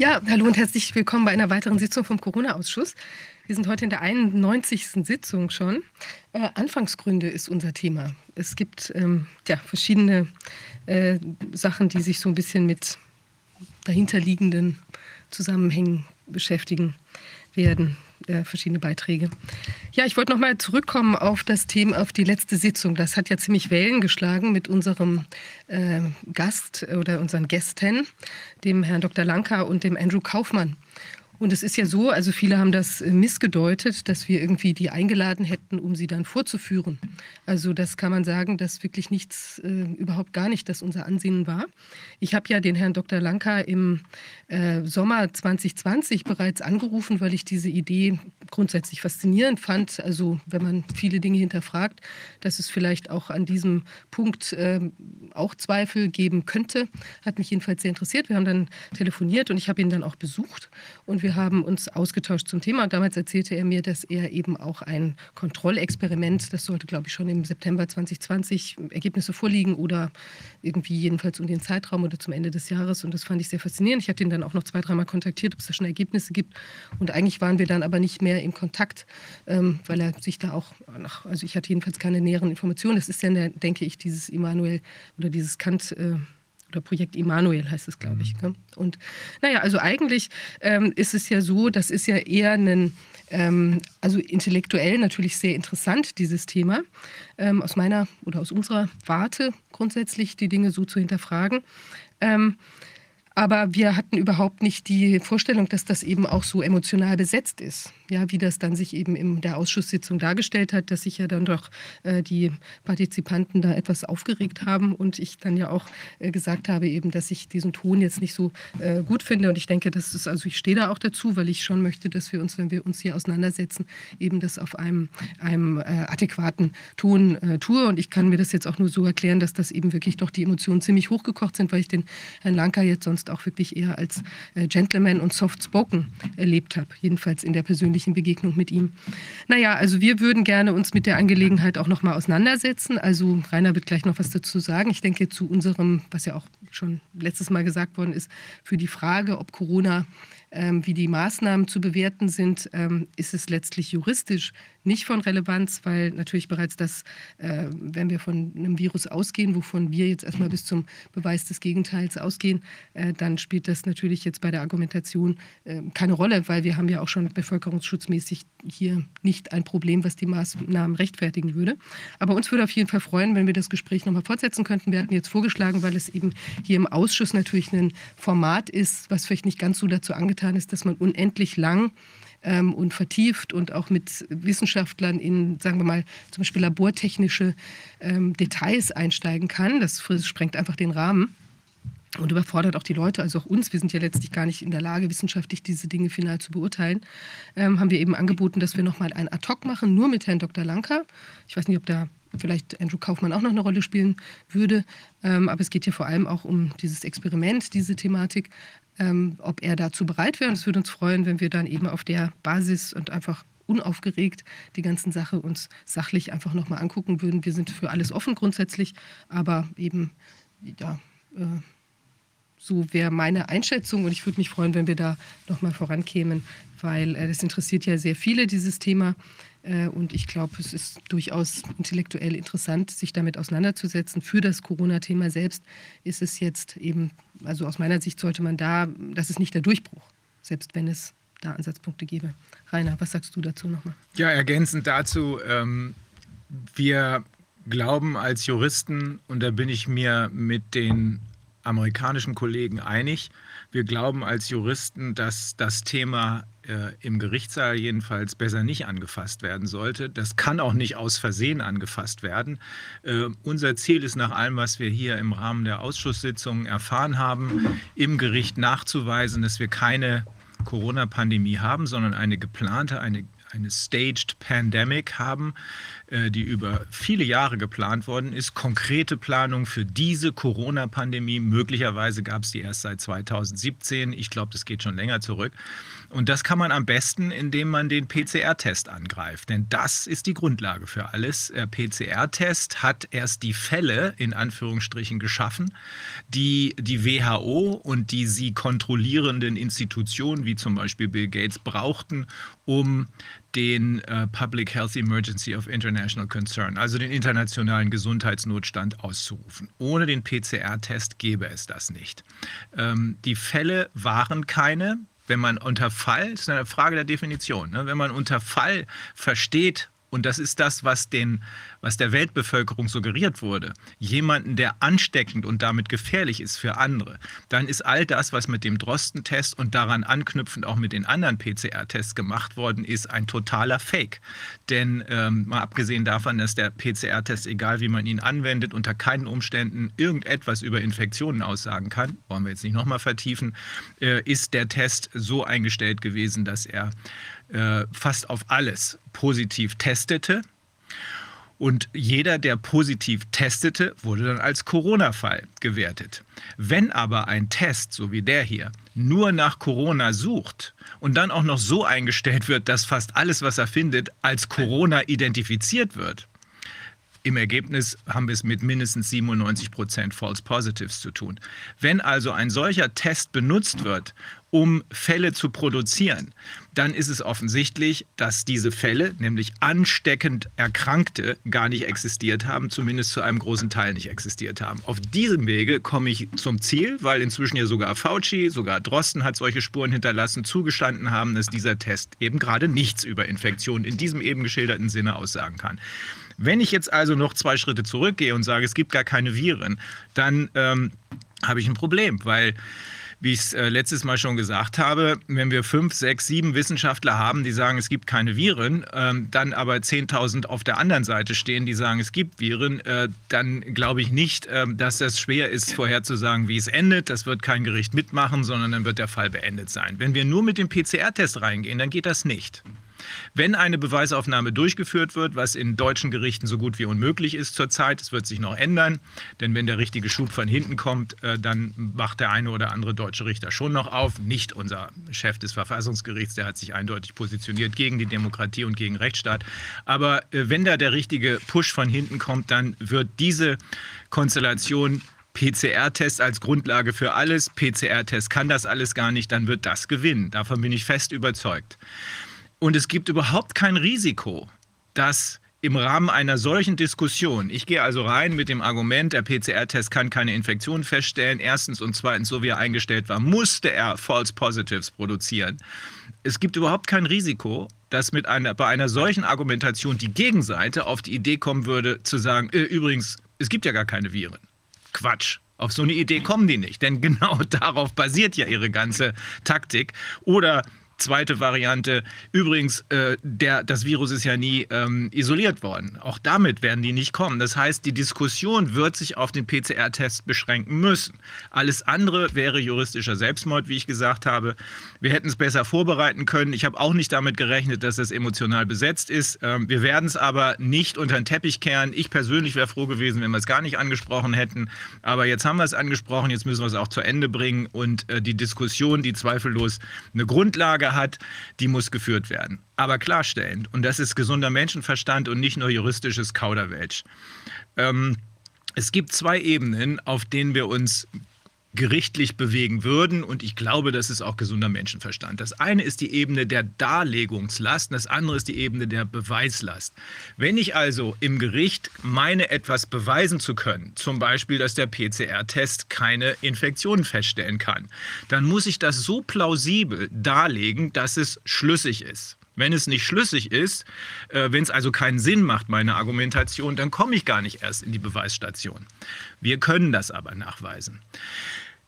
Ja, hallo und herzlich willkommen bei einer weiteren Sitzung vom Corona-Ausschuss. Wir sind heute in der 91. Sitzung schon. Äh, Anfangsgründe ist unser Thema. Es gibt ähm, ja, verschiedene äh, Sachen, die sich so ein bisschen mit dahinterliegenden Zusammenhängen beschäftigen werden äh, verschiedene Beiträge. Ja, ich wollte noch mal zurückkommen auf das Thema, auf die letzte Sitzung. Das hat ja ziemlich Wellen geschlagen mit unserem äh, Gast oder unseren Gästen, dem Herrn Dr. Lanka und dem Andrew Kaufmann. Und es ist ja so, also viele haben das äh, missgedeutet, dass wir irgendwie die eingeladen hätten, um sie dann vorzuführen. Also das kann man sagen, dass wirklich nichts, äh, überhaupt gar nicht das unser Ansinnen war. Ich habe ja den Herrn Dr. Lanka im äh, Sommer 2020 bereits angerufen, weil ich diese Idee grundsätzlich faszinierend fand. Also wenn man viele Dinge hinterfragt, dass es vielleicht auch an diesem Punkt äh, auch Zweifel geben könnte, hat mich jedenfalls sehr interessiert. Wir haben dann telefoniert und ich habe ihn dann auch besucht und wir haben uns ausgetauscht zum Thema. damals erzählte er mir, dass er eben auch ein Kontrollexperiment, das sollte glaube ich schon im September 2020 Ergebnisse vorliegen oder irgendwie jedenfalls um den Zeitraum oder zum Ende des Jahres und das fand ich sehr faszinierend. Ich hatte ihn dann auch noch zwei, dreimal kontaktiert, ob es da schon Ergebnisse gibt und eigentlich waren wir dann aber nicht mehr in Kontakt, ähm, weil er sich da auch, nach, also ich hatte jedenfalls keine näheren Informationen. Das ist ja, denke ich, dieses Immanuel oder dieses Kant. Äh, oder Projekt Immanuel heißt es, glaube ich. Mhm. Und naja, also eigentlich ähm, ist es ja so, das ist ja eher ein, ähm, also intellektuell natürlich sehr interessant, dieses Thema, ähm, aus meiner oder aus unserer Warte grundsätzlich die Dinge so zu hinterfragen. Ähm, aber wir hatten überhaupt nicht die Vorstellung, dass das eben auch so emotional besetzt ist. Ja, wie das dann sich eben in der Ausschusssitzung dargestellt hat, dass sich ja dann doch äh, die Partizipanten da etwas aufgeregt haben und ich dann ja auch äh, gesagt habe eben, dass ich diesen Ton jetzt nicht so äh, gut finde. Und ich denke, das ist also ich stehe da auch dazu, weil ich schon möchte, dass wir uns, wenn wir uns hier auseinandersetzen, eben das auf einem, einem äh, adäquaten Ton äh, tue. Und ich kann mir das jetzt auch nur so erklären, dass das eben wirklich doch die Emotionen ziemlich hochgekocht sind, weil ich den Herrn Lanka jetzt sonst auch wirklich eher als äh, Gentleman und soft-spoken erlebt habe, jedenfalls in der persönlichen Begegnung mit ihm. Naja, also wir würden gerne uns mit der Angelegenheit auch noch mal auseinandersetzen. Also Rainer wird gleich noch was dazu sagen. Ich denke zu unserem, was ja auch schon letztes Mal gesagt worden ist, für die Frage, ob Corona ähm, wie die Maßnahmen zu bewerten sind, ähm, ist es letztlich juristisch nicht von Relevanz, weil natürlich bereits das, äh, wenn wir von einem Virus ausgehen, wovon wir jetzt erstmal bis zum Beweis des Gegenteils ausgehen, äh, dann spielt das natürlich jetzt bei der Argumentation äh, keine Rolle, weil wir haben ja auch schon bevölkerungsschutzmäßig hier nicht ein Problem, was die Maßnahmen rechtfertigen würde. Aber uns würde auf jeden Fall freuen, wenn wir das Gespräch nochmal fortsetzen könnten. Wir hatten jetzt vorgeschlagen, weil es eben hier im Ausschuss natürlich ein Format ist, was vielleicht nicht ganz so dazu angetan ist, dass man unendlich lang ähm, und vertieft und auch mit Wissenschaftlern in, sagen wir mal, zum Beispiel labortechnische ähm, Details einsteigen kann. Das sprengt einfach den Rahmen und überfordert auch die Leute, also auch uns. Wir sind ja letztlich gar nicht in der Lage, wissenschaftlich diese Dinge final zu beurteilen. Ähm, haben wir eben angeboten, dass wir nochmal ein Ad-Hoc machen, nur mit Herrn Dr. Lanka. Ich weiß nicht, ob da vielleicht Andrew Kaufmann auch noch eine Rolle spielen würde. Ähm, aber es geht hier vor allem auch um dieses Experiment, diese Thematik ähm, ob er dazu bereit wäre. Und es würde uns freuen, wenn wir dann eben auf der Basis und einfach unaufgeregt die ganzen Sache uns sachlich einfach nochmal angucken würden. Wir sind für alles offen grundsätzlich, aber eben, ja, äh, so wäre meine Einschätzung und ich würde mich freuen, wenn wir da nochmal vorankämen, weil äh, das interessiert ja sehr viele, dieses Thema. Äh, und ich glaube, es ist durchaus intellektuell interessant, sich damit auseinanderzusetzen. Für das Corona-Thema selbst ist es jetzt eben, also aus meiner Sicht sollte man da, das ist nicht der Durchbruch, selbst wenn es da Ansatzpunkte gäbe. Rainer, was sagst du dazu nochmal? Ja, ergänzend dazu, ähm, wir glauben als Juristen, und da bin ich mir mit den amerikanischen Kollegen einig, wir glauben als Juristen, dass das Thema äh, im Gerichtssaal jedenfalls besser nicht angefasst werden sollte. Das kann auch nicht aus Versehen angefasst werden. Äh, unser Ziel ist nach allem, was wir hier im Rahmen der Ausschusssitzungen erfahren haben, im Gericht nachzuweisen, dass wir keine Corona-Pandemie haben, sondern eine geplante, eine eine Staged Pandemic haben, äh, die über viele Jahre geplant worden ist. Konkrete Planung für diese Corona-Pandemie. Möglicherweise gab es die erst seit 2017. Ich glaube, das geht schon länger zurück. Und das kann man am besten, indem man den PCR-Test angreift. Denn das ist die Grundlage für alles. Der PCR-Test hat erst die Fälle in Anführungsstrichen geschaffen, die die WHO und die sie kontrollierenden Institutionen, wie zum Beispiel Bill Gates, brauchten, um den äh, Public Health Emergency of International Concern, also den internationalen Gesundheitsnotstand auszurufen. Ohne den PCR-Test gäbe es das nicht. Ähm, die Fälle waren keine. Wenn man unter Fall, das ist eine Frage der Definition, ne? wenn man unter Fall versteht, und das ist das, was, den, was der Weltbevölkerung suggeriert wurde, jemanden, der ansteckend und damit gefährlich ist für andere, dann ist all das, was mit dem Drosten-Test und daran anknüpfend auch mit den anderen PCR-Tests gemacht worden ist, ein totaler Fake. Denn ähm, mal abgesehen davon, dass der PCR-Test, egal wie man ihn anwendet, unter keinen Umständen irgendetwas über Infektionen aussagen kann, wollen wir jetzt nicht nochmal vertiefen, äh, ist der Test so eingestellt gewesen, dass er äh, fast auf alles positiv testete. Und jeder, der positiv testete, wurde dann als Corona-Fall gewertet. Wenn aber ein Test, so wie der hier, nur nach Corona sucht und dann auch noch so eingestellt wird, dass fast alles, was er findet, als Corona identifiziert wird, im Ergebnis haben wir es mit mindestens 97 Prozent False Positives zu tun. Wenn also ein solcher Test benutzt wird, um Fälle zu produzieren, dann ist es offensichtlich, dass diese Fälle, nämlich ansteckend Erkrankte, gar nicht existiert haben, zumindest zu einem großen Teil nicht existiert haben. Auf diesem Wege komme ich zum Ziel, weil inzwischen ja sogar Fauci, sogar Drosten hat solche Spuren hinterlassen, zugestanden haben, dass dieser Test eben gerade nichts über Infektionen in diesem eben geschilderten Sinne aussagen kann. Wenn ich jetzt also noch zwei Schritte zurückgehe und sage, es gibt gar keine Viren, dann ähm, habe ich ein Problem, weil wie ich es äh, letztes Mal schon gesagt habe, wenn wir fünf, sechs, sieben Wissenschaftler haben, die sagen, es gibt keine Viren, ähm, dann aber 10.000 auf der anderen Seite stehen, die sagen, es gibt Viren, äh, dann glaube ich nicht, äh, dass das schwer ist, vorherzusagen, wie es endet. Das wird kein Gericht mitmachen, sondern dann wird der Fall beendet sein. Wenn wir nur mit dem PCR-Test reingehen, dann geht das nicht. Wenn eine Beweisaufnahme durchgeführt wird, was in deutschen Gerichten so gut wie unmöglich ist zurzeit, es wird sich noch ändern, denn wenn der richtige Schub von hinten kommt, äh, dann macht der eine oder andere deutsche Richter schon noch auf. Nicht unser Chef des Verfassungsgerichts, der hat sich eindeutig positioniert gegen die Demokratie und gegen Rechtsstaat. Aber äh, wenn da der richtige Push von hinten kommt, dann wird diese Konstellation PCR-Test als Grundlage für alles. PCR-Test kann das alles gar nicht, dann wird das gewinnen. Davon bin ich fest überzeugt. Und es gibt überhaupt kein Risiko, dass im Rahmen einer solchen Diskussion, ich gehe also rein mit dem Argument, der PCR-Test kann keine Infektion feststellen, erstens und zweitens, so wie er eingestellt war, musste er False Positives produzieren. Es gibt überhaupt kein Risiko, dass mit einer, bei einer solchen Argumentation die Gegenseite auf die Idee kommen würde, zu sagen, äh, übrigens, es gibt ja gar keine Viren. Quatsch. Auf so eine Idee kommen die nicht, denn genau darauf basiert ja ihre ganze Taktik. Oder Zweite Variante, übrigens, äh, der, das Virus ist ja nie ähm, isoliert worden. Auch damit werden die nicht kommen. Das heißt, die Diskussion wird sich auf den PCR-Test beschränken müssen. Alles andere wäre juristischer Selbstmord, wie ich gesagt habe. Wir hätten es besser vorbereiten können. Ich habe auch nicht damit gerechnet, dass es emotional besetzt ist. Ähm, wir werden es aber nicht unter den Teppich kehren. Ich persönlich wäre froh gewesen, wenn wir es gar nicht angesprochen hätten. Aber jetzt haben wir es angesprochen, jetzt müssen wir es auch zu Ende bringen. Und äh, die Diskussion, die zweifellos eine Grundlage hat, die muss geführt werden. Aber klarstellend. Und das ist gesunder Menschenverstand und nicht nur juristisches Kauderwelsch. Ähm, es gibt zwei Ebenen, auf denen wir uns gerichtlich bewegen würden. Und ich glaube, das ist auch gesunder Menschenverstand. Das eine ist die Ebene der Darlegungslast, das andere ist die Ebene der Beweislast. Wenn ich also im Gericht meine, etwas beweisen zu können, zum Beispiel, dass der PCR-Test keine Infektion feststellen kann, dann muss ich das so plausibel darlegen, dass es schlüssig ist. Wenn es nicht schlüssig ist, äh, wenn es also keinen Sinn macht, meine Argumentation, dann komme ich gar nicht erst in die Beweisstation. Wir können das aber nachweisen.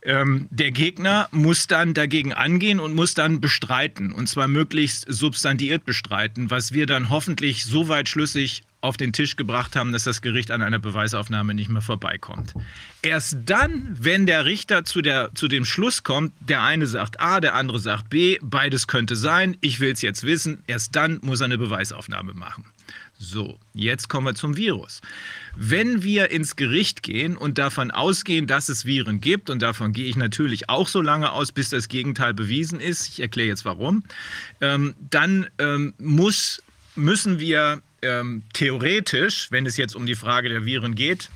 Ähm, der Gegner muss dann dagegen angehen und muss dann bestreiten, und zwar möglichst substantiiert bestreiten, was wir dann hoffentlich so weit schlüssig auf den Tisch gebracht haben, dass das Gericht an einer Beweisaufnahme nicht mehr vorbeikommt. Erst dann, wenn der Richter zu, der, zu dem Schluss kommt, der eine sagt A, der andere sagt B, beides könnte sein, ich will es jetzt wissen, erst dann muss er eine Beweisaufnahme machen. So, jetzt kommen wir zum Virus. Wenn wir ins Gericht gehen und davon ausgehen, dass es Viren gibt, und davon gehe ich natürlich auch so lange aus, bis das Gegenteil bewiesen ist, ich erkläre jetzt warum, ähm, dann ähm, muss, müssen wir ähm, theoretisch, wenn es jetzt um die Frage der Viren geht,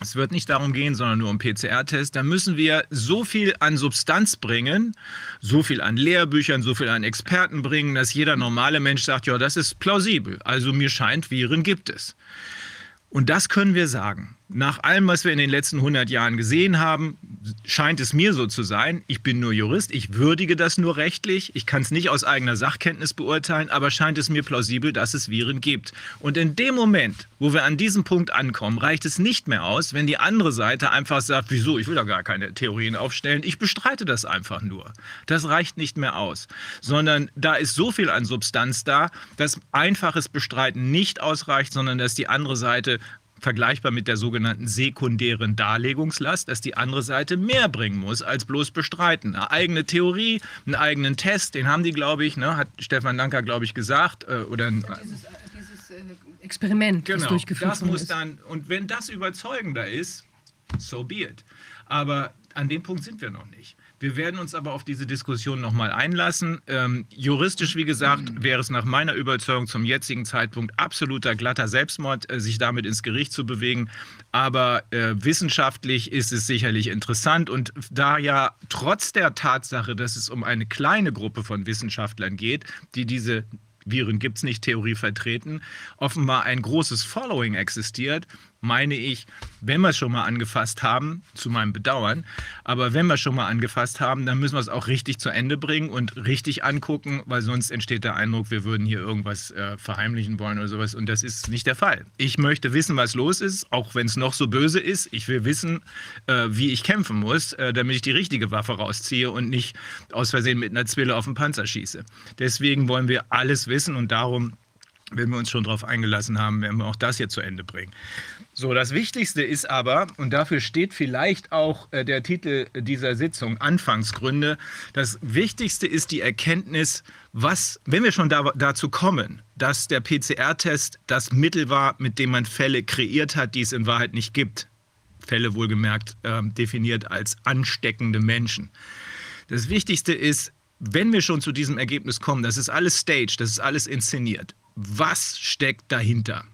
es wird nicht darum gehen, sondern nur um PCR-Tests, dann müssen wir so viel an Substanz bringen, so viel an Lehrbüchern, so viel an Experten bringen, dass jeder normale Mensch sagt, ja, das ist plausibel. Also mir scheint, Viren gibt es. Und das können wir sagen. Nach allem, was wir in den letzten 100 Jahren gesehen haben, scheint es mir so zu sein. Ich bin nur Jurist, ich würdige das nur rechtlich. Ich kann es nicht aus eigener Sachkenntnis beurteilen, aber scheint es mir plausibel, dass es Viren gibt. Und in dem Moment, wo wir an diesem Punkt ankommen, reicht es nicht mehr aus, wenn die andere Seite einfach sagt, wieso, ich will da gar keine Theorien aufstellen, ich bestreite das einfach nur. Das reicht nicht mehr aus, sondern da ist so viel an Substanz da, dass einfaches Bestreiten nicht ausreicht, sondern dass die andere Seite vergleichbar mit der sogenannten sekundären Darlegungslast, dass die andere Seite mehr bringen muss als bloß bestreiten. Eine eigene Theorie, einen eigenen Test, den haben die, glaube ich, ne, hat Stefan Danker, glaube ich, gesagt. Äh, oder ein, dieses, äh, dieses äh, Experiment, genau, das durchgeführt das muss ist. dann Und wenn das überzeugender ist, so be it. Aber an dem Punkt sind wir noch nicht. Wir werden uns aber auf diese Diskussion nochmal einlassen. Ähm, juristisch, wie gesagt, wäre es nach meiner Überzeugung zum jetzigen Zeitpunkt absoluter glatter Selbstmord, äh, sich damit ins Gericht zu bewegen. Aber äh, wissenschaftlich ist es sicherlich interessant. Und da ja trotz der Tatsache, dass es um eine kleine Gruppe von Wissenschaftlern geht, die diese Viren gibt es nicht Theorie vertreten, offenbar ein großes Following existiert, meine ich, wenn wir es schon mal angefasst haben, zu meinem Bedauern, aber wenn wir schon mal angefasst haben, dann müssen wir es auch richtig zu Ende bringen und richtig angucken, weil sonst entsteht der Eindruck, wir würden hier irgendwas äh, verheimlichen wollen oder sowas und das ist nicht der Fall. Ich möchte wissen, was los ist, auch wenn es noch so böse ist. Ich will wissen, äh, wie ich kämpfen muss, äh, damit ich die richtige Waffe rausziehe und nicht aus Versehen mit einer Zwille auf den Panzer schieße. Deswegen wollen wir alles wissen und darum wenn wir uns schon darauf eingelassen haben, werden wir auch das hier zu Ende bringen. So, das Wichtigste ist aber, und dafür steht vielleicht auch äh, der Titel dieser Sitzung, Anfangsgründe, das Wichtigste ist die Erkenntnis, was, wenn wir schon da, dazu kommen, dass der PCR-Test das Mittel war, mit dem man Fälle kreiert hat, die es in Wahrheit nicht gibt. Fälle wohlgemerkt äh, definiert als ansteckende Menschen. Das Wichtigste ist, wenn wir schon zu diesem Ergebnis kommen, das ist alles staged, das ist alles inszeniert. Was steckt dahinter?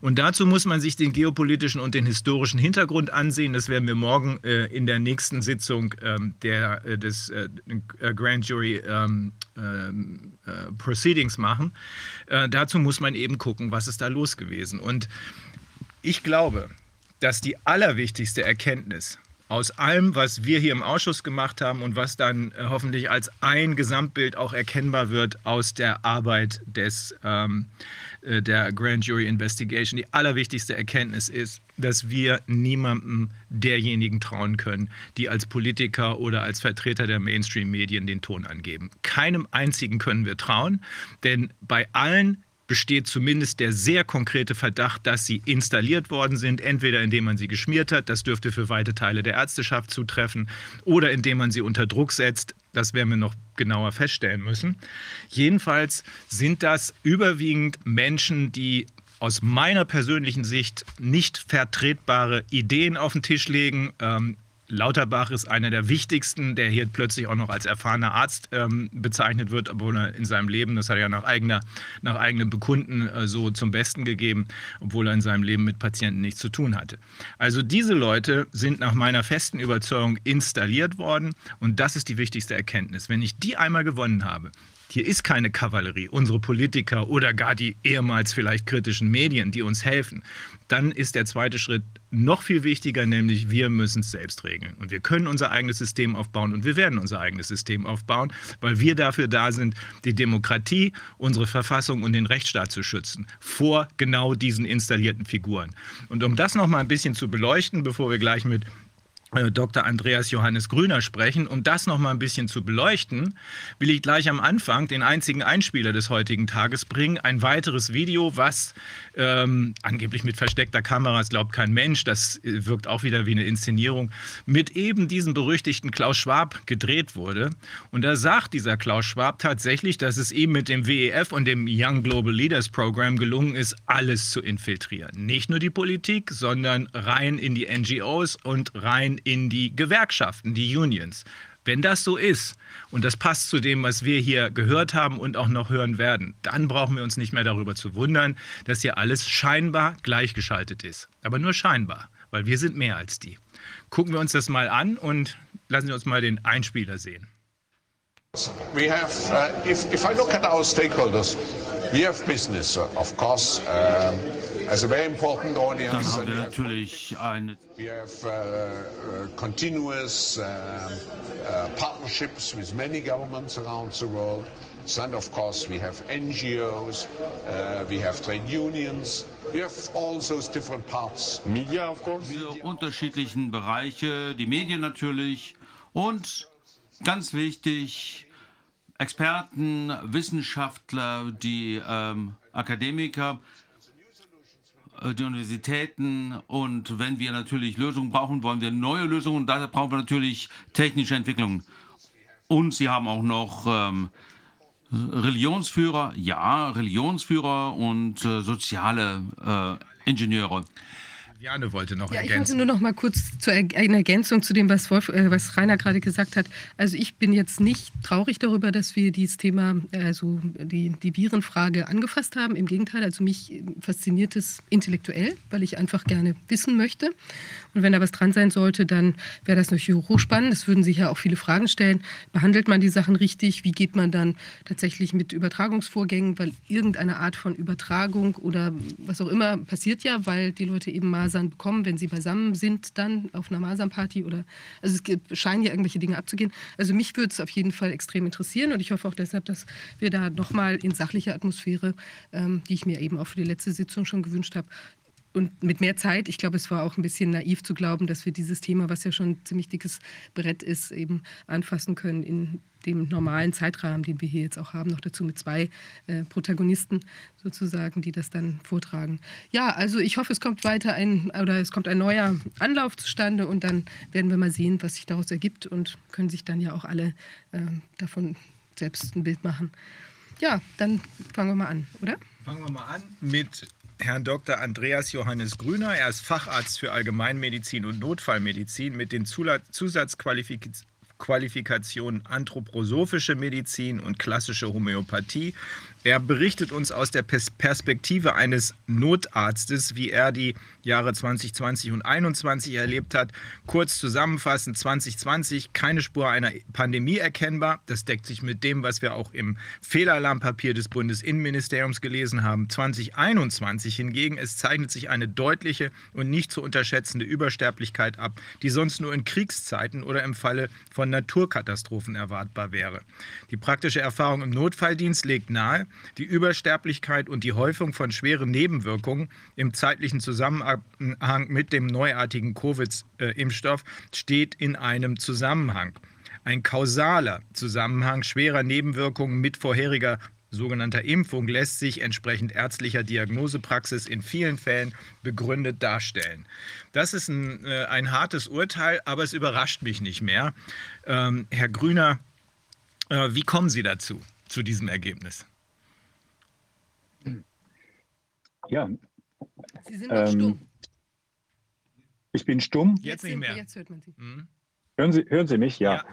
Und dazu muss man sich den geopolitischen und den historischen Hintergrund ansehen. Das werden wir morgen äh, in der nächsten Sitzung ähm, der, äh, des äh, äh Grand Jury ähm, ähm, äh, Proceedings machen. Äh, dazu muss man eben gucken, was ist da los gewesen. Und ich glaube, dass die allerwichtigste Erkenntnis aus allem, was wir hier im Ausschuss gemacht haben und was dann äh, hoffentlich als ein Gesamtbild auch erkennbar wird aus der Arbeit des, ähm, äh, der Grand Jury Investigation. Die allerwichtigste Erkenntnis ist, dass wir niemandem derjenigen trauen können, die als Politiker oder als Vertreter der Mainstream-Medien den Ton angeben. Keinem einzigen können wir trauen, denn bei allen besteht zumindest der sehr konkrete Verdacht, dass sie installiert worden sind, entweder indem man sie geschmiert hat, das dürfte für weite Teile der Ärzteschaft zutreffen, oder indem man sie unter Druck setzt, das werden wir noch genauer feststellen müssen. Jedenfalls sind das überwiegend Menschen, die aus meiner persönlichen Sicht nicht vertretbare Ideen auf den Tisch legen, ähm, Lauterbach ist einer der wichtigsten, der hier plötzlich auch noch als erfahrener Arzt ähm, bezeichnet wird, obwohl er in seinem Leben, das hat er ja nach, eigener, nach eigenem Bekunden äh, so zum Besten gegeben, obwohl er in seinem Leben mit Patienten nichts zu tun hatte. Also diese Leute sind nach meiner festen Überzeugung installiert worden und das ist die wichtigste Erkenntnis. Wenn ich die einmal gewonnen habe, hier ist keine Kavallerie, unsere Politiker oder gar die ehemals vielleicht kritischen Medien, die uns helfen. Dann ist der zweite Schritt noch viel wichtiger, nämlich wir müssen es selbst regeln. Und wir können unser eigenes System aufbauen und wir werden unser eigenes System aufbauen, weil wir dafür da sind, die Demokratie, unsere Verfassung und den Rechtsstaat zu schützen vor genau diesen installierten Figuren. Und um das noch mal ein bisschen zu beleuchten, bevor wir gleich mit Dr. Andreas Johannes Grüner sprechen. Um das noch mal ein bisschen zu beleuchten, will ich gleich am Anfang den einzigen Einspieler des heutigen Tages bringen. Ein weiteres Video, was ähm, angeblich mit versteckter Kamera, das glaubt kein Mensch, das äh, wirkt auch wieder wie eine Inszenierung, mit eben diesem berüchtigten Klaus Schwab gedreht wurde. Und da sagt dieser Klaus Schwab tatsächlich, dass es ihm mit dem WEF und dem Young Global Leaders Program gelungen ist, alles zu infiltrieren. Nicht nur die Politik, sondern rein in die NGOs und rein in die Gewerkschaften, die Unions. Wenn das so ist und das passt zu dem, was wir hier gehört haben und auch noch hören werden, dann brauchen wir uns nicht mehr darüber zu wundern, dass hier alles scheinbar gleichgeschaltet ist. Aber nur scheinbar, weil wir sind mehr als die. Gucken wir uns das mal an und lassen Sie uns mal den Einspieler sehen. We have, uh, if, if I look at our stakeholders, we have business, uh, of course. Um, as a very important audience. Dann haben wir natürlich eine. We have uh, uh, continuous uh, uh, partnerships with many governments around the world. And of course, we have NGOs, uh, we have trade unions, we have all those different parts. Media, of course. Diese unterschiedlichen Bereiche, die Medien natürlich und ganz wichtig, Experten, Wissenschaftler, die ähm, Akademiker. Äh, die Universitäten und wenn wir natürlich Lösungen brauchen, wollen wir neue Lösungen und daher brauchen wir natürlich technische Entwicklungen. Und sie haben auch noch ähm, Religionsführer, ja, Religionsführer und äh, soziale äh, Ingenieure. Jane wollte noch ja, ergänzen. Ich wollte nur noch mal kurz zur eine Ergänzung zu dem, was, Wolf, äh, was Rainer gerade gesagt hat. Also ich bin jetzt nicht traurig darüber, dass wir dieses Thema, also die, die Virenfrage angefasst haben. Im Gegenteil, also mich fasziniert es intellektuell, weil ich einfach gerne wissen möchte. Und wenn da was dran sein sollte, dann wäre das natürlich hochspannend. Es würden sich ja auch viele Fragen stellen. Behandelt man die Sachen richtig? Wie geht man dann tatsächlich mit Übertragungsvorgängen? Weil irgendeine Art von Übertragung oder was auch immer passiert ja, weil die Leute eben Masern bekommen, wenn sie beisammen sind, dann auf einer Masernparty oder also es scheinen ja irgendwelche Dinge abzugehen. Also mich würde es auf jeden Fall extrem interessieren und ich hoffe auch deshalb, dass wir da nochmal in sachlicher Atmosphäre, ähm, die ich mir eben auch für die letzte Sitzung schon gewünscht habe, und mit mehr Zeit, ich glaube, es war auch ein bisschen naiv zu glauben, dass wir dieses Thema, was ja schon ein ziemlich dickes Brett ist, eben anfassen können in dem normalen Zeitrahmen, den wir hier jetzt auch haben, noch dazu mit zwei äh, Protagonisten sozusagen, die das dann vortragen. Ja, also ich hoffe, es kommt weiter ein oder es kommt ein neuer Anlauf zustande und dann werden wir mal sehen, was sich daraus ergibt und können sich dann ja auch alle äh, davon selbst ein Bild machen. Ja, dann fangen wir mal an, oder? Fangen wir mal an mit Herrn Dr. Andreas Johannes Grüner. Er ist Facharzt für Allgemeinmedizin und Notfallmedizin mit den Zusatzqualifikationen Anthroposophische Medizin und klassische Homöopathie. Er berichtet uns aus der Perspektive eines Notarztes, wie er die Jahre 2020 und 2021 erlebt hat. Kurz zusammenfassend, 2020 keine Spur einer Pandemie erkennbar. Das deckt sich mit dem, was wir auch im Fehlalarmpapier des Bundesinnenministeriums gelesen haben. 2021 hingegen, es zeichnet sich eine deutliche und nicht zu unterschätzende Übersterblichkeit ab, die sonst nur in Kriegszeiten oder im Falle von Naturkatastrophen erwartbar wäre. Die praktische Erfahrung im Notfalldienst legt nahe, die Übersterblichkeit und die Häufung von schweren Nebenwirkungen im zeitlichen Zusammenhang Zusammenhang mit dem neuartigen Covid-Impfstoff steht in einem Zusammenhang. Ein kausaler Zusammenhang schwerer Nebenwirkungen mit vorheriger sogenannter Impfung lässt sich entsprechend ärztlicher Diagnosepraxis in vielen Fällen begründet darstellen. Das ist ein, äh, ein hartes Urteil, aber es überrascht mich nicht mehr. Ähm, Herr Grüner, äh, wie kommen Sie dazu, zu diesem Ergebnis? Ja, Sie sind ähm, stumm. Ich bin stumm. Jetzt, nicht mehr. Jetzt hört man Sie. Mhm. Hören, Sie hören Sie mich? Ja.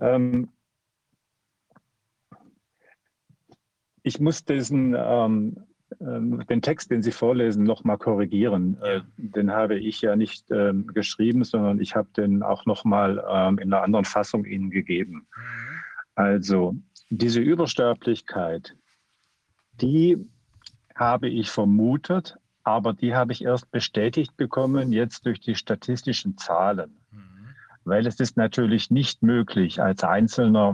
ja. Ähm, ich muss diesen, ähm, ähm den Text, den Sie vorlesen, nochmal korrigieren. Ja. Äh, den habe ich ja nicht ähm, geschrieben, sondern ich habe den auch nochmal ähm, in einer anderen Fassung Ihnen gegeben. Mhm. Also diese Übersterblichkeit, die habe ich vermutet, aber die habe ich erst bestätigt bekommen jetzt durch die statistischen Zahlen. Mhm. Weil es ist natürlich nicht möglich, als Einzelner,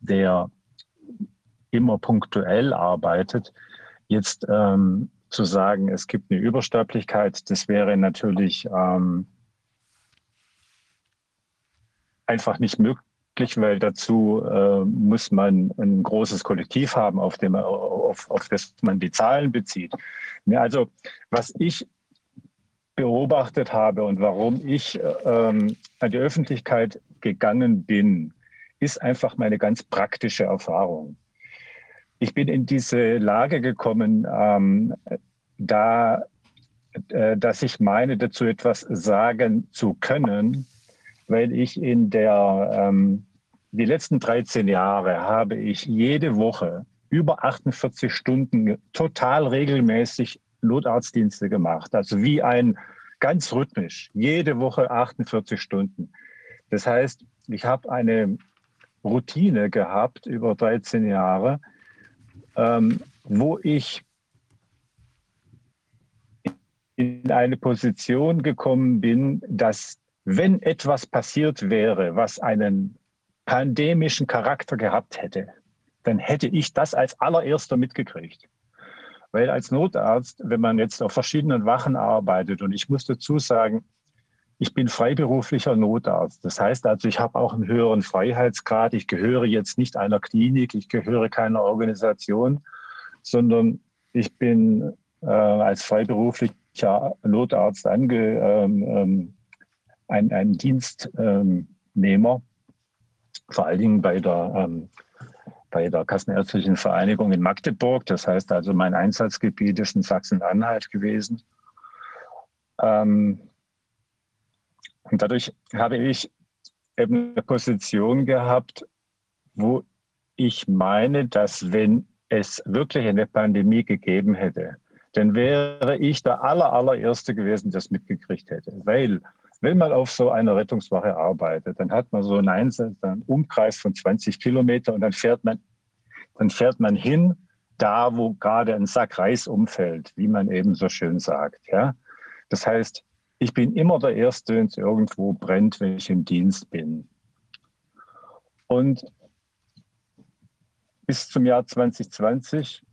der immer punktuell arbeitet, jetzt ähm, zu sagen, es gibt eine Übersterblichkeit. Das wäre natürlich ähm, einfach nicht möglich, weil dazu äh, muss man ein großes Kollektiv haben, auf, dem, auf, auf das man die Zahlen bezieht. Ja, also was ich beobachtet habe und warum ich ähm, an die Öffentlichkeit gegangen bin, ist einfach meine ganz praktische Erfahrung. Ich bin in diese Lage gekommen, ähm, da, äh, dass ich meine, dazu etwas sagen zu können, weil ich in der, ähm, die letzten 13 Jahre habe ich jede Woche über 48 Stunden total regelmäßig Notarztdienste gemacht. Also wie ein ganz rhythmisch, jede Woche 48 Stunden. Das heißt, ich habe eine Routine gehabt über 13 Jahre, ähm, wo ich in eine Position gekommen bin, dass wenn etwas passiert wäre, was einen pandemischen Charakter gehabt hätte, dann hätte ich das als allererster mitgekriegt. Weil als Notarzt, wenn man jetzt auf verschiedenen Wachen arbeitet, und ich muss dazu sagen, ich bin freiberuflicher Notarzt. Das heißt also, ich habe auch einen höheren Freiheitsgrad. Ich gehöre jetzt nicht einer Klinik, ich gehöre keiner Organisation, sondern ich bin äh, als freiberuflicher Notarzt ange, ähm, ähm ein, ein Dienstnehmer, vor allen Dingen bei der, ähm, bei der Kassenärztlichen Vereinigung in Magdeburg. Das heißt also, mein Einsatzgebiet ist in Sachsen-Anhalt gewesen. Ähm, und dadurch habe ich eben eine Position gehabt, wo ich meine, dass wenn es wirklich eine Pandemie gegeben hätte, dann wäre ich der aller, allererste gewesen, der es mitgekriegt hätte. Weil, wenn man auf so einer Rettungswache arbeitet, dann hat man so einen Umkreis von 20 Kilometer und dann fährt man, dann fährt man hin, da wo gerade ein Sack Reis umfällt, wie man eben so schön sagt. Ja? Das heißt, ich bin immer der Erste, wenn es irgendwo brennt, wenn ich im Dienst bin. Und bis zum Jahr 2020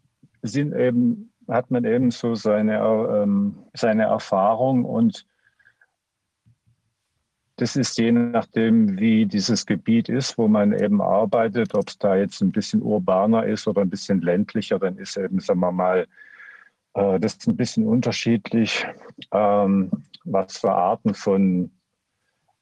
sind eben, hat man eben so seine, ähm, seine Erfahrung und das ist je nachdem, wie dieses Gebiet ist, wo man eben arbeitet, ob es da jetzt ein bisschen urbaner ist oder ein bisschen ländlicher, dann ist eben, sagen wir mal, äh, das ist ein bisschen unterschiedlich, ähm, was für Arten von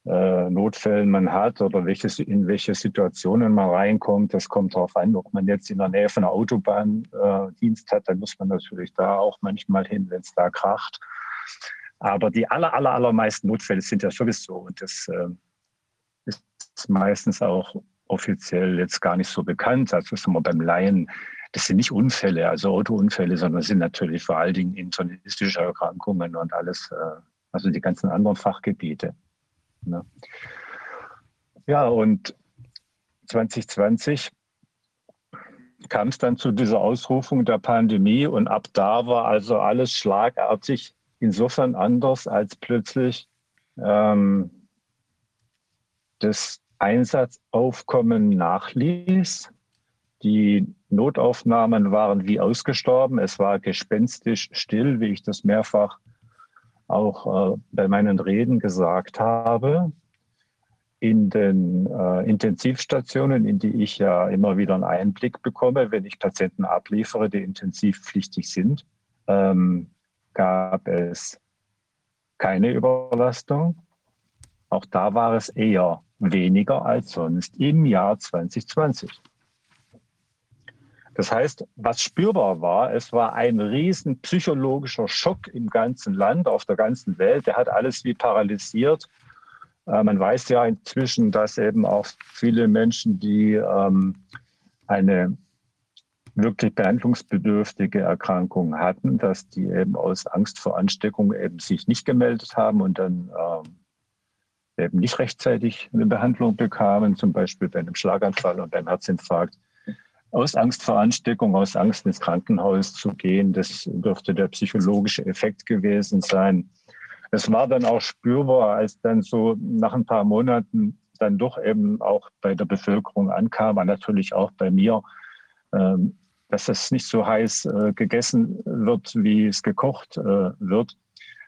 äh, Notfällen man hat oder welches, in welche Situationen man reinkommt. Das kommt darauf an, ob man jetzt in der Nähe von einer Autobahn äh, Dienst hat, dann muss man natürlich da auch manchmal hin, wenn es da kracht. Aber die aller, aller, allermeisten Notfälle sind ja sowieso und das äh, ist meistens auch offiziell jetzt gar nicht so bekannt. Also sind wir beim Laien das sind nicht Unfälle, also Autounfälle, sondern sind natürlich vor allen Dingen internistische Erkrankungen und alles, äh, also die ganzen anderen Fachgebiete. Ne? Ja, und 2020 kam es dann zu dieser Ausrufung der Pandemie und ab da war also alles schlagartig insofern anders, als plötzlich ähm, das Einsatzaufkommen nachließ. Die Notaufnahmen waren wie ausgestorben. Es war gespenstisch still, wie ich das mehrfach auch äh, bei meinen Reden gesagt habe. In den äh, Intensivstationen, in die ich ja immer wieder einen Einblick bekomme, wenn ich Patienten abliefere, die intensivpflichtig sind, ähm, gab es keine Überlastung. Auch da war es eher weniger als sonst im Jahr 2020. Das heißt, was spürbar war, es war ein riesen psychologischer Schock im ganzen Land, auf der ganzen Welt. Der hat alles wie paralysiert. Äh, man weiß ja inzwischen, dass eben auch viele Menschen, die ähm, eine wirklich behandlungsbedürftige Erkrankung hatten, dass die eben aus Angst vor Ansteckung eben sich nicht gemeldet haben und dann ähm, eben nicht rechtzeitig eine Behandlung bekamen, zum Beispiel bei einem Schlaganfall und beim Herzinfarkt aus Angst vor Ansteckung, aus Angst ins Krankenhaus zu gehen. Das dürfte der psychologische Effekt gewesen sein. Es war dann auch spürbar, als dann so nach ein paar Monaten dann doch eben auch bei der Bevölkerung ankam, natürlich auch bei mir, ähm, dass es nicht so heiß äh, gegessen wird, wie es gekocht äh, wird.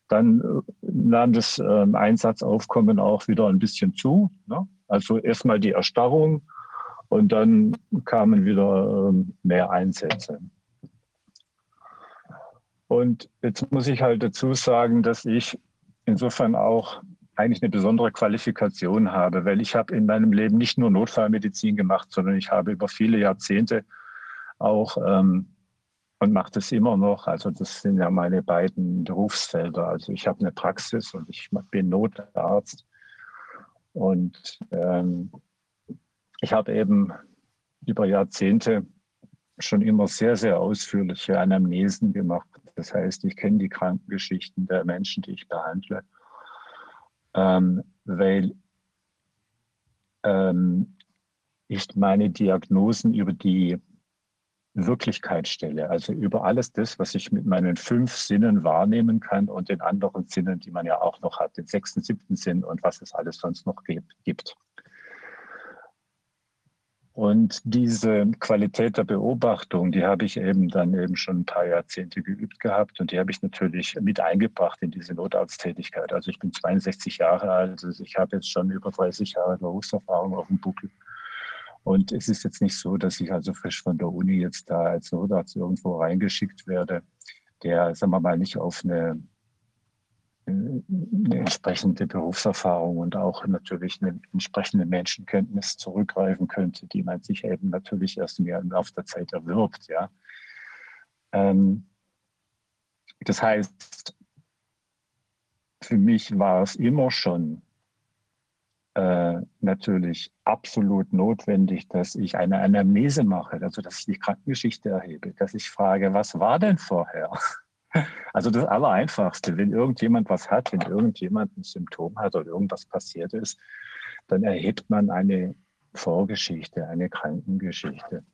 Dann äh, nahm das ähm, Einsatzaufkommen auch wieder ein bisschen zu. Ne? Also erstmal die Erstarrung und dann kamen wieder ähm, mehr Einsätze. Und jetzt muss ich halt dazu sagen, dass ich insofern auch eigentlich eine besondere Qualifikation habe, weil ich habe in meinem Leben nicht nur Notfallmedizin gemacht, sondern ich habe über viele Jahrzehnte auch ähm, und mache das immer noch. Also das sind ja meine beiden Berufsfelder. Also ich habe eine Praxis und ich bin Notarzt und ähm, ich habe eben über Jahrzehnte schon immer sehr, sehr ausführliche Anamnesen gemacht. Das heißt, ich kenne die Krankengeschichten der Menschen, die ich behandle, ähm, weil ähm, ich meine Diagnosen über die Wirklichkeit stelle, also über alles das, was ich mit meinen fünf Sinnen wahrnehmen kann und den anderen Sinnen, die man ja auch noch hat, den sechsten, siebten Sinn und was es alles sonst noch gibt. Und diese Qualität der Beobachtung, die habe ich eben dann eben schon ein paar Jahrzehnte geübt gehabt und die habe ich natürlich mit eingebracht in diese Notarzttätigkeit. Also ich bin 62 Jahre alt, also ich habe jetzt schon über 30 Jahre Berufserfahrung auf dem Buckel. Und es ist jetzt nicht so, dass ich also frisch von der Uni jetzt da als Notarzt irgendwo reingeschickt werde, der, sagen wir mal, nicht auf eine eine entsprechende Berufserfahrung und auch natürlich eine entsprechende Menschenkenntnis zurückgreifen könnte, die man sich eben natürlich erst im Laufe der Zeit erwirbt. Ja. Ähm, das heißt, für mich war es immer schon äh, natürlich absolut notwendig, dass ich eine Anamnese mache, also dass ich die Krankengeschichte erhebe, dass ich frage, was war denn vorher? Also das Allereinfachste, wenn irgendjemand was hat, wenn irgendjemand ein Symptom hat oder irgendwas passiert ist, dann erhebt man eine Vorgeschichte, eine Krankengeschichte.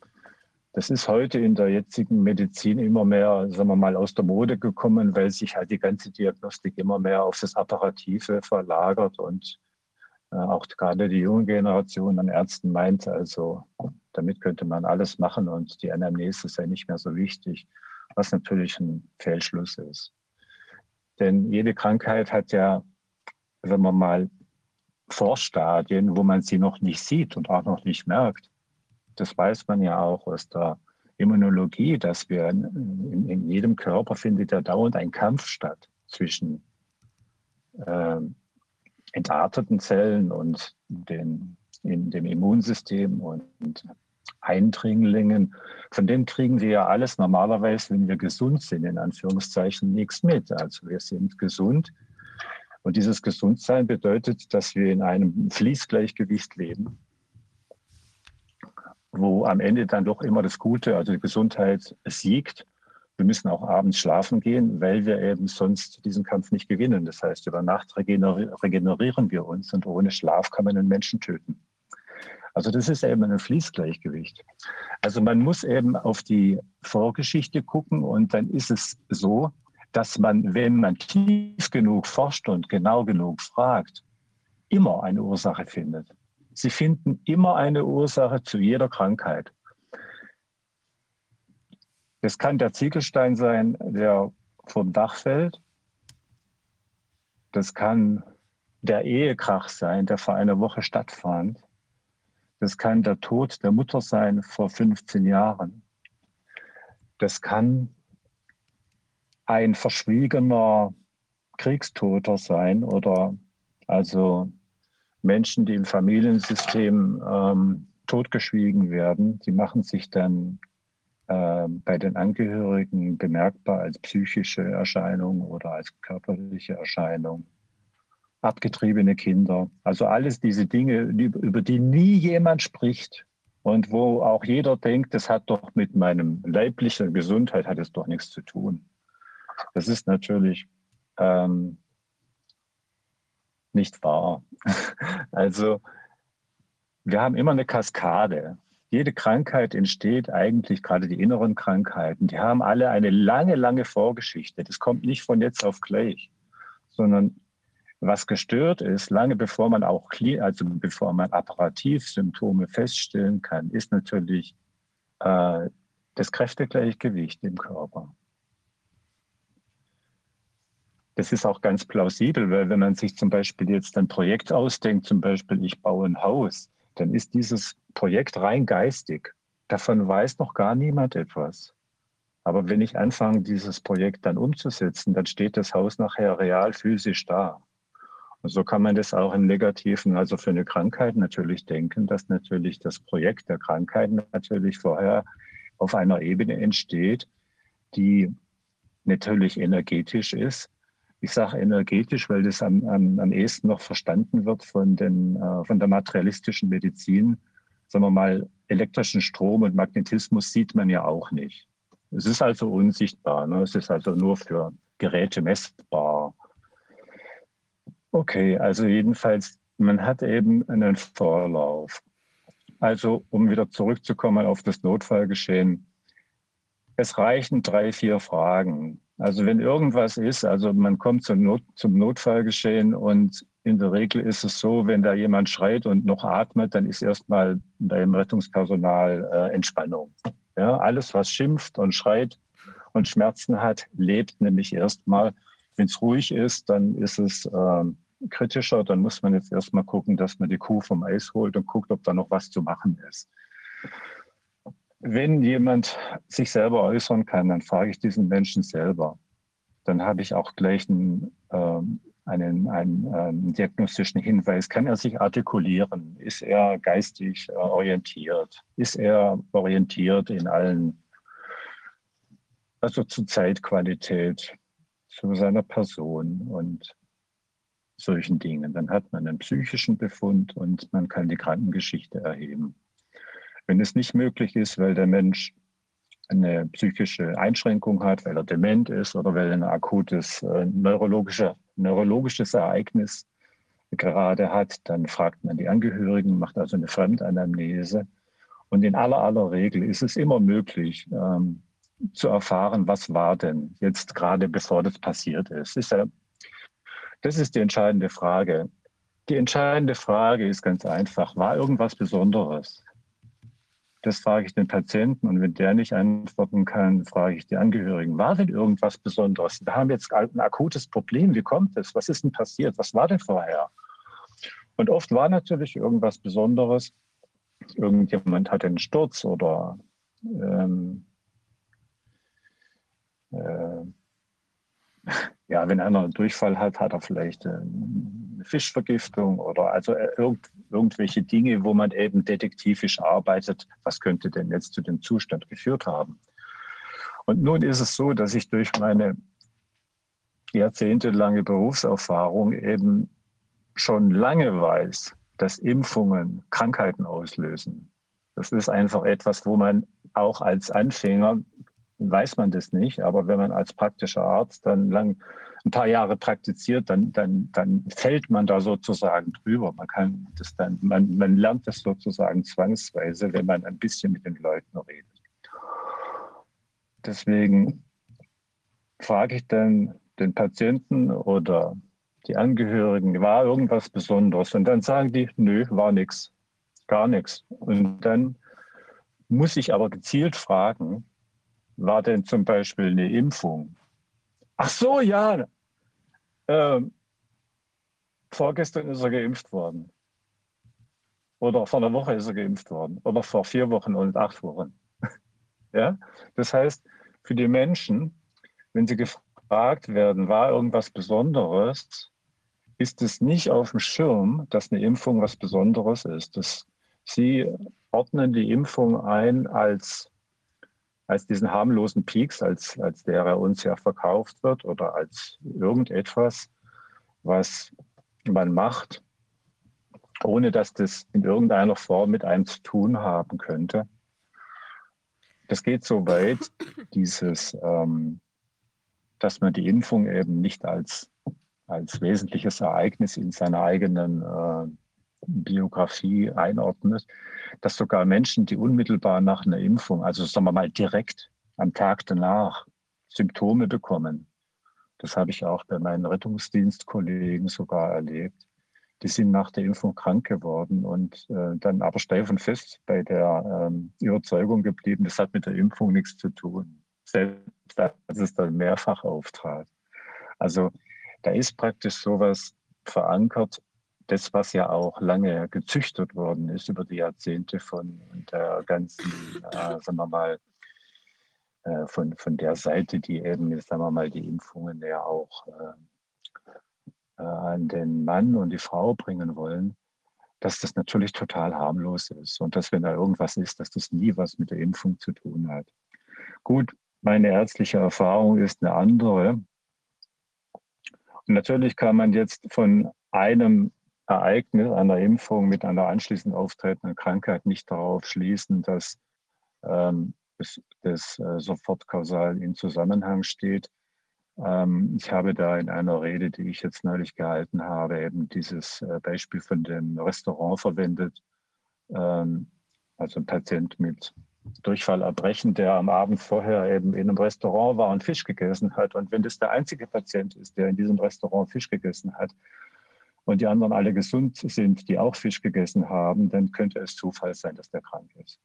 Das ist heute in der jetzigen Medizin immer mehr, sagen wir mal, aus der Mode gekommen, weil sich halt die ganze Diagnostik immer mehr auf das Apparative verlagert und auch gerade die junge Generation an Ärzten meint, also damit könnte man alles machen und die Anamnese sei nicht mehr so wichtig was natürlich ein Fehlschluss ist. Denn jede Krankheit hat ja, wenn man mal, Vorstadien, wo man sie noch nicht sieht und auch noch nicht merkt. Das weiß man ja auch aus der Immunologie, dass wir in, in jedem Körper findet ja dauernd ein Kampf statt zwischen äh, entarteten Zellen und den, in dem Immunsystem und, und Eindringlingen, von denen kriegen wir ja alles normalerweise, wenn wir gesund sind, in Anführungszeichen, nichts mit. Also wir sind gesund. Und dieses Gesundsein bedeutet, dass wir in einem Fließgleichgewicht leben, wo am Ende dann doch immer das Gute, also die Gesundheit siegt. Wir müssen auch abends schlafen gehen, weil wir eben sonst diesen Kampf nicht gewinnen. Das heißt, über Nacht regenerieren wir uns und ohne Schlaf kann man einen Menschen töten. Also das ist eben ein Fließgleichgewicht. Also man muss eben auf die Vorgeschichte gucken und dann ist es so, dass man, wenn man tief genug forscht und genau genug fragt, immer eine Ursache findet. Sie finden immer eine Ursache zu jeder Krankheit. Das kann der Ziegelstein sein, der vom Dach fällt. Das kann der Ehekrach sein, der vor einer Woche stattfand. Das kann der Tod der Mutter sein vor 15 Jahren. Das kann ein verschwiegener Kriegstoter sein oder also Menschen, die im Familiensystem ähm, totgeschwiegen werden, die machen sich dann äh, bei den Angehörigen bemerkbar als psychische Erscheinung oder als körperliche Erscheinung abgetriebene Kinder. Also alles diese Dinge, über die nie jemand spricht und wo auch jeder denkt, das hat doch mit meinem leiblichen Gesundheit hat es doch nichts zu tun. Das ist natürlich ähm, nicht wahr. Also wir haben immer eine Kaskade. Jede Krankheit entsteht eigentlich, gerade die inneren Krankheiten, die haben alle eine lange, lange Vorgeschichte. Das kommt nicht von jetzt auf gleich, sondern was gestört ist, lange bevor man auch, also bevor man apparativ Symptome feststellen kann, ist natürlich äh, das Kräftegleichgewicht im Körper. das ist auch ganz plausibel, weil wenn man sich zum Beispiel jetzt ein Projekt ausdenkt, zum Beispiel ich baue ein Haus, dann ist dieses Projekt rein geistig. Davon weiß noch gar niemand etwas. Aber wenn ich anfange, dieses Projekt dann umzusetzen, dann steht das Haus nachher real physisch da. Und so kann man das auch im Negativen, also für eine Krankheit natürlich denken, dass natürlich das Projekt der Krankheit natürlich vorher auf einer Ebene entsteht, die natürlich energetisch ist. Ich sage energetisch, weil das am, am, am ehesten noch verstanden wird von, den, äh, von der materialistischen Medizin. Sagen wir mal, elektrischen Strom und Magnetismus sieht man ja auch nicht. Es ist also unsichtbar. Ne? Es ist also nur für Geräte messbar. Okay, also jedenfalls, man hat eben einen Vorlauf. Also, um wieder zurückzukommen auf das Notfallgeschehen. Es reichen drei, vier Fragen. Also wenn irgendwas ist, also man kommt zum, Not, zum Notfallgeschehen und in der Regel ist es so, wenn da jemand schreit und noch atmet, dann ist erstmal beim Rettungspersonal äh, Entspannung. Ja, alles, was schimpft und schreit und Schmerzen hat, lebt nämlich erstmal. Wenn es ruhig ist, dann ist es äh, kritischer. Dann muss man jetzt erstmal gucken, dass man die Kuh vom Eis holt und guckt, ob da noch was zu machen ist. Wenn jemand sich selber äußern kann, dann frage ich diesen Menschen selber. Dann habe ich auch gleich einen, ähm, einen, einen, einen, diagnostischen Hinweis. Kann er sich artikulieren? Ist er geistig äh, orientiert? Ist er orientiert in allen, also zu Zeitqualität, zu seiner Person und solchen Dingen? Dann hat man einen psychischen Befund und man kann die Krankengeschichte erheben. Wenn es nicht möglich ist, weil der Mensch eine psychische Einschränkung hat, weil er dement ist oder weil er ein akutes äh, neurologische, neurologisches Ereignis gerade hat, dann fragt man die Angehörigen, macht also eine Fremdanamnese. Und in aller aller Regel ist es immer möglich, ähm, zu erfahren, was war denn jetzt gerade bevor das passiert ist. ist ja, das ist die entscheidende Frage. Die entscheidende Frage ist ganz einfach, war irgendwas Besonderes? Das frage ich den Patienten und wenn der nicht antworten kann, frage ich die Angehörigen, war denn irgendwas Besonderes? Wir haben jetzt ein akutes Problem, wie kommt es? Was ist denn passiert? Was war denn vorher? Und oft war natürlich irgendwas Besonderes. Irgendjemand hatte einen Sturz oder ähm, äh, ja, wenn einer einen Durchfall hat, hat er vielleicht eine Fischvergiftung oder also irgend, irgendwelche Dinge, wo man eben detektivisch arbeitet. Was könnte denn jetzt zu dem Zustand geführt haben? Und nun ist es so, dass ich durch meine jahrzehntelange Berufserfahrung eben schon lange weiß, dass Impfungen Krankheiten auslösen. Das ist einfach etwas, wo man auch als Anfänger weiß man das nicht. Aber wenn man als praktischer Arzt dann lang ein paar Jahre praktiziert, dann, dann, dann fällt man da sozusagen drüber. Man kann das dann, man, man lernt das sozusagen zwangsweise, wenn man ein bisschen mit den Leuten redet. Deswegen frage ich dann den Patienten oder die Angehörigen, war irgendwas Besonderes? Und dann sagen die, nö, war nichts, gar nichts. Und dann muss ich aber gezielt fragen, war denn zum Beispiel eine Impfung? Ach so, ja. Ähm, vorgestern ist er geimpft worden. Oder vor einer Woche ist er geimpft worden. Oder vor vier Wochen und acht Wochen. ja? Das heißt, für die Menschen, wenn sie gefragt werden, war irgendwas Besonderes, ist es nicht auf dem Schirm, dass eine Impfung was Besonderes ist. Das, sie ordnen die Impfung ein als als diesen harmlosen Peaks, als, als der er uns ja verkauft wird oder als irgendetwas, was man macht, ohne dass das in irgendeiner Form mit einem zu tun haben könnte. Das geht so weit, dieses, ähm, dass man die Impfung eben nicht als, als wesentliches Ereignis in seiner eigenen äh, Biografie einordnet, dass sogar Menschen, die unmittelbar nach einer Impfung, also sagen wir mal direkt am Tag danach, Symptome bekommen. Das habe ich auch bei meinen Rettungsdienstkollegen sogar erlebt. Die sind nach der Impfung krank geworden und äh, dann aber steif und fest bei der ähm, Überzeugung geblieben, das hat mit der Impfung nichts zu tun, selbst als es dann mehrfach auftrat. Also Da ist praktisch sowas verankert, das, was ja auch lange gezüchtet worden ist über die Jahrzehnte von der ganzen, äh, sagen wir mal, äh, von, von der Seite, die eben, sagen wir mal, die Impfungen ja auch äh, äh, an den Mann und die Frau bringen wollen, dass das natürlich total harmlos ist und dass wenn da irgendwas ist, dass das nie was mit der Impfung zu tun hat. Gut, meine ärztliche Erfahrung ist eine andere. Und natürlich kann man jetzt von einem Ereignis einer Impfung mit einer anschließend auftretenden Krankheit nicht darauf schließen, dass ähm, das, das äh, sofort kausal in Zusammenhang steht. Ähm, ich habe da in einer Rede, die ich jetzt neulich gehalten habe, eben dieses äh, Beispiel von dem Restaurant verwendet. Ähm, also ein Patient mit Durchfall erbrechen, der am Abend vorher eben in einem Restaurant war und Fisch gegessen hat. Und wenn das der einzige Patient ist, der in diesem Restaurant Fisch gegessen hat und die anderen alle gesund sind, die auch Fisch gegessen haben, dann könnte es Zufall sein, dass der krank ist.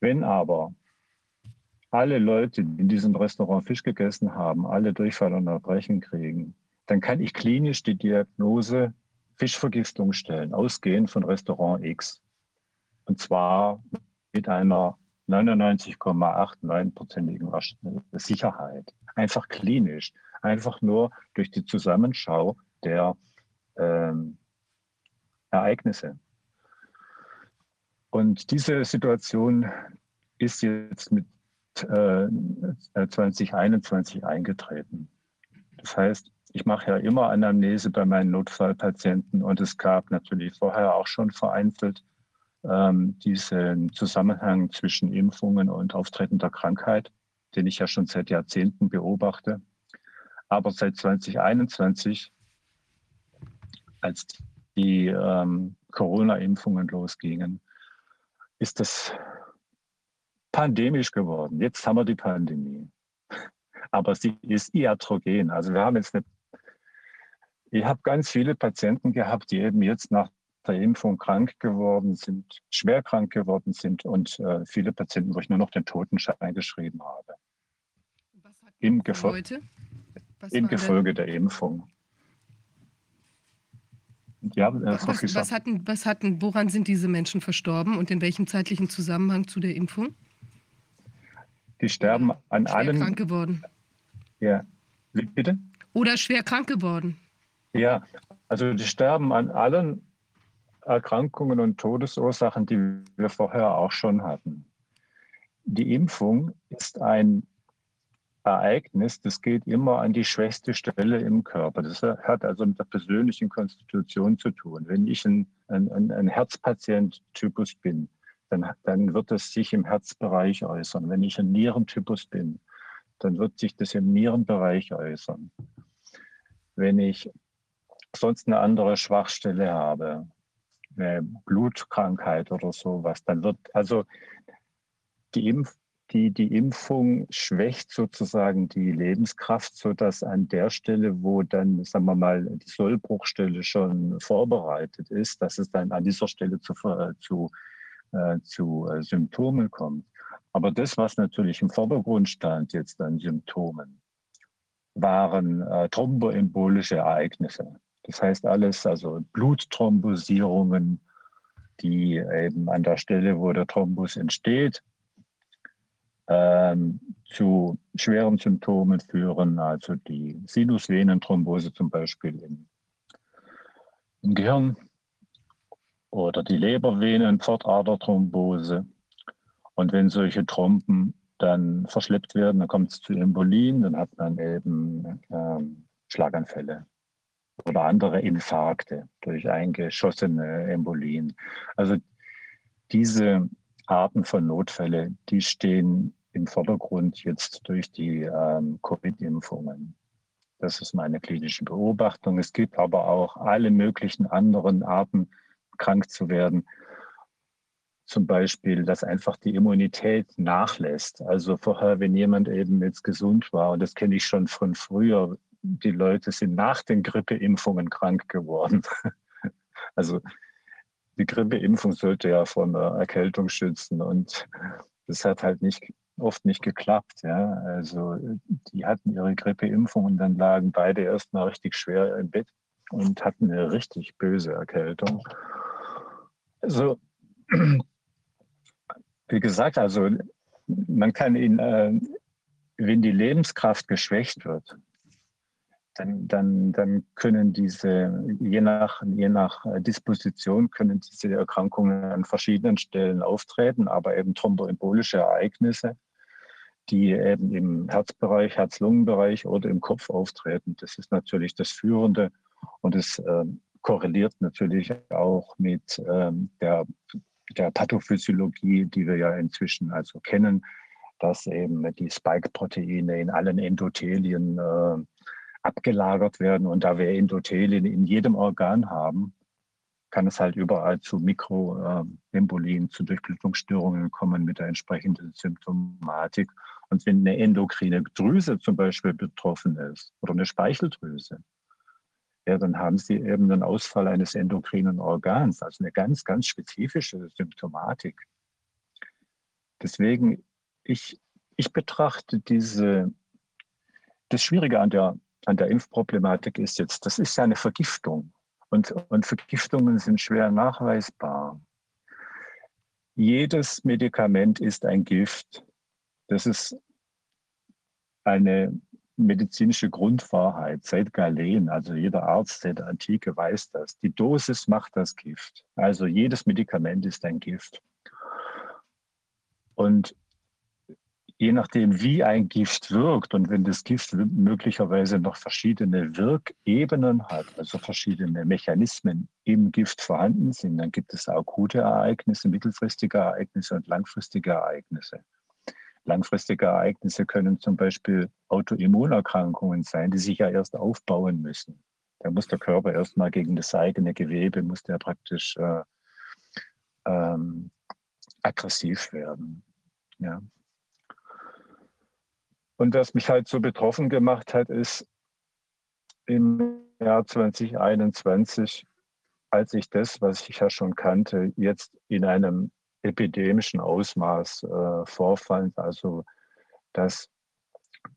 Wenn aber alle Leute, die in diesem Restaurant Fisch gegessen haben, alle Durchfall und Erbrechen kriegen, dann kann ich klinisch die Diagnose Fischvergiftung stellen, ausgehend von Restaurant X. Und zwar mit einer 99,89-prozentigen Sicherheit. Einfach klinisch. Einfach nur durch die Zusammenschau der ähm, Ereignisse. Und diese Situation ist jetzt mit 2021 äh, eingetreten. Das heißt, ich mache ja immer Anamnese bei meinen Notfallpatienten und es gab natürlich vorher auch schon vereinzelt ähm, diesen Zusammenhang zwischen Impfungen und auftretender Krankheit, den ich ja schon seit Jahrzehnten beobachte. Aber seit 2021, als die ähm, Corona-Impfungen losgingen, ist das pandemisch geworden. Jetzt haben wir die Pandemie. Aber sie ist iatrogen. Also wir haben jetzt eine, ich habe ganz viele Patienten gehabt, die eben jetzt nach der Impfung krank geworden sind, schwer krank geworden sind und äh, viele Patienten, wo ich nur noch den Totenschein geschrieben habe. Im, Gefol im Gefolge der Impfung. Ja, äh, was, was, hatten, was hatten, woran sind diese Menschen verstorben und in welchem zeitlichen Zusammenhang zu der Impfung? Die sterben an schwer allen. krank geworden. Ja. Bitte? Oder schwer krank geworden. Ja, also die sterben an allen Erkrankungen und Todesursachen, die wir vorher auch schon hatten. Die Impfung ist ein Ereignis, das geht immer an die schwächste Stelle im Körper. Das hat also mit der persönlichen Konstitution zu tun. Wenn ich ein, ein, ein Herzpatient-Typus bin, dann, dann wird es sich im Herzbereich äußern. Wenn ich ein Nierentypus bin, dann wird sich das im Nierenbereich äußern. Wenn ich sonst eine andere Schwachstelle habe, eine Blutkrankheit oder sowas, dann wird also die, Impf, die, die Impfung schwächt sozusagen die Lebenskraft, sodass an der Stelle, wo dann, sagen wir mal, die Sollbruchstelle schon vorbereitet ist, dass es dann an dieser Stelle zu, zu äh, zu äh, Symptomen kommt. Aber das, was natürlich im Vordergrund stand jetzt an Symptomen, waren äh, thromboembolische Ereignisse. Das heißt alles, also Blutthrombosierungen, die eben an der Stelle, wo der Thrombus entsteht, ähm, zu schweren Symptomen führen, also die Sinusvenenthrombose zum Beispiel im, im Gehirn, oder die Lebervenen, Pfortaderthrombose. Und wenn solche Trompen dann verschleppt werden, dann kommt es zu Embolien, dann hat man eben ähm, Schlaganfälle oder andere Infarkte durch eingeschossene Embolien. Also diese Arten von Notfälle, die stehen im Vordergrund jetzt durch die ähm, Covid-Impfungen. Das ist meine klinische Beobachtung. Es gibt aber auch alle möglichen anderen Arten krank zu werden. Zum Beispiel, dass einfach die Immunität nachlässt. Also vorher, wenn jemand eben jetzt gesund war, und das kenne ich schon von früher, die Leute sind nach den Grippeimpfungen krank geworden. Also die Grippeimpfung sollte ja vor einer Erkältung schützen und das hat halt nicht oft nicht geklappt. Ja. Also die hatten ihre Grippeimpfung und dann lagen beide erstmal richtig schwer im Bett und hatten eine richtig böse Erkältung. Also wie gesagt, also man kann ihn, äh, wenn die Lebenskraft geschwächt wird, dann, dann, dann können diese, je nach, je nach Disposition, können diese Erkrankungen an verschiedenen Stellen auftreten, aber eben thromboembolische Ereignisse, die eben im Herzbereich, Herz-Lungen-Bereich oder im Kopf auftreten. Das ist natürlich das Führende und es äh, korreliert natürlich auch mit ähm, der, der Pathophysiologie, die wir ja inzwischen also kennen, dass eben die Spike-Proteine in allen Endothelien äh, abgelagert werden. Und da wir Endothelien in jedem Organ haben, kann es halt überall zu Mikroembolien, zu Durchblutungsstörungen kommen mit der entsprechenden Symptomatik. Und wenn eine endokrine Drüse zum Beispiel betroffen ist oder eine Speicheldrüse, ja, dann haben sie eben einen Ausfall eines endokrinen Organs, also eine ganz, ganz spezifische Symptomatik. Deswegen, ich, ich betrachte diese, das Schwierige an der an der Impfproblematik ist jetzt, das ist ja eine Vergiftung. Und, und Vergiftungen sind schwer nachweisbar. Jedes Medikament ist ein Gift. Das ist eine medizinische Grundwahrheit seit Galen. Also jeder Arzt seit der Antike weiß das. Die Dosis macht das Gift. Also jedes Medikament ist ein Gift. Und je nachdem, wie ein Gift wirkt und wenn das Gift möglicherweise noch verschiedene Wirkebenen hat, also verschiedene Mechanismen im Gift vorhanden sind, dann gibt es akute Ereignisse, mittelfristige Ereignisse und langfristige Ereignisse. Langfristige Ereignisse können zum Beispiel Autoimmunerkrankungen sein, die sich ja erst aufbauen müssen. Da muss der Körper erstmal gegen das eigene Gewebe, muss der praktisch äh, ähm, aggressiv werden. Ja. Und was mich halt so betroffen gemacht hat, ist im Jahr 2021, als ich das, was ich ja schon kannte, jetzt in einem epidemischen Ausmaß äh, vorfand. Also, dass,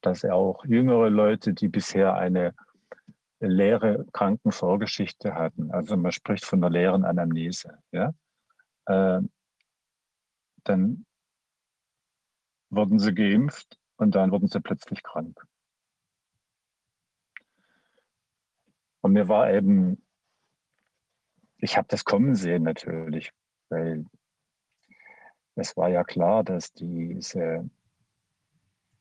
dass auch jüngere Leute, die bisher eine leere Krankenvorgeschichte hatten, also man spricht von einer leeren Anamnese, ja, äh, dann wurden sie geimpft und dann wurden sie plötzlich krank. Und mir war eben, ich habe das kommen sehen natürlich, weil es war ja klar, dass diese,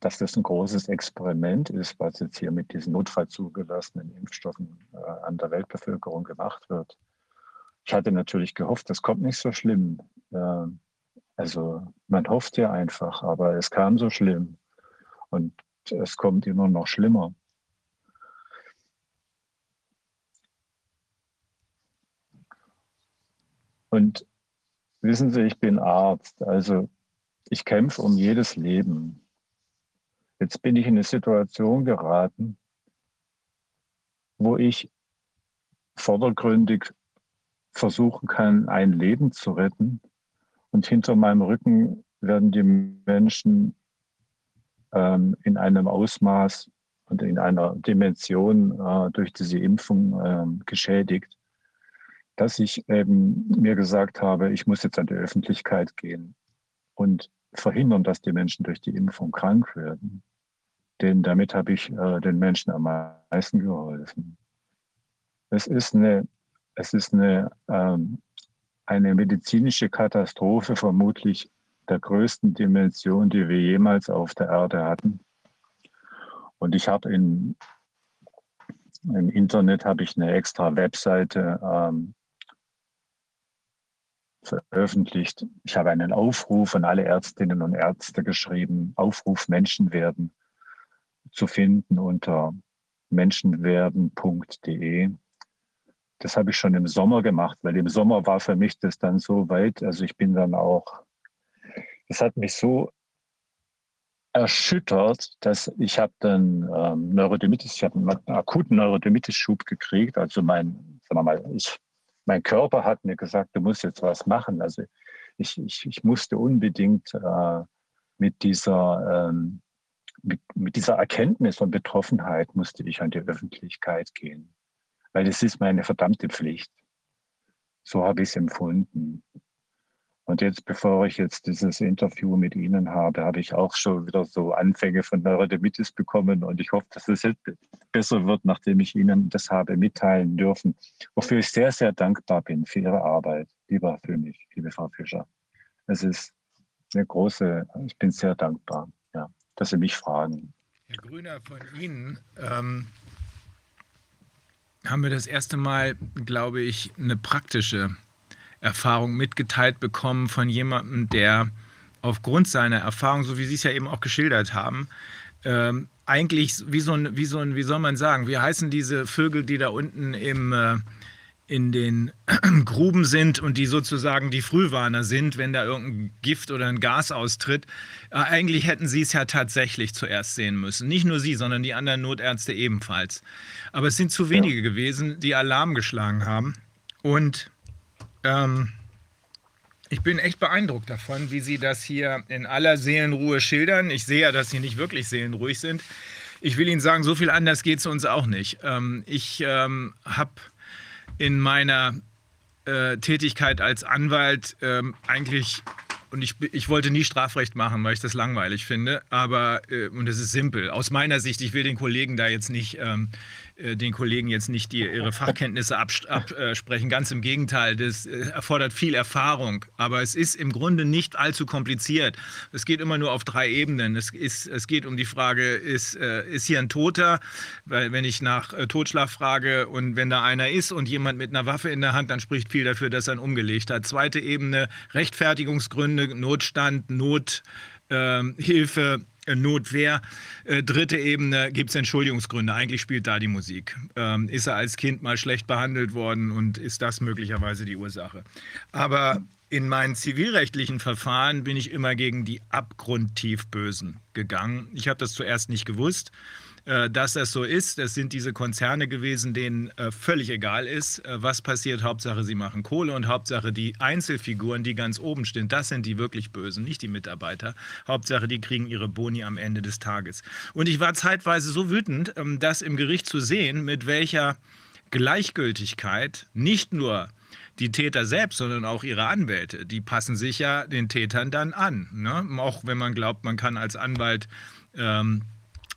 dass das ein großes Experiment ist, was jetzt hier mit diesen notfallzugelassenen Impfstoffen äh, an der Weltbevölkerung gemacht wird. Ich hatte natürlich gehofft, das kommt nicht so schlimm. Äh, also man hofft ja einfach, aber es kam so schlimm. Und es kommt immer noch schlimmer. Und wissen Sie, ich bin Arzt, also ich kämpfe um jedes Leben. Jetzt bin ich in eine Situation geraten, wo ich vordergründig versuchen kann, ein Leben zu retten. Und hinter meinem Rücken werden die Menschen ähm, in einem Ausmaß und in einer Dimension äh, durch diese Impfung äh, geschädigt, dass ich eben mir gesagt habe, ich muss jetzt an die Öffentlichkeit gehen und verhindern, dass die Menschen durch die Impfung krank werden. Denn damit habe ich äh, den Menschen am meisten geholfen. Es ist eine, es ist eine, ähm, eine medizinische Katastrophe, vermutlich der größten Dimension, die wir jemals auf der Erde hatten. Und ich habe im Internet habe ich eine extra Webseite ähm, veröffentlicht. Ich habe einen Aufruf an alle Ärztinnen und Ärzte geschrieben, Aufruf Menschenwerden zu finden unter menschenwerden.de. Das habe ich schon im Sommer gemacht, weil im Sommer war für mich das dann so weit. Also ich bin dann auch das hat mich so erschüttert, dass ich habe dann ähm, Neurodermitis, ich habe einen akuten Neurodermitis-Schub gekriegt. Also mein, sagen wir mal, ich, mein Körper hat mir gesagt, du musst jetzt was machen. Also ich, ich, ich musste unbedingt äh, mit dieser, ähm, mit, mit dieser Erkenntnis von Betroffenheit musste ich an die Öffentlichkeit gehen, weil es ist meine verdammte Pflicht. So habe ich es empfunden. Und jetzt, bevor ich jetzt dieses Interview mit Ihnen habe, habe ich auch schon wieder so Anfänge von Neurodermitis bekommen und ich hoffe, dass es jetzt besser wird, nachdem ich Ihnen das habe mitteilen dürfen. Wofür ich sehr, sehr dankbar bin für Ihre Arbeit, lieber König, liebe Frau Fischer. Es ist eine große, ich bin sehr dankbar, ja, dass Sie mich fragen. Herr Grüner, von Ihnen ähm, haben wir das erste Mal, glaube ich, eine praktische Erfahrung mitgeteilt bekommen von jemandem, der aufgrund seiner Erfahrung, so wie Sie es ja eben auch geschildert haben, ähm, eigentlich wie so ein, wie so ein, wie soll man sagen, wie heißen diese Vögel, die da unten im, äh, in den Gruben sind und die sozusagen die Frühwarner sind, wenn da irgendein Gift oder ein Gas austritt. Äh, eigentlich hätten Sie es ja tatsächlich zuerst sehen müssen. Nicht nur Sie, sondern die anderen Notärzte ebenfalls. Aber es sind zu wenige gewesen, die Alarm geschlagen haben. Und ähm, ich bin echt beeindruckt davon, wie Sie das hier in aller Seelenruhe schildern. Ich sehe ja, dass Sie nicht wirklich seelenruhig sind. Ich will Ihnen sagen, so viel anders geht es uns auch nicht. Ähm, ich ähm, habe in meiner äh, Tätigkeit als Anwalt ähm, eigentlich und ich, ich, wollte nie Strafrecht machen, weil ich das langweilig finde. Aber, äh, und es ist simpel. Aus meiner Sicht, ich will den Kollegen da jetzt nicht ähm, äh, den Kollegen jetzt nicht die, ihre Fachkenntnisse absprechen. Ganz im Gegenteil, das äh, erfordert viel Erfahrung. Aber es ist im Grunde nicht allzu kompliziert. Es geht immer nur auf drei Ebenen. Es, ist, es geht um die Frage, ist, äh, ist hier ein Toter? Weil wenn ich nach Totschlag frage und wenn da einer ist und jemand mit einer Waffe in der Hand, dann spricht viel dafür, dass er ihn umgelegt hat. Zweite Ebene, Rechtfertigungsgründe, Notstand, Nothilfe. Notwehr. Äh, dritte Ebene gibt es Entschuldigungsgründe. Eigentlich spielt da die Musik. Ähm, ist er als Kind mal schlecht behandelt worden und ist das möglicherweise die Ursache? Aber in meinen zivilrechtlichen Verfahren bin ich immer gegen die abgrundtief Bösen gegangen. Ich habe das zuerst nicht gewusst. Äh, dass das so ist. Das sind diese Konzerne gewesen, denen äh, völlig egal ist, äh, was passiert. Hauptsache, sie machen Kohle und Hauptsache, die Einzelfiguren, die ganz oben stehen, das sind die wirklich Bösen, nicht die Mitarbeiter. Hauptsache, die kriegen ihre Boni am Ende des Tages. Und ich war zeitweise so wütend, ähm, das im Gericht zu sehen, mit welcher Gleichgültigkeit nicht nur die Täter selbst, sondern auch ihre Anwälte, die passen sich ja den Tätern dann an. Ne? Auch wenn man glaubt, man kann als Anwalt ähm,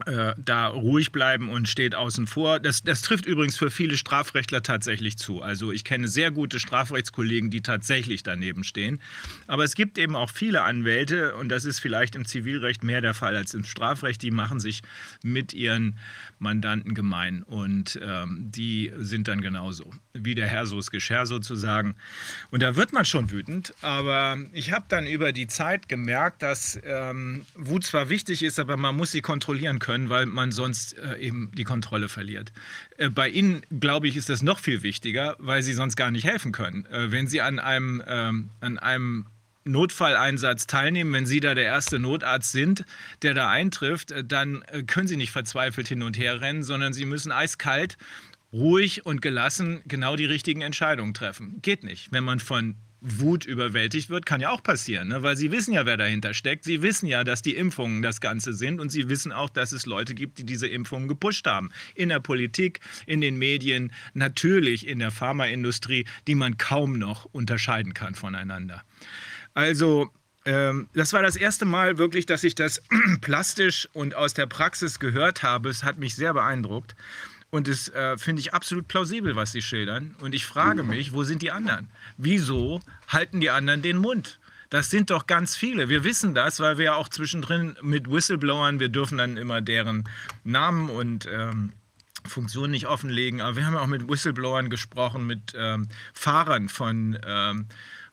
äh, da ruhig bleiben und steht außen vor. Das, das trifft übrigens für viele Strafrechtler tatsächlich zu. Also ich kenne sehr gute Strafrechtskollegen, die tatsächlich daneben stehen. Aber es gibt eben auch viele Anwälte, und das ist vielleicht im Zivilrecht mehr der Fall als im Strafrecht, die machen sich mit ihren Mandanten gemein. Und ähm, die sind dann genauso, wie der Herr so ist Gescher sozusagen. Und da wird man schon wütend. Aber ich habe dann über die Zeit gemerkt, dass ähm, Wut zwar wichtig ist, aber man muss sie kontrollieren können können, weil man sonst äh, eben die Kontrolle verliert. Äh, bei Ihnen, glaube ich, ist das noch viel wichtiger, weil Sie sonst gar nicht helfen können. Äh, wenn Sie an einem, ähm, an einem Notfalleinsatz teilnehmen, wenn Sie da der erste Notarzt sind, der da eintrifft, äh, dann äh, können Sie nicht verzweifelt hin und her rennen, sondern Sie müssen eiskalt ruhig und gelassen genau die richtigen Entscheidungen treffen. Geht nicht. Wenn man von Wut überwältigt wird, kann ja auch passieren, ne? weil sie wissen ja, wer dahinter steckt. Sie wissen ja, dass die Impfungen das Ganze sind und sie wissen auch, dass es Leute gibt, die diese Impfungen gepusht haben. In der Politik, in den Medien, natürlich in der Pharmaindustrie, die man kaum noch unterscheiden kann voneinander. Also ähm, das war das erste Mal wirklich, dass ich das plastisch und aus der Praxis gehört habe. Es hat mich sehr beeindruckt. Und das äh, finde ich absolut plausibel, was Sie schildern. Und ich frage mich, wo sind die anderen? Wieso halten die anderen den Mund? Das sind doch ganz viele. Wir wissen das, weil wir ja auch zwischendrin mit Whistleblowern, wir dürfen dann immer deren Namen und ähm, Funktionen nicht offenlegen, aber wir haben auch mit Whistleblowern gesprochen, mit ähm, Fahrern von ähm,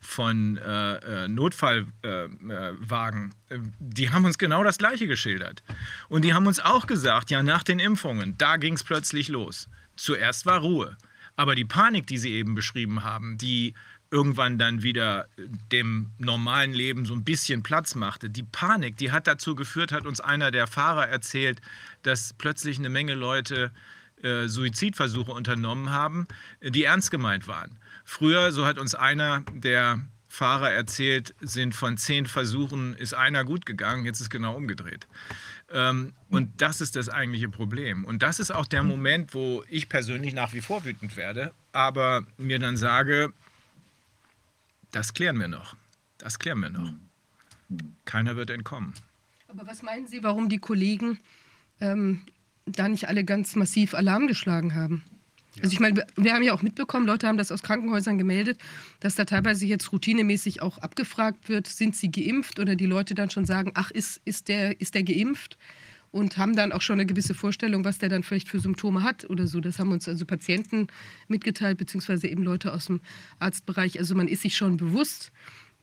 von äh, äh Notfallwagen, äh, die haben uns genau das Gleiche geschildert. Und die haben uns auch gesagt, ja, nach den Impfungen, da ging es plötzlich los. Zuerst war Ruhe. Aber die Panik, die Sie eben beschrieben haben, die irgendwann dann wieder dem normalen Leben so ein bisschen Platz machte. Die Panik, die hat dazu geführt, hat uns einer der Fahrer erzählt, dass plötzlich eine Menge Leute äh, Suizidversuche unternommen haben, die ernst gemeint waren. Früher, so hat uns einer der Fahrer erzählt, sind von zehn Versuchen, ist einer gut gegangen, jetzt ist genau umgedreht. Ähm, und das ist das eigentliche Problem. Und das ist auch der Moment, wo ich persönlich nach wie vor wütend werde, aber mir dann sage, das klären wir noch. Das klären wir noch. Keiner wird entkommen. Aber was meinen Sie, warum die Kollegen ähm, da nicht alle ganz massiv Alarm geschlagen haben? Also ich meine, wir haben ja auch mitbekommen, Leute haben das aus Krankenhäusern gemeldet, dass da teilweise jetzt routinemäßig auch abgefragt wird, sind sie geimpft oder die Leute dann schon sagen, ach, ist, ist, der, ist der geimpft? Und haben dann auch schon eine gewisse Vorstellung, was der dann vielleicht für Symptome hat oder so. Das haben uns also Patienten mitgeteilt, beziehungsweise eben Leute aus dem Arztbereich. Also man ist sich schon bewusst,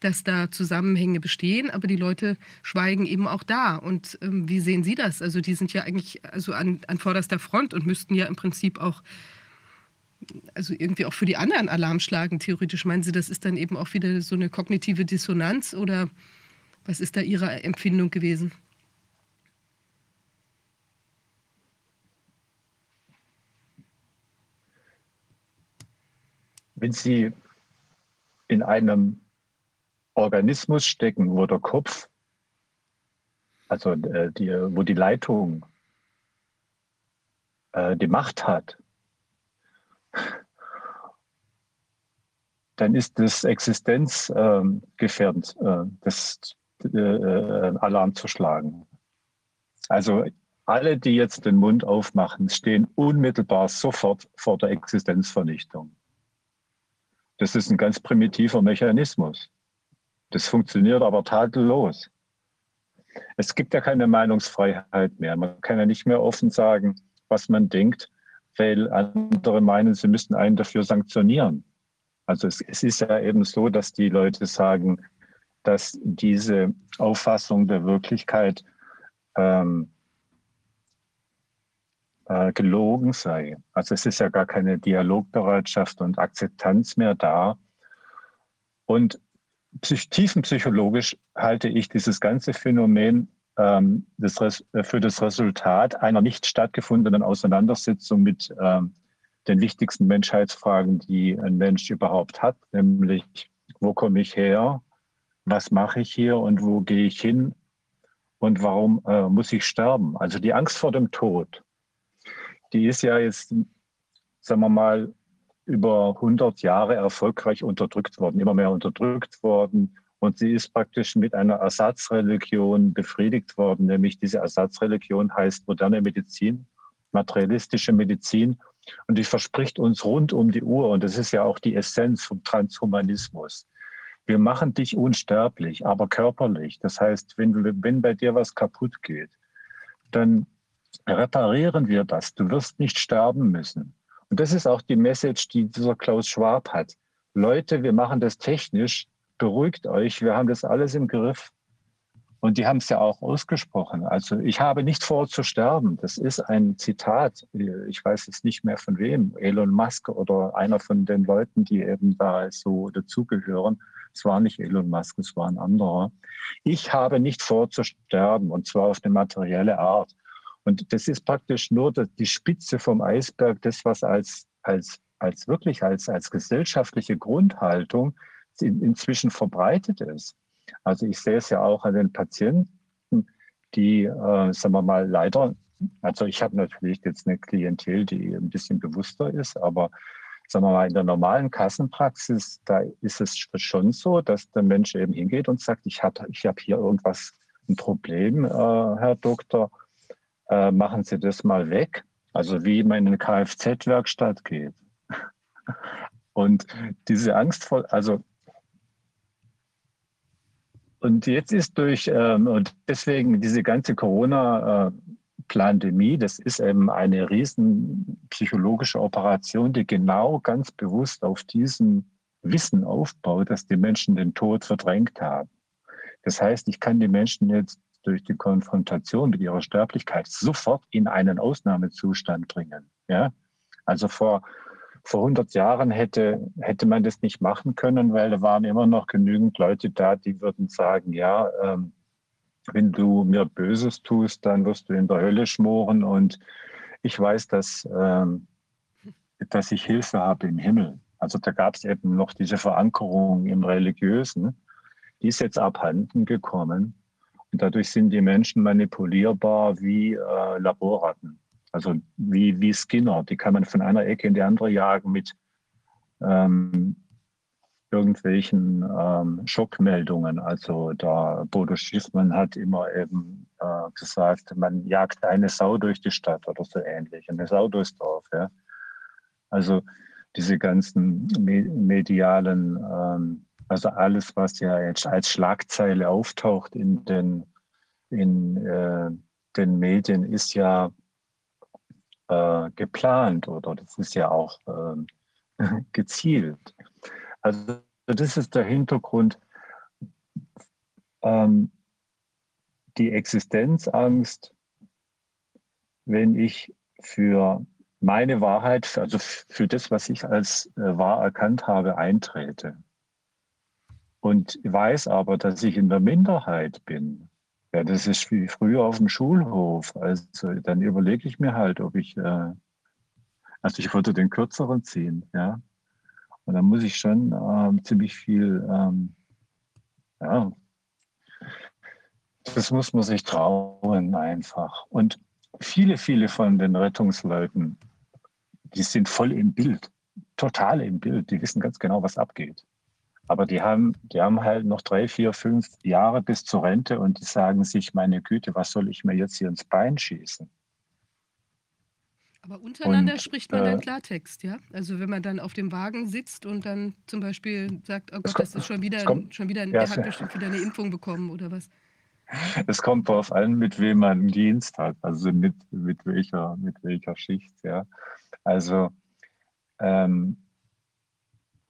dass da Zusammenhänge bestehen, aber die Leute schweigen eben auch da. Und ähm, wie sehen Sie das? Also die sind ja eigentlich also an, an vorderster Front und müssten ja im Prinzip auch also irgendwie auch für die anderen Alarm schlagen, theoretisch. Meinen Sie, das ist dann eben auch wieder so eine kognitive Dissonanz oder was ist da Ihre Empfindung gewesen? Wenn Sie in einem Organismus stecken, wo der Kopf, also äh, die, wo die Leitung äh, die Macht hat, dann ist das existenzgefährdend, äh, das äh, Alarm zu schlagen. Also alle, die jetzt den Mund aufmachen, stehen unmittelbar sofort vor der Existenzvernichtung. Das ist ein ganz primitiver Mechanismus. Das funktioniert aber tadellos. Es gibt ja keine Meinungsfreiheit mehr. Man kann ja nicht mehr offen sagen, was man denkt, weil andere meinen, sie müssten einen dafür sanktionieren. Also es, es ist ja eben so, dass die Leute sagen, dass diese Auffassung der Wirklichkeit ähm, äh, gelogen sei. Also es ist ja gar keine Dialogbereitschaft und Akzeptanz mehr da. Und psych tiefenpsychologisch halte ich dieses ganze Phänomen ähm, das äh, für das Resultat einer nicht stattgefundenen Auseinandersetzung mit ähm, den wichtigsten Menschheitsfragen, die ein Mensch überhaupt hat, nämlich wo komme ich her, was mache ich hier und wo gehe ich hin und warum äh, muss ich sterben? Also die Angst vor dem Tod, die ist ja jetzt, sagen wir mal, über 100 Jahre erfolgreich unterdrückt worden, immer mehr unterdrückt worden. Und sie ist praktisch mit einer Ersatzreligion befriedigt worden, nämlich diese Ersatzreligion heißt moderne Medizin, materialistische Medizin. Und die verspricht uns rund um die Uhr, und das ist ja auch die Essenz vom Transhumanismus. Wir machen dich unsterblich, aber körperlich. Das heißt, wenn, wenn bei dir was kaputt geht, dann reparieren wir das. Du wirst nicht sterben müssen. Und das ist auch die Message, die dieser Klaus Schwab hat. Leute, wir machen das technisch, beruhigt euch, wir haben das alles im Griff. Und die haben es ja auch ausgesprochen. Also ich habe nicht vor zu sterben. Das ist ein Zitat. Ich weiß jetzt nicht mehr von wem. Elon Musk oder einer von den Leuten, die eben da so dazugehören. Es war nicht Elon Musk, es war ein anderer. Ich habe nicht vor zu sterben und zwar auf eine materielle Art. Und das ist praktisch nur die Spitze vom Eisberg, das was als, als, als wirklich als, als gesellschaftliche Grundhaltung inzwischen verbreitet ist. Also ich sehe es ja auch an den Patienten, die, äh, sagen wir mal, leider, also ich habe natürlich jetzt eine Klientel, die ein bisschen bewusster ist, aber sagen wir mal, in der normalen Kassenpraxis, da ist es schon so, dass der Mensch eben hingeht und sagt, ich habe ich hab hier irgendwas, ein Problem, äh, Herr Doktor, äh, machen Sie das mal weg. Also wie man in eine Kfz-Werkstatt geht. Und diese Angst vor, also und jetzt ist durch, ähm, und deswegen diese ganze Corona-Pandemie, das ist eben eine riesen psychologische Operation, die genau ganz bewusst auf diesem Wissen aufbaut, dass die Menschen den Tod verdrängt haben. Das heißt, ich kann die Menschen jetzt durch die Konfrontation mit ihrer Sterblichkeit sofort in einen Ausnahmezustand bringen. Ja? Also vor vor 100 Jahren hätte, hätte man das nicht machen können, weil da waren immer noch genügend Leute da, die würden sagen, ja, ähm, wenn du mir Böses tust, dann wirst du in der Hölle schmoren und ich weiß, dass, ähm, dass ich Hilfe habe im Himmel. Also da gab es eben noch diese Verankerung im Religiösen, die ist jetzt abhanden gekommen. Und dadurch sind die Menschen manipulierbar wie äh, Laborratten. Also wie, wie Skinner. Die kann man von einer Ecke in die andere jagen mit ähm, irgendwelchen ähm, Schockmeldungen. Also der Bodo Schiffmann hat immer eben äh, gesagt, man jagt eine Sau durch die Stadt oder so ähnlich, eine Sau durchs Dorf. Ja. Also diese ganzen medialen, ähm, also alles, was ja jetzt als Schlagzeile auftaucht in den, in, äh, den Medien, ist ja äh, geplant oder das ist ja auch äh, gezielt. Also das ist der Hintergrund. Ähm, die Existenzangst, wenn ich für meine Wahrheit, also für das, was ich als äh, wahr erkannt habe, eintrete. Und weiß aber, dass ich in der Minderheit bin. Ja, das ist wie früher auf dem Schulhof. Also dann überlege ich mir halt, ob ich, äh, also ich würde den kürzeren ziehen, ja. Und dann muss ich schon ähm, ziemlich viel, ähm, ja, das muss man sich trauen einfach. Und viele, viele von den Rettungsleuten, die sind voll im Bild, total im Bild. Die wissen ganz genau, was abgeht. Aber die haben, die haben halt noch drei, vier, fünf Jahre bis zur Rente und die sagen sich, meine Güte, was soll ich mir jetzt hier ins Bein schießen? Aber untereinander und, spricht man äh, dann Klartext, ja? Also wenn man dann auf dem Wagen sitzt und dann zum Beispiel sagt, oh Gott, das ist schon wieder, kommt, schon wieder, ja, der hat bestimmt wieder eine Impfung bekommen oder was? Es kommt darauf an, mit wem man einen Dienst hat, also mit, mit, welcher, mit welcher Schicht, ja. Also ähm,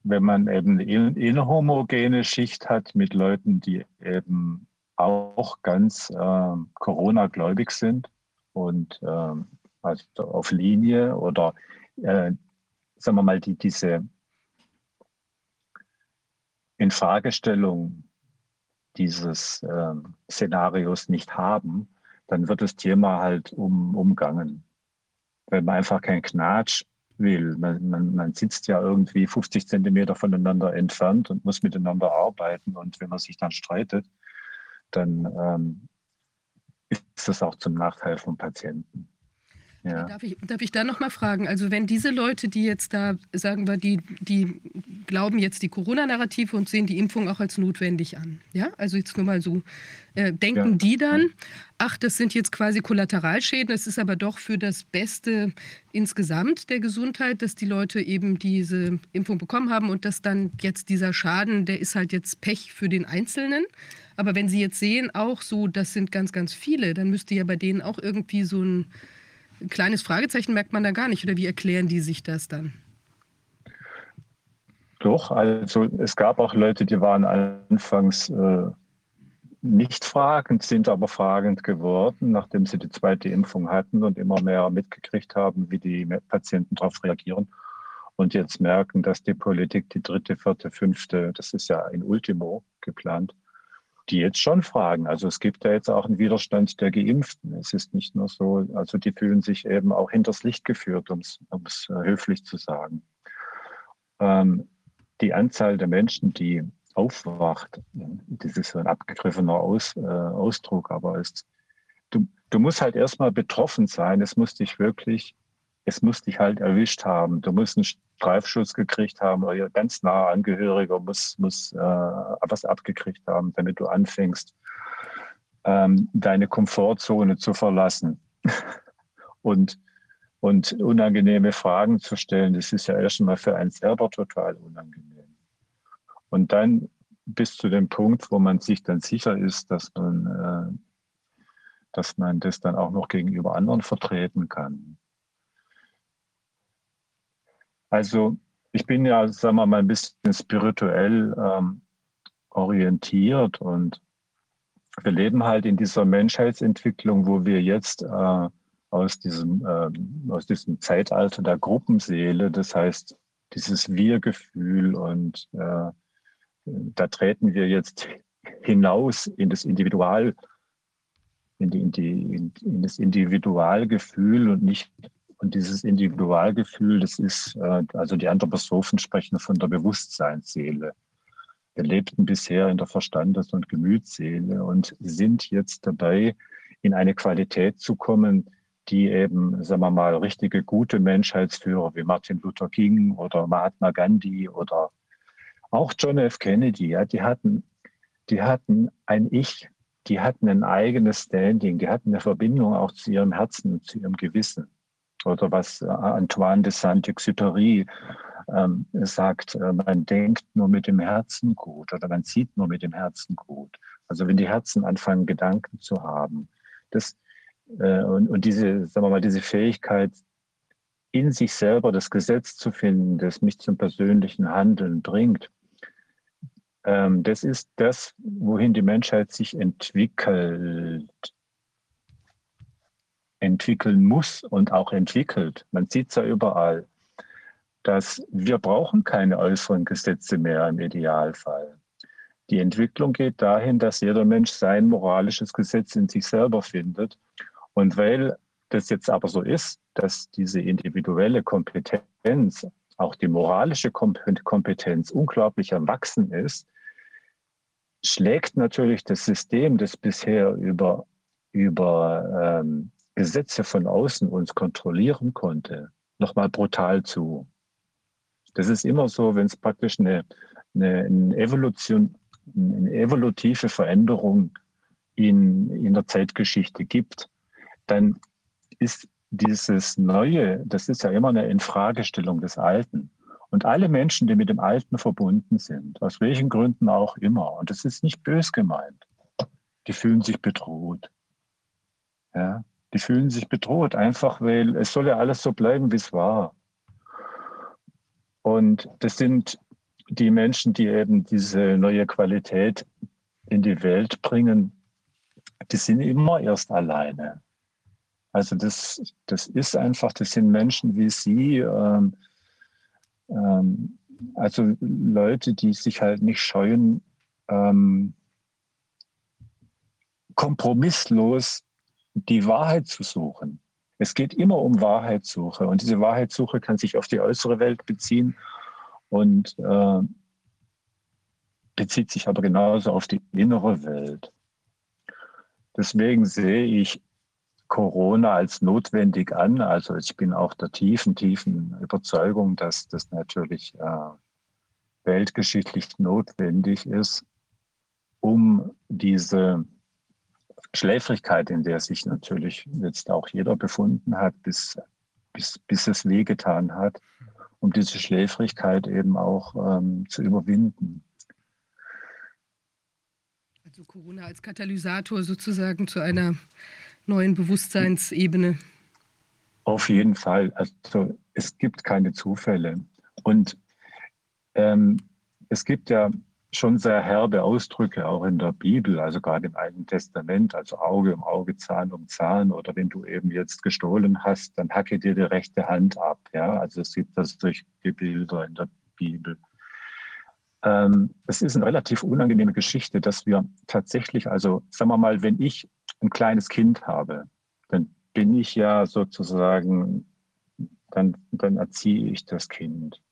wenn man eben eine inhomogene Schicht hat mit Leuten, die eben auch ganz äh, Corona-gläubig sind und ähm, also auf Linie oder äh, sagen wir mal, die diese Infragestellung dieses äh, Szenarios nicht haben, dann wird das Thema halt um, umgangen. Wenn man einfach kein Knatsch will. Man, man, man sitzt ja irgendwie 50 Zentimeter voneinander entfernt und muss miteinander arbeiten. Und wenn man sich dann streitet, dann ähm, ist das auch zum Nachteil vom Patienten. Ja. Darf, ich, darf ich da nochmal fragen? Also wenn diese Leute, die jetzt da, sagen wir, die, die glauben jetzt die Corona-Narrative und sehen die Impfung auch als notwendig an, ja, also jetzt nur mal so, äh, denken ja. die dann, ach, das sind jetzt quasi Kollateralschäden, es ist aber doch für das Beste insgesamt der Gesundheit, dass die Leute eben diese Impfung bekommen haben und dass dann jetzt dieser Schaden, der ist halt jetzt Pech für den Einzelnen. Aber wenn Sie jetzt sehen, auch so, das sind ganz, ganz viele, dann müsste ja bei denen auch irgendwie so ein ein kleines Fragezeichen merkt man da gar nicht. Oder wie erklären die sich das dann? Doch, also es gab auch Leute, die waren anfangs äh, nicht fragend, sind aber fragend geworden, nachdem sie die zweite Impfung hatten und immer mehr mitgekriegt haben, wie die Patienten darauf reagieren. Und jetzt merken, dass die Politik die dritte, vierte, fünfte, das ist ja in Ultimo geplant, die jetzt schon fragen. Also es gibt ja jetzt auch einen Widerstand der Geimpften. Es ist nicht nur so, also die fühlen sich eben auch hinters Licht geführt, um es äh, höflich zu sagen. Ähm, die Anzahl der Menschen, die aufwacht, das ist so ein abgegriffener Aus, äh, Ausdruck, aber es, du, du musst halt erstmal betroffen sein. Es muss dich wirklich, es muss dich halt erwischt haben. Du musst einen Streifschutz gekriegt haben oder ganz nahe Angehöriger muss, muss äh, was abgekriegt haben, damit du anfängst, ähm, deine Komfortzone zu verlassen und, und unangenehme Fragen zu stellen. Das ist ja erstmal für einen selber total unangenehm. Und dann bis zu dem Punkt, wo man sich dann sicher ist, dass man, äh, dass man das dann auch noch gegenüber anderen vertreten kann. Also ich bin ja, sagen wir mal, ein bisschen spirituell ähm, orientiert und wir leben halt in dieser Menschheitsentwicklung, wo wir jetzt äh, aus, diesem, äh, aus diesem Zeitalter der Gruppenseele, das heißt dieses Wir-Gefühl und äh, da treten wir jetzt hinaus in das Individual, in, die, in, die, in, in das Individualgefühl und nicht und dieses Individualgefühl, das ist, äh, also die Anthroposophen sprechen von der Bewusstseinsseele. Wir lebten bisher in der Verstandes- und Gemütsseele und sind jetzt dabei, in eine Qualität zu kommen, die eben, sagen wir mal, richtige gute Menschheitsführer wie Martin Luther King oder Mahatma Gandhi oder auch John F. Kennedy, ja, die hatten, die hatten ein Ich, die hatten ein eigenes Standing, die hatten eine Verbindung auch zu ihrem Herzen und zu ihrem Gewissen. Oder was äh, Antoine de Saint-Exupéry ähm, sagt, äh, man denkt nur mit dem Herzen gut oder man sieht nur mit dem Herzen gut. Also wenn die Herzen anfangen, Gedanken zu haben, das, äh, und, und diese, sagen wir mal, diese Fähigkeit, in sich selber das Gesetz zu finden, das mich zum persönlichen Handeln bringt, ähm, das ist das, wohin die Menschheit sich entwickelt, entwickeln muss und auch entwickelt. Man sieht es ja überall, dass wir brauchen keine äußeren Gesetze mehr im Idealfall. Die Entwicklung geht dahin, dass jeder Mensch sein moralisches Gesetz in sich selber findet. Und weil das jetzt aber so ist, dass diese individuelle Kompetenz, auch die moralische Kompetenz unglaublich erwachsen ist, schlägt natürlich das System, das bisher über, über ähm, Gesetze von außen uns kontrollieren konnte, nochmal brutal zu. Das ist immer so, wenn es praktisch eine, eine, eine, Evolution, eine evolutive Veränderung in, in der Zeitgeschichte gibt, dann ist dieses Neue, das ist ja immer eine Infragestellung des Alten. Und alle Menschen, die mit dem Alten verbunden sind, aus welchen Gründen auch immer, und das ist nicht bös gemeint, die fühlen sich bedroht. Ja, die fühlen sich bedroht, einfach weil es soll ja alles so bleiben, wie es war. Und das sind die Menschen, die eben diese neue Qualität in die Welt bringen, die sind immer erst alleine. Also das, das ist einfach, das sind Menschen wie Sie, ähm, ähm, also Leute, die sich halt nicht scheuen, ähm, kompromisslos die Wahrheit zu suchen. Es geht immer um Wahrheitssuche und diese Wahrheitssuche kann sich auf die äußere Welt beziehen und äh, bezieht sich aber genauso auf die innere Welt. Deswegen sehe ich Corona als notwendig an. Also ich bin auch der tiefen, tiefen Überzeugung, dass das natürlich äh, weltgeschichtlich notwendig ist, um diese Schläfrigkeit, in der sich natürlich jetzt auch jeder befunden hat, bis, bis, bis es wehgetan hat, um diese Schläfrigkeit eben auch ähm, zu überwinden. Also Corona als Katalysator sozusagen zu einer neuen Bewusstseinsebene. Auf jeden Fall. Also es gibt keine Zufälle. Und ähm, es gibt ja schon sehr herbe Ausdrücke auch in der Bibel, also gerade im Alten Testament, also Auge um Auge, Zahn um Zahn oder wenn du eben jetzt gestohlen hast, dann hacke dir die rechte Hand ab. Ja, also es gibt das durch die Bilder in der Bibel. Ähm, es ist eine relativ unangenehme Geschichte, dass wir tatsächlich, also sagen wir mal, wenn ich ein kleines Kind habe, dann bin ich ja sozusagen, dann, dann erziehe ich das Kind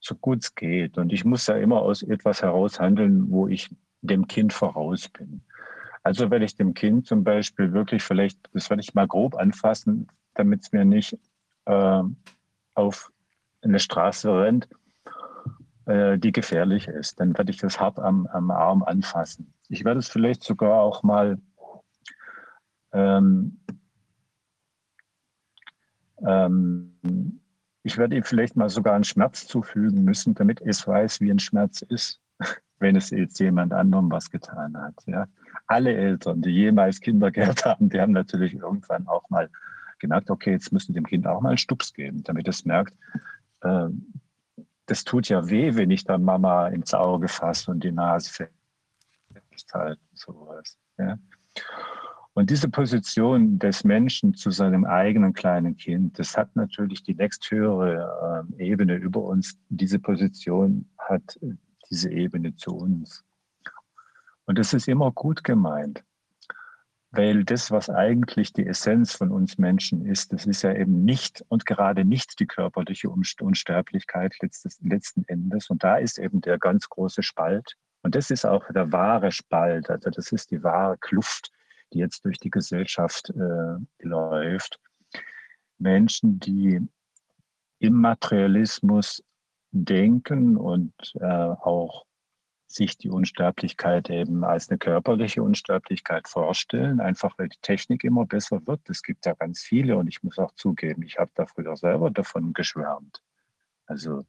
so gut es geht. Und ich muss ja immer aus etwas heraus handeln, wo ich dem Kind voraus bin. Also werde ich dem Kind zum Beispiel wirklich vielleicht, das werde ich mal grob anfassen, damit es mir nicht äh, auf eine Straße rennt, äh, die gefährlich ist. Dann werde ich das hart am, am Arm anfassen. Ich werde es vielleicht sogar auch mal ähm, ähm, ich werde ihm vielleicht mal sogar einen Schmerz zufügen müssen, damit es weiß, wie ein Schmerz ist, wenn es jetzt jemand anderem was getan hat. Ja. Alle Eltern, die jemals Kinder gehabt haben, die haben natürlich irgendwann auch mal gemerkt, okay, jetzt müssen dem Kind auch mal einen Stups geben, damit es merkt, äh, das tut ja weh, wenn ich dann Mama ins Auge fasse und die Nase festhalte und sowas. Ja. Und diese Position des Menschen zu seinem eigenen kleinen Kind, das hat natürlich die nächsthöhere äh, Ebene über uns. Diese Position hat diese Ebene zu uns. Und das ist immer gut gemeint. weil das, was eigentlich die Essenz von uns Menschen ist, das ist ja eben nicht und gerade nicht die körperliche Unsterblichkeit letzten Endes. Und da ist eben der ganz große Spalt. Und das ist auch der wahre Spalt, also das ist die wahre Kluft, die jetzt durch die Gesellschaft äh, läuft. Menschen, die im Materialismus denken und äh, auch sich die Unsterblichkeit eben als eine körperliche Unsterblichkeit vorstellen, einfach weil die Technik immer besser wird. Es gibt ja ganz viele und ich muss auch zugeben, ich habe da früher selber davon geschwärmt. Also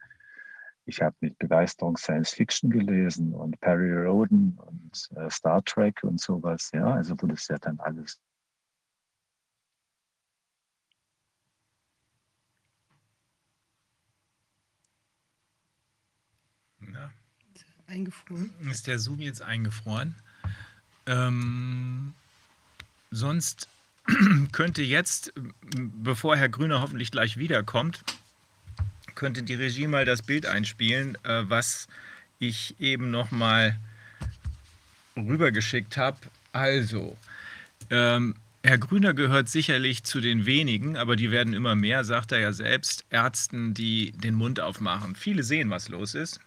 ich habe mit Begeisterung Science Fiction gelesen und Perry Roden und äh, Star Trek und sowas, ja, also wo das ja dann alles eingefroren. Ist der Zoom jetzt eingefroren? Ähm, sonst könnte jetzt, bevor Herr Grüner hoffentlich gleich wiederkommt, könnte die Regie mal das Bild einspielen, äh, was ich eben noch mal rübergeschickt habe. Also, ähm, Herr Grüner gehört sicherlich zu den wenigen, aber die werden immer mehr, sagt er ja selbst, Ärzten, die den Mund aufmachen. Viele sehen, was los ist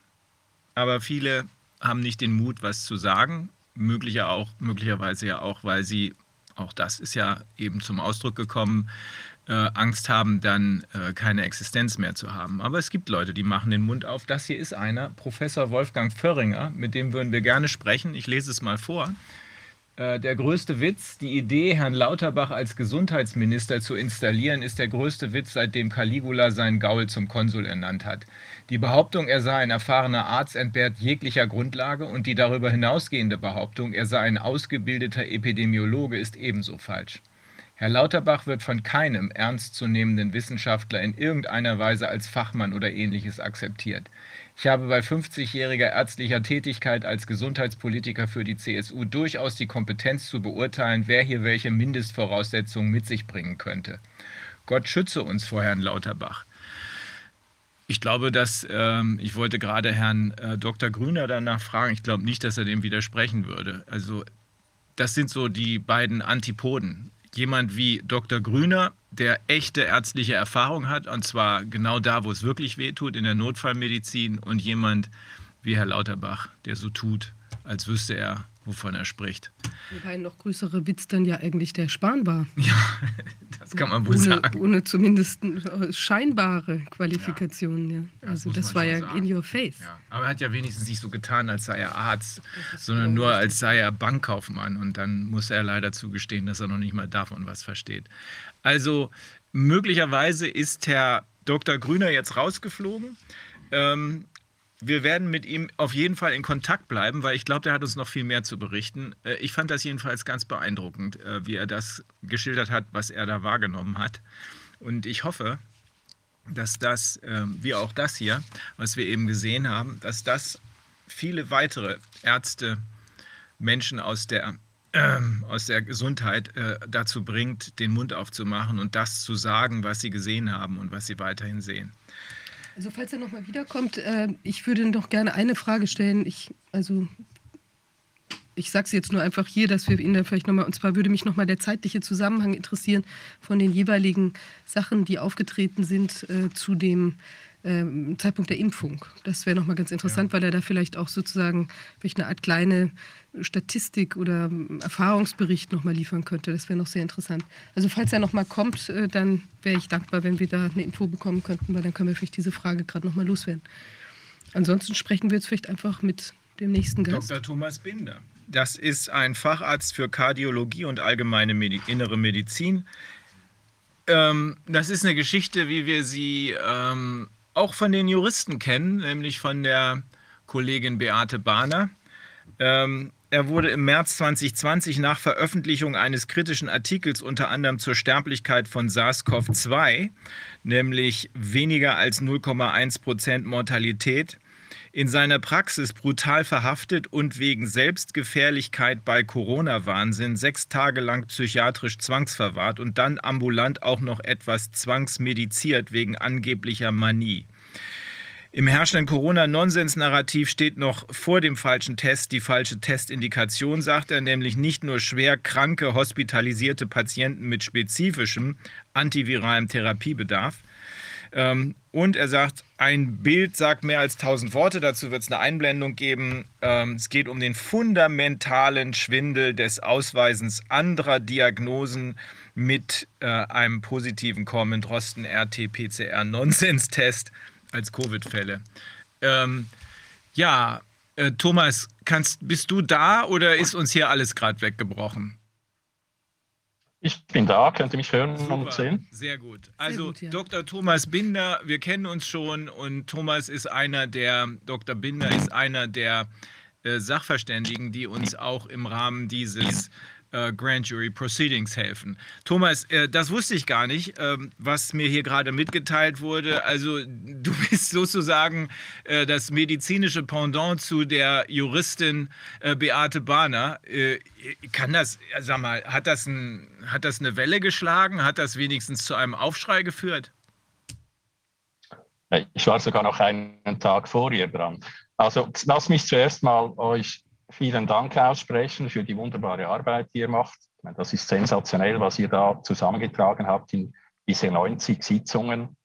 aber viele haben nicht den Mut, was zu sagen. Möglicher auch, möglicherweise ja auch, weil sie, auch das ist ja eben zum Ausdruck gekommen, äh, Angst haben, dann äh, keine Existenz mehr zu haben. Aber es gibt Leute, die machen den Mund auf. Das hier ist einer, Professor Wolfgang Föhringer, mit dem würden wir gerne sprechen. Ich lese es mal vor. Äh, der größte Witz, die Idee, Herrn Lauterbach als Gesundheitsminister zu installieren, ist der größte Witz, seitdem Caligula seinen Gaul zum Konsul ernannt hat. Die Behauptung, er sei ein erfahrener Arzt, entbehrt jeglicher Grundlage und die darüber hinausgehende Behauptung, er sei ein ausgebildeter Epidemiologe, ist ebenso falsch. Herr Lauterbach wird von keinem ernstzunehmenden Wissenschaftler in irgendeiner Weise als Fachmann oder ähnliches akzeptiert. Ich habe bei 50-jähriger ärztlicher Tätigkeit als Gesundheitspolitiker für die CSU durchaus die Kompetenz zu beurteilen, wer hier welche Mindestvoraussetzungen mit sich bringen könnte. Gott schütze uns vor Herrn Lauterbach. Ich glaube, dass ähm, ich wollte gerade Herrn äh, Dr. Grüner danach fragen. Ich glaube nicht, dass er dem widersprechen würde. Also das sind so die beiden Antipoden. Jemand wie Dr. Grüner, der echte ärztliche Erfahrung hat, und zwar genau da, wo es wirklich wehtut, in der Notfallmedizin, und jemand wie Herr Lauterbach, der so tut, als wüsste er, wovon er spricht. Wobei ein noch größerer Witz dann ja eigentlich der Spahn war. Ja, das kann man wohl ohne, sagen. Ohne zumindest äh, scheinbare Qualifikationen. Ja. Ja, also das man war ja sagen. in your face. Ja, aber er hat ja wenigstens nicht so getan, als sei er Arzt, ist sondern genau nur als sei er Bankkaufmann. Und dann muss er leider zugestehen, dass er noch nicht mal davon was versteht. Also möglicherweise ist Herr Dr. Grüner jetzt rausgeflogen. Ähm, wir werden mit ihm auf jeden Fall in Kontakt bleiben, weil ich glaube, der hat uns noch viel mehr zu berichten. Äh, Ich fand das jedenfalls ganz beeindruckend, äh, wie er das geschildert hat, was er da wahrgenommen hat. Und ich hoffe, dass das, ähm, wie auch das hier, was wir eben gesehen haben, dass das viele weitere Ärzte, Menschen aus der, ähm, aus der Gesundheit äh, dazu bringt, den Mund aufzumachen und das zu sagen, was sie gesehen haben und was sie weiterhin sehen. Also falls er nochmal wiederkommt, äh, ich würde noch gerne eine Frage stellen. Ich, also ich sage es jetzt nur einfach hier, dass wir ihn dann vielleicht nochmal, und zwar würde mich nochmal der zeitliche Zusammenhang interessieren von den jeweiligen Sachen, die aufgetreten sind äh, zu dem ähm, Zeitpunkt der Impfung. Das wäre nochmal ganz interessant, weil er da vielleicht auch sozusagen vielleicht eine Art kleine Statistik oder Erfahrungsbericht nochmal liefern könnte. Das wäre noch sehr interessant. Also falls er nochmal kommt, äh, dann wäre ich dankbar, wenn wir da eine Info bekommen könnten, weil dann können wir vielleicht diese Frage gerade nochmal loswerden. Ansonsten sprechen wir jetzt vielleicht einfach mit dem nächsten Gast. Dr. Thomas Binder. Das ist ein Facharzt für Kardiologie und allgemeine Medi innere Medizin. Ähm, das ist eine Geschichte, wie wir sie ähm, auch von den Juristen kennen, nämlich von der Kollegin Beate Bahner. Ähm, er wurde im März 2020 nach Veröffentlichung eines kritischen Artikels unter anderem zur Sterblichkeit von SARS-CoV-2, nämlich weniger als 0,1 Prozent Mortalität, in seiner Praxis brutal verhaftet und wegen Selbstgefährlichkeit bei Corona-Wahnsinn sechs Tage lang psychiatrisch zwangsverwahrt und dann ambulant auch noch etwas zwangsmediziert wegen angeblicher Manie. Im herrschenden Corona-Nonsens-Narrativ steht noch vor dem falschen Test die falsche Testindikation, sagt er, nämlich nicht nur schwer kranke, hospitalisierte Patienten mit spezifischem antiviralem Therapiebedarf. Ähm, und er sagt, ein Bild sagt mehr als tausend Worte. Dazu wird es eine Einblendung geben. Ähm, es geht um den fundamentalen Schwindel des Ausweisens anderer Diagnosen mit äh, einem positiven Kormen-Drosten RT-PCR-Nonsens-Test als Covid-Fälle. Ähm, ja, äh, Thomas, kannst, bist du da oder ist uns hier alles gerade weggebrochen? Ich bin da, könnt ihr mich hören Super, und sehen? Sehr gut. Also gut, ja. Dr. Thomas Binder, wir kennen uns schon und Thomas ist einer der, Dr. Binder ist einer der äh, Sachverständigen, die uns auch im Rahmen dieses äh, Grand Jury Proceedings helfen. Thomas, äh, das wusste ich gar nicht, ähm, was mir hier gerade mitgeteilt wurde. Also du bist sozusagen äh, das medizinische Pendant zu der Juristin äh, Beate Bahner. Äh, kann das, äh, sag mal, hat das, ein, hat das eine Welle geschlagen? Hat das wenigstens zu einem Aufschrei geführt? Ich war sogar noch einen Tag vor ihr dran. Also lass mich zuerst mal euch vielen Dank aussprechen für die wunderbare Arbeit, die ihr macht. Das ist sensationell, was ihr da zusammengetragen habt in diese 90 Sitzungen,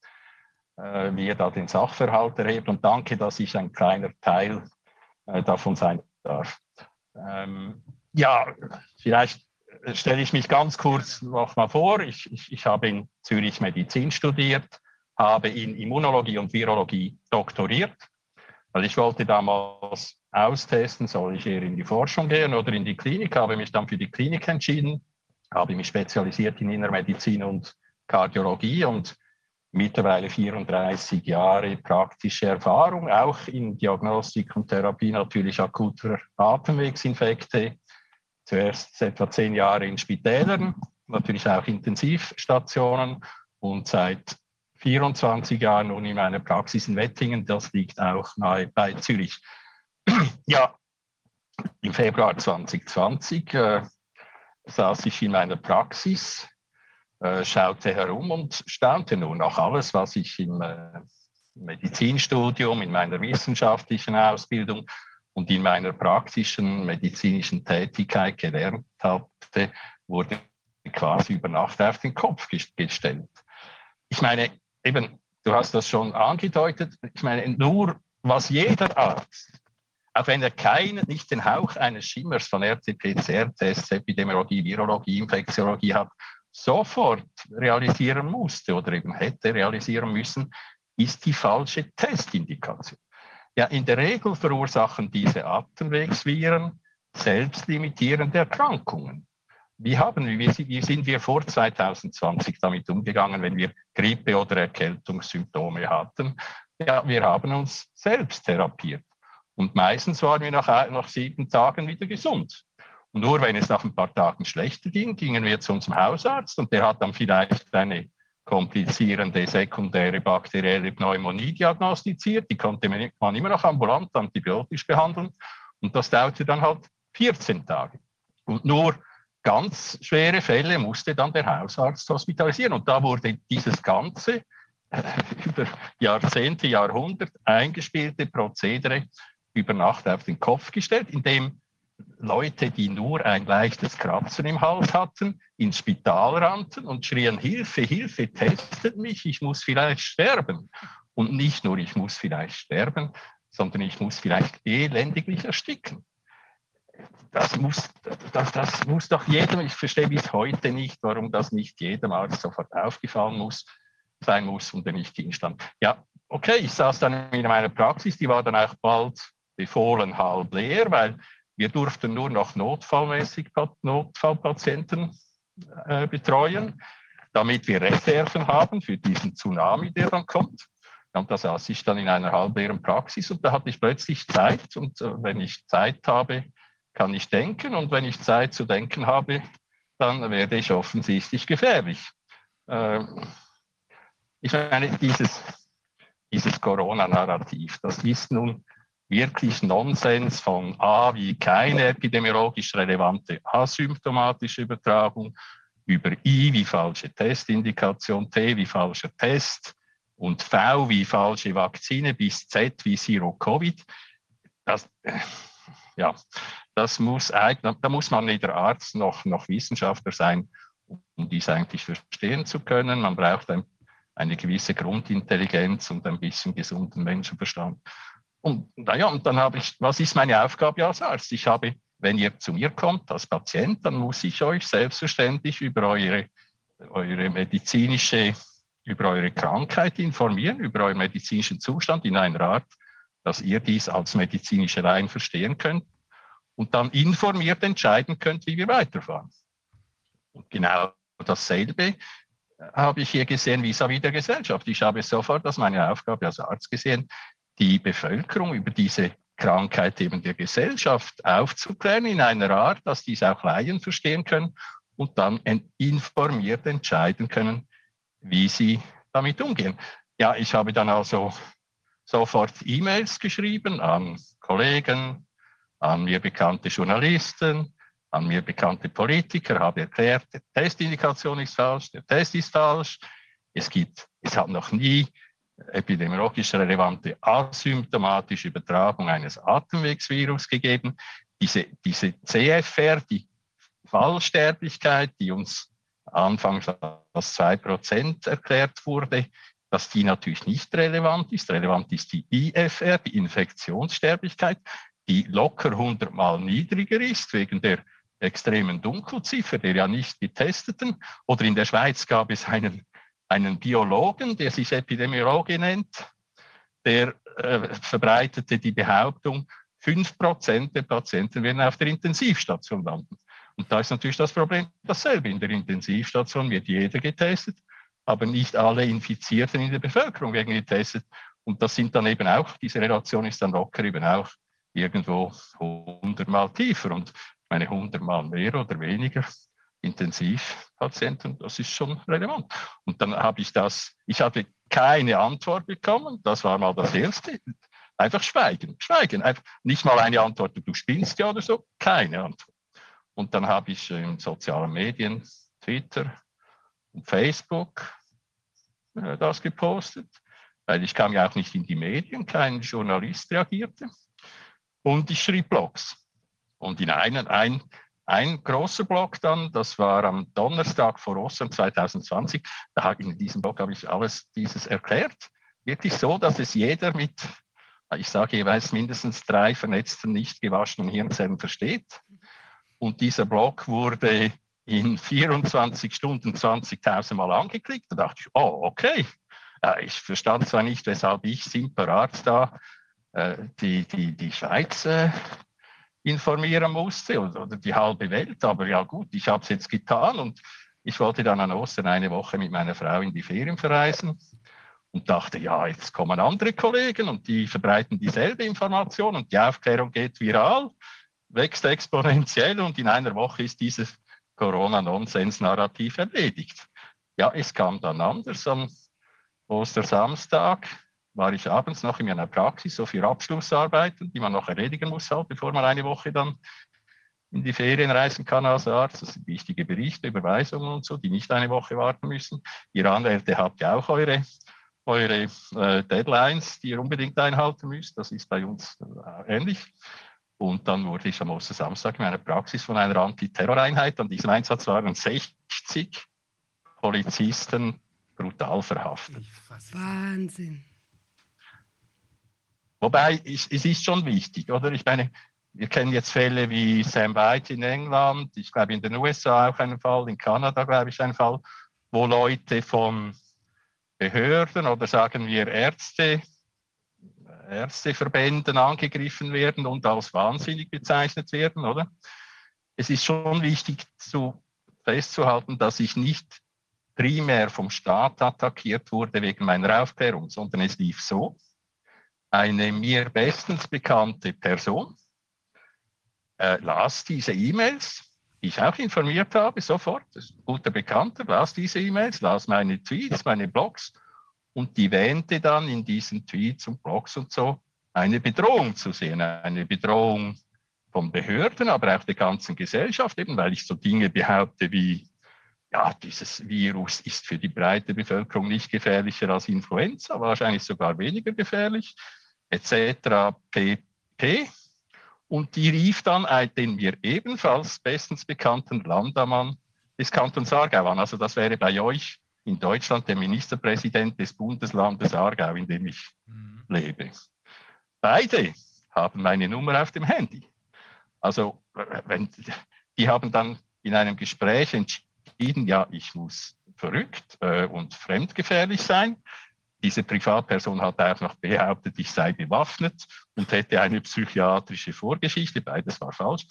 äh, wie ihr da den Sachverhalt erhebt. Und danke, dass ich ein kleiner Teil äh, davon sein darf. Ähm, ja, vielleicht stelle ich mich ganz kurz noch mal vor. Ich, ich, ich habe in Zürich Medizin studiert, habe in Immunologie und Virologie doktoriert. Weil ich wollte damals austesten, soll ich eher in die Forschung gehen oder in die Klinik, habe mich dann für die Klinik entschieden, habe mich spezialisiert in Innermedizin und Kardiologie und mittlerweile 34 Jahre praktische Erfahrung, auch in Diagnostik und Therapie natürlich akuter Atemwegsinfekte. Zuerst etwa zehn Jahre in Spitälern, natürlich auch Intensivstationen und seit 24 Jahren nun in meiner Praxis in Wettingen. Das liegt auch nahe bei Zürich. Ja, im Februar 2020 äh, saß ich in meiner Praxis, äh, schaute herum und staunte nun nach alles, was ich im äh, Medizinstudium, in meiner wissenschaftlichen Ausbildung und in meiner praktischen medizinischen Tätigkeit gelernt hatte, wurde quasi über Nacht auf den Kopf gestellt. Ich meine, eben, du hast das schon angedeutet, ich meine, nur was jeder Arzt, auch wenn er keinen, nicht den Hauch eines Schimmers von RT-PCR-Tests, Epidemiologie, Virologie, Infektiologie hat, sofort realisieren musste oder eben hätte realisieren müssen, ist die falsche Testindikation. Ja, in der Regel verursachen diese Atemwegsviren selbstlimitierende Erkrankungen. Wie, haben, wie sind wir vor 2020 damit umgegangen, wenn wir Grippe- oder Erkältungssymptome hatten? Ja, wir haben uns selbst therapiert. Und meistens waren wir nach, nach sieben Tagen wieder gesund. Und nur wenn es nach ein paar Tagen schlechter ging, gingen wir zu unserem Hausarzt und der hat dann vielleicht eine komplizierende sekundäre bakterielle Pneumonie diagnostiziert. Die konnte man immer noch ambulant antibiotisch behandeln. Und das dauerte dann halt 14 Tage. Und nur ganz schwere Fälle musste dann der Hausarzt hospitalisieren. Und da wurde dieses ganze äh, über Jahrzehnte, Jahrhundert eingespielte Prozedere über Nacht auf den Kopf gestellt, indem Leute, die nur ein leichtes Kratzen im Hals hatten, ins Spital rannten und schrien, Hilfe, Hilfe, testet mich, ich muss vielleicht sterben. Und nicht nur, ich muss vielleicht sterben, sondern ich muss vielleicht elendiglich ersticken das muss, das, das muss doch jedem, ich verstehe bis heute nicht, warum das nicht jedem Arzt sofort aufgefallen muss, sein muss und der nicht hinstand. Ja, okay, ich saß dann in meiner Praxis, die war dann auch bald befohlen halb leer, weil wir durften nur noch notfallmäßig Notfallpatienten äh, betreuen, damit wir Reserven haben für diesen Tsunami, der dann kommt. Und da saß ich dann in einer halbleeren Praxis und da hatte ich plötzlich Zeit. Und äh, wenn ich Zeit habe, kann ich denken und wenn ich Zeit zu denken habe, dann werde ich offensichtlich gefährlich. Ähm, ich meine, dieses, dieses Corona-Narrativ, das ist nun wirklich Nonsens von A wie keine epidemiologisch relevante asymptomatische Übertragung, über I wie falsche Testindikation, T wie falscher Test, und V wie falsche Vakzine bis Z wie Zero Covid. Das, ja, das muss, da muss man weder Arzt noch, noch Wissenschaftler sein, um dies eigentlich verstehen zu können. Man braucht ein, eine gewisse Grundintelligenz und ein bisschen gesunden Menschenverstand. Und naja, und dann habe ich, was ist meine Aufgabe als Arzt? Ich habe, wenn ihr zu mir kommt als Patient, dann muss ich euch selbstverständlich über eure, eure medizinische über eure Krankheit informieren, über euren medizinischen Zustand in einer Art, dass ihr dies als medizinische Laien verstehen könnt und dann informiert entscheiden könnt, wie wir weiterfahren. Und genau dasselbe habe ich hier gesehen vis-à-vis der Gesellschaft. Ich habe sofort als meine Aufgabe als Arzt gesehen, die Bevölkerung über diese Krankheit eben der Gesellschaft aufzuklären in einer Art, dass dies auch Laien verstehen können und dann informiert entscheiden können, wie sie damit umgehen. Ja, ich habe dann also sofort E-Mails geschrieben an Kollegen, an mir bekannte Journalisten, an mir bekannte Politiker, habe erklärt, die Testindikation ist falsch, der Test ist falsch. Es gibt, es hat noch nie epidemiologisch relevante asymptomatische Übertragung eines Atemwegsvirus gegeben. Diese, diese CFR, die Fallsterblichkeit, die uns anfangs als 2% erklärt wurde, dass die natürlich nicht relevant ist. Relevant ist die IFR, die Infektionssterblichkeit, die locker 100 Mal niedriger ist wegen der extremen Dunkelziffer der ja nicht getesteten. Oder in der Schweiz gab es einen, einen Biologen, der sich Epidemiologe nennt, der äh, verbreitete die Behauptung, 5% der Patienten werden auf der Intensivstation landen. Und da ist natürlich das Problem dasselbe. In der Intensivstation wird jeder getestet, aber nicht alle Infizierten in der Bevölkerung werden getestet. Und das sind dann eben auch, diese Relation ist dann locker eben auch irgendwo 100 Mal tiefer und meine 100 Mal mehr oder weniger Intensivpatienten, das ist schon relevant. Und dann habe ich das, ich hatte keine Antwort bekommen, das war mal das Erste. Einfach schweigen, schweigen, einfach nicht mal eine Antwort, du spinnst ja oder so, keine Antwort. Und dann habe ich in sozialen Medien, Twitter und Facebook äh, das gepostet, weil ich kam ja auch nicht in die Medien, kein Journalist reagierte. Und ich schrieb Blogs. Und in einen, ein, ein großer Blog dann, das war am Donnerstag vor Ostern 2020, da in diesem Blog habe ich alles dieses erklärt. Wirklich so, dass es jeder mit, ich sage jeweils mindestens drei vernetzten, nicht gewaschenen Hirnzellen versteht. Und dieser Blog wurde in 24 Stunden 20.000 Mal angeklickt. Da dachte ich, oh, okay. Ich verstand zwar nicht, weshalb ich, simper Arzt da, äh, die, die, die Schweiz äh, informieren musste oder, die halbe Welt, aber ja gut, ich habe es jetzt getan und ich wollte dann an Ostern eine Woche mit meiner Frau in die Ferien verreisen und dachte, ja, jetzt kommen andere Kollegen und die verbreiten dieselbe Information und die Aufklärung geht viral wächst exponentiell und in einer Woche ist dieses Corona-Nonsens-Narrativ erledigt. Ja, es kam dann anders. Am Ostersamstag war ich abends noch in meiner Praxis, so für Abschlussarbeiten, die man noch erledigen muss, halt, bevor man eine Woche dann in die Ferien reisen kann als Arzt. Das sind wichtige Berichte, Überweisungen und so, die nicht eine Woche warten müssen. Ihr Anwälte habt ja auch eure, eure äh, Deadlines, die ihr unbedingt einhalten müsst. Das ist bei uns äh, ähnlich. Und dann wurde ich am Ostersamstag in meiner Praxis von einer Antiterroreinheit, an diesem Einsatz waren 60 Polizisten brutal verhaftet. Wahnsinn. Wobei, es, es ist schon wichtig, oder? Ich meine, wir kennen jetzt Fälle wie Sam White in England, ich glaube in den USA auch einen Fall, in Kanada glaube ich einen Fall, wo Leute von Behörden oder sagen wir Ärzte Ärzteverbänden angegriffen werden und als wahnsinnig bezeichnet werden, oder? Es ist schon wichtig zu, festzuhalten, dass ich nicht primär vom Staat attackiert wurde wegen meiner Aufklärung, sondern es lief so. Eine mir bestens bekannte Person äh, las diese E-Mails, die ich auch informiert habe, sofort, ein guter Bekannter, las diese E-Mails, las meine Tweets, meine Blogs und die wähnte dann in diesen Tweets und Blogs und so eine Bedrohung zu sehen, eine Bedrohung von Behörden, aber auch der ganzen Gesellschaft, eben weil ich so Dinge behaupte wie ja, dieses Virus ist für die breite Bevölkerung nicht gefährlicher als Influenza, wahrscheinlich sogar weniger gefährlich, etc. pp. Und die rief dann den mir ebenfalls bestens bekannten Landammann des Kantons Aargau an. Also das wäre bei euch in Deutschland der Ministerpräsident des Bundeslandes Aargau, in dem ich mhm. lebe. Beide haben meine Nummer auf dem Handy. Also wenn, die haben dann in einem Gespräch entschieden, ja, ich muss verrückt äh, und fremdgefährlich sein. Diese Privatperson hat auch noch behauptet, ich sei bewaffnet und hätte eine psychiatrische Vorgeschichte. Beides war falsch.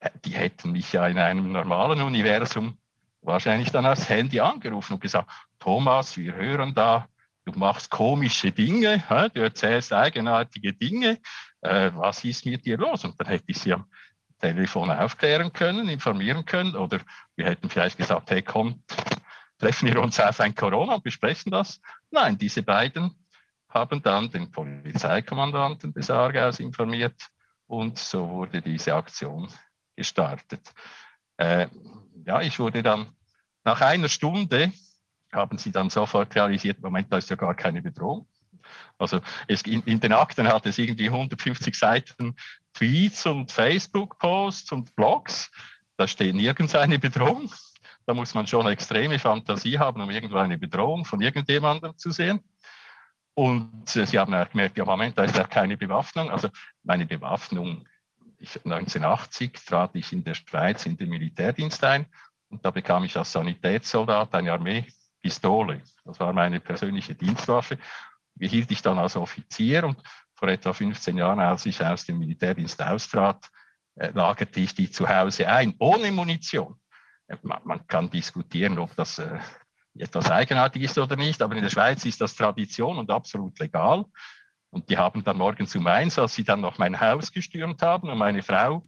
Äh, die hätten mich ja in einem normalen Universum wahrscheinlich dann aufs Handy angerufen und gesagt, Thomas, wir hören da, du machst komische Dinge, du erzählst eigenartige Dinge, äh, was ist mit dir los? Und dann hätte ich sie am Telefon aufklären können, informieren können oder wir hätten vielleicht gesagt, hey komm, treffen wir uns auf ein Corona und besprechen das. Nein, diese beiden haben dann den Polizeikommandanten des Aargaus informiert und so wurde diese Aktion gestartet. Äh, ja, ich wurde dann nach einer Stunde haben sie dann sofort realisiert, Moment, da ist ja gar keine Bedrohung. Also es, in, in, den Akten hat es irgendwie 150 Seiten Tweets und Facebook-Posts und Blogs. Da steht nirgends eine Bedrohung. Da muss man schon extreme Fantasie haben, um irgendwo eine Bedrohung von irgendjemandem zu sehen. Und äh, sie haben auch gemerkt, ja Moment, da ist ja keine Bewaffnung. Also meine Bewaffnung, ich, 1980 trat ich in der Schweiz in den Militärdienst ein und da bekam ich als Sanitätssoldat eine Armeepistole. Das war meine persönliche Dienstwaffe. Die hielt ich dann als Offizier und vor etwa 15 Jahren, als ich aus dem Militärdienst austrat, äh, lagerte ich die zu Hause ein, ohne Munition. Man, man kann diskutieren, ob das äh, etwas eigenartig ist oder nicht, aber in der Schweiz ist das Tradition und absolut legal. Und die haben dann morgens um eins, als sie dann noch mein Haus gestürmt haben und meine Frau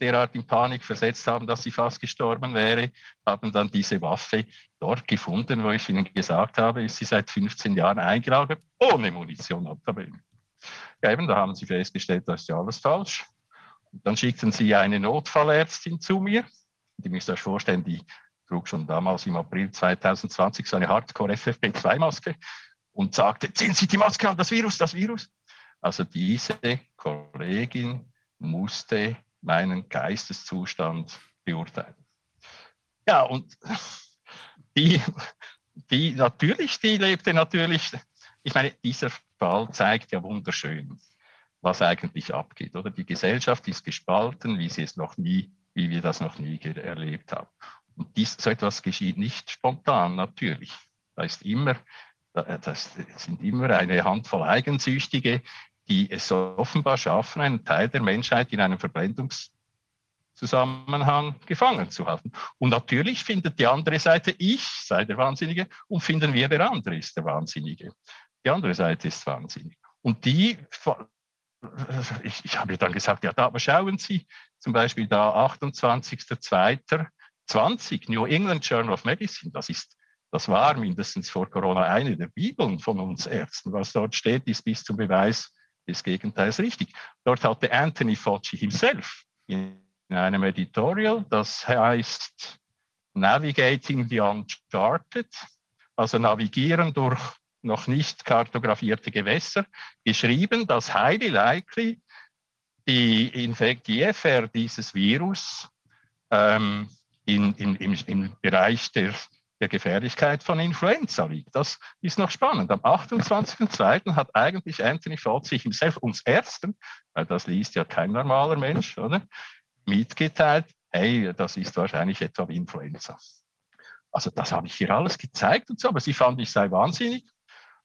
derart in Panik versetzt haben, dass sie fast gestorben wäre, haben dann diese Waffe dort gefunden, wo ich ihnen gesagt habe, ist sie seit 15 Jahren eingelagert, ohne Munition. Ja, eben, da haben sie festgestellt, das ist ja alles falsch. Und dann schickten sie eine Notfallärztin zu mir, die müsst ihr euch vorstellen, die trug schon damals im April 2020 so eine Hardcore FFP2-Maske und sagte, ziehen Sie die Maske an, das Virus, das Virus. Also diese Kollegin musste meinen Geisteszustand beurteilen. Ja, und die, die natürlich, die lebte natürlich, ich meine, dieser Fall zeigt ja wunderschön, was eigentlich abgeht, oder? Die Gesellschaft ist gespalten, wie sie es noch nie, wie wir das noch nie erlebt haben. Und dies, so etwas geschieht nicht spontan, natürlich. Da ist immer, das sind immer eine Handvoll Eigensüchtige, die es offenbar schaffen, einen Teil der Menschheit in einem Verblendungszusammenhang gefangen zu halten. Und natürlich findet die andere Seite, ich sei der Wahnsinnige, und finden wir, der andere ist der Wahnsinnige. Die andere Seite ist wahnsinnig. Und die, ich, ich habe dann gesagt, ja, da, aber schauen Sie, zum Beispiel da 28.02.20, New England Journal of Medicine, das ist das war mindestens vor Corona eine der Bibeln von uns Ärzten. Was dort steht, ist bis zum Beweis des Gegenteils richtig. Dort hatte Anthony Fauci himself in einem Editorial, das heißt Navigating the Uncharted, also navigieren durch noch nicht kartografierte Gewässer, geschrieben, dass highly likely die, Infekt die EFR dieses Virus ähm, in, in, im, im Bereich der der Gefährlichkeit von Influenza liegt. Das ist noch spannend. Am 28.02. hat eigentlich Anthony Fauci himself uns Ärzten, weil das liest ja kein normaler Mensch, oder, mitgeteilt, hey, das ist wahrscheinlich etwa wie Influenza. Also das habe ich hier alles gezeigt und so, aber sie fand, ich sei wahnsinnig.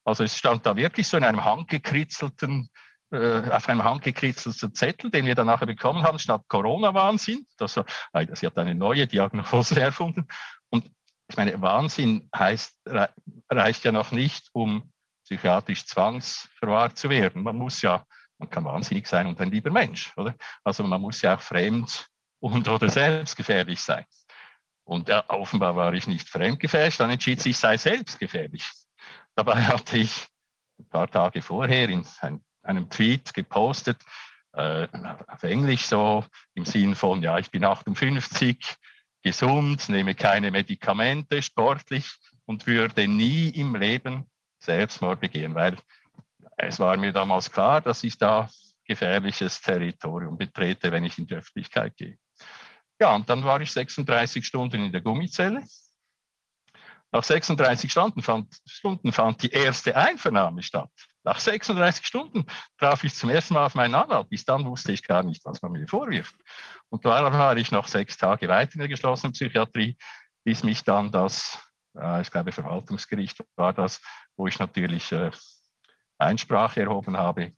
Also es stand da wirklich so in einem handgekritzelten, äh, auf einem handgekritzelten Zettel, den wir dann nachher bekommen haben, statt Corona-Wahnsinn. Das, äh, sie hat eine neue Diagnose erfunden. Und ich meine, Wahnsinn heißt, reicht ja noch nicht, um psychiatrisch zwangsverwahrt zu werden. Man muss ja, man kann wahnsinnig sein und ein lieber Mensch, oder? Also man muss ja auch fremd und oder selbstgefährlich sein. Und ja, offenbar war ich nicht fremdgefährlich, dann entschied sich, sei selbstgefährlich. Dabei hatte ich ein paar Tage vorher in einem Tweet gepostet, äh, auf Englisch so, im Sinn von, ja, ich bin 58, gesund, nehme keine Medikamente, sportlich und würde nie im Leben Selbstmord begehen, weil es war mir damals klar, dass ich da gefährliches Territorium betrete, wenn ich in die Öffentlichkeit gehe. Ja, und dann war ich 36 Stunden in der Gummizelle. Nach 36 Stunden fand, Stunden fand die erste Einvernahme statt. Nach 36 Stunden traf ich zum ersten Mal auf meinen Anwalt. Bis dann wusste ich gar nicht, was man mir vorwirft. Und da war ich noch sechs Tage weiter in der geschlossenen Psychiatrie, bis mich dann das, äh, ich glaube, Verwaltungsgericht war das, wo ich natürlich äh, Einsprache erhoben habe,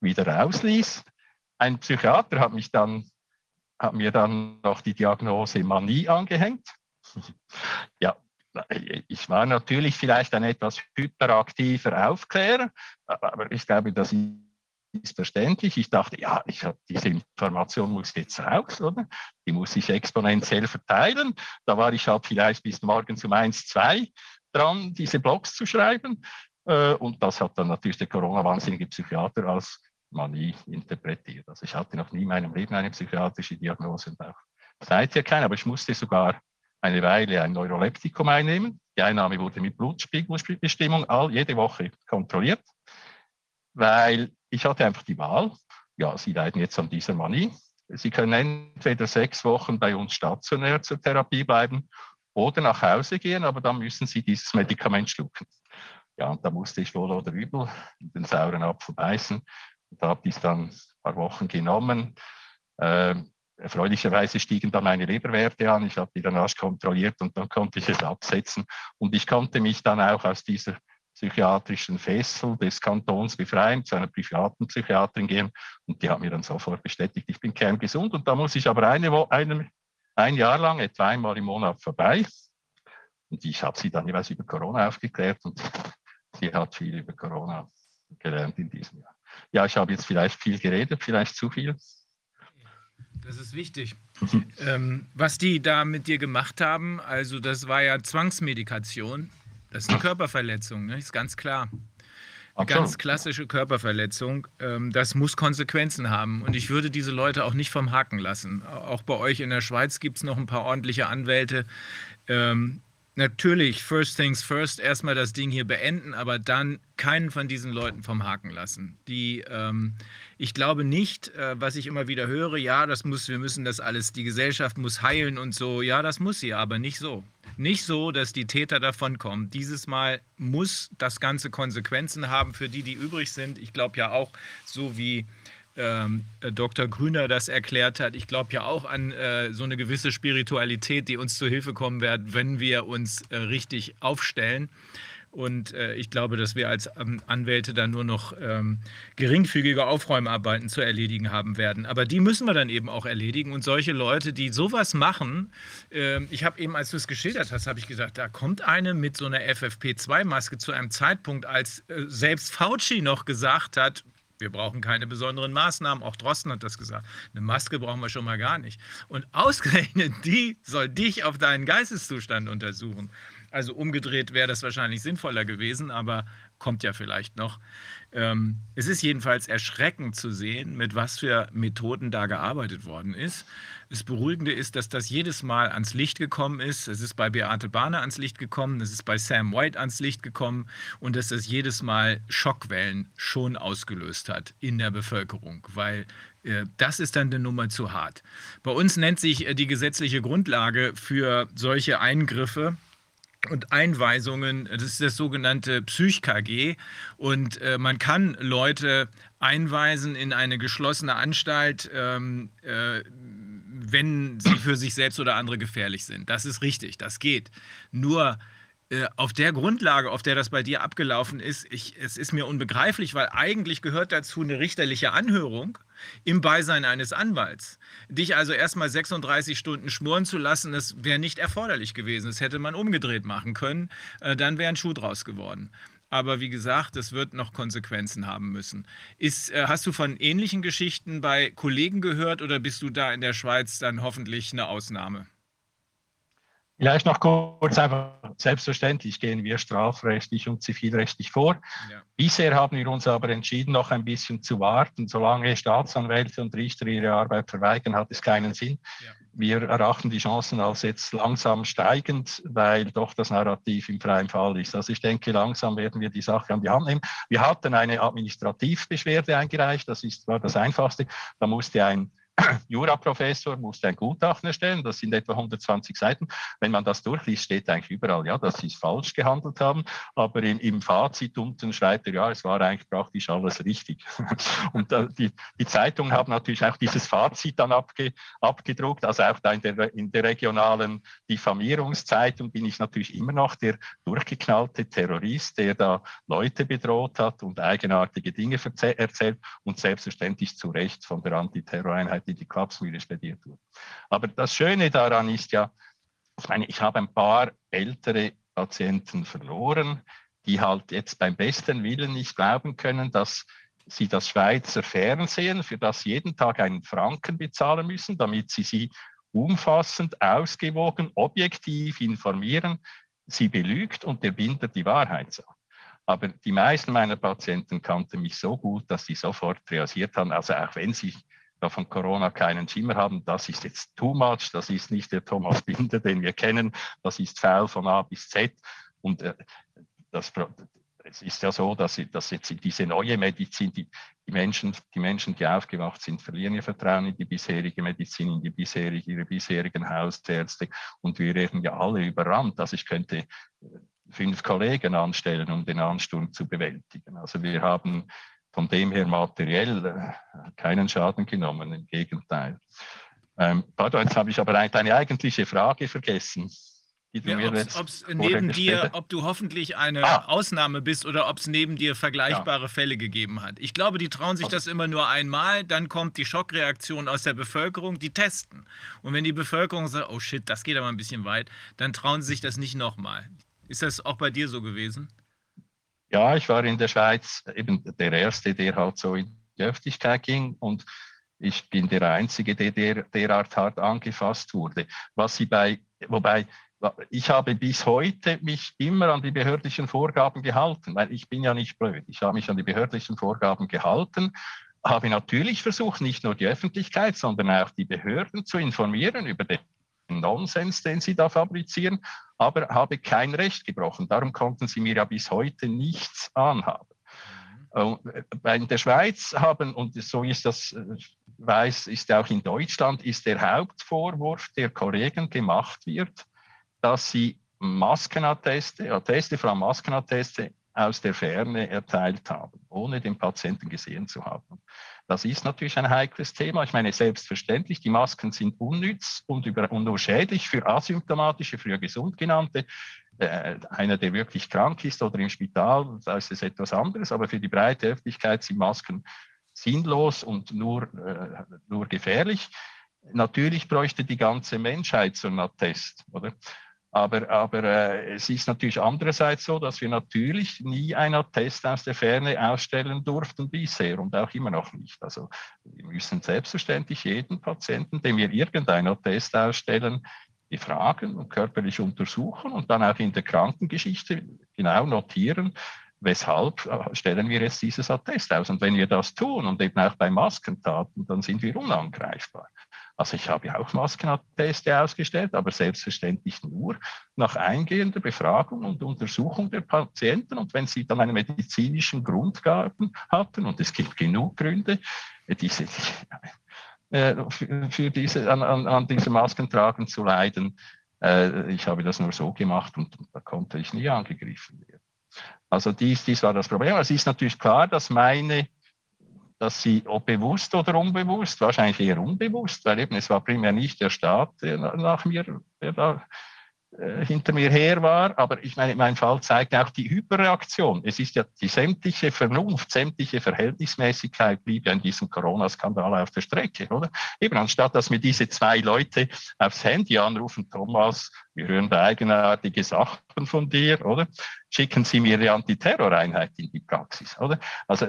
wieder rausließ. Ein Psychiater hat mich dann, hat mir dann noch die Diagnose Manie angehängt. ja, ich war natürlich vielleicht ein etwas hyperaktiver Aufklärer, aber ich glaube, das ist verständlich. Ich dachte, ja, ich hab, diese Information muss jetzt raus, oder? Die muss sich exponentiell verteilen. Da war ich halt vielleicht bis morgens um eins, zwei dran, diese Blogs zu schreiben. Äh, und das hat dann natürlich der Corona-wahnsinnige Psychiater als Manie interpretiert. Also ich hatte noch nie in meinem Leben eine psychiatrische Diagnose und auch seither keine, aber ich musste sogar eine Weile ein Neuroleptikum einnehmen. Die Einnahme wurde mit Blutspiegelbestimmung all, jede Woche kontrolliert, weil ich hatte einfach die Wahl, ja, Sie leiden jetzt an dieser Manie. Sie können entweder sechs Wochen bei uns stationär zur Therapie bleiben oder nach Hause gehen, aber dann müssen Sie dieses Medikament schlucken. Ja, und da musste ich wohl oder übel den sauren Apfel beißen und habe dies dann ein paar Wochen genommen. Ähm, erfreulicherweise stiegen dann meine Leberwerte an. Ich habe die dann rasch kontrolliert und dann konnte ich es absetzen. Und ich konnte mich dann auch aus dieser psychiatrischen Fessel des Kantons befreien, zu einer privaten Psychiatrin gehen. Und die hat mir dann sofort bestätigt, ich bin kerngesund. Und da muss ich aber eine, eine, ein Jahr lang, etwa einmal im Monat vorbei. Und ich habe sie dann jeweils über Corona aufgeklärt und sie hat viel über Corona gelernt in diesem Jahr. Ja, ich habe jetzt vielleicht viel geredet, vielleicht zu viel. Das ist wichtig. Ähm, was die da mit dir gemacht haben, also das war ja Zwangsmedikation. Das ist eine Körperverletzung, ne? ist ganz klar. Eine ganz klassische Körperverletzung. Ähm, das muss Konsequenzen haben. Und ich würde diese Leute auch nicht vom Haken lassen. Auch bei euch in der Schweiz gibt es noch ein paar ordentliche Anwälte. Ähm, natürlich, first things first, erstmal das Ding hier beenden, aber dann keinen von diesen Leuten vom Haken lassen. Die, ähm, ich glaube nicht, äh, was ich immer wieder höre, ja, das muss, wir müssen das alles, die Gesellschaft muss heilen und so. Ja, das muss sie, aber nicht so. Nicht so, dass die Täter davonkommen. Dieses Mal muss das Ganze Konsequenzen haben für die, die übrig sind. Ich glaube ja auch, so wie ähm, äh, Dr. Grüner das erklärt hat. Ich glaube ja auch an äh, so eine gewisse Spiritualität, die uns zu Hilfe kommen wird, wenn wir uns äh, richtig aufstellen. Und äh, ich glaube, dass wir als ähm, Anwälte dann nur noch ähm, geringfügige Aufräumarbeiten zu erledigen haben werden. Aber die müssen wir dann eben auch erledigen. Und solche Leute, die sowas machen, äh, ich habe eben, als du es geschildert hast, habe ich gesagt, da kommt eine mit so einer FFP2-Maske zu einem Zeitpunkt, als äh, selbst Fauci noch gesagt hat, wir brauchen keine besonderen Maßnahmen. Auch Drosten hat das gesagt. Eine Maske brauchen wir schon mal gar nicht. Und ausgerechnet die soll dich auf deinen Geisteszustand untersuchen. Also umgedreht wäre das wahrscheinlich sinnvoller gewesen, aber kommt ja vielleicht noch. Ähm, es ist jedenfalls erschreckend zu sehen, mit was für Methoden da gearbeitet worden ist. Das Beruhigende ist, dass das jedes Mal ans Licht gekommen ist. Es ist bei Beate Bahner ans Licht gekommen, es ist bei Sam White ans Licht gekommen und dass das jedes Mal Schockwellen schon ausgelöst hat in der Bevölkerung, weil äh, das ist dann eine Nummer zu hart. Bei uns nennt sich äh, die gesetzliche Grundlage für solche Eingriffe und Einweisungen, das ist das sogenannte Psych-KG. Und äh, man kann Leute einweisen in eine geschlossene Anstalt, ähm, äh, wenn sie für sich selbst oder andere gefährlich sind. Das ist richtig, das geht. Nur äh, auf der Grundlage, auf der das bei dir abgelaufen ist, ich, es ist mir unbegreiflich, weil eigentlich gehört dazu eine richterliche Anhörung im Beisein eines Anwalts. Dich also erstmal 36 Stunden schmoren zu lassen, das wäre nicht erforderlich gewesen. Das hätte man umgedreht machen können. Äh, dann wäre ein Schuh draus geworden. Aber wie gesagt, es wird noch Konsequenzen haben müssen. Ist, äh, hast du von ähnlichen Geschichten bei Kollegen gehört oder bist du da in der Schweiz dann hoffentlich eine Ausnahme? Vielleicht noch kurz einfach, selbstverständlich gehen wir strafrechtlich und zivilrechtlich vor. Ja. Bisher haben wir uns aber entschieden, noch ein bisschen zu warten. Solange Staatsanwälte und Richter ihre Arbeit verweigern, hat es keinen Sinn. Ja. Wir erachten die Chancen als jetzt langsam steigend, weil doch das Narrativ im freien Fall ist. Also ich denke, langsam werden wir die Sache an die Hand nehmen. Wir hatten eine Administrativbeschwerde eingereicht, das ist, war das Einfachste. Da musste ein Juraprofessor musste ein Gutachten erstellen, das sind etwa 120 Seiten. Wenn man das durchliest, steht eigentlich überall, ja, dass sie es falsch gehandelt haben, aber im, im Fazit unten schreibt er, ja, es war eigentlich praktisch alles richtig. Und äh, die, die Zeitungen haben natürlich auch dieses Fazit dann abge, abgedruckt, also auch da in der, in der regionalen Diffamierungszeitung bin ich natürlich immer noch der durchgeknallte Terrorist, der da Leute bedroht hat und eigenartige Dinge erzählt und selbstverständlich zu Recht von der Antiterroreinheit die die Klapsmühle spediert wurde. Aber das Schöne daran ist ja, ich meine, ich habe ein paar ältere Patienten verloren, die halt jetzt beim besten Willen nicht glauben können, dass sie das Schweizer Fernsehen, für das sie jeden Tag einen Franken bezahlen müssen, damit sie sie umfassend, ausgewogen, objektiv informieren, sie belügt und der Binder die Wahrheit sagt. Aber die meisten meiner Patienten kannten mich so gut, dass sie sofort reagiert haben, also auch wenn sie von Corona keinen Schimmer haben, das ist jetzt too much, das ist nicht der Thomas Binder, den wir kennen, das ist faul von A bis Z. Und äh, das, es ist ja so, dass, dass jetzt diese neue Medizin, die, die, Menschen, die Menschen, die aufgewacht sind, verlieren ihr Vertrauen in die bisherige Medizin, in die bisherige, ihre bisherigen Hausärzte. Und wir werden ja alle überrannt. Also ich könnte äh, fünf Kollegen anstellen, um den Ansturm zu bewältigen. Also wir haben von dem her materiell äh, keinen Schaden genommen, im Gegenteil. Ähm, pardon, jetzt habe ich aber deine eigentliche Frage vergessen. Ja, ob's, neben dir, ob du hoffentlich eine ah. Ausnahme bist oder ob es neben dir vergleichbare ja. Fälle gegeben hat. Ich glaube, die trauen sich das immer nur einmal, dann kommt die Schockreaktion aus der Bevölkerung, die testen. Und wenn die Bevölkerung sagt, oh shit, das geht aber ein bisschen weit, dann trauen sie sich das nicht nochmal. Ist das auch bei dir so gewesen? Ja, ich war in der Schweiz eben der Erste, der halt so in die Öffentlichkeit ging und ich bin der Einzige, der, der derart hart angefasst wurde. Was sie bei, wobei ich habe bis heute mich immer an die behördlichen Vorgaben gehalten, weil ich bin ja nicht blöd. Ich habe mich an die behördlichen Vorgaben gehalten, habe natürlich versucht, nicht nur die Öffentlichkeit, sondern auch die Behörden zu informieren über den Nonsens, den sie da fabrizieren, aber habe kein Recht gebrochen. Darum konnten sie mir ja bis heute nichts anhaben. Mhm. Äh, in der Schweiz haben, und so ist das, äh, weiß, ist auch in Deutschland, ist der Hauptvorwurf der Kollegen gemacht wird, dass sie Maskenatteste, Atteste, vor allem Maskenatteste aus der Ferne erteilt haben, ohne den Patienten gesehen zu haben. Das ist natürlich ein heikles Thema. Ich meine, selbstverständlich, die Masken sind unnütz und, über, und nur schädlich für asymptomatische, früher gesund genannte. Äh, einer, der wirklich krank ist oder im Spital, da ist es etwas anderes. Aber für die breite Öffentlichkeit sind Masken sinnlos und nur, äh, nur gefährlich. Natürlich bräuchte die ganze Menschheit so einen Attest, oder? Aber, aber äh, es ist natürlich andererseits so, dass wir natürlich nie einen Attest aus der Ferne ausstellen durften bisher und auch immer noch nicht. Also wir müssen selbstverständlich jeden Patienten, dem wir irgendeinen Attest ausstellen, befragen und körperlich untersuchen und dann auch in der Krankengeschichte genau notieren, weshalb äh, stellen wir jetzt dieses Attest aus. Und wenn wir das tun und eben auch bei Maskentaten, dann sind wir unangreifbar. Also ich habe auch Maskenatteste ausgestellt, aber selbstverständlich nur nach eingehender Befragung und Untersuchung der Patienten. Und wenn sie dann einen medizinischen Grund gaben, hatten, und es gibt genug Gründe, diese, äh, für diese, an, an, an diesem Maskentragen zu leiden, äh, ich habe das nur so gemacht und da konnte ich nie angegriffen werden. Also dies, dies war das Problem. Es ist natürlich klar, dass meine dass sie, ob bewusst oder unbewusst, wahrscheinlich eher unbewusst, weil eben es war primär nicht der Staat, der nach mir, der da hinter mir her war. Aber ich meine, mein Fall zeigt auch die Hyperreaktion. Es ist ja die sämtliche Vernunft, sämtliche Verhältnismäßigkeit blieb ja in diesem Corona-Skandal auf der Strecke, oder? Eben anstatt, dass mir diese zwei Leute aufs Handy anrufen, Thomas, wir hören da eigenartige Sachen von dir, oder? Schicken Sie mir die Antiterroreinheit in die Praxis, oder? Also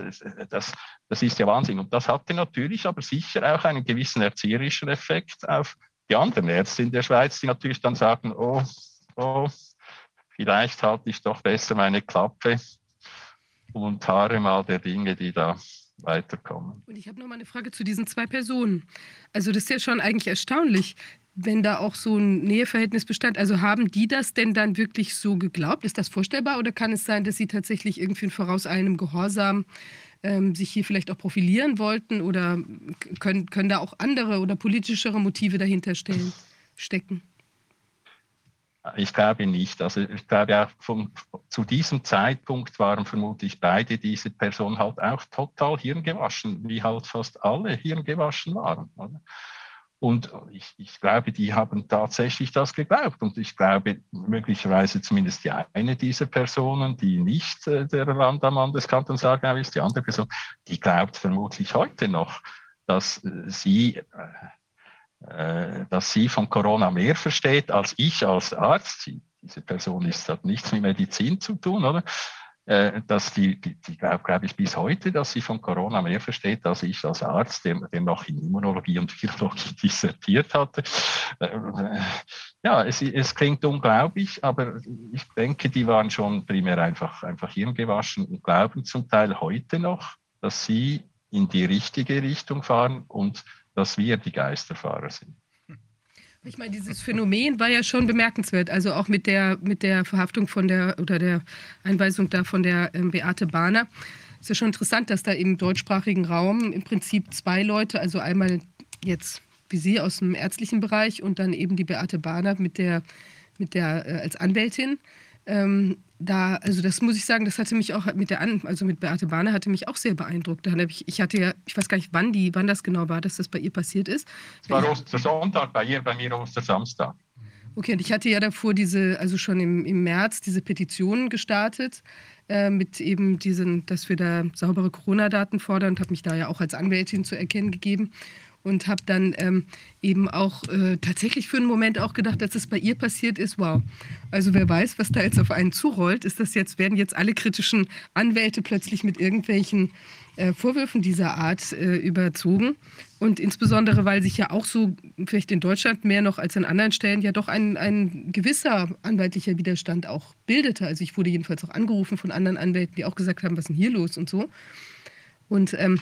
das, das ist ja Wahnsinn. Und das hatte natürlich aber sicher auch einen gewissen erzieherischen Effekt auf die anderen Ärzte in der Schweiz, die natürlich dann sagen, oh, oh, vielleicht halte ich doch besser meine Klappe und haare mal der Dinge, die da weiterkommen. Und ich habe noch mal eine Frage zu diesen zwei Personen. Also das ist ja schon eigentlich erstaunlich, wenn da auch so ein Näheverhältnis bestand. Also haben die das denn dann wirklich so geglaubt? Ist das vorstellbar oder kann es sein, dass sie tatsächlich irgendwie voraus einem Gehorsam ähm, sich hier vielleicht auch profilieren wollten oder können, können da auch andere oder politischere Motive dahinter stellen, stecken? Ich glaube nicht. Also ich glaube auch vom, zu diesem Zeitpunkt waren vermutlich beide diese Personen halt auch total hirngewaschen, wie halt fast alle hirngewaschen waren. Oder? Und ich, ich, glaube, die haben tatsächlich das geglaubt. Und ich glaube, möglicherweise zumindest die eine dieser Personen, die nicht äh, der Landamann des Kantons Aargau ist, die andere Person, die glaubt vermutlich heute noch, dass äh, sie, äh, dass sie von Corona mehr versteht als ich als Arzt. Diese Person ist, hat nichts mit Medizin zu tun, oder? Äh, dass die, die, die glaube glaub ich bis heute, dass sie von Corona mehr versteht, als ich als Arzt, der, der noch in Immunologie und Virologie dissertiert hatte. Äh, ja, es, es klingt unglaublich, aber ich denke, die waren schon primär einfach, einfach hirngewaschen und glauben zum Teil heute noch, dass sie in die richtige Richtung fahren und dass wir die Geisterfahrer sind. Ich meine, dieses Phänomen war ja schon bemerkenswert. Also auch mit der, mit der Verhaftung von der oder der Einweisung da von der ähm, Beate Bahner. Ist ja schon interessant, dass da im deutschsprachigen Raum im Prinzip zwei Leute, also einmal jetzt wie Sie aus dem ärztlichen Bereich und dann eben die Beate Bahner mit der, mit der äh, als Anwältin, ähm, da, also das muss ich sagen, das hatte mich auch mit der An also mit Beate Bahner hatte mich auch sehr beeindruckt. Da ich, ich hatte ja, ich weiß gar nicht, wann die, wann das genau war, dass das bei ihr passiert ist. Es war Ostersonntag, bei ihr, bei mir Ostersamstag. Okay, und ich hatte ja davor diese, also schon im, im März diese Petition gestartet äh, mit eben diesen, dass wir da saubere Corona-Daten fordern und habe mich da ja auch als Anwältin zu erkennen gegeben und habe dann ähm, eben auch äh, tatsächlich für einen Moment auch gedacht, dass es bei ihr passiert ist, wow. Also wer weiß, was da jetzt auf einen zurollt, ist das jetzt, werden jetzt alle kritischen Anwälte plötzlich mit irgendwelchen äh, Vorwürfen dieser Art äh, überzogen. Und insbesondere, weil sich ja auch so, vielleicht in Deutschland mehr noch als an anderen Stellen, ja doch ein, ein gewisser anwaltlicher Widerstand auch bildete. Also ich wurde jedenfalls auch angerufen von anderen Anwälten, die auch gesagt haben, was ist denn hier los und so. Und ähm,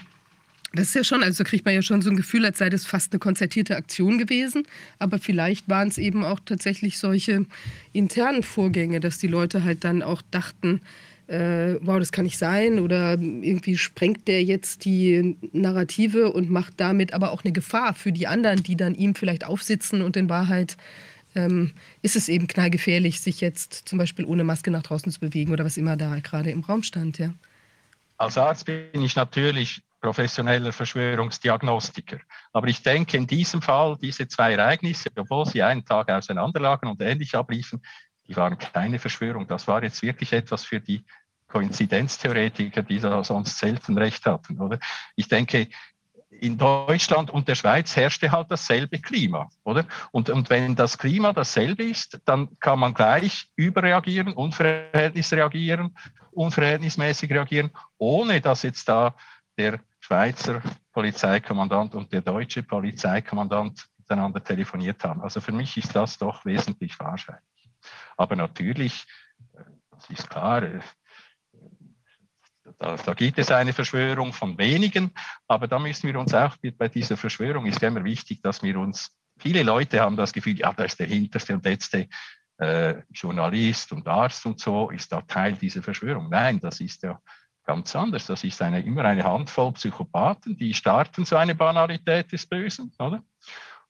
das ist ja schon, also da kriegt man ja schon so ein Gefühl, als sei das fast eine konzertierte Aktion gewesen. Aber vielleicht waren es eben auch tatsächlich solche internen Vorgänge, dass die Leute halt dann auch dachten, äh, wow, das kann nicht sein. Oder irgendwie sprengt der jetzt die Narrative und macht damit aber auch eine Gefahr für die anderen, die dann ihm vielleicht aufsitzen. Und in Wahrheit ähm, ist es eben knallgefährlich, sich jetzt zum Beispiel ohne Maske nach draußen zu bewegen oder was immer da gerade im Raum stand. Ja. Als Arzt bin ich natürlich professioneller Verschwörungsdiagnostiker. Aber ich denke, in diesem Fall, diese zwei Ereignisse, obwohl sie einen Tag auseinanderlagen und ähnlich abliefen, die waren keine Verschwörung. Das war jetzt wirklich etwas für die Koinzidenztheoretiker, die da sonst selten recht hatten. Oder? Ich denke, in Deutschland und der Schweiz herrschte halt dasselbe Klima, oder? Und, und wenn das Klima dasselbe ist, dann kann man gleich überreagieren, unverhältnismäßig reagieren, unverhältnismäßig reagieren, ohne dass jetzt da der Schweizer Polizeikommandant und der deutsche Polizeikommandant miteinander telefoniert haben. Also für mich ist das doch wesentlich wahrscheinlich. Aber natürlich, äh, das ist klar, äh, da, da, gibt es eine Verschwörung von wenigen, aber da müssen wir uns auch bei dieser Verschwörung ist immer wichtig, dass wir uns, viele Leute haben das Gefühl, ja, da ist der hinterste und letzte äh, Journalist und Arzt und so, ist da Teil dieser Verschwörung. Nein, das ist ja ganz anders. Das ist eine, immer eine Handvoll Psychopathen, die starten so eine Banalität des Bösen, oder?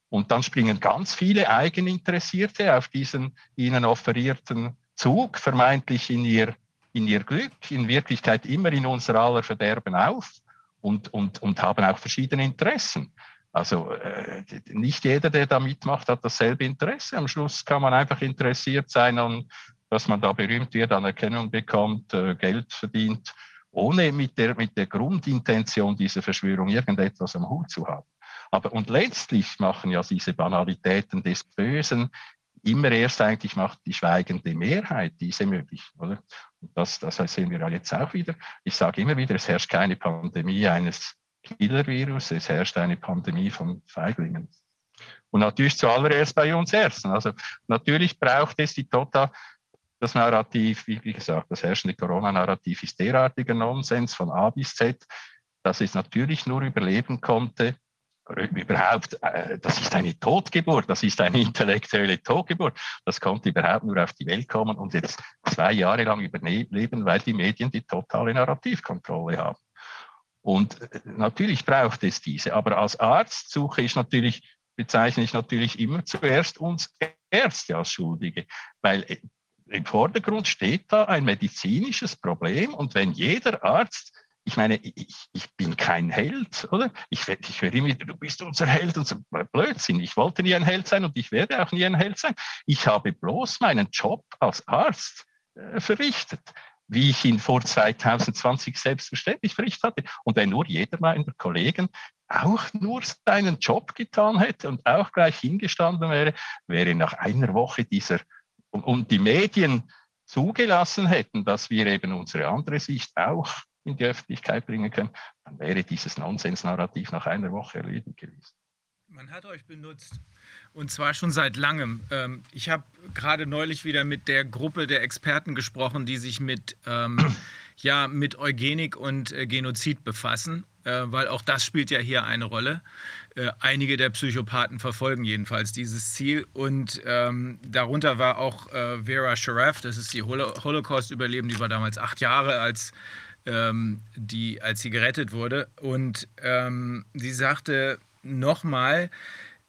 Und dann springen ganz viele Eigeninteressierte auf diesen ihnen offerierten Zug, vermeintlich in ihr, in ihr Glück, in Wirklichkeit immer in unser aller Verderben auf und, und, und haben auch verschiedene Interessen. Also äh, nicht jeder, der da mitmacht, hat dasselbe Interesse. Am Schluss kann man einfach interessiert sein an, dass man da berühmt wird, Anerkennung bekommt, äh, Geld verdient ohne mit der, mit der Grundintention dieser Verschwörung irgendetwas am Hut zu haben. Aber und letztlich machen ja diese Banalitäten des Bösen immer erst eigentlich macht die schweigende Mehrheit diese möglich. Oder? Und das, das sehen wir ja jetzt auch wieder. Ich sage immer wieder, es herrscht keine Pandemie eines Killer-Virus, es herrscht eine Pandemie von Feiglingen. Und natürlich zuallererst bei uns Ärzten. Also natürlich braucht es die total das Narrativ, wie gesagt, das herrschende Corona-Narrativ ist derartiger Nonsens von A bis Z. dass es natürlich nur überleben konnte, überhaupt, äh, das ist eine Totgeburt, das ist eine intellektuelle Totgeburt. Das konnte überhaupt nur auf die Welt kommen und jetzt zwei Jahre lang überleben, weil die Medien die totale Narrativkontrolle haben. Und äh, natürlich braucht es diese, aber als Arzt suche ich natürlich, bezeichne ich natürlich immer zuerst uns Ärzte als Schuldige, weil äh, im Vordergrund steht da ein medizinisches Problem und wenn jeder Arzt ich meine, ich, ich, bin kein Held, oder? Ich, ich werde immer, du bist unser Held und so Blödsinn. Ich wollte nie ein Held sein und ich werde auch nie ein Held sein. Ich habe bloß meinen Job als Arzt äh, verrichtet, wie ich ihn vor 2020 selbstverständlich verrichtet hatte. Und wenn nur jeder meiner Kollegen auch nur seinen Job getan hätte und auch gleich hingestanden wäre, wäre nach einer Woche dieser und, die Medien zugelassen hätten, dass wir eben unsere andere Sicht auch in die Öffentlichkeit bringen können, dann wäre dieses Nonsens-Narrativ nach einer Woche erledigt gewesen. Man hat euch benutzt. Und zwar schon seit langem. Ähm, ich habe gerade neulich wieder mit der Gruppe der Experten gesprochen, die sich mit, ähm, ja, mit Eugenik und äh, Genozid befassen, äh, weil auch das spielt ja hier eine Rolle. Äh, einige der Psychopathen verfolgen jedenfalls dieses Ziel. Und ähm, darunter war auch äh, Vera Sharaf, das ist die Holocaust-Überlebende, die war damals acht Jahre, als ähm, die, als sie gerettet wurde. Und ähm, sie sagte nochmal,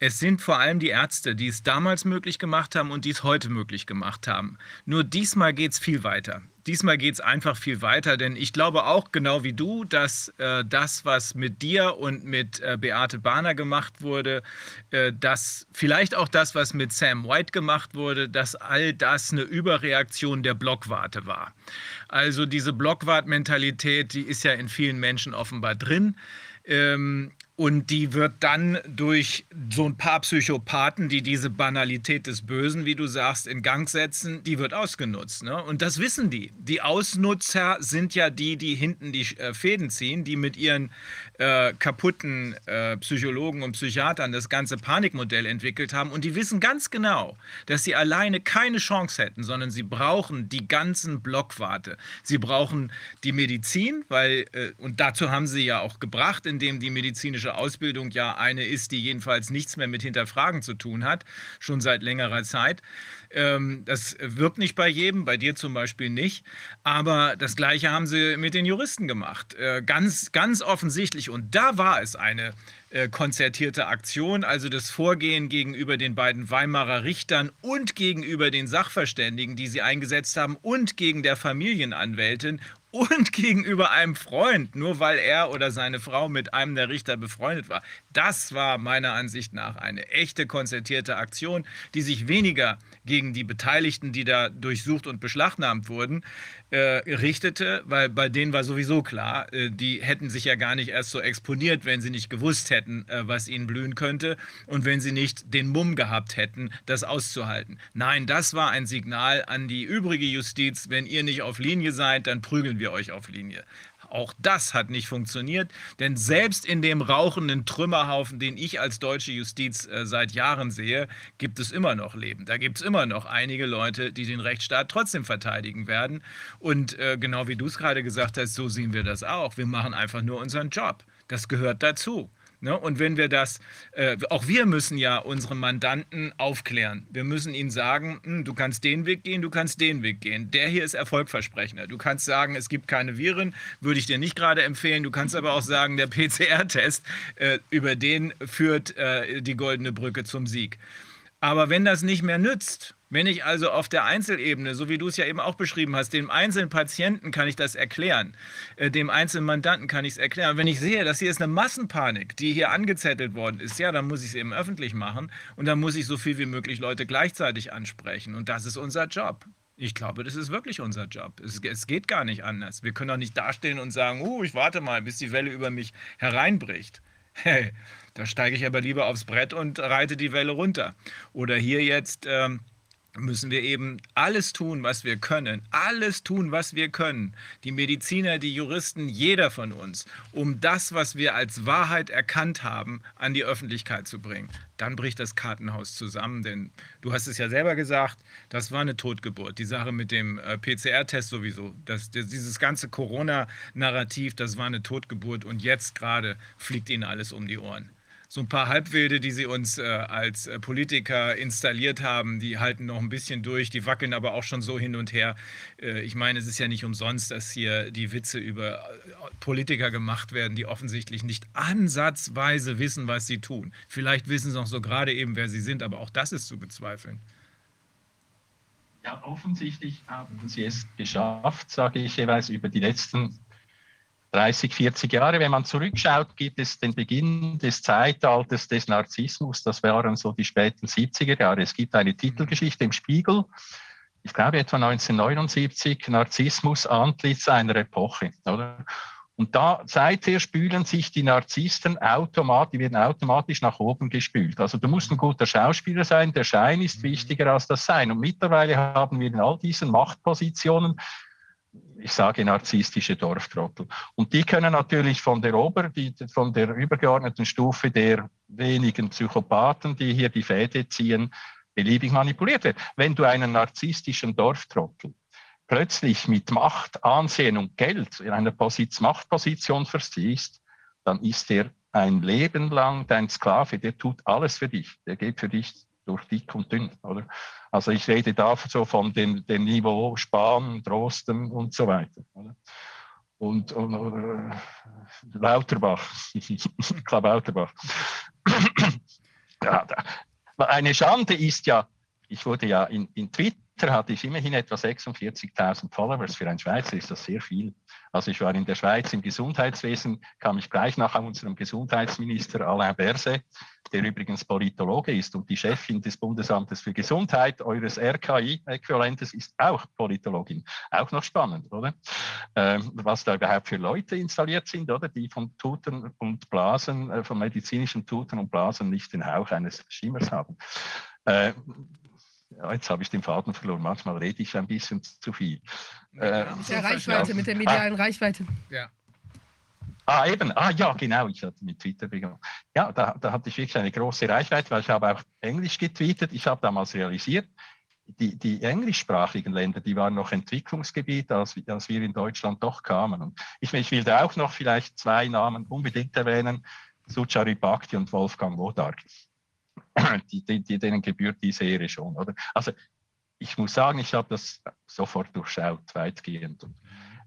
es sind vor allem die Ärzte, die es damals möglich gemacht haben und die es heute möglich gemacht haben. Nur diesmal geht es viel weiter. Diesmal geht es einfach viel weiter, denn ich glaube auch genau wie du, dass äh, das, was mit dir und mit äh, Beate Bahner gemacht wurde, äh, dass vielleicht auch das, was mit Sam White gemacht wurde, dass all das eine Überreaktion der Blockwarte war. Also diese Blockwart-Mentalität, die ist ja in vielen Menschen offenbar drin. Ähm, und die wird dann durch so ein paar Psychopathen, die diese Banalität des Bösen, wie du sagst, in Gang setzen, die wird ausgenutzt. Ne? Und das wissen die. Die Ausnutzer sind ja die, die hinten die äh, Fäden ziehen, die mit ihren äh, kaputten äh, Psychologen und Psychiatern das ganze Panikmodell entwickelt haben. Und die wissen ganz genau, dass sie alleine keine Chance hätten, sondern sie brauchen die ganzen Blockwarte. Sie brauchen die Medizin, weil, äh, und dazu haben sie ja auch gebracht, indem die medizinische Ausbildung ja eine ist, die jedenfalls nichts mehr mit Hinterfragen zu tun hat, schon seit längerer Zeit. Ähm, das wirkt nicht bei jedem, bei dir zum Beispiel nicht. Aber das Gleiche haben sie mit den Juristen gemacht. Äh, ganz, ganz offensichtlich. Und da war es eine äh, konzertierte Aktion, also das Vorgehen gegenüber den beiden Weimarer Richtern und gegenüber den Sachverständigen, die sie eingesetzt haben, und gegen der Familienanwältin und gegenüber einem Freund, nur weil er oder seine Frau mit einem der Richter befreundet war. Das war meiner Ansicht nach eine echte konzertierte Aktion, die sich weniger gegen die Beteiligten, die da durchsucht und beschlagnahmt wurden, äh, richtete, weil bei denen war sowieso klar, äh, die hätten sich ja gar nicht erst so exponiert, wenn sie nicht gewusst hätten, äh, was ihnen blühen könnte und wenn sie nicht den Mumm gehabt hätten, das auszuhalten. Nein, das war ein Signal an die übrige Justiz, wenn ihr nicht auf Linie seid, dann prügeln wir euch auf Linie. Auch das hat nicht funktioniert, denn selbst in dem rauchenden Trümmerhaufen, den ich als deutsche Justiz äh, seit Jahren sehe, gibt es immer noch Leben. Da gibt es immer noch einige Leute, die den Rechtsstaat trotzdem verteidigen werden. Und äh, genau wie du es gerade gesagt hast, so sehen wir das auch. Wir machen einfach nur unseren Job. Das gehört dazu. Ne? Und wenn wir das, äh, auch wir müssen ja unsere Mandanten aufklären. Wir müssen ihnen sagen, hm, du kannst den Weg gehen, du kannst den Weg gehen. Der hier ist erfolgversprechender. Du kannst sagen, es gibt keine Viren, würde ich dir nicht gerade empfehlen. Du kannst aber auch sagen, der PCR-Test, äh, über den führt äh, die goldene Brücke zum Sieg. Aber wenn das nicht mehr nützt, wenn ich also auf der Einzelebene, so wie du es ja eben auch beschrieben hast, dem einzelnen Patienten kann ich das erklären, äh, dem einzelnen Mandanten kann ich es erklären. Wenn ich sehe, dass hier ist eine Massenpanik, die hier angezettelt worden ist, ja, dann muss ich es eben öffentlich machen und dann muss ich so viel wie möglich Leute gleichzeitig ansprechen. Und das ist unser Job. Ich glaube, das ist wirklich unser Job. Es, es, geht gar nicht anders. Wir können doch nicht dastehen und sagen, oh, ich warte mal, bis die Welle über mich hereinbricht. Hey, da steige ich aber lieber aufs Brett und reite die Welle runter. Oder hier jetzt ähm, müssen wir eben alles tun, was wir können. Alles tun, was wir können. Die Mediziner, die Juristen, jeder von uns, um das, was wir als Wahrheit erkannt haben, an die Öffentlichkeit zu bringen. Dann bricht das Kartenhaus zusammen, denn du hast es ja selber gesagt, das war eine Totgeburt. Die Sache mit dem äh, PCR-Test sowieso. Das, dieses ganze Corona-Narrativ, das war eine Totgeburt und jetzt gerade fliegt ihnen alles um die Ohren so ein paar Halbwilde, die sie uns äh, als äh, Politiker installiert haben, die halten noch ein bisschen durch, die wackeln aber auch schon so hin und her. Äh, ich meine, es ist ja nicht umsonst, dass hier die Witze über äh, Politiker gemacht werden, die offensichtlich nicht ansatzweise wissen, was sie tun. Vielleicht wissen sie auch so gerade eben, wer sie sind, aber auch das ist zu bezweifeln. Ja, offensichtlich haben sie es geschafft, sage ich jeweils, über die letzten 30, 40 Jahre. Wenn man zurückschaut, gibt es den Beginn des Zeitalters des Narzissmus. Das waren so die späten 70er Jahre. Es gibt eine Titelgeschichte im Spiegel, ich glaube etwa 1979, Narzissmus, Antlitz einer Epoche. Oder? Und da seither spülen sich die Narzissten automatisch, die werden automatisch nach oben gespült. Also du musst ein guter Schauspieler sein, der Schein ist mhm. wichtiger als das Sein. Und mittlerweile haben wir in all diesen Machtpositionen ich sage narzisstische Dorftrottel. Und die können natürlich von der Ober, die, von der übergeordneten Stufe der wenigen Psychopathen, die hier die Fäde ziehen, beliebig manipuliert werden. Wenn du einen narzisstischen Dorftrottel plötzlich mit Macht, Ansehen und Geld in einer Posiz Machtposition versiehst, dann ist er ein Leben lang dein Sklave, der tut alles für dich, der geht für dich durch dick und dünn. Oder? Also ich rede da so von dem, dem Niveau Spahn, Drosten und so weiter. Oder? Und, und äh, Lauterbach, Klaus Lauterbach. ja, eine Schande ist ja, ich wurde ja in, in Twitter hatte ich immerhin etwa 46.000 Followers. Für einen Schweizer ist das sehr viel. Also ich war in der Schweiz im Gesundheitswesen, kam ich gleich nach unserem Gesundheitsminister Alain Berset, der übrigens Politologe ist und die Chefin des Bundesamtes für Gesundheit, eures RKI-Äquivalentes, ist auch Politologin. Auch noch spannend, oder? Ähm, was da überhaupt für Leute installiert sind, oder? Die von Tuten und Blasen, äh, von medizinischen Tuten und Blasen nicht den Hauch eines Schimmers haben. Äh, ja, jetzt habe ich den Faden verloren. Manchmal rede ich ein bisschen zu viel. Äh, mit der Reichweite, mit der medialen ah, Reichweite. Ja. Ah, eben. Ah, ja, genau. Ich hatte mit Twitter begonnen. Ja, da, da hatte ich wirklich eine große Reichweite, weil ich habe auch Englisch getweetet. Ich habe damals realisiert, die, die englischsprachigen Länder, die waren noch Entwicklungsgebiet, als, als wir in Deutschland doch kamen. Und ich, ich will da auch noch vielleicht zwei Namen unbedingt erwähnen, Suchari Bhakti und Wolfgang Wodark. die, die, denen gebührt diese Ehre schon. Oder? Also ich muss sagen, ich habe das sofort durchschaut, weitgehend. Und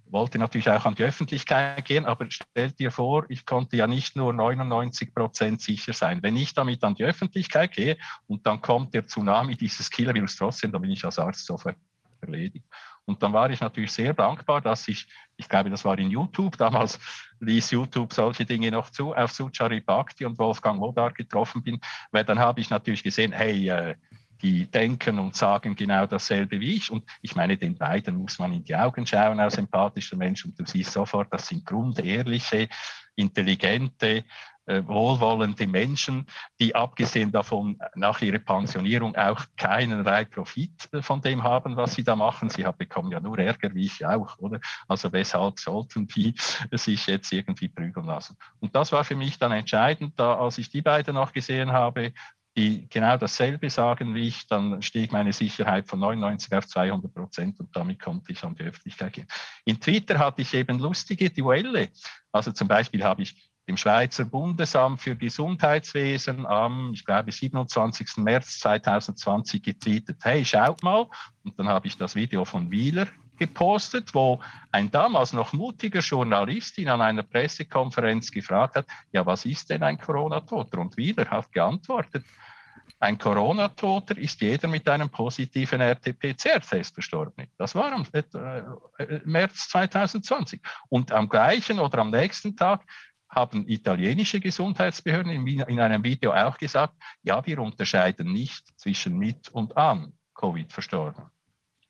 wollte natürlich auch an die Öffentlichkeit gehen, aber stellt dir vor, ich konnte ja nicht nur 99 Prozent sicher sein. Wenn ich damit an die Öffentlichkeit gehe und dann kommt der Tsunami dieses Killer-Virus trotzdem, dann bin ich als Arzt sofort erledigt. Und dann war ich natürlich sehr dankbar, dass ich, ich glaube, das war in YouTube, damals ließ YouTube solche Dinge noch zu, auf Suchari Bhakti und Wolfgang Modar getroffen bin, weil dann habe ich natürlich gesehen, hey, äh, die denken und sagen genau dasselbe wie ich. Und ich meine, den beiden muss man in die Augen schauen als empathischer Mensch und du siehst sofort, das sind grundehrliche, intelligente, wohlwollende Menschen, die abgesehen davon nach ihrer Pensionierung auch keinerlei Profit äh, von dem haben, was sie da machen. Sie bekommen ja nur Ärger, wie ich auch, oder? Also weshalb sollten die sich jetzt irgendwie prügeln lassen? Und das war für mich dann entscheidend, da als ich die beiden noch gesehen habe, die genau dasselbe sagen wie ich, dann stieg meine Sicherheit von 99 auf 200 Prozent und damit konnte ich an die Öffentlichkeit gehen. In Twitter hatte ich eben lustige Duelle. Also zum Beispiel habe ich dem Schweizer Bundesamt für Gesundheitswesen am, ich glaube, 27. März 2020 getweetet, hey, schaut mal. Und dann habe ich das Video von Wieler gepostet, wo ein damals noch mutiger Journalist ihn an einer Pressekonferenz gefragt hat, ja, was ist denn ein Corona-Toter? Und Wieler hat geantwortet, ein Corona-Toter ist jeder mit einem positiven RT-PCR-Test verstorben. Das war am äh, März 2020. Und am gleichen oder am nächsten Tag haben italienische Gesundheitsbehörden in einem Video auch gesagt, ja, wir unterscheiden nicht zwischen mit und an Covid verstorben.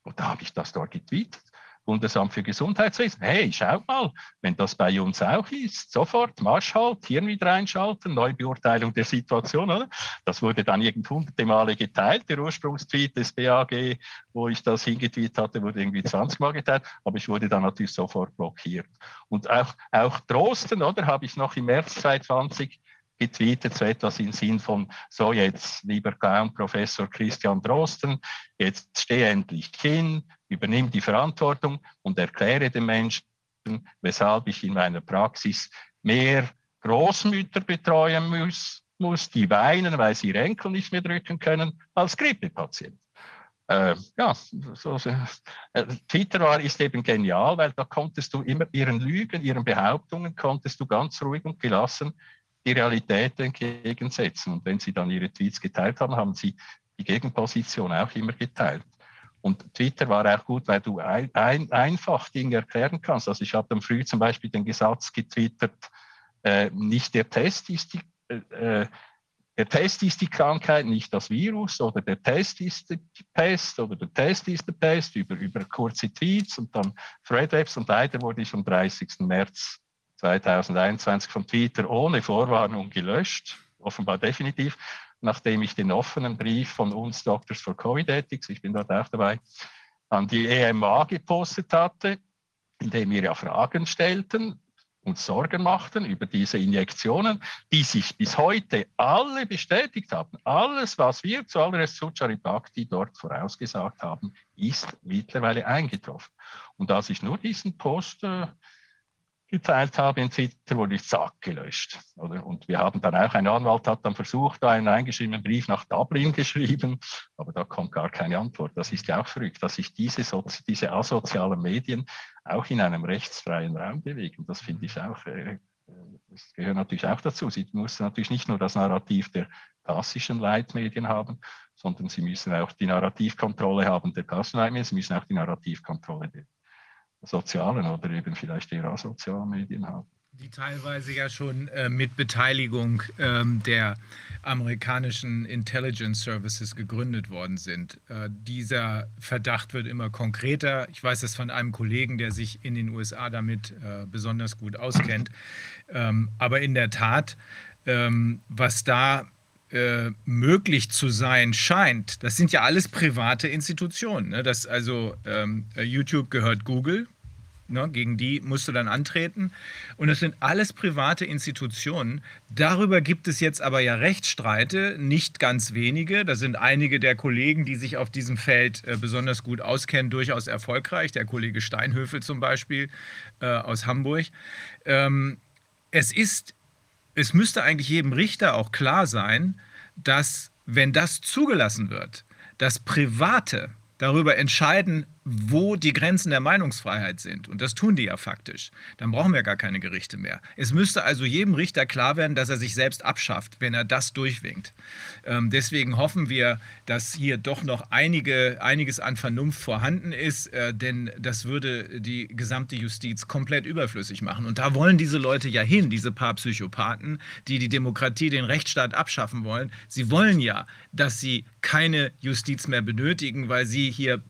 Und da habe ich das dort getweetet. Bundesamt für Gesundheitswesen. Hey, schaut mal, wenn das bei uns auch ist, sofort Marsch halt, Hirn wieder einschalten, Neubeurteilung der Situation. Oder? Das wurde dann irgend hunderte Male geteilt. Der Ursprungstweet des BAG, wo ich das hingetweet hatte, wurde irgendwie 20 Mal geteilt, aber ich wurde dann natürlich sofort blockiert. Und auch, auch Drosten, oder, habe ich noch im März 2020 getweetet, so etwas im Sinn von, so jetzt, lieber Clown Professor Christian Drosten, jetzt steh endlich hin, übernimm die Verantwortung und erkläre den Menschen, weshalb ich in meiner Praxis mehr Großmütter betreuen muss, muss die weinen, weil sie ihre Enkel nicht mehr drücken können, als Grippepatienten. Äh, ja, so. Äh, Twitter war, ist eben genial, weil da konntest du immer ihren Lügen, ihren Behauptungen, konntest du ganz ruhig und gelassen die Realität entgegensetzen. Und wenn sie dann ihre Tweets geteilt haben, haben sie die Gegenposition auch immer geteilt. Und Twitter war auch gut, weil du ein, ein, einfach Dinge erklären kannst. Also ich habe dann früh zum Beispiel den Gesatz getwittert, äh, nicht der Test ist die, äh, äh, der Test ist die Krankheit, nicht das Virus, oder der Test ist die Pest, oder der Test ist die Pest, über, über kurze Tweets und dann Threadwebs und leider wurde ich am 30. März 2021 von Twitter ohne Vorwarnung gelöscht, offenbar definitiv, nachdem ich den offenen Brief von uns Doctors for Covid Ethics, ich bin dort auch dabei, an die EMA gepostet hatte, in dem wir ja Fragen stellten und Sorgen machten über diese Injektionen, die sich bis heute alle bestätigt haben. Alles, was wir zu Alres Sucharibakti dort vorausgesagt haben, ist mittlerweile eingetroffen. Und als ich nur diesen Post äh, geteilt habe in Twitter, wurde ich zack gelöscht. Oder? Und wir haben dann auch, ein Anwalt hat dann versucht, einen eingeschriebenen Brief nach Dublin geschrieben, aber da kommt gar keine Antwort. Das ist ja auch verrückt, dass sich diese, diese asozialen Medien auch in einem rechtsfreien Raum bewegen. Das finde ich auch, äh, das gehört natürlich auch dazu. Sie müssen natürlich nicht nur das Narrativ der klassischen Leitmedien haben, sondern sie müssen auch die Narrativkontrolle haben der klassischen Leitmedien, sie müssen auch die Narrativkontrolle der sozialen oder eben vielleicht eher asozialen Medien haben. Die teilweise ja schon äh, mit Beteiligung ähm, der amerikanischen Intelligence Services gegründet worden sind. Äh, dieser Verdacht wird immer konkreter. Ich weiß das von einem Kollegen, der sich in den USA damit äh, besonders gut auskennt. Ähm, aber in der Tat, ähm, was da äh, möglich zu sein scheint, das sind ja alles private Institutionen. Ne? Das also ähm, YouTube gehört Google, Ne, gegen die musst du dann antreten. Und es sind alles private Institutionen. Darüber gibt es jetzt aber ja Rechtsstreite, nicht ganz wenige. Da sind einige der Kollegen, die sich auf diesem Feld äh, besonders gut auskennen, durchaus erfolgreich. Der Kollege Steinhöfel zum Beispiel äh, aus Hamburg. Ähm, es ist, es müsste eigentlich jedem Richter auch klar sein, dass, wenn das zugelassen wird, dass Private darüber entscheiden, wo die Grenzen der Meinungsfreiheit sind. Und das tun die ja faktisch. Dann brauchen wir gar keine Gerichte mehr. Es müsste also jedem Richter klar werden, dass er sich selbst abschafft, wenn er das durchwinkt. Ähm, deswegen hoffen wir, dass hier doch noch einige, einiges an Vernunft vorhanden ist, äh, denn das würde die gesamte Justiz komplett überflüssig machen. Und da wollen diese Leute ja hin, diese paar Psychopathen, die die Demokratie, den Rechtsstaat abschaffen wollen. Sie wollen ja, dass sie keine Justiz mehr benötigen, weil sie hier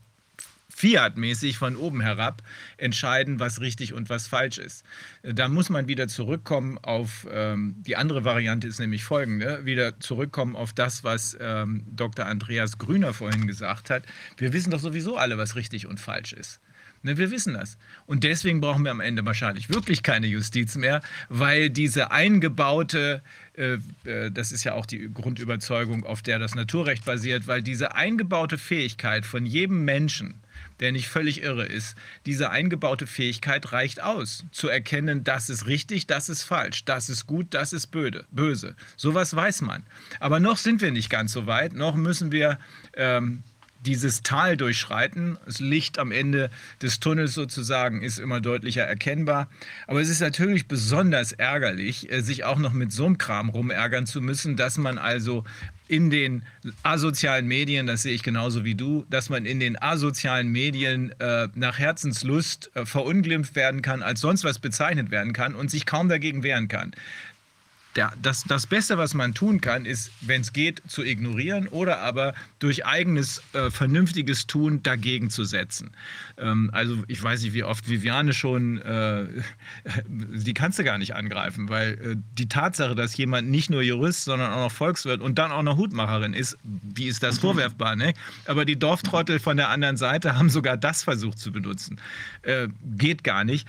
Fiat-mäßig von oben herab entscheiden, was richtig und was falsch ist. Da muss man wieder zurückkommen auf, ähm, die andere Variante ist nämlich folgende, wieder zurückkommen auf das, was ähm, Dr. Andreas Grüner vorhin gesagt hat. Wir wissen doch sowieso alle, was richtig und falsch ist. Ne, wir wissen das. Und deswegen brauchen wir am Ende wahrscheinlich wirklich keine Justiz mehr, weil diese eingebaute, äh, äh, das ist ja auch die Grundüberzeugung, auf der das Naturrecht basiert, weil diese eingebaute Fähigkeit von jedem Menschen, der nicht völlig irre ist. Diese eingebaute Fähigkeit reicht aus, zu erkennen, das ist richtig, das ist falsch, das ist gut, das ist böde, böse. Sowas weiß man. Aber noch sind wir nicht ganz so weit, noch müssen wir ähm, dieses Tal durchschreiten. Das Licht am Ende des Tunnels sozusagen ist immer deutlicher erkennbar. Aber es ist natürlich besonders ärgerlich, äh, sich auch noch mit so einem Kram rumärgern zu müssen, dass man also in den asozialen Medien, das sehe ich genauso wie du, dass man in den asozialen Medien äh, nach Herzenslust äh, verunglimpft werden kann, als sonst was bezeichnet werden kann und sich kaum dagegen wehren kann. Der, das, das Beste, was man tun kann, ist, wenn es geht, zu ignorieren oder aber durch eigenes äh, vernünftiges Tun dagegen zu setzen. Ähm, also ich weiß nicht, wie oft Viviane schon, äh, die kannst du gar nicht angreifen, weil äh, die Tatsache, dass jemand nicht nur Jurist, sondern auch noch Volkswirt und dann auch noch Hutmacherin ist, wie ist das mhm. vorwerfbar? Ne? Aber die Dorftrottel von der anderen Seite haben sogar das versucht zu benutzen. Äh, geht gar nicht.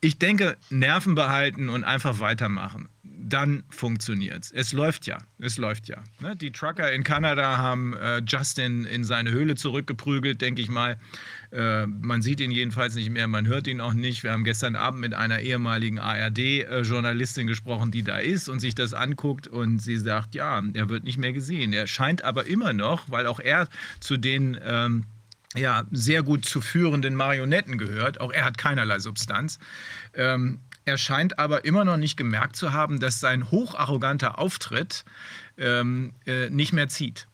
Ich denke, Nerven behalten und einfach weitermachen dann funktioniert es. Es läuft ja. Es läuft ja. Ne? Die Trucker in Kanada haben äh, Justin in seine Höhle zurückgeprügelt, denke ich mal. Äh, man sieht ihn jedenfalls nicht mehr, man hört ihn auch nicht. Wir haben gestern Abend mit einer ehemaligen ARD-Journalistin gesprochen, die da ist und sich das anguckt und sie sagt, ja, er wird nicht mehr gesehen. Er scheint aber immer noch, weil auch er zu den ähm, ja, sehr gut zu führenden Marionetten gehört. Auch er hat keinerlei Substanz. Ähm, er scheint aber immer noch nicht gemerkt zu haben, dass sein hocharroganter Auftritt ähm, äh, nicht mehr zieht.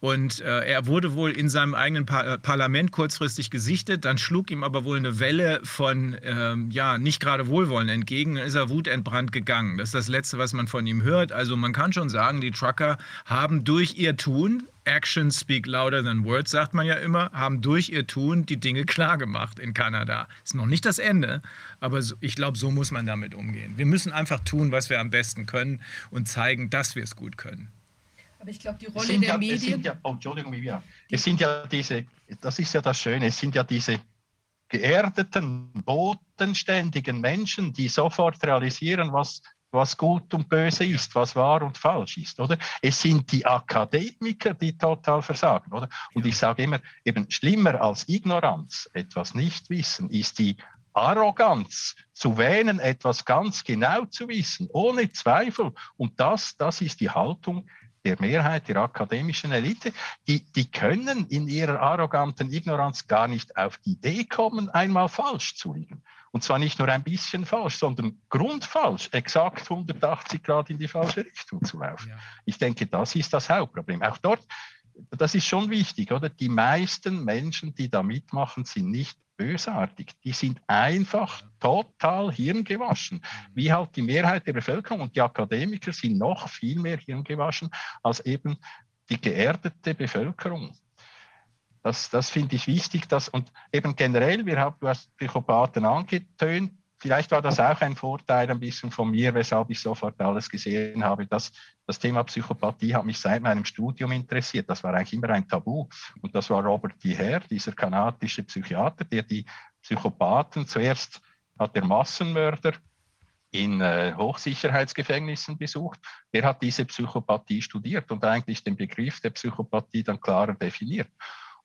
Und äh, er wurde wohl in seinem eigenen pa äh, Parlament kurzfristig gesichtet, dann schlug ihm aber wohl eine Welle von ähm, ja, nicht gerade Wohlwollen entgegen, dann ist er wutentbrannt gegangen. Das ist das Letzte, was man von ihm hört. Also man kann schon sagen, die Trucker haben durch ihr Tun, Actions speak louder than words, sagt man ja immer, haben durch ihr Tun die Dinge klargemacht in Kanada. Ist noch nicht das Ende, aber ich glaube, so muss man damit umgehen. Wir müssen einfach tun, was wir am besten können und zeigen, dass wir es gut können. Aber ich glaube, die Rolle der ja, Medien. Ja, oh, Entschuldigung, ja. Es sind ja diese, das ist ja das Schöne, es sind ja diese geerdeten, bodenständigen Menschen, die sofort realisieren, was, was gut und böse ist, was wahr und falsch ist, oder? Es sind die Akademiker, die total versagen, oder? Und ja. ich sage immer, eben schlimmer als Ignoranz, etwas nicht wissen, ist die Arroganz zu wähnen, etwas ganz genau zu wissen, ohne Zweifel. Und das, das ist die Haltung, der Mehrheit der akademischen Elite, die, die können in ihrer arroganten Ignoranz gar nicht auf die Idee kommen, einmal falsch zu liegen. Und zwar nicht nur ein bisschen falsch, sondern grundfalsch, exakt 180 Grad in die falsche Richtung zu laufen. Ja. Ich denke, das ist das Hauptproblem. Auch dort, das ist schon wichtig, oder? Die meisten Menschen, die da mitmachen, sind nicht bösartig. Die sind einfach total hirngewaschen, mhm. wie halt die Mehrheit der Bevölkerung. Und die Akademiker sind noch viel mehr hirngewaschen als eben die geerdete Bevölkerung. Das, das finde ich wichtig. Dass, und eben generell, wir haben, du hast Psychopathen angetönt, vielleicht war das auch ein Vorteil ein bisschen von mir, weshalb ich sofort alles gesehen habe. Dass das Thema Psychopathie hat mich seit meinem Studium interessiert. Das war eigentlich immer ein Tabu. Und das war Robert D. Dieser kanadische Psychiater, der die Psychopathen zuerst hat der Massenmörder in äh, Hochsicherheitsgefängnissen besucht. Der hat diese Psychopathie studiert und eigentlich den Begriff der Psychopathie dann klarer definiert.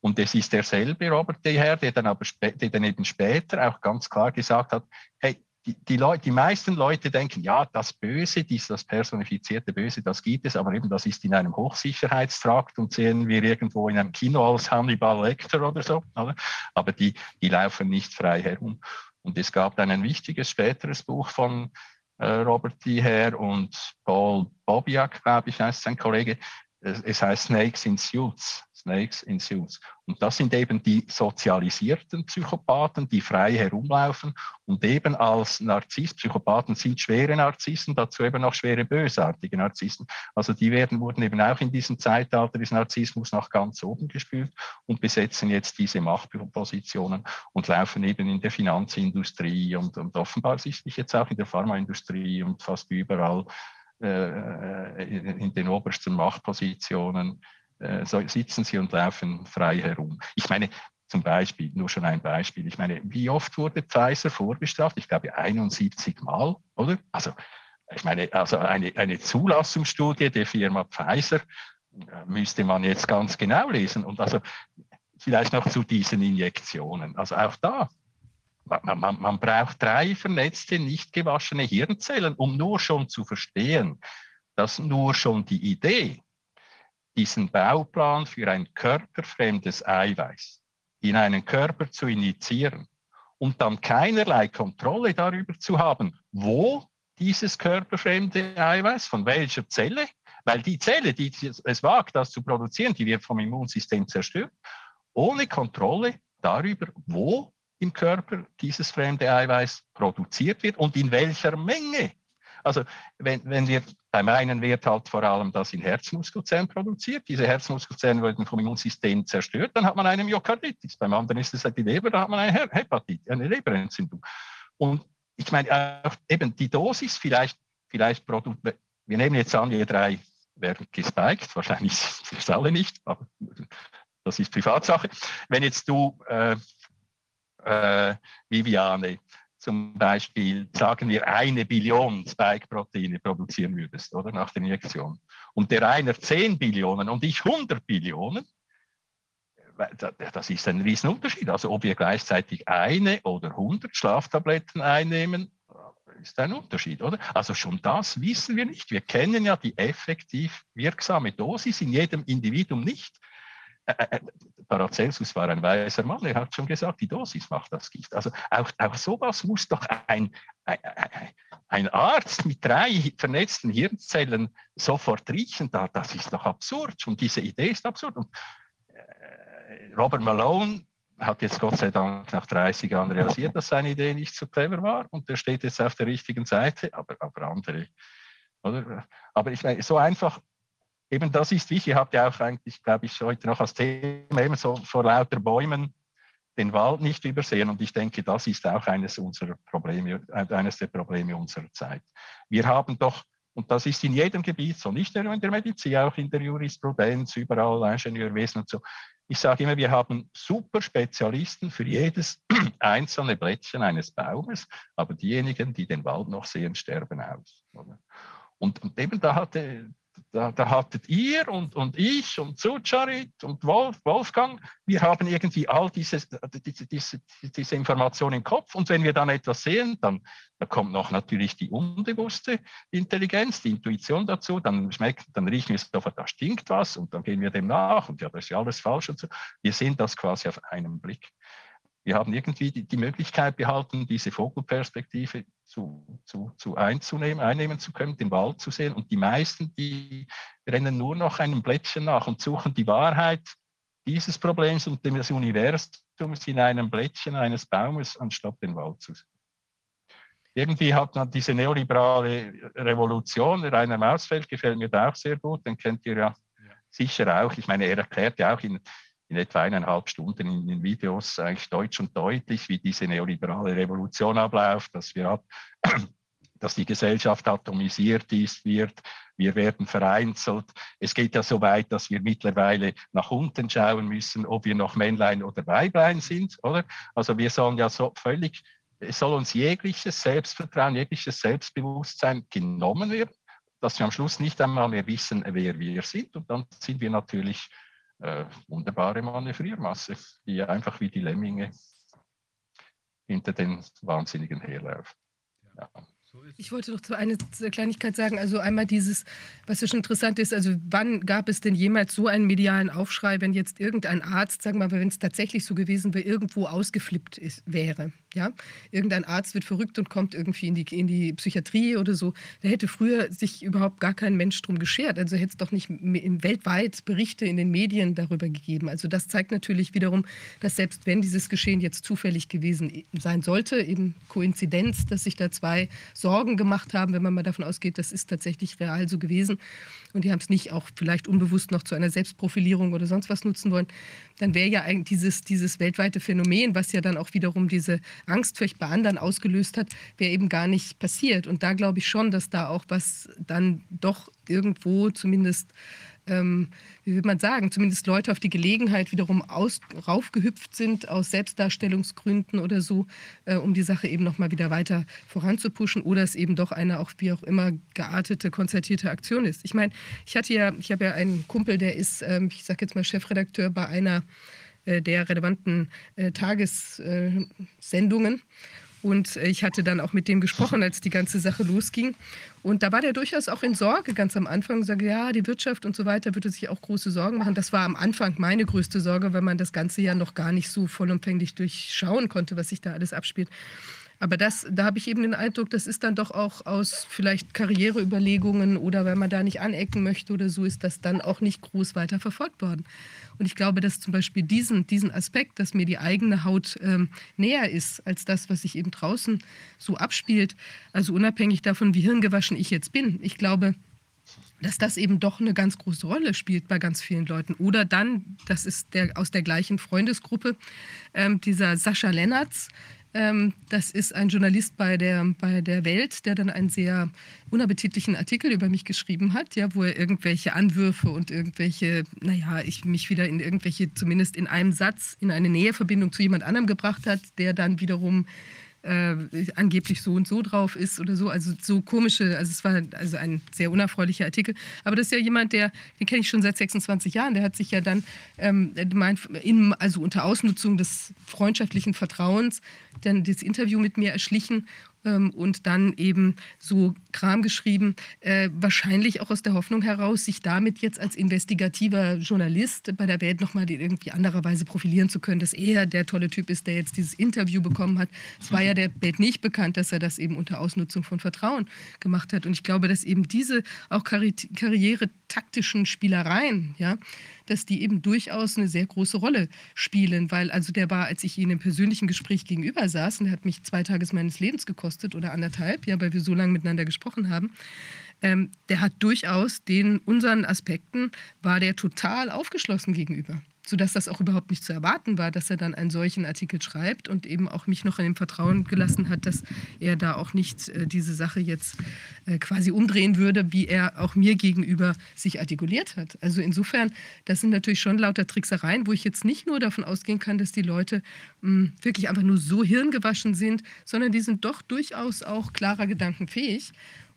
Und es ist derselbe Robert D. Hare, der dann aber der dann eben später auch ganz klar gesagt hat, hey, die, die, Leute, die meisten Leute denken, ja, das Böse, dies, das personifizierte Böse, das gibt es, aber eben das ist in einem Hochsicherheitstrakt und sehen wir irgendwo in einem Kino als Hannibal Lecter oder so. Oder? Aber die, die laufen nicht frei herum. Und es gab dann ein wichtiges späteres Buch von äh, Robert D. Hare und Paul Bobiak, glaube ich, heißt sein Kollege. Es heißt Snakes in Suits. Snakes in Suits. Und das sind eben die sozialisierten Psychopathen, die frei herumlaufen und eben als Narziss, Psychopathen sind schwere Narzissen, dazu eben auch schwere bösartige Narzissen. Also die werden, wurden eben auch in diesem Zeitalter des Narzissmus nach ganz oben gespült und besetzen jetzt diese Machtpositionen und laufen eben in der Finanzindustrie und, und offenbar sichtlich jetzt auch in der Pharmaindustrie und fast überall äh, in den obersten Machtpositionen äh, sitzen sie und laufen frei herum. Ich meine, zum Beispiel, nur schon ein Beispiel. Ich meine, wie oft wurde Pfizer vorbestraft? Ich glaube 71 Mal, oder? Also, ich meine, also eine, eine Zulassungsstudie der Firma Pfizer äh, müsste man jetzt ganz genau lesen. Und also vielleicht noch zu diesen Injektionen. Also auch da, man, man, man braucht drei vernetzte, nicht gewaschene Hirnzellen, um nur schon zu verstehen, dass nur schon die Idee, diesen Bauplan für ein körperfremdes Eiweiß in einen Körper zu initiieren und dann keinerlei Kontrolle darüber zu haben, wo dieses körperfremde Eiweiß, von welcher Zelle, weil die Zelle, die es wagt, das zu produzieren, die wird vom Immunsystem zerstört, ohne Kontrolle darüber, wo im Körper dieses fremde Eiweiß produziert wird und in welcher Menge. Also wenn, wenn wir beim einen wird halt vor allem das in Herzmuskelzellen produziert, diese Herzmuskelzellen werden vom Immunsystem zerstört, dann hat man eine Myokarditis. Beim anderen ist es halt die Leber, da hat man eine Hepatitis, eine Leberentzündung. Und ich meine, auch eben die Dosis vielleicht, vielleicht wir nehmen jetzt an, wir drei werden gespiked, wahrscheinlich sind es alle nicht, aber das ist Privatsache. Wenn jetzt du, äh, äh, Viviane, zum Beispiel, sagen wir, eine Billion Spike-Proteine produzieren würdest, oder nach der Injektion, und der einer 10 Billionen und ich 100 Billionen, das ist ein Riesenunterschied. Also ob wir gleichzeitig eine oder 100 Schlaftabletten einnehmen, ist ein Unterschied, oder? Also schon das wissen wir nicht. Wir kennen ja die effektiv wirksame Dosis in jedem Individuum nicht. Paracelsus war ein weiser Mann, er hat schon gesagt, die Dosis macht das Gift. Also auch, auch sowas muss doch ein, ein, ein Arzt mit drei vernetzten Hirnzellen sofort riechen. Das ist doch absurd. Und diese Idee ist absurd. Und äh, Robert Malone hat jetzt Gott sei Dank nach 30 Jahren realisiert, dass seine Idee nicht so clever war und der steht jetzt auf der richtigen Seite, aber, aber andere. Oder? Aber ich meine, so einfach eben das ist wichtig. Ihr habt ja auch eigentlich, glaube ich, heute noch als Thema eben so vor lauter Bäumen den Wald nicht übersehen. Und ich denke, das ist auch eines unserer Probleme, eines der Probleme unserer Zeit. Wir haben doch, und das ist in jedem Gebiet so, nicht nur in der Medizin, auch in der Jurisprudenz, überall Ingenieurwesen und so. Ich sage immer, wir haben super Spezialisten für jedes einzelne Blättchen eines Baumes, aber diejenigen, die den Wald noch sehen, sterben aus. Und, und eben da hatte da, da, hattet ihr und, und ich und Sucharit und Wolf, Wolfgang, wir haben irgendwie all diese, diese, diese, diese Informationen im Kopf und wenn wir dann etwas sehen, dann da kommt noch natürlich die unbewusste Intelligenz, die Intuition dazu, dann schmeckt, dann riechen wir sofort, da stinkt was und dann gehen wir dem nach und ja, das ist ja alles falsch und so. Wir sehen das quasi auf einen Blick wir haben irgendwie die, die Möglichkeit behalten, diese Vogelperspektive zu, zu, zu einzunehmen, einnehmen zu können, den Wald zu sehen. Und die meisten, die rennen nur noch einem Blättchen nach und suchen die Wahrheit dieses Problems und des Universums in einem Blättchen eines Baumes, anstatt den Wald zu sehen. Irgendwie hat man diese neoliberale Revolution, Rainer Mausfeld gefällt mir da auch sehr gut, den kennt ihr ja, ja. sicher auch. Ich meine, er erklärt ja auch in in etwa eineinhalb Stunden in den Videos eigentlich deutsch und deutlich, wie diese neoliberale Revolution abläuft, dass wir dass die Gesellschaft atomisiert ist, wird, wir werden vereinzelt. Es geht ja so weit, dass wir mittlerweile nach unten schauen müssen, ob wir noch Männlein oder Weiblein sind, oder? Also wir sollen ja so völlig, es soll uns jegliches Selbstvertrauen, jegliches Selbstbewusstsein genommen werden, dass wir am Schluss nicht einmal mehr wissen, wer wir sind. Und dann sind wir natürlich äh, wunderbare Manövriermasse, die einfach wie die Lemminge hinter den Wahnsinnigen herläuft. Ja. Ich wollte noch eine Kleinigkeit sagen. Also einmal dieses, was ja schon interessant ist, also wann gab es denn jemals so einen medialen Aufschrei, wenn jetzt irgendein Arzt, sagen wir mal, wenn es tatsächlich so gewesen wäre, irgendwo ausgeflippt ist, wäre? Ja? Irgendein Arzt wird verrückt und kommt irgendwie in die, in die Psychiatrie oder so. Da hätte früher sich überhaupt gar kein Mensch drum geschert. Also hätte es doch nicht weltweit Berichte in den Medien darüber gegeben. Also das zeigt natürlich wiederum, dass selbst wenn dieses Geschehen jetzt zufällig gewesen sein sollte, eben Koinzidenz, dass sich da zwei Sorgen gemacht haben, wenn man mal davon ausgeht, das ist tatsächlich real so gewesen und die haben es nicht auch vielleicht unbewusst noch zu einer Selbstprofilierung oder sonst was nutzen wollen, dann wäre ja eigentlich dieses, dieses weltweite Phänomen, was ja dann auch wiederum diese Angst vielleicht bei anderen ausgelöst hat, wäre eben gar nicht passiert. Und da glaube ich schon, dass da auch was dann doch irgendwo zumindest ähm, wie will man sagen, zumindest Leute auf die Gelegenheit wiederum aus, raufgehüpft sind aus Selbstdarstellungsgründen oder so, äh, um die Sache eben nochmal wieder weiter voranzupuschen oder es eben doch eine auch wie auch immer geartete, konzertierte Aktion ist. Ich meine, ich hatte ja, ich habe ja einen Kumpel, der ist, ähm, ich sage jetzt mal Chefredakteur bei einer der relevanten äh, Tagessendungen. Und ich hatte dann auch mit dem gesprochen, als die ganze Sache losging. Und da war der durchaus auch in Sorge ganz am Anfang. Sage, ja, die Wirtschaft und so weiter würde sich auch große Sorgen machen. Das war am Anfang meine größte Sorge, weil man das ganze ja noch gar nicht so vollumfänglich durchschauen konnte, was sich da alles abspielt. Aber das, da habe ich eben den Eindruck, das ist dann doch auch aus vielleicht Karriereüberlegungen oder weil man da nicht anecken möchte oder so, ist das dann auch nicht groß weiter verfolgt worden. Und ich glaube, dass zum Beispiel diesen, diesen Aspekt, dass mir die eigene Haut ähm, näher ist als das, was sich eben draußen so abspielt, also unabhängig davon, wie hirngewaschen ich jetzt bin. Ich glaube, dass das eben doch eine ganz große Rolle spielt bei ganz vielen Leuten. Oder dann, das ist der, aus der gleichen Freundesgruppe, ähm, dieser Sascha Lennertz, ähm, das ist ein Journalist bei der, bei der Welt, der dann einen sehr unappetitlichen Artikel über mich geschrieben hat, ja, wo er irgendwelche Anwürfe und irgendwelche, naja, ich mich wieder in irgendwelche, zumindest in einem Satz, in eine Näheverbindung zu jemand anderem gebracht hat, der dann wiederum äh, angeblich so und so drauf ist oder so. Also so komische, also es war also ein sehr unerfreulicher Artikel. Aber das ist ja jemand, der, den kenne ich schon seit 26 Jahren, der hat sich ja dann, ähm, in, also unter Ausnutzung des freundschaftlichen Vertrauens, dann das Interview mit mir erschlichen ähm, und dann eben so Kram geschrieben, äh, wahrscheinlich auch aus der Hoffnung heraus, sich damit jetzt als investigativer Journalist bei der Welt nochmal irgendwie andererweise profilieren zu können, dass er der tolle Typ ist, der jetzt dieses Interview bekommen hat. Es war ja der Welt nicht bekannt, dass er das eben unter Ausnutzung von Vertrauen gemacht hat. Und ich glaube, dass eben diese auch karri karriere-taktischen Spielereien, ja, dass die eben durchaus eine sehr große Rolle spielen, weil also der war, als ich ihn im persönlichen Gespräch gegenüber saß, und der hat mich zwei Tage meines Lebens gekostet oder anderthalb, ja, weil wir so lange miteinander gesprochen haben, ähm, der hat durchaus den unseren Aspekten, war der total aufgeschlossen gegenüber sodass das auch überhaupt nicht zu erwarten war, dass er dann einen solchen Artikel schreibt und eben auch mich noch in dem Vertrauen gelassen hat, dass er da auch nicht äh, diese Sache jetzt äh, quasi umdrehen würde, wie er auch mir gegenüber sich artikuliert hat. Also insofern, das sind natürlich schon lauter Tricksereien, wo ich jetzt nicht nur davon ausgehen kann, dass die Leute mh, hm, wirklich einfach nur so hirngewaschen sind, sondern die sind doch durchaus auch klarer Gedanken fähig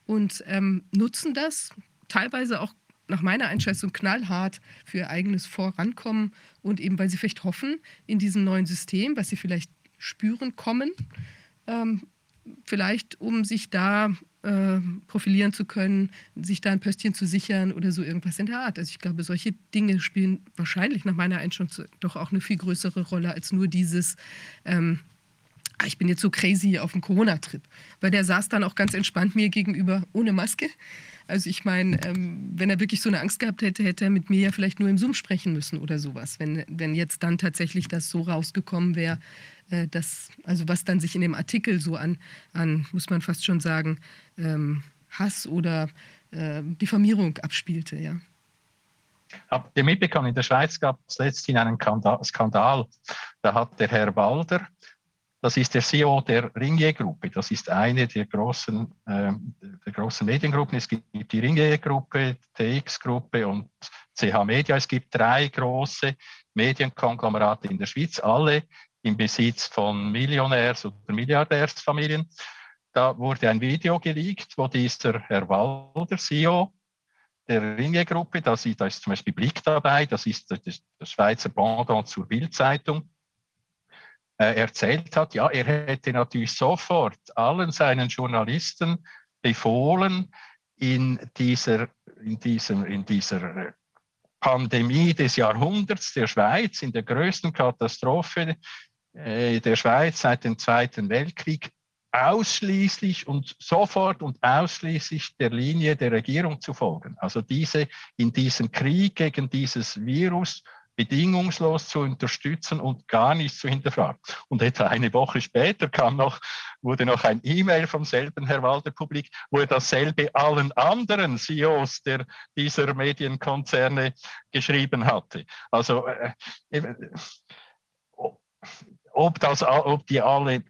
und ähm, nutzen das teilweise auch nach meiner Einschätzung knallhart für ihr eigenes Vorankommen und eben, weil sie vielleicht hoffen, in diesem neuen System, was sie vielleicht spüren, kommen, ähm, vielleicht um sich da äh, profilieren zu können, sich da ein Pöstchen zu sichern oder so irgendwas in der Art. Also ich glaube, solche Dinge spielen wahrscheinlich nach meiner Einschätzung doch auch eine viel größere Rolle als nur dieses, ähm, ah, ich bin jetzt so crazy auf dem Corona-Trip. Weil der saß dann auch ganz entspannt mir gegenüber ohne Maske also ich meine, ähm, wenn er wirklich so eine Angst gehabt hätte, hätte er mit mir ja vielleicht nur im Zoom sprechen müssen oder sowas. Wenn, wenn jetzt dann tatsächlich das so rausgekommen wäre, äh, dass, also was dann sich in dem Artikel so an, an muss man fast schon sagen, ähm, Hass oder äh, Diffamierung abspielte, ja. Habt ihr mitbekommen, in der Schweiz gab es letztlich einen Skandal. Da hat der Herr Walder das ist der CEO der Ringier-Gruppe. Das ist eine der großen, äh, der großen Mediengruppen. Es gibt die Ringier-Gruppe, TX-Gruppe und CH Media. Es gibt drei große Medienkonglomerate in der Schweiz, alle im Besitz von Millionärs- oder Milliardärsfamilien. Da wurde ein Video geleakt, wo dieser Herr Walder, CEO der Ringier-Gruppe, da, da ist zum Beispiel Blick dabei, das ist das, Schweizer Pendant zur Bildzeitung, äh, erzählt hat, ja, er hätte natürlich sofort allen seinen Journalisten befohlen, in dieser, in diesem, in dieser Pandemie des Jahrhunderts der Schweiz, in der größten Katastrophe äh, der Schweiz seit dem Zweiten Weltkrieg, ausschließlich und sofort und ausschließlich der Linie der Regierung zu folgen. Also diese in diesem Krieg gegen dieses Virus bedingungslos zu unterstützen und gar nicht zu hinterfragen. Und etwa eine Woche später kam noch, wurde noch ein E-Mail vom selben Herr Walter publik, wo er dasselbe allen anderen CEOs der, dieser Medienkonzerne geschrieben hatte. Also äh, äh ob, das, ob die alle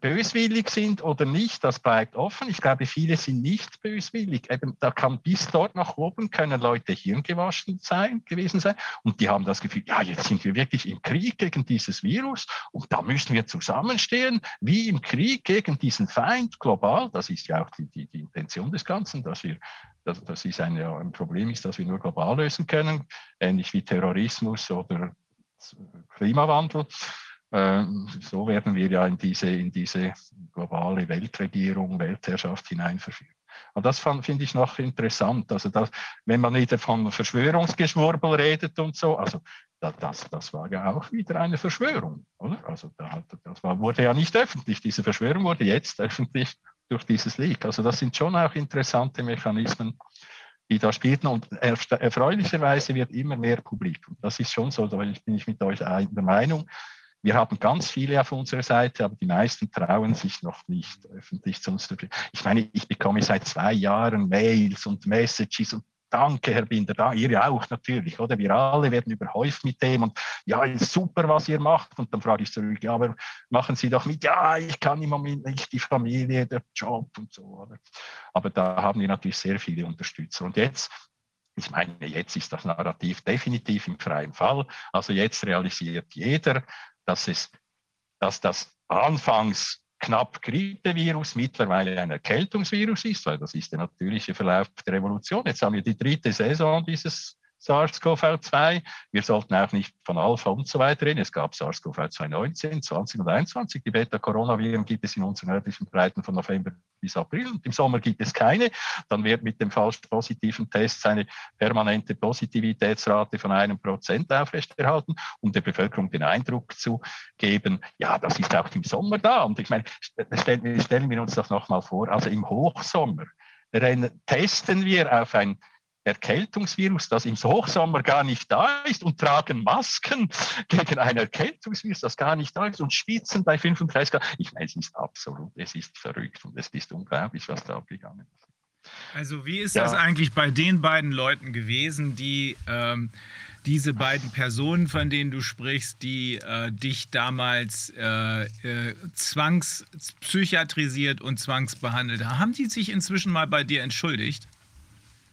böswillig sind oder nicht, das bleibt offen. Ich glaube, viele sind nicht böswillig. Eben, da kann bis dort nach oben können Leute hirngewaschen sein, gewesen sein und die haben das Gefühl, ja, jetzt sind wir wirklich im Krieg gegen dieses Virus und da müssen wir zusammenstehen, wie im Krieg gegen diesen Feind global. Das ist ja auch die, die, die Intention des Ganzen, dass wir dass das ist ein, ein Problem ist, das wir nur global lösen können, ähnlich wie Terrorismus oder Klimawandel. Ähm, so werden wir ja in diese, in diese globale Weltregierung, Weltherrschaft hineinverführt. Und das finde ich noch interessant. Also das, wenn man wieder von Verschwörungsgeschwurbel redet und so, also das, das war ja auch wieder eine Verschwörung, oder? Also da, das war, wurde ja nicht öffentlich. Diese Verschwörung wurde jetzt öffentlich durch dieses Leak. Also das sind schon auch interessante Mechanismen, die da spielten. Und erfreulicherweise wird immer mehr publik. Und das ist schon so, da bin ich mit euch der Meinung. Wir haben ganz viele auf unserer Seite, aber die meisten trauen sich noch nicht öffentlich zu uns. Ich meine, ich bekomme seit zwei Jahren Mails und Messages und Danke, Herr Binder, da, ihr auch natürlich, oder? Wir alle werden überhäuft mit dem und ja, super, was ihr macht. Und dann frage ich zurück, ja, aber machen Sie doch mit, ja, ich kann im Moment nicht, die Familie, der Job und so. Oder? Aber da haben wir natürlich sehr viele Unterstützer. Und jetzt ich meine, jetzt ist das Narrativ definitiv im freien Fall. Also jetzt realisiert jeder, dass es, dass das anfangs knapp Grippevirus mittlerweile ein Erkältungsvirus ist, weil das ist der natürliche Verlauf der Evolution. Jetzt haben wir die dritte Saison dieses SARS-CoV-2. Wir sollten auch nicht von Alpha und so weiter reden. Es gab SARS-CoV-2 19, 20 und 21. Die Beta-Coronaviren gibt es in unseren nördlichen Breiten von November bis April. Und im Sommer gibt es keine. Dann wird mit dem falsch positiven Test eine permanente Positivitätsrate von einem Prozent aufrechterhalten, um der Bevölkerung den Eindruck zu geben, ja, das ist auch im Sommer da. Und ich meine, stellen, stellen wir uns das nochmal vor. Also im Hochsommer testen wir auf ein Erkältungsvirus, das im Hochsommer gar nicht da ist und tragen Masken gegen ein Erkältungsvirus, das gar nicht da ist und schwitzen bei 35 Grad. Ich meine, es ist absolut, es ist verrückt und es ist unglaublich, was da abgegangen ist. Also wie ist ja. das eigentlich bei den beiden Leuten gewesen, die ähm, diese beiden Personen, von denen du sprichst, die äh, dich damals äh, äh, zwangspsychiatrisiert und zwangsbehandelt haben, haben die sich inzwischen mal bei dir entschuldigt?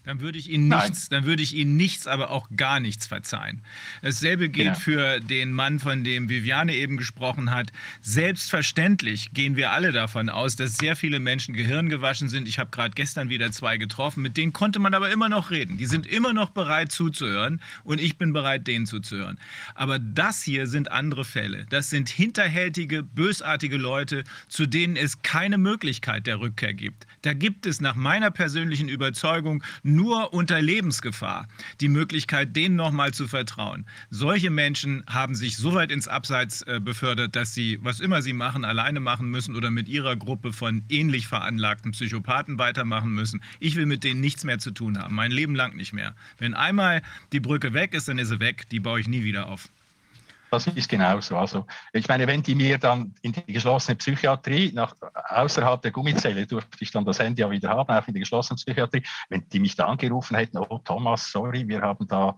Dann würde ich Ihnen nichts, dann würde ich Ihnen nichts, aber auch gar nichts verzeihen. Dasselbe gilt ja. für den Mann, von dem Viviane eben gesprochen hat. Selbstverständlich gehen wir alle davon aus, dass sehr viele Menschen gehirngewaschen sind. Ich habe gerade gestern wieder zwei getroffen, mit denen konnte man aber immer noch reden. Die sind immer noch bereit zuzuhören und ich bin bereit, denen zuzuhören. Aber das hier sind andere Fälle. Das sind hinterhältige, bösartige Leute, zu denen es keine Möglichkeit der Rückkehr gibt. Da gibt es nach meiner persönlichen Überzeugung nur unter Lebensgefahr die Möglichkeit, denen nochmal zu vertrauen. Solche Menschen haben sich so weit ins Abseits äh, befördert, dass sie, was immer sie machen, alleine machen müssen oder mit ihrer Gruppe von ähnlich veranlagten Psychopathen weitermachen müssen. Ich will mit denen nichts mehr zu tun haben, mein Leben lang nicht mehr. Wenn einmal die Brücke weg ist, dann ist sie weg, die baue ich nie wieder auf. Das ist genauso. Also, ich meine, wenn die mir dann in die geschlossene Psychiatrie, nach, außerhalb der Gummizelle durfte ich dann das Handy ja wieder haben, auch in die geschlossene Psychiatrie, wenn die mich da angerufen hätten, oh Thomas, sorry, wir haben da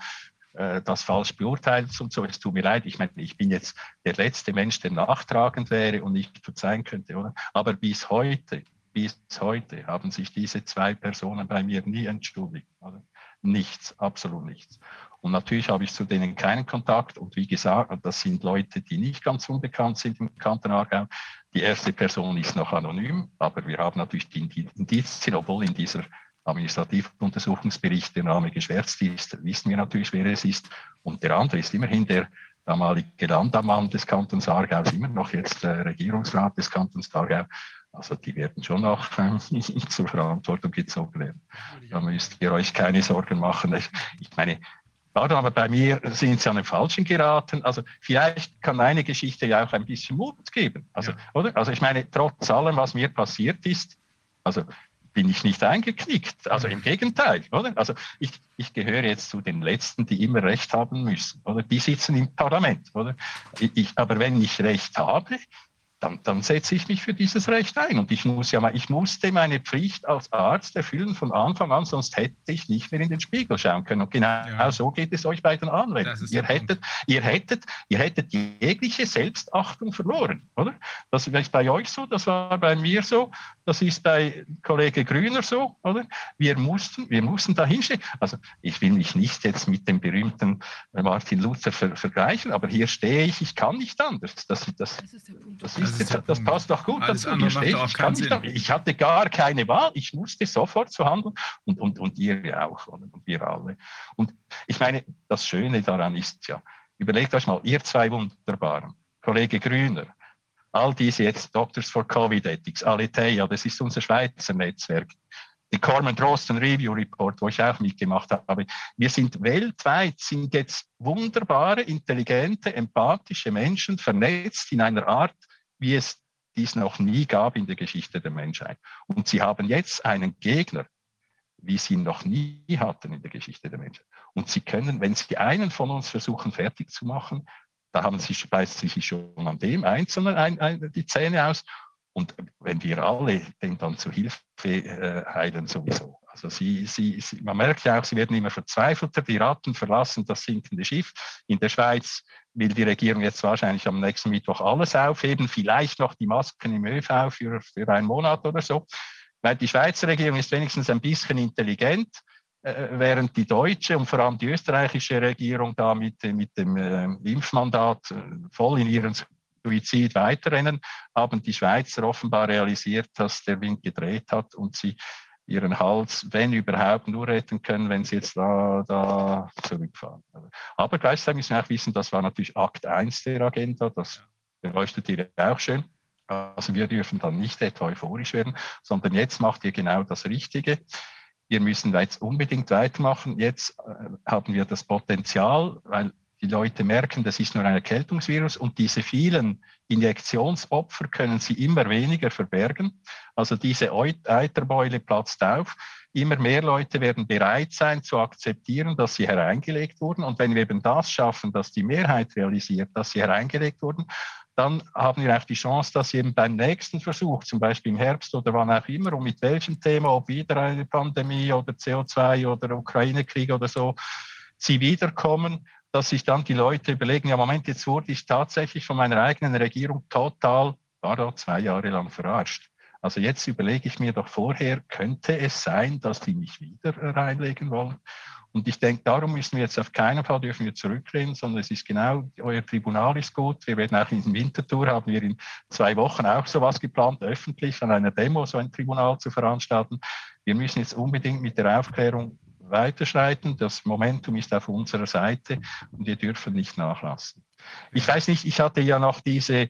äh, das falsch beurteilt und so, es tut mir leid. Ich meine, ich bin jetzt der letzte Mensch, der nachtragend wäre und nicht verzeihen könnte, oder? Aber bis heute, bis heute haben sich diese zwei Personen bei mir nie entschuldigt. Oder? Nichts, absolut nichts. Und natürlich habe ich zu denen keinen Kontakt. Und wie gesagt, das sind Leute, die nicht ganz unbekannt sind im Kanton Aargau. Die erste Person ist noch anonym, aber wir haben natürlich die Indizien, obwohl in dieser Administrativuntersuchungsbericht der Name geschwärzt ist, wissen wir natürlich, wer es ist. Und der andere ist immerhin der damalige Landammann des Kantons Aargau, immer noch jetzt der Regierungsrat des Kantons Aargau. Also die werden schon noch äh, zur Verantwortung gezogen werden. Da müsst ihr euch keine Sorgen machen. Ich meine, Pardon, aber bei mir sind sie an den Falschen geraten. Also vielleicht kann eine Geschichte ja auch ein bisschen Mut geben. Also, ja. oder? also ich meine, trotz allem, was mir passiert ist, also bin ich nicht eingeknickt. Also im Gegenteil, oder? Also ich, ich gehöre jetzt zu den Letzten, die immer Recht haben müssen, oder? Die sitzen im Parlament, oder? Ich, aber wenn ich Recht habe, dann, dann setze ich mich für dieses Recht ein. Und ich muss ja mal, ich musste meine Pflicht als Arzt erfüllen von Anfang an, sonst hätte ich nicht mehr in den Spiegel schauen können. Und genau ja. so geht es euch bei den Anwälten. Ihr hättet, ihr hättet, ihr hättet jegliche Selbstachtung verloren, oder? Das ist bei euch so, das war bei mir so, das ist bei Kollege Grüner so, oder? Wir mussten, wir mussten da hinstehen. Also ich will mich nicht jetzt mit dem berühmten Martin Luther ver vergleichen, aber hier stehe ich, ich kann nicht anders. Das, das, das, das ist das, das passt doch gut dazu. Ich, ich, ich, hatte gar keine Wahl. Ich musste sofort zu handeln und, und, und ihr auch und wir alle. Und ich meine, das Schöne daran ist ja, überlegt euch mal, ihr zwei Wunderbaren, Kollege Grüner, all diese jetzt Doctors for Covid Ethics, Aletheia, das ist unser Schweizer Netzwerk, den Corman Drosten Review Report, wo ich auch mitgemacht habe. Wir sind weltweit, sind jetzt wunderbare, intelligente, empathische Menschen vernetzt in einer Art, wie es dies noch nie gab in der Geschichte der Menschheit. Und sie haben jetzt einen Gegner, wie sie ihn noch nie hatten in der Geschichte der Menschheit. Und sie können, wenn sie einen von uns versuchen fertig zu machen, da haben sie, beißt sie sich schon an dem Einzelnen ein, ein, die Zähne aus und wenn wir alle den dann zu Hilfe äh, heilen, sowieso. Also sie, sie, sie, man merkt ja auch, sie werden immer verzweifelter, die Ratten verlassen das sinkende Schiff. In der Schweiz will die Regierung jetzt wahrscheinlich am nächsten Mittwoch alles aufheben, vielleicht noch die Masken im ÖV für, für einen Monat oder so. Weil die Schweizer Regierung ist wenigstens ein bisschen intelligent, äh, während die deutsche und vor allem die österreichische Regierung da mit, mit dem äh, Impfmandat äh, voll in ihren Suizid weiterrennen, haben die Schweizer offenbar realisiert, dass der Wind gedreht hat und sie ihren Hals, wenn überhaupt, nur retten können, wenn sie jetzt da, da zurückfahren. Aber gleichzeitig müssen wir auch wissen, das war natürlich Akt 1 der Agenda, das beleuchtet ihr auch schön. Also wir dürfen dann nicht etwa euphorisch werden, sondern jetzt macht ihr genau das Richtige. Wir müssen jetzt unbedingt weitermachen. Jetzt äh, haben wir das Potenzial, weil die Leute merken, das ist nur ein Erkältungsvirus und diese vielen Injektionsopfer können sie immer weniger verbergen. Also diese Eiterbeule platzt auf. Immer mehr Leute werden bereit sein zu akzeptieren, dass sie hereingelegt wurden. Und wenn wir eben das schaffen, dass die Mehrheit realisiert, dass sie hereingelegt wurden, dann haben wir auch die Chance, dass sie eben beim nächsten Versuch, zum Beispiel im Herbst oder wann auch immer, und mit welchem Thema, ob wieder eine Pandemie oder CO2 oder Ukraine-Krieg oder so, sie wiederkommen dass sich dann die Leute überlegen, ja Moment, jetzt wurde ich tatsächlich von meiner eigenen Regierung total, war da zwei Jahre lang verarscht. Also jetzt überlege ich mir doch vorher, könnte es sein, dass die mich wieder reinlegen wollen? Und ich denke, darum müssen wir jetzt auf keinen Fall dürfen wir zurücklehnen, sondern es ist genau, euer Tribunal ist gut. Wir werden auch in der Wintertour, haben wir in zwei Wochen auch sowas geplant, öffentlich an einer Demo so ein Tribunal zu veranstalten. Wir müssen jetzt unbedingt mit der Aufklärung weiterschreiten. Das Momentum ist auf unserer Seite und wir dürfen nicht nachlassen. Ich weiß nicht, ich hatte ja noch diese,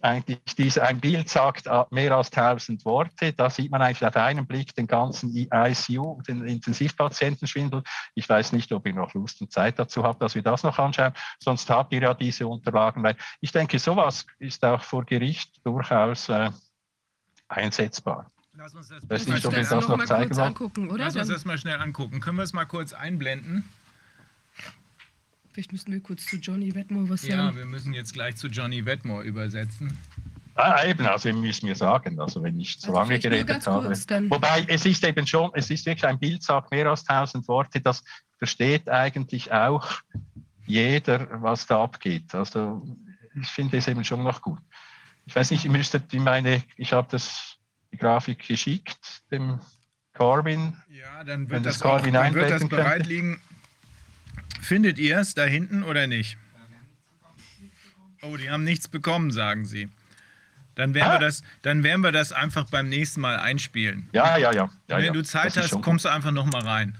eigentlich diese, ein Bild sagt ah, mehr als 1000 Worte. Da sieht man eigentlich auf einen Blick den ganzen ICU, den Intensivpatientenschwindel. Ich weiß nicht, ob ihr noch Lust und Zeit dazu habt, dass wir das noch anschauen. Sonst habt ihr ja diese Unterlagen, weil ich denke, sowas ist auch vor Gericht durchaus äh, einsetzbar. Lass uns das, weiß nicht, ob das noch zeigen wollen. Angucken, oder? Lass uns das mal schnell angucken. Können wir es mal kurz einblenden? Vielleicht müssten wir kurz zu Johnny Wetmore was Ja, sagen. wir müssen jetzt gleich zu Johnny Wetmore übersetzen. Ah, eben, also müssen wir sagen, also wenn ich so Also lange geredet habe. kurz, Wobei es ist eben schon, es ist wirklich ein Bild, sagt mehr als tausend Worte, das versteht eigentlich auch jeder, was da abgeht. Also ich finde es eben schon noch gut. Ich weiß nicht, ihr müsstet in meine, ich habe das die Grafik geschickt, dem Corbin. Ja, dann wird das das, auch, Corvin dann wird das könnte. bereit liegen. Findet ihr es da hinten oder nicht? Oh, die haben nichts bekommen, sagen sie. Dann werden, Ah. wir das, dann werden wir das einfach beim nächsten Mal einspielen. Ja, ja, ja. ja Wenn ja, du Zeit hast, kommst du einfach noch mal rein.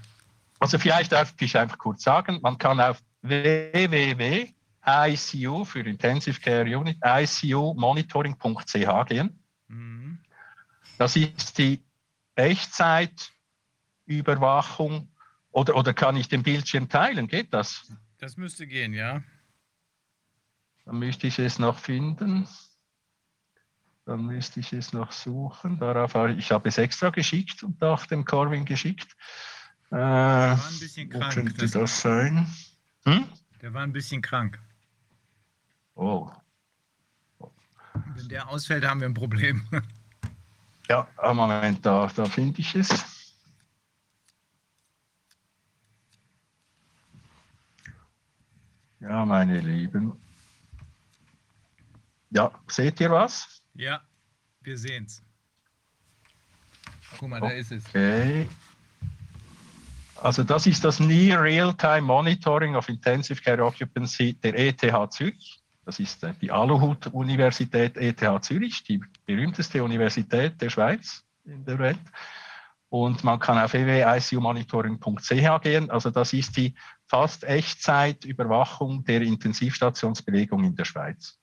Also vielleicht darf ich einfach kurz sagen, man kann auf www.icu für Intensive Care Unit, icumonitoring.ch gehen. Mhm. Das ist die Echtzeitüberwachung. Oder, oder kann ich den Bildschirm teilen? Geht das? Das müsste gehen, ja. Dann müsste ich es noch finden. Dann müsste ich es noch suchen. Darauf habe ich, habe es extra geschickt und nach dem Corvin geschickt. Äh, war ein bisschen wo krank. könnte Das, das sein? Hm? der war ein bisschen krank. Oh, Wenn der ausfällt, haben wir ein Problem. Ja, ah, Moment, da, da finde ich es. Ja, meine Lieben. Ja, seht ihr was? ja, wir sehen's. Guck mal, da ist es. Okay. Also das ist das Near Real-Time Monitoring of Intensive Care Occupancy der ETH Zürich. Das ist äh, die Aluhut-Universität ETH Zürich, die berühmteste Universität der Schweiz in der Welt. Und man kann auf www.icumonitoring.ch gehen. Also das ist die fast Echtzeitüberwachung der Intensivstationsbelegung in der Schweiz.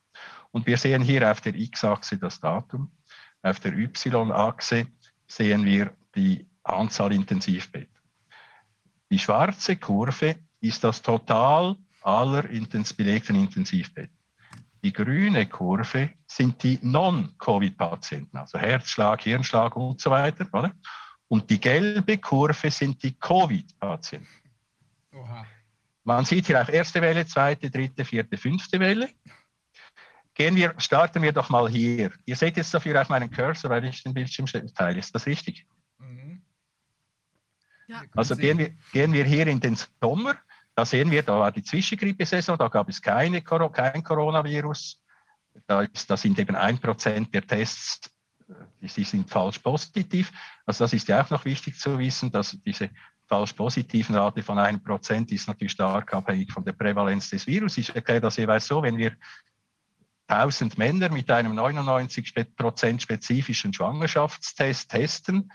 Und wir sehen hier auf der X-Achse das Datum, auf der Y-Achse sehen wir die Anzahl Intensivbetten. Die schwarze Kurve ist das Total aller belegten Intensivbetten. Die grüne Kurve sind die Non-Covid-Patienten, also Herzschlag, Hirnschlag und so weiter. Oder? Und die gelbe Kurve sind die Covid-Patienten. Man sieht hier auch erste Welle, zweite, dritte, vierte, fünfte Welle. Gehen wir, starten wir doch mal hier. Ihr seht jetzt dafür auf meinen Cursor, weil ich den Bildschirm teile. Ist das richtig? Mhm. Ja. Also gehen wir, gehen wir hier in den Sommer. Da sehen wir, da war die Zwischengrippesaison, da gab es keine, kein Coronavirus. Da, ist, da sind eben ein Prozent der Tests, die, die sind falsch positiv. Also das ist ja auch noch wichtig zu wissen, dass diese falsch positiven Rate von 1% ist natürlich stark abhängig von der Prävalenz des Virus. Ich erkläre das jeweils so, wenn wir 1000 Männer mit einem 99% spezifischen Schwangerschaftstest testen,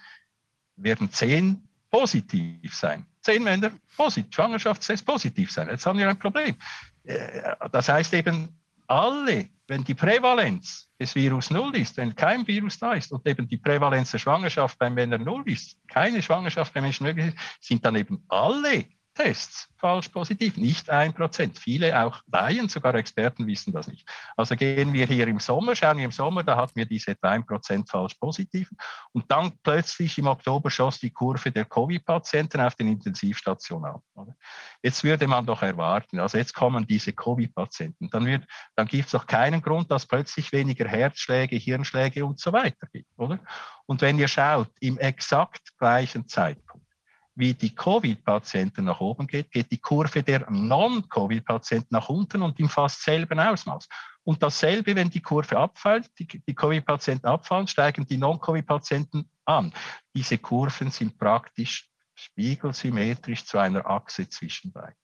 werden 10 positiv sein. 10 Männer positiv, Schwangerschaftstest positiv sein. Jetzt haben wir ein Problem. Äh, das heißt eben, alle, wenn die Prävalenz des Virus null ist, wenn kein Virus da ist und eben die Prävalenz der Schwangerschaft bei Männern null ist, keine Schwangerschaft bei Menschen möglich ist, sind dann eben alle Tests falsch positiv, nicht ein Prozent. Viele auch Laien, sogar Experten wissen das nicht. Also gehen wir hier im Sommer, schauen wir im Sommer, da hatten wir diese ein Prozent falsch positiven. Und dann plötzlich im Oktober schoss die Kurve der Covid-Patienten auf den Intensivstationen ab. Jetzt würde man doch erwarten, also jetzt kommen diese Covid-Patienten, dann, dann gibt es doch keinen Grund, dass plötzlich weniger Herzschläge, Hirnschläge und so weiter gibt, oder? Und wenn ihr schaut, im exakt gleichen Zeitpunkt, wie die Covid-Patienten nach oben geht, geht die Kurve der Non-Covid-Patienten nach unten und im fast selben Ausmaß. Und dasselbe, wenn die Kurve abfällt, die, die Covid-Patienten abfallen, steigen die Non-Covid-Patienten an. Diese Kurven sind praktisch spiegelsymmetrisch zu einer Achse zwischen beiden.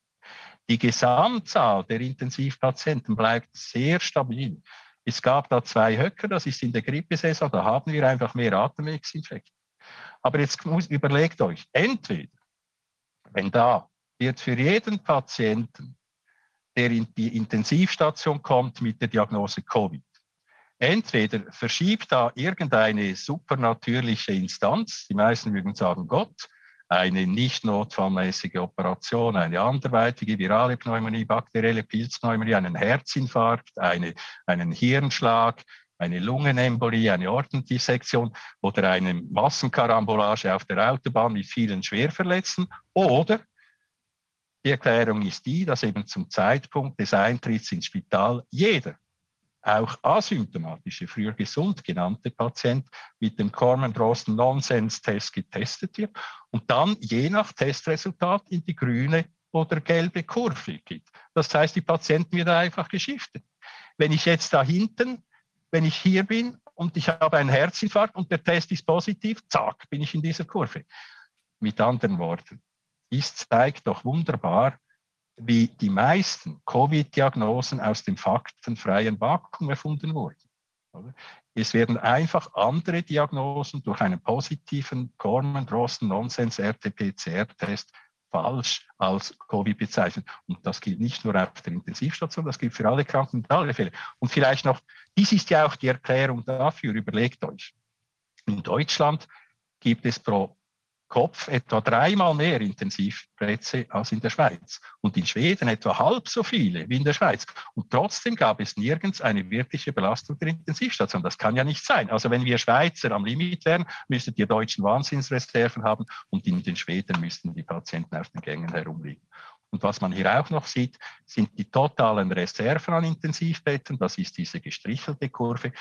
Die Gesamtzahl der Intensivpatienten bleibt sehr stabil. Es gab da zwei Höcker, das ist in der Grippesaison, da haben wir einfach mehr Atemwegsinfekte. Aber jetzt überlegt euch, entweder, wenn da wird für jeden Patienten, der in die Intensivstation kommt mit der Diagnose Covid, entweder verschiebt da irgendeine supernatürliche Instanz, die meisten würden sagen Gott, eine nicht notfallmäßige Operation, eine anderweitige virale Pneumonie, bakterielle Pilzpneumonie, einen Herzinfarkt, eine, einen Hirnschlag, eine Lungenembolie, eine Ortendissektion oder eine Massenkarambolage auf der Autobahn mit vielen Schwerverletzten. Oder die Erklärung ist die, dass eben zum Zeitpunkt des Eintritts ins Spital jeder, auch asymptomatische, früher gesund genannte Patient mit dem Corman-Drosten Nonsense-Test getestet wird und dann je nach Testresultat in die grüne oder gelbe Kurve geht. Das heißt, die Patienten werden einfach geschiftet. Wenn ich jetzt da hinten wenn ich hier bin und ich habe einen Herzinfarkt und der Test ist positiv, zack, bin ich in dieser Kurve. Mit anderen Worten, dies zeigt doch wunderbar, wie die meisten Covid-Diagnosen aus dem faktenfreien Vakuum erfunden wurden. Es werden einfach andere Diagnosen durch einen positiven Corman-Drosten-Nonsens-RT-PCR-Test falsch als Covid bezeichnet. Und das gilt nicht nur auf der Intensivstation, das gilt für alle Kranken und alle Fälle. Und vielleicht noch, dies ist ja auch die Erklärung dafür, überlegt euch. In Deutschland gibt es pro Kopf etwa dreimal mehr Intensivplätze als in der Schweiz und in Schweden etwa halb so viele wie in der Schweiz. Und trotzdem gab es nirgends eine wirkliche Belastung der Intensivstation. Das kann ja nicht sein. Also wenn wir Schweizer am Limit wären, müsstet ihr deutschen Wahnsinnsreserven haben und in den Schweden müssten die Patienten auf den Gängen herumliegen. Und was man hier auch noch sieht, sind die totalen Reserven an Intensivbetten. Das ist diese gestrichelte Kurve.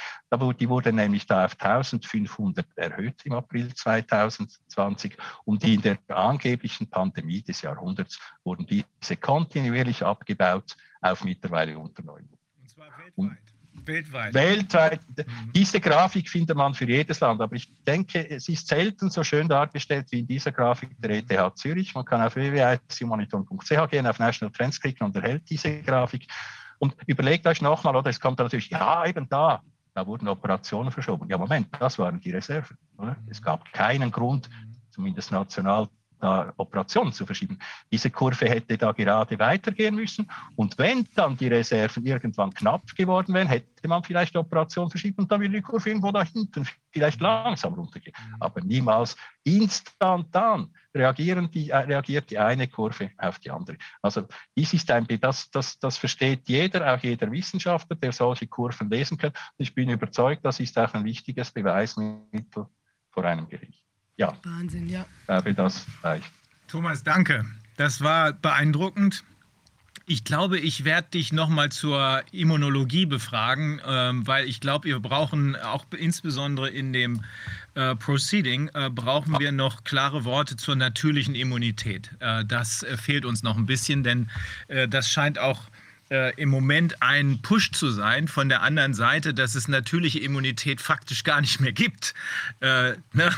Die wurde nämlich da auf 1500 erhöht im April 2020. Und in der angeblichen Pandemie des Jahrhunderts wurden diese kontinuierlich abgebaut auf mittlerweile unter 900. Und zwar weltweit. Und Weltweit. Weltweit. Mhm. Diese Grafik findet man für jedes Land, aber ich denke, es ist selten so schön dargestellt wie in dieser Grafik der ETH Zürich. Man kann auf www.monitoring.ch gehen, auf National Trends klicken und erhält diese Grafik. Und überlegt euch nochmal, oder es kommt natürlich, ja, eben da, da wurden Operationen verschoben. Ja, Moment, das waren die Reserven. Oder? Es gab keinen Grund, zumindest national, da Operationen zu verschieben. Diese Kurve hätte da gerade weitergehen müssen. Und wenn dann die Reserven irgendwann knapp geworden wären, hätte man vielleicht Operationen verschieben und dann würde die Kurve irgendwo da hinten vielleicht langsam runtergehen. Mhm. Aber niemals instantan reagieren die, äh, reagiert die eine Kurve auf die andere. Also dies ist ein, das, das, das versteht jeder, auch jeder Wissenschaftler, der solche Kurven lesen kann. Ich bin überzeugt, das ist auch ein wichtiges Beweismittel vor einem Gericht. Ja. Wahnsinn, ja. Ich glaube, das reicht. Thomas, danke. Das war beeindruckend. Ich glaube, ich werde dich nochmal zur Immunologie befragen, ähm, weil ich glaube, wir brauchen auch insbesondere in dem äh, Proceeding, äh, brauchen wir noch klare Worte zur natürlichen Immunität. Äh, das äh, fehlt uns noch ein bisschen, denn äh, das scheint auch äh, im Moment ein Push zu sein von der anderen Seite, dass es natürliche Immunität faktisch gar nicht mehr gibt. Äh, ne?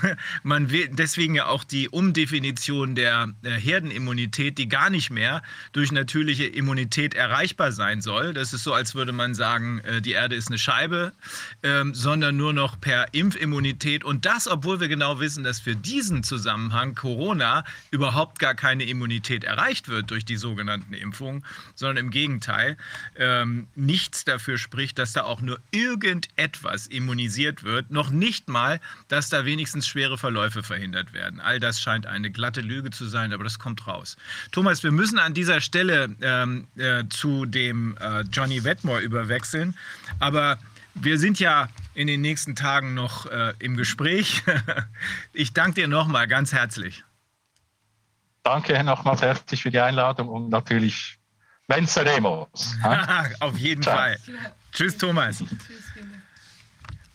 Man will deswegen ja auch die Umdefinition der äh, Herdenimmunität, die gar nicht mehr durch natürliche Immunität erreichbar sein soll. Das ist so, als würde man sagen, äh, die Erde ist eine Scheibe, ähm, sondern nur noch per Impfimmunität. Und das, obwohl wir genau wissen, dass für diesen Zusammenhang Corona überhaupt gar keine Immunität erreicht wird durch die sogenannten Impfungen, sondern im Gegenteil Gegenteil, ähm, nichts dafür spricht, dass da auch nur irgendetwas immunisiert wird. Noch nicht mal, dass da wenigstens schwere Verläufe verhindert werden. All das scheint eine glatte Lüge zu sein, aber das kommt raus. Thomas, wir müssen an dieser Stelle ähm, äh, zu dem äh, Johnny Wetmore überwechseln. Aber wir sind ja in den nächsten Tagen noch äh, im Gespräch. ich danke dir nochmal ganz herzlich. Danke nochmals herzlich für die Einladung und natürlich Venceremos. Auf jeden Ciao. Fall. Tschüss, Thomas.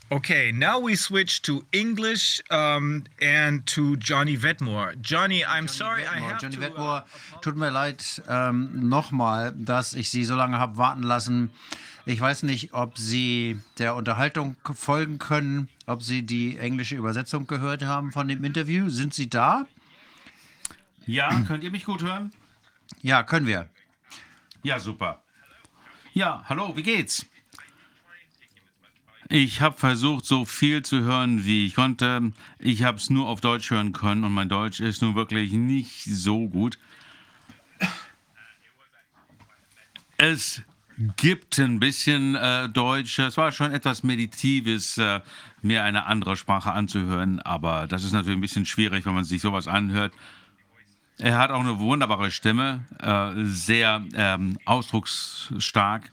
Okay, now we switch to English um, and to Johnny Wetmore. Johnny, I'm Johnny sorry, Wetmore. I have Johnny to, Wetmore, uh, tut mir leid ähm, nochmal, dass ich Sie so lange habe warten lassen. Ich weiß nicht, ob Sie der Unterhaltung folgen können, ob Sie die englische Übersetzung gehört haben von dem Interview. Sind Sie da? Ja, könnt ihr mich gut hören? Ja, können wir. Ja, super. Ja, hallo, wie geht's? Ich habe versucht, so viel zu hören, wie ich konnte. Ich habe es nur auf Deutsch hören können und mein Deutsch ist nun wirklich nicht so gut. Es gibt ein bisschen äh, Deutsch. Es war schon etwas Meditives, äh, mir eine andere Sprache anzuhören, aber das ist natürlich ein bisschen schwierig, wenn man sich sowas anhört. Er hat auch eine wunderbare Stimme, äh, sehr ähm, ausdrucksstark.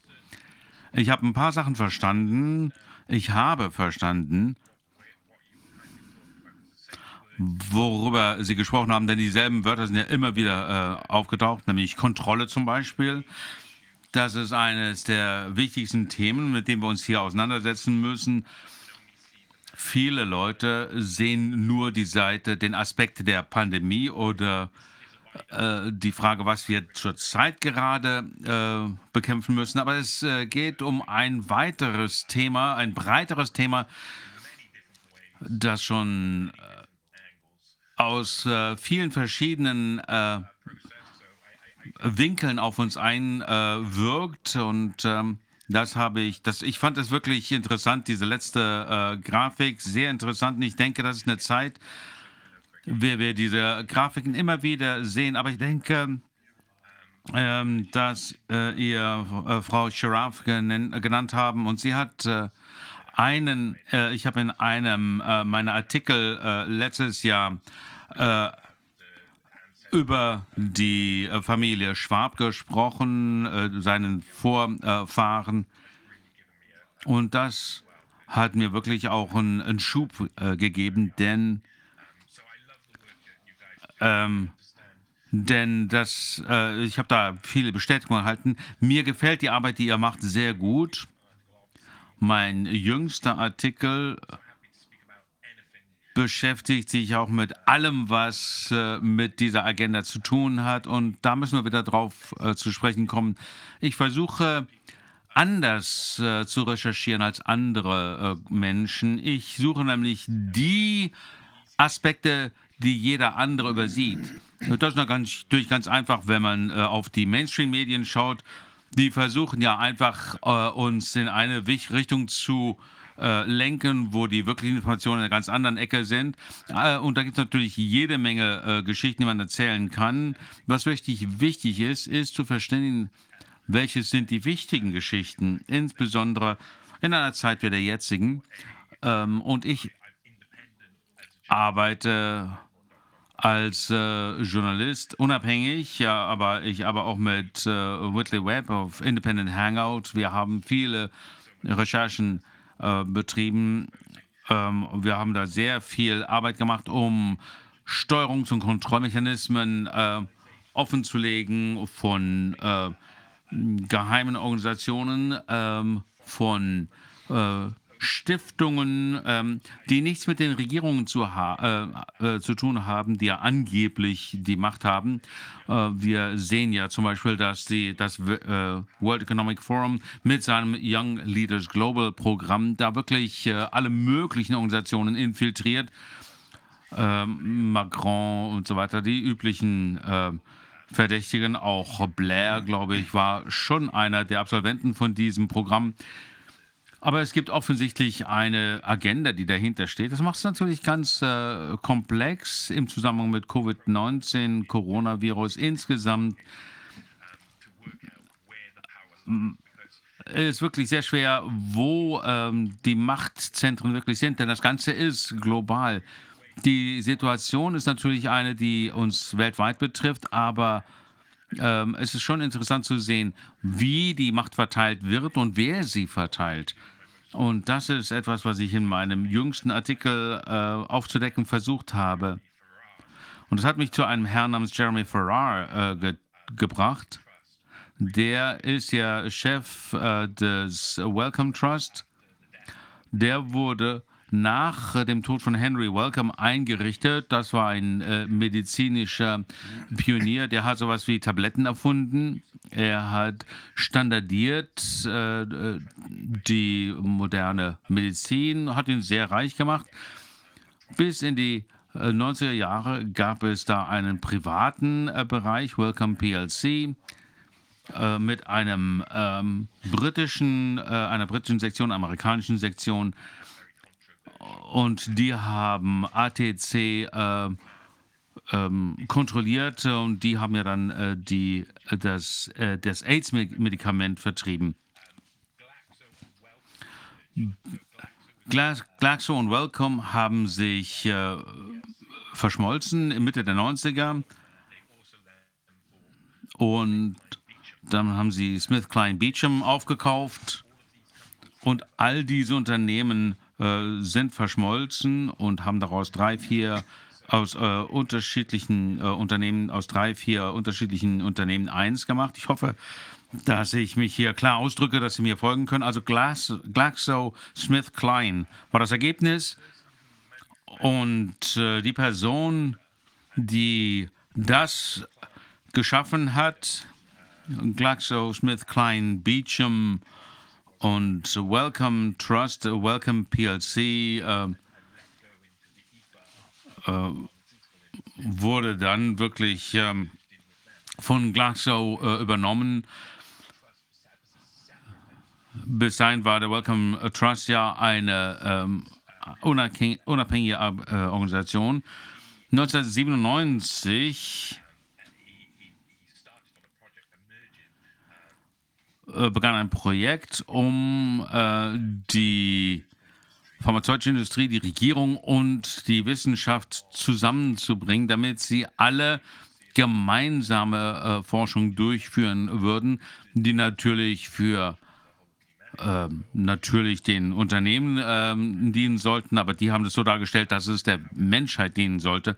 Ich habe ein paar Sachen verstanden. Ich habe verstanden, worüber Sie gesprochen haben, denn dieselben Wörter sind ja immer wieder äh, aufgetaucht, nämlich Kontrolle zum Beispiel. Das ist eines der wichtigsten Themen, mit dem wir uns hier auseinandersetzen müssen. Viele Leute sehen nur die Seite, den Aspekt der Pandemie oder äh, die Frage, was wir zurzeit gerade äh, bekämpfen müssen. Aber es äh, geht um ein weiteres Thema, ein breiteres Thema, das schon äh, aus äh, vielen verschiedenen Winkeln auf uns einwirkt. und ähm, das habe ich, das, ich fand es wirklich interessant, diese letzte Grafik, sehr interessant. Und ich denke, das ist eine Zeit, wir, wir diese Grafiken immer wieder sehen. Aber ich denke, ähm, dass äh, ihr äh, Frau Sharaf genannt haben und sie hat äh, einen, äh, ich habe in einem äh, meiner Artikel äh, letztes Jahr über die Familie Schwab gesprochen, seinen Vorfahren. Und das hat mir wirklich auch einen, einen Schub gegeben, denn ähm, denn das, äh, ich habe da viele Bestätigungen erhalten. Mir gefällt die Arbeit, die ihr macht, sehr gut. Mein jüngster Artikel beschäftigt sich auch mit allem, was äh, mit dieser Agenda zu tun hat. Und da müssen wir wieder drauf äh, zu sprechen kommen. Ich versuche anders äh, zu recherchieren als andere äh, Menschen. Ich suche nämlich die Aspekte, die jeder andere übersieht. Das ist natürlich ganz einfach, wenn man äh, auf die Mainstream-Medien schaut. Die versuchen ja einfach, äh, uns in eine Richtung zu äh, lenken, wo die wirklichen Informationen in einer ganz anderen Ecke sind. Äh, und da gibt es natürlich jede Menge äh, Geschichten, die man erzählen kann. Was richtig wichtig ist, ist zu verstehen, welches sind die wichtigen Geschichten, insbesondere in einer Zeit wie der jetzigen. Ähm, und ich arbeite als äh, Journalist unabhängig, ja, aber ich aber auch mit äh, Whitley Webb auf Independent Hangout. Wir haben viele Recherchen äh, betrieben. Ähm, wir haben da sehr viel Arbeit gemacht, um Steuerungs- und Kontrollmechanismen äh, offenzulegen von äh, geheimen Organisationen, ähm, von äh, Stiftungen, ähm, die nichts mit den Regierungen zu, äh, äh, zu, tun haben, die ja angeblich die Macht haben. Äh, wir sehen ja zum Beispiel, dass die, das äh, World Economic Forum mit seinem Young Leaders Global Programm da wirklich äh, alle möglichen Organisationen infiltriert. Ähm, Macron und so weiter, die üblichen äh, Verdächtigen, auch Blair, glaube ich, war schon einer der Absolventen von diesem Programm. Aber es gibt offensichtlich eine Agenda, die dahinter steht. Das macht es natürlich ganz äh, komplex im Zusammenhang mit Covid-19, Coronavirus insgesamt. Es ist wirklich sehr schwer, wo ähm, die Machtzentren wirklich sind, denn das Ganze ist global. Die Situation ist natürlich eine, die uns weltweit betrifft, aber ähm, es ist schon interessant zu sehen, wie die Macht verteilt wird und wer sie verteilt. Und das ist etwas, was ich in meinem jüngsten Artikel äh, aufzudecken versucht habe. Und das hat mich zu einem Herrn namens Jeremy Farrar äh, ge gebracht. Der ist ja Chef äh, des Wellcome Trust. Der wurde nach dem Tod von Henry Wellcome eingerichtet. Das war ein äh, medizinischer Pionier, der hat sowas wie Tabletten erfunden. Er hat standardiert äh, die moderne Medizin, hat ihn sehr reich gemacht. Bis in die 90er äh, Jahre gab es da einen privaten äh, Bereich, Wellcome PLC äh, mit einem ähm, britischen, äh, einer britischen Sektion, amerikanischen Sektion und die haben ATC äh, ähm, kontrolliert und die haben ja dann äh, die, das, äh, das AIDS-Medikament vertrieben. Glaxo und Wellcome haben sich äh, verschmolzen in Mitte der 90er und dann haben sie Smith Klein Beecham aufgekauft und all diese Unternehmen sind verschmolzen und haben daraus drei, vier aus äh, unterschiedlichen äh, Unternehmen, aus drei, vier unterschiedlichen Unternehmen eins gemacht. Ich hoffe, dass ich mich hier klar ausdrücke, dass Sie mir folgen können. Also Glaxo Smith Klein war das Ergebnis. Und äh, die Person, die das geschaffen hat, Glaxo Smith Klein Beecham, und Welcome Trust, Welcome PLC äh, äh, wurde dann wirklich ähm, von Glaxo äh, übernommen. Bis dahin war der Welcome Trust ja eine ähm, unabhängige äh, Organisation. 1997 Äh, begann ein Projekt, um äh, die pharmazeutische Industrie, die Regierung und die Wissenschaft zusammenzubringen, damit sie alle gemeinsame äh, Forschung durchführen würden, die natürlich für äh, natürlich den Unternehmen äh, dienen sollten, aber die haben es so dargestellt, dass es der Menschheit dienen sollte.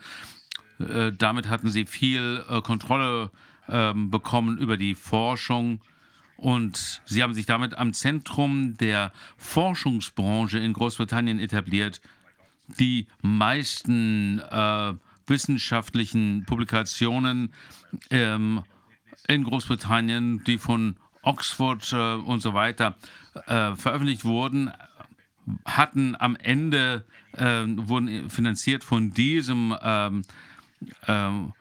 Äh, damit hatten sie viel äh, Kontrolle ähm, bekommen über die Forschung und sie haben sich damit am Zentrum der Forschungsbranche in Großbritannien etabliert. Die meisten äh, wissenschaftlichen Publikationen ähm, in Großbritannien, die von Oxford äh, und so weiter äh, veröffentlicht wurden, hatten am Ende, äh, wurden finanziert von diesem ähm, ähm,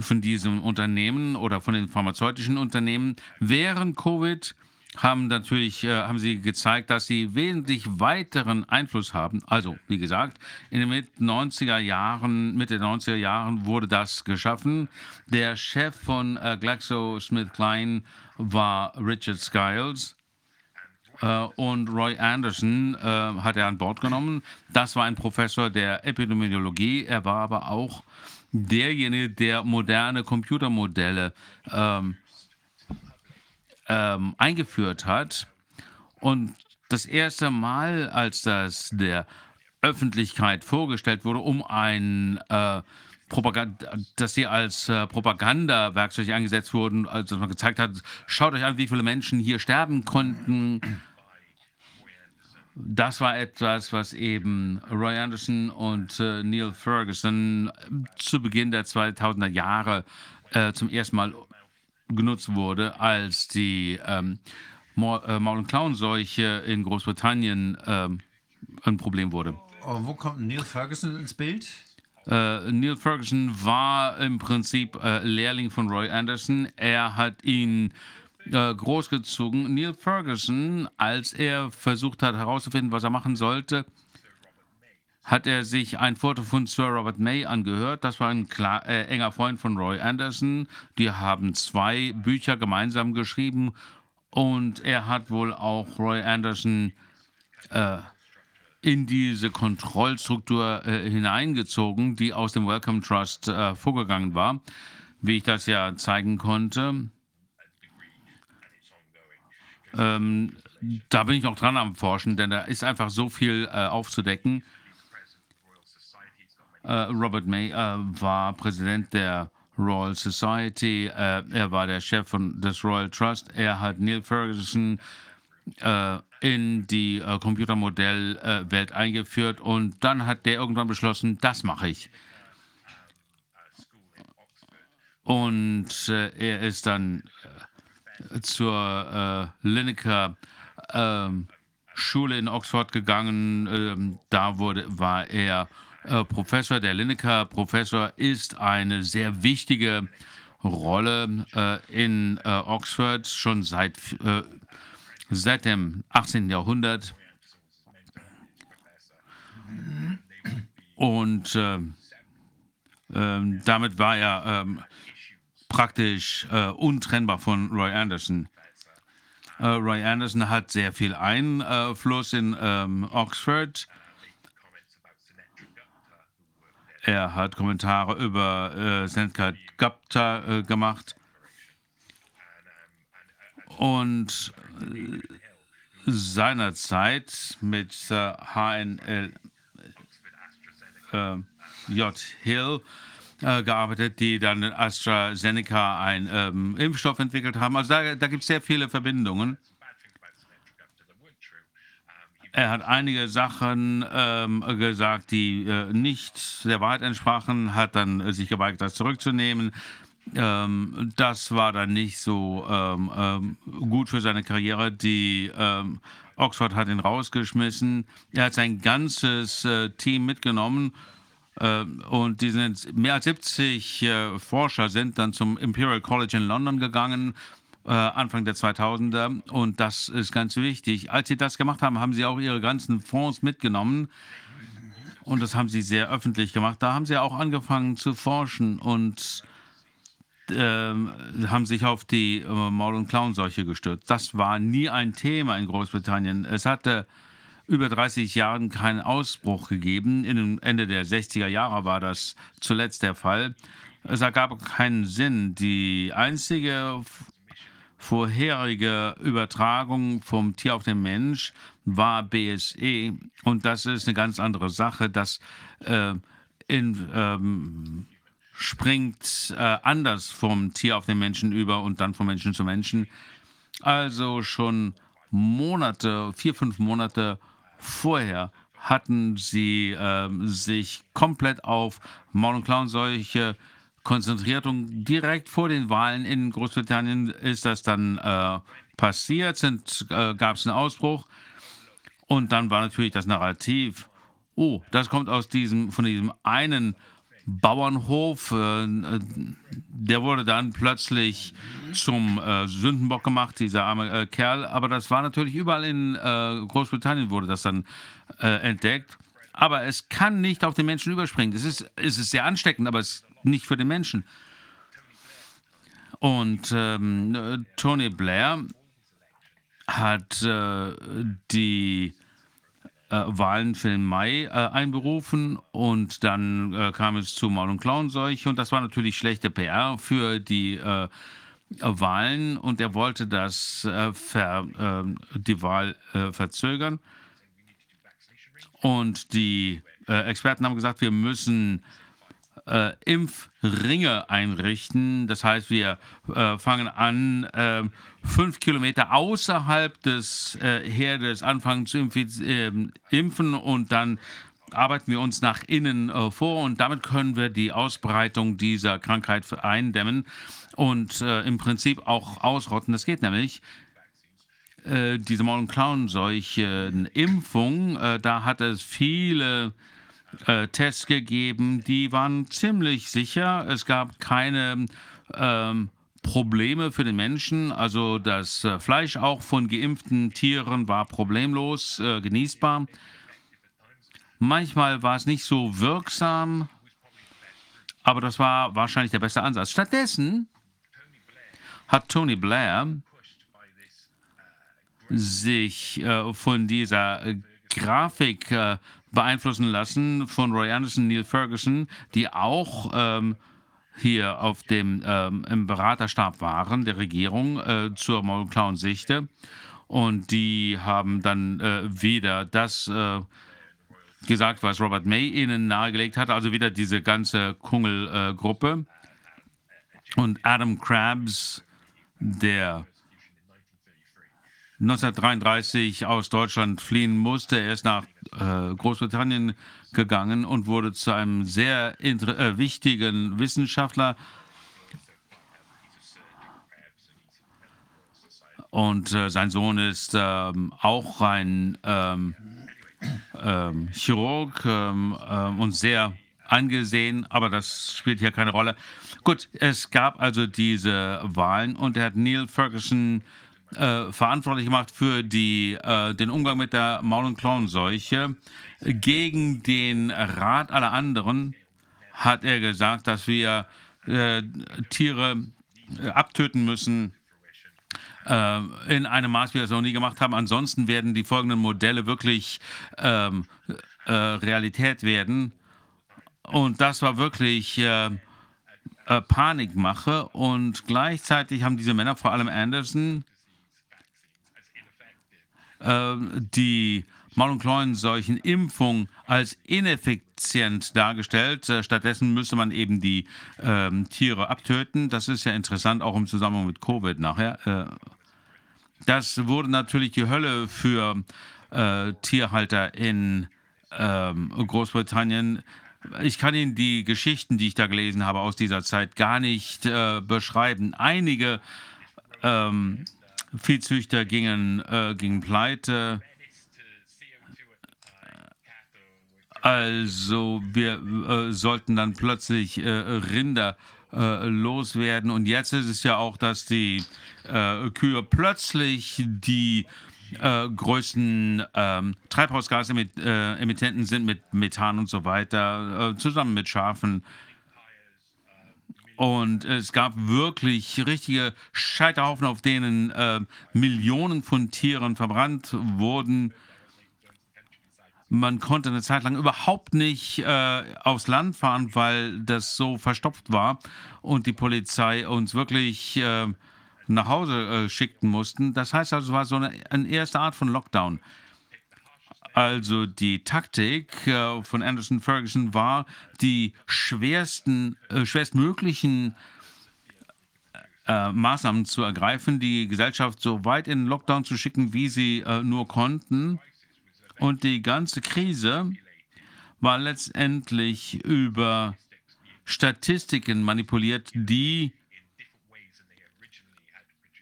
von diesem Unternehmen oder von den pharmazeutischen Unternehmen. Während Covid haben natürlich äh, haben sie gezeigt, dass sie wesentlich weiteren Einfluss haben. Also, wie gesagt, in den Mitte 90er Jahren, Mitte 90er Jahren wurde das geschaffen. Der Chef von äh, GlaxoSmithKline war Richard Skiles. Äh, und Roy Anderson äh, hat er an Bord genommen. Das war ein Professor der Epidemiologie. Er war aber auch derjenige, der moderne Computermodelle ähm, ähm, eingeführt hat. Und das erste Mal, als das der Öffentlichkeit vorgestellt wurde, um ein äh, Propaganda, dass sie als äh, Propagandawerkzeug eingesetzt wurden, also man gezeigt hat, schaut euch an, wie viele Menschen hier sterben konnten. Das war etwas, was eben Roy Anderson und äh, Neil Ferguson zu Beginn der 2000er Jahre äh, zum ersten Mal genutzt wurde, als die ähm, äh, Maul- und Klauenseuche in Großbritannien ähm, ein Problem wurde. Und wo kommt Neil Ferguson ins Bild? Äh, Neil Ferguson war im Prinzip äh, Lehrling von Roy Anderson. Er hat ihn äh, großgezogen. Neil Ferguson, als er versucht hat herauszufinden, was er machen sollte, hat er sich ein Foto von Sir Robert May angehört. Das war ein klar, äh, enger Freund von Roy Anderson. Die haben zwei Bücher gemeinsam geschrieben und er hat wohl auch Roy Anderson äh, in diese Kontrollstruktur äh, hineingezogen, die aus dem Wellcome Trust äh, vorgegangen war, wie ich das ja zeigen konnte. Ähm, da bin ich noch dran am Forschen, denn da ist einfach so viel äh, aufzudecken. Äh, Robert May äh, war Präsident der Royal Society, äh, er war der Chef von des Royal Trust, er hat Neil Ferguson äh, in die äh, Computermodellwelt eingeführt und dann hat der irgendwann beschlossen, das mache ich. Und er ist dann zur äh, Lineker äh, Schule in Oxford gegangen. Ähm, da wurde, war er äh, Professor. Der Lineker Professor ist eine sehr wichtige Rolle äh, in äh, Oxford schon seit, äh, seit dem 18. Jahrhundert. Und ähm, ähm, damit war er ähm, praktisch äh, untrennbar von Roy Anderson. Äh, Roy Anderson hat sehr viel Einfluss in ähm, Oxford. Er hat Kommentare über äh, Seneca Gupta äh, gemacht. Und äh, seinerzeit mit HNL äh, J. Hill äh, gearbeitet, die dann in AstraZeneca einen ähm, Impfstoff entwickelt haben. Also da, da gibt es sehr viele Verbindungen. Er hat einige Sachen ähm, gesagt, die äh, nicht der Wahrheit entsprachen, hat dann äh, sich geweigert, das zurückzunehmen. Ähm, das war dann nicht so ähm, ähm, gut für seine Karriere. Die ähm, Oxford hat ihn rausgeschmissen. Er hat sein ganzes äh, Team mitgenommen und die sind, mehr als 70 äh, Forscher sind dann zum Imperial College in London gegangen, äh, Anfang der 2000er. Und das ist ganz wichtig. Als sie das gemacht haben, haben sie auch ihre ganzen Fonds mitgenommen. Und das haben sie sehr öffentlich gemacht. Da haben sie auch angefangen zu forschen und äh, haben sich auf die äh, Maul- und Klauenseuche gestürzt. Das war nie ein Thema in Großbritannien. Es hatte über 30 Jahren keinen Ausbruch gegeben. In Ende der 60er Jahre war das zuletzt der Fall. Es ergab keinen Sinn. Die einzige vorherige Übertragung vom Tier auf den Mensch war BSE. Und das ist eine ganz andere Sache. Das äh, in, ähm, springt äh, anders vom Tier auf den Menschen über und dann vom Menschen zu Menschen. Also schon Monate, vier, fünf Monate Vorher hatten sie äh, sich komplett auf Maul- und Klauenseuche konzentriert und direkt vor den Wahlen in Großbritannien ist das dann äh, passiert, äh, gab es einen Ausbruch. Und dann war natürlich das Narrativ, oh, das kommt aus diesem, von diesem einen Bauernhof. Äh, der wurde dann plötzlich zum äh, Sündenbock gemacht, dieser arme äh, Kerl. Aber das war natürlich überall in Großbritannien wurde das dann entdeckt. Aber es kann nicht auf den Menschen überspringen. Es ist, es ist sehr ansteckend, aber es ist nicht für den Menschen. Und ähm, Tony Blair hat äh, die äh, Wahlen für den Mai äh, einberufen und dann äh, kam es zu Maul- und Klauenseuche und das war natürlich schlechte PR für die äh, Wahlen und er wollte das äh, ver, ähm, die Wahl äh, verzögern. Und die Experten haben gesagt, wir müssen äh, Impfringe einrichten. Das heißt, wir äh, fangen an, äh, fünf Kilometer außerhalb des äh, Herdes anfangen zu ähm, impfen und dann arbeiten wir uns nach innen äh, vor und damit können wir die Ausbreitung dieser Krankheit eindämmen und äh, im Prinzip auch ausrotten. Das geht nämlich diese Maul- und Klauenseuchen-Impfung, da hat es viele äh, Tests gegeben, die waren ziemlich sicher. Es gab keine ähm, Probleme für den Menschen. Also das äh, Fleisch auch von geimpften Tieren war problemlos äh, genießbar. Manchmal war es nicht so wirksam, aber das war wahrscheinlich der beste Ansatz. Stattdessen hat Tony Blair sich äh, von dieser Grafik äh, beeinflussen lassen von Roy Anderson, Neil Ferguson, die auch ähm, hier auf dem ähm, im Beraterstab waren der Regierung äh, zur Maulclown-Sichte. Und die haben dann äh, wieder das äh, gesagt, was Robert May ihnen nahegelegt hat, also wieder diese ganze Kungel-Gruppe. Und Adam Krabs, der 1933 aus Deutschland fliehen musste. Er ist nach äh, Großbritannien gegangen und wurde zu einem sehr äh, wichtigen Wissenschaftler. Und äh, sein Sohn ist ähm, auch ein ähm, ähm, Chirurg ähm, ähm, und sehr angesehen, aber das spielt hier keine Rolle. Gut, es gab also diese Wahlen und er hat Neil Ferguson äh, verantwortlich gemacht für die, äh, den Umgang mit der Maul- und Klauenseuche. Gegen den Rat aller anderen hat er gesagt, dass wir äh, Tiere äh, abtöten müssen äh, in einem Maß, wie wir das noch nie gemacht haben. Ansonsten werden die folgenden Modelle wirklich ähm, äh, Realität werden. Und das war wirklich Panikmache. Und gleichzeitig haben diese Männer, vor allem Anderson, ähm, die Maul- und Klauenseuchen-Impfung als ineffizient dargestellt. Äh, stattdessen müsste man eben die ähm, Tiere abtöten. Das ist ja interessant, auch im Zusammenhang mit Covid nachher. Äh, das wurde natürlich die Hölle für äh, Tierhalter in ähm, Großbritannien. Ich kann Ihnen die Geschichten, die ich da gelesen habe aus dieser Zeit, gar nicht äh, beschreiben. Einige ähm, Viehzüchter gingen, äh, gingen pleite. Also wir äh, sollten dann plötzlich äh, Rinder äh, loswerden. Und jetzt ist es ja auch, dass die äh, Kühe plötzlich die äh, größten ähm, Treibhausgasemittenten sind mit Methan und so weiter, zusammen mit Schafen. Und es gab wirklich richtige Scheiterhaufen, auf denen äh, Millionen von Tieren verbrannt wurden. Man konnte eine Zeit lang überhaupt nicht äh, aufs Land fahren, weil das so verstopft war und die Polizei uns wirklich äh, nach Hause äh, schickten mussten. Das heißt also, es war so eine, eine erste Art von Lockdown. Also die Taktik äh, von Anderson Ferguson war, die schwersten, äh, schwerstmöglichen äh, Maßnahmen zu ergreifen, die Gesellschaft so weit in den Lockdown zu schicken, wie sie äh, nur konnten. Und die ganze Krise war letztendlich über Statistiken manipuliert, die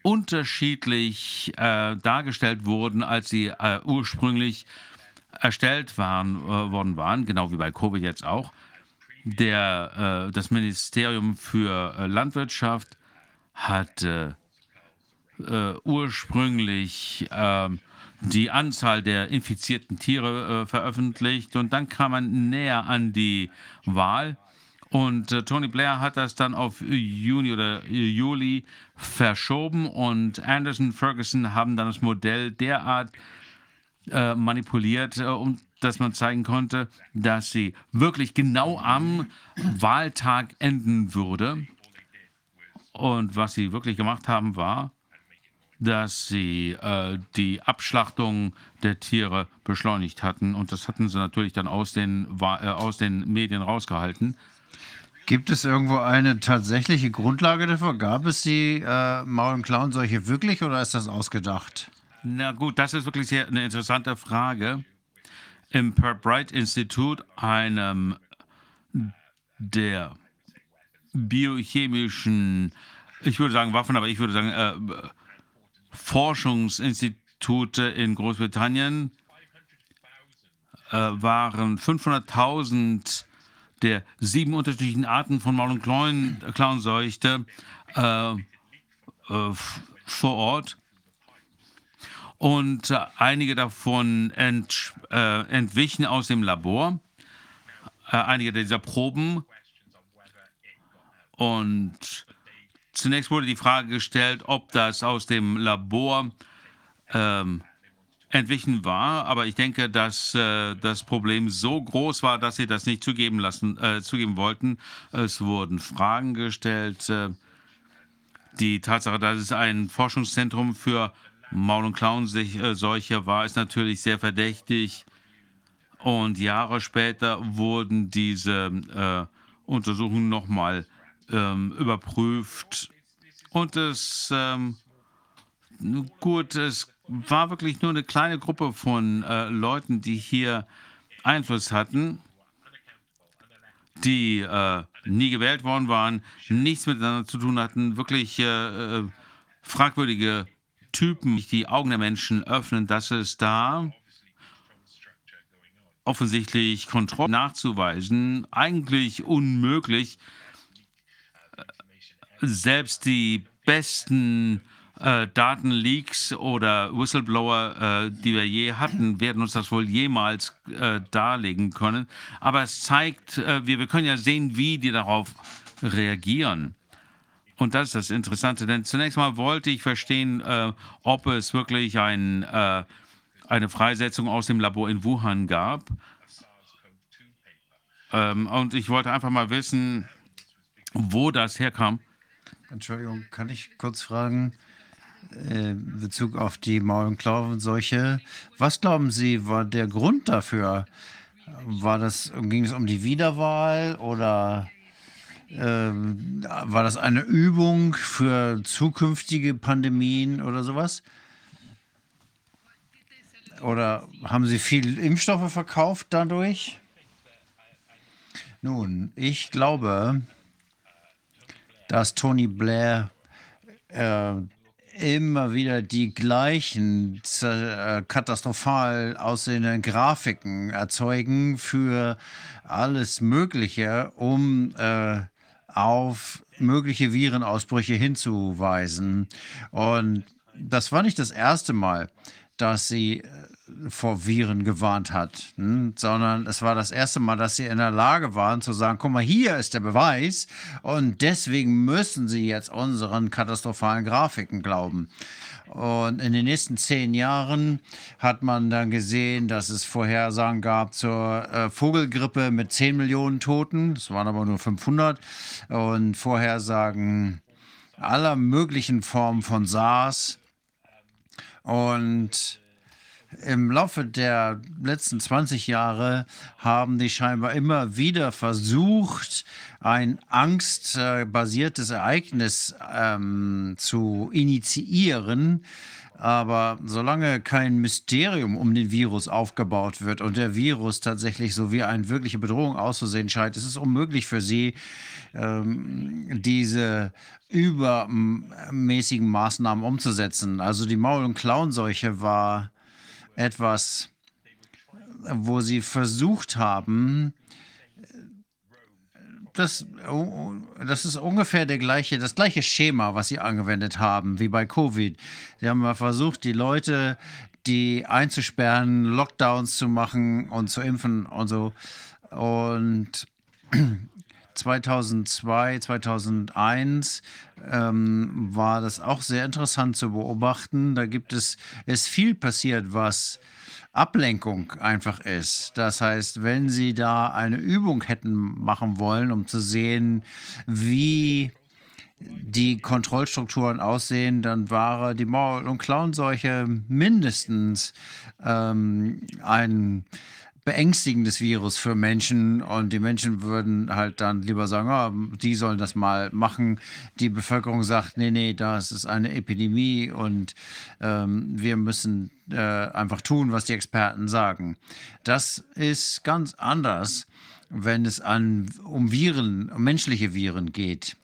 unterschiedlich äh, dargestellt wurden, als sie äh, ursprünglich erstellt waren, äh, worden waren, genau wie bei Covid jetzt auch. der, äh, das Ministerium für äh, Landwirtschaft hat äh, äh ursprünglich ähm, die Anzahl der infizierten Tiere äh, veröffentlicht und dann kam man näher an die Wahl. Und äh, Tony Blair hat das dann auf Juni oder Juli verschoben und Anderson, Ferguson haben dann das Modell derart äh, manipuliert, äh, um dass man zeigen konnte, dass sie wirklich genau am Wahltag enden würde. Und was sie wirklich gemacht haben, war, dass sie äh, die Abschlachtung der Tiere beschleunigt hatten. Und das hatten sie natürlich dann aus den, äh, aus den Medien rausgehalten. Gibt es irgendwo eine tatsächliche Grundlage dafür? Gab es die äh, Maul- und Klauenseuche wirklich oder ist das ausgedacht? Na gut, das ist wirklich sehr eine interessante Frage. Im Per Bright Institut, einem der biochemischen, ich würde sagen Waffen, aber ich würde sagen äh, Forschungsinstitute in Großbritannien, äh, waren 500.000 der sieben unterschiedlichen Arten von Maul- und Klauenseuchte äh, äh, vor Ort. Und äh, einige davon ent, äh, entwichen aus dem Labor, äh, einige dieser Proben. Und zunächst wurde die Frage gestellt, ob das aus dem Labor ähm, entwichen war, aber ich denke, dass äh, das Problem so groß war, dass sie das nicht zugeben lassen, äh, zugeben wollten. Es wurden Fragen gestellt. Äh, die Tatsache, dass es ein Forschungszentrum für Maul- und Klauenseuche war, ist natürlich sehr verdächtig. Und Jahre später wurden diese äh, Untersuchungen nochmal ähm, überprüft. Und es ähm, gut, es war wirklich nur eine kleine Gruppe von äh, Leuten, die hier Einfluss hatten, die äh, nie gewählt worden waren, nichts miteinander zu tun hatten, wirklich äh, äh fragwürdige Typen, die Augen der Menschen öffnen, dass es da offensichtlich Kontrolle nachzuweisen, eigentlich unmöglich. Selbst die besten äh, Datenleaks oder Whistleblower, äh, die wir je hatten, werden uns das wohl jemals äh, darlegen können. Aber es zeigt, äh, wir, wir können ja sehen, wie die darauf reagieren. Und das ist das Interessante, denn zunächst mal wollte ich verstehen, äh, ob es wirklich ein, äh, eine Freisetzung aus dem Labor in Wuhan gab. Ähm, und ich wollte einfach mal wissen, wo das herkam. Entschuldigung, kann ich kurz fragen? Äh, in Bezug auf die Maul- und Klauenseuche. Was glauben Sie, war der Grund dafür? War das, ging es um die Wiederwahl oder war das eine Übung für zukünftige Pandemien oder sowas? Oder haben Sie viel Impfstoffe verkauft dadurch? Nun, ich glaube, dass Tony Blair äh, immer wieder die gleichen äh, katastrophal aussehenden Grafiken erzeugen für alles Mögliche, um äh, auf mögliche Virenausbrüche hinzuweisen. Und das war nicht das erste Mal, dass sie äh, vor Viren gewarnt hat, hm? sondern es war das erste Mal, dass sie in der Lage waren zu sagen, guck mal, hier ist der Beweis und deswegen müssen sie jetzt unseren katastrophalen Grafiken glauben. Und in den nächsten zehn Jahren hat man dann gesehen, dass es Vorhersagen gab zur äh, Vogelgrippe mit 10 Millionen Toten. Es waren aber nur 500. Und Vorhersagen aller möglichen Formen von SARS. Und im Laufe der letzten 20 Jahre haben die scheinbar immer wieder versucht, ein angstbasiertes Ereignis ähm, zu initiieren. Aber solange kein Mysterium um den Virus aufgebaut wird und der Virus tatsächlich so wie eine wirkliche Bedrohung auszusehen scheint, ist es unmöglich für sie, ähm, diese übermäßigen Maßnahmen umzusetzen. Also die Maul- und Klauenseuche war etwas, wo sie versucht haben, das, oh, das ist ungefähr der gleiche, das gleiche Schema, was Sie angewendet haben, wie bei Covid. Sie haben mal versucht, die Leute, die einzusperren, Lockdowns zu machen und zu impfen und so. Und 2002, 2001 ähm, war das auch sehr interessant zu beobachten. Da gibt es, ist viel passiert, was Ablenkung einfach ist. Das heißt, wenn Sie da eine Übung hätten machen wollen, um zu sehen, wie die Kontrollstrukturen aussehen, dann war die Maul- und Klauenseuche mindestens ähm, ein beängstigendes Virus für Menschen und die Menschen würden halt dann lieber sagen, oh, die sollen das mal machen. Die Bevölkerung sagt, nee, nee, das ist eine Epidemie und ähm, wir müssen äh, einfach tun, was die Experten sagen. Das ist ganz anders, wenn es an, um Viren, um menschliche Viren geht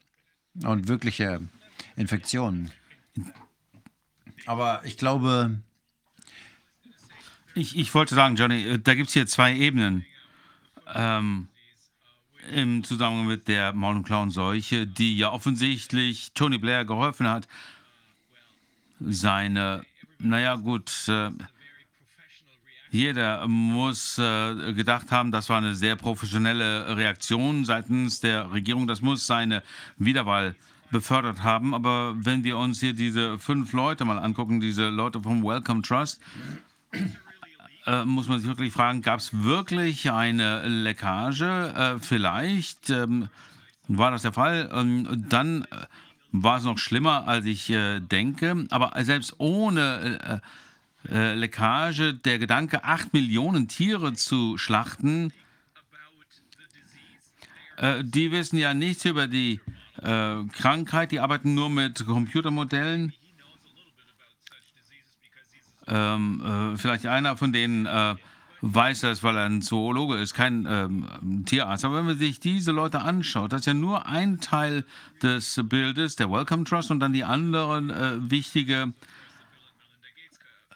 und wirkliche Infektionen. Aber ich glaube, Ich, ich wollte sagen, Johnny, äh, da gibt es hier zwei Ebenen ähm, im Zusammenhang mit der Maul- und Klauenseuche, die ja offensichtlich Tony Blair geholfen hat, seine, naja gut, äh, jeder muss äh, gedacht haben, das war eine sehr professionelle Reaktion seitens der Regierung. Das muss seine Wiederwahl befördert haben. Aber wenn wir uns hier diese fünf Leute mal angucken, diese Leute vom Welcome Trust, äh, muss man sich wirklich fragen, gab es wirklich eine Leckage? Äh, vielleicht ähm, war das der Fall. Ähm, dann äh, war es noch schlimmer, als ich äh, denke. Aber selbst ohne äh, äh, Leckage, der Gedanke, acht Millionen Tiere zu schlachten, die wissen ja nichts über die Krankheit, die arbeiten nur mit Computermodellen. Ähm, äh, vielleicht einer von denen äh, weiß das, weil er ein Zoologe ist, kein ähm, Tierarzt. Aber wenn man sich diese Leute anschaut, das ist ja nur ein Teil des Bildes, der Welcome Trust und dann die anderen äh, wichtige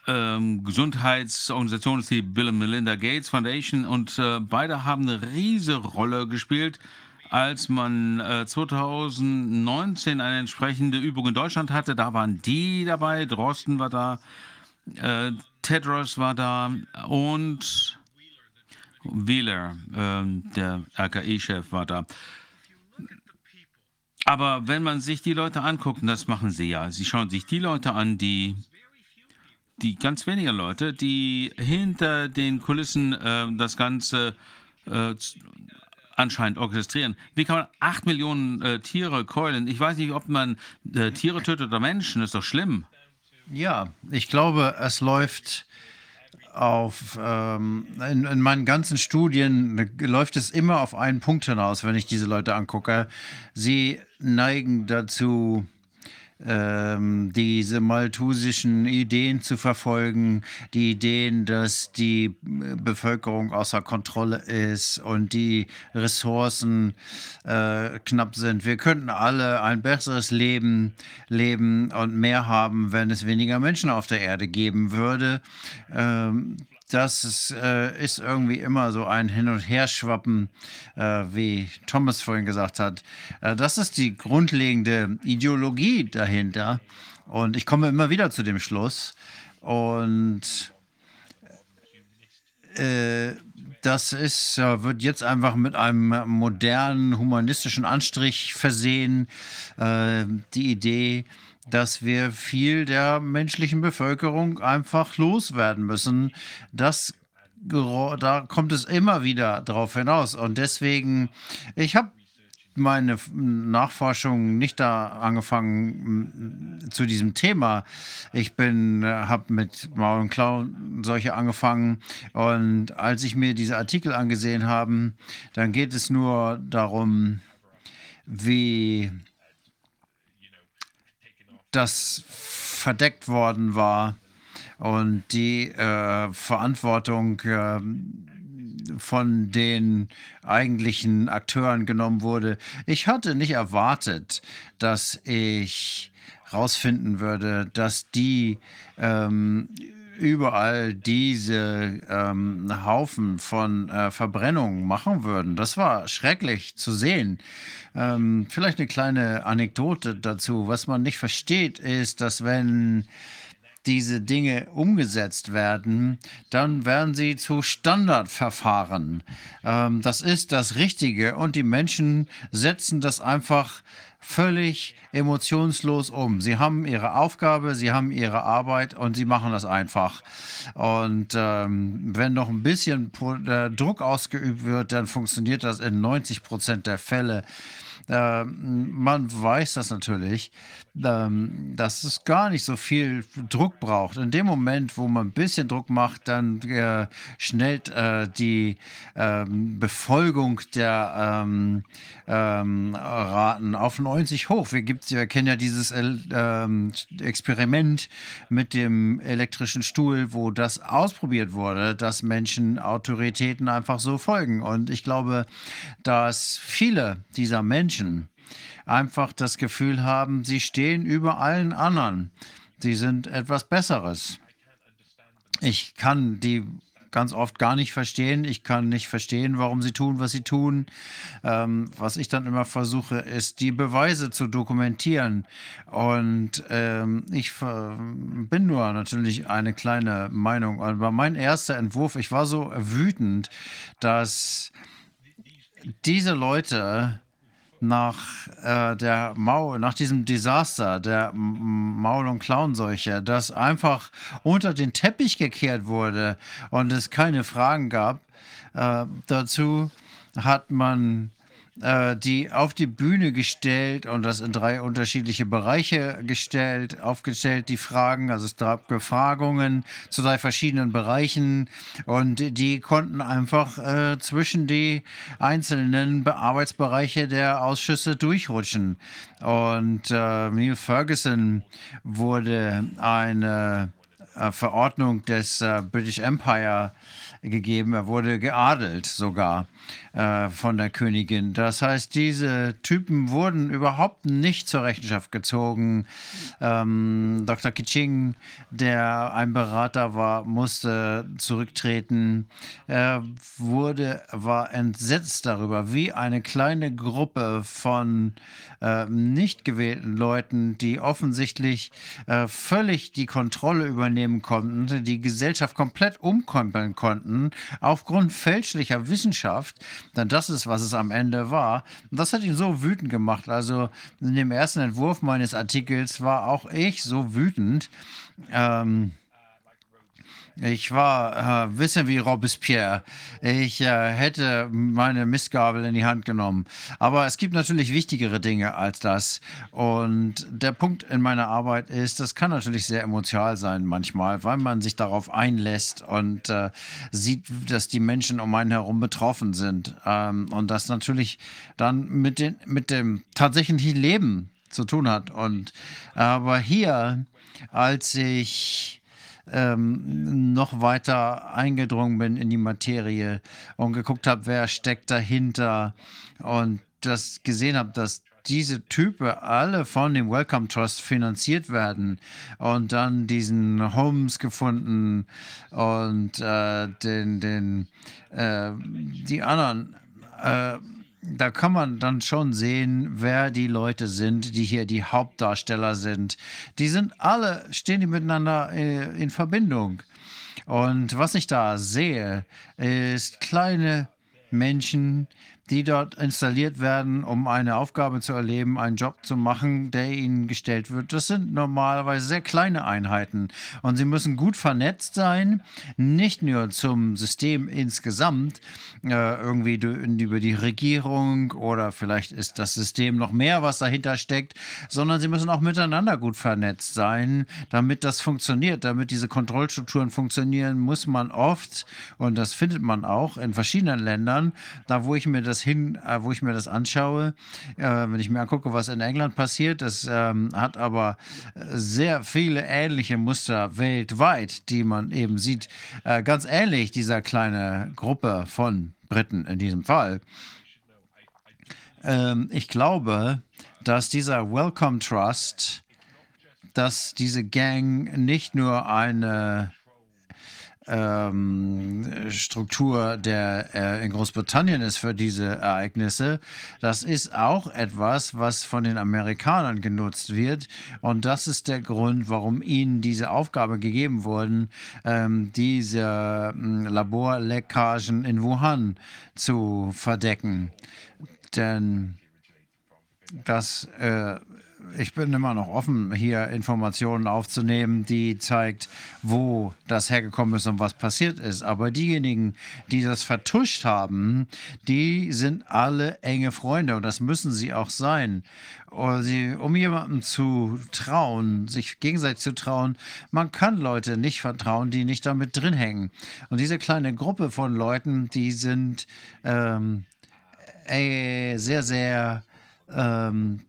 ähm, Gesundheitsorganisation ist die Bill und Melinda Gates Foundation und äh, beide haben eine riesige Rolle gespielt, als man äh, 2019 eine entsprechende Übung in Deutschland hatte. Da waren die dabei, Drosten war da, äh, Tedros war da und Wheeler, äh, der RKI-Chef, war da. Aber wenn man sich die Leute anguckt, und das machen sie ja, sie schauen sich die Leute an, die die ganz wenigen Leute, die hinter den Kulissen äh, das Ganze äh, anscheinend orchestrieren. Wie kann man acht Millionen äh, Tiere keulen? Ich weiß nicht, ob man äh, Tiere tötet oder Menschen. Das ist doch schlimm. Ja, ich glaube, es läuft auf, ähm, in, in, meinen ganzen Studien läuft es immer auf einen Punkt hinaus, wenn ich diese Leute angucke. Sie neigen dazu, ähm, diese malthusischen Ideen zu verfolgen, die Ideen, dass die Bevölkerung außer Kontrolle ist und die Ressourcen äh, knapp sind. Wir könnten alle ein besseres Leben leben und mehr haben, wenn es weniger Menschen auf der Erde geben würde. Ähm, das ist, äh, ist, irgendwie immer so ein Hin- und Herschwappen, äh, wie Thomas vorhin gesagt hat. Äh, das ist die grundlegende Ideologie dahinter. Und ich komme immer wieder zu dem Schluss. Und äh, das ist, wird jetzt einfach mit einem modernen humanistischen Anstrich versehen. Äh, die Idee, dass wir viel der menschlichen Bevölkerung einfach loswerden müssen. Das da kommt es immer wieder drauf hinaus. Und deswegen, ich habe meine Nachforschung nicht da angefangen zu diesem Thema. Ich bin, habe mit Maul und Klauen solche angefangen und als ich mir diese Artikel angesehen habe, dann geht es nur darum, wie das verdeckt worden war und die äh, Verantwortung äh, von den eigentlichen Akteuren genommen wurde. Ich hatte nicht erwartet, dass ich herausfinden würde, dass die ähm, überall diese ähm, Haufen von äh, Verbrennungen machen würden. Das war schrecklich zu sehen. Ähm, vielleicht eine kleine Anekdote dazu. Was man nicht versteht, ist, dass wenn diese Dinge umgesetzt werden, dann werden sie zu Standardverfahren. Ähm, das ist das Richtige und die Menschen setzen das einfach völlig emotionslos um. Sie haben ihre Aufgabe, sie haben ihre Arbeit und sie machen das einfach. Und ähm, wenn noch ein bisschen äh, Druck ausgeübt wird, dann funktioniert das in 90 Prozent der Fälle. Äh, man weiß das natürlich, ähm, dass es gar nicht so viel Druck braucht. In dem Moment, wo man ein bisschen Druck macht, dann äh, schnellt äh, die ähm, Befolgung der ähm, ähm Raten auf 90 hoch. Wir, gibt, wir kennen ja dieses ähm, Experiment mit dem elektrischen Stuhl, wo das ausprobiert wurde, dass Menschen Autoritäten einfach so folgen. Und ich glaube, dass viele dieser Menschen, einfach das Gefühl haben, sie stehen über allen anderen. Sie sind etwas Besseres. Ich kann die ganz oft gar nicht verstehen. Ich kann nicht verstehen, warum sie tun, was sie tun. Ähm, was ich dann immer versuche, ist, die Beweise zu dokumentieren. Und ähm, ich bin nur natürlich eine kleine Meinung. Aber mein erster Entwurf, ich war so wütend, dass diese Leute nach äh, der Maul, nach diesem Desaster der Maul- und Klauenseuche, das einfach unter den Teppich gekehrt wurde und es keine Fragen gab. Äh, dazu hat man äh, die auf die Bühne gestellt und das in drei unterschiedliche Bereiche gestellt, aufgestellt, die Fragen. Also es gab Befragungen zu drei verschiedenen Bereichen und die konnten einfach äh, zwischen die einzelnen Arbeitsbereiche der Ausschüsse durchrutschen. Und äh, Neil Ferguson wurde eine äh, Verordnung des äh, British Empire gegeben. Er wurde geadelt sogar äh, von der Königin. Das heißt, diese Typen wurden überhaupt nicht zur Rechenschaft gezogen. Ähm, Dr. Kiching, der ein Berater war, musste zurücktreten. Er wurde, war entsetzt darüber, wie eine kleine Gruppe von äh, nicht gewählten Leuten, die offensichtlich äh, völlig die Kontrolle übernehmen konnten, die Gesellschaft komplett umkrempeln konnten, aufgrund fälschlicher Wissenschaft, denn das ist, was es am Ende war. Und das hat ihn so wütend gemacht. Also in dem ersten Entwurf meines Artikels war auch ich so wütend. Ähm, ich war äh, bisschen wie Robespierre. Ich äh, hätte meine Mistgabel in die Hand genommen. Aber es gibt natürlich wichtigere Dinge als das. Und der Punkt in meiner Arbeit ist, das kann natürlich sehr emotional sein manchmal, weil man sich darauf einlässt und äh, sieht, dass die Menschen um einen herum betroffen sind. Ähm, und das natürlich dann mit, den, mit dem tatsächlichen Leben zu tun hat. Und aber hier, als ich ähm, noch weiter eingedrungen bin in die Materie und geguckt habe, wer steckt dahinter und das gesehen habe, dass diese Typen alle von dem Welcome Trust finanziert werden und dann diesen Holmes gefunden und äh, den, den, äh, die anderen äh, da kann man dann schon sehen, wer die Leute sind, die hier die Hauptdarsteller sind. Die sind alle, stehen die miteinander äh, in Verbindung. Und was ich da sehe, ist kleine Menschen, die dort installiert werden, um eine Aufgabe zu erleben, einen Job zu machen, der ihnen gestellt wird. Das sind normalerweise sehr kleine Einheiten und sie müssen gut vernetzt sein, nicht nur zum System insgesamt, äh, irgendwie über die Regierung oder vielleicht ist das System noch mehr, was dahinter steckt, sondern sie müssen auch miteinander gut vernetzt sein, damit das funktioniert, damit diese Kontrollstrukturen funktionieren, muss man oft, und das findet man auch in verschiedenen Ländern, da wo ich mir das das hin, äh, wo ich mir das anschaue, äh, wenn ich mir angucke, was in England passiert, das ähm, hat aber sehr viele ähnliche Muster weltweit, die man eben sieht. Äh, ganz ähnlich dieser kleine Gruppe von Briten in diesem Fall. Ähm, ich glaube, dass dieser Welcome Trust, dass diese Gang nicht nur eine ähm, Struktur, der äh, in Großbritannien ist für diese Ereignisse, das ist auch etwas, was von den Amerikanern genutzt wird. Und das ist der Grund, warum ihnen diese Aufgabe gegeben wurde, ähm, diese ähm, Laborleckagen in Wuhan zu verdecken. Denn das äh, ich bin immer noch offen, hier Informationen aufzunehmen, die zeigt, wo das hergekommen ist und was passiert ist. Aber diejenigen, die das vertuscht haben, die sind alle enge Freunde und das müssen sie auch sein. Um jemandem zu trauen, sich gegenseitig zu trauen, man kann Leute nicht vertrauen, die nicht damit drin hängen. Und diese kleine Gruppe von Leuten, die sind ähm, äh, sehr, sehr ähm,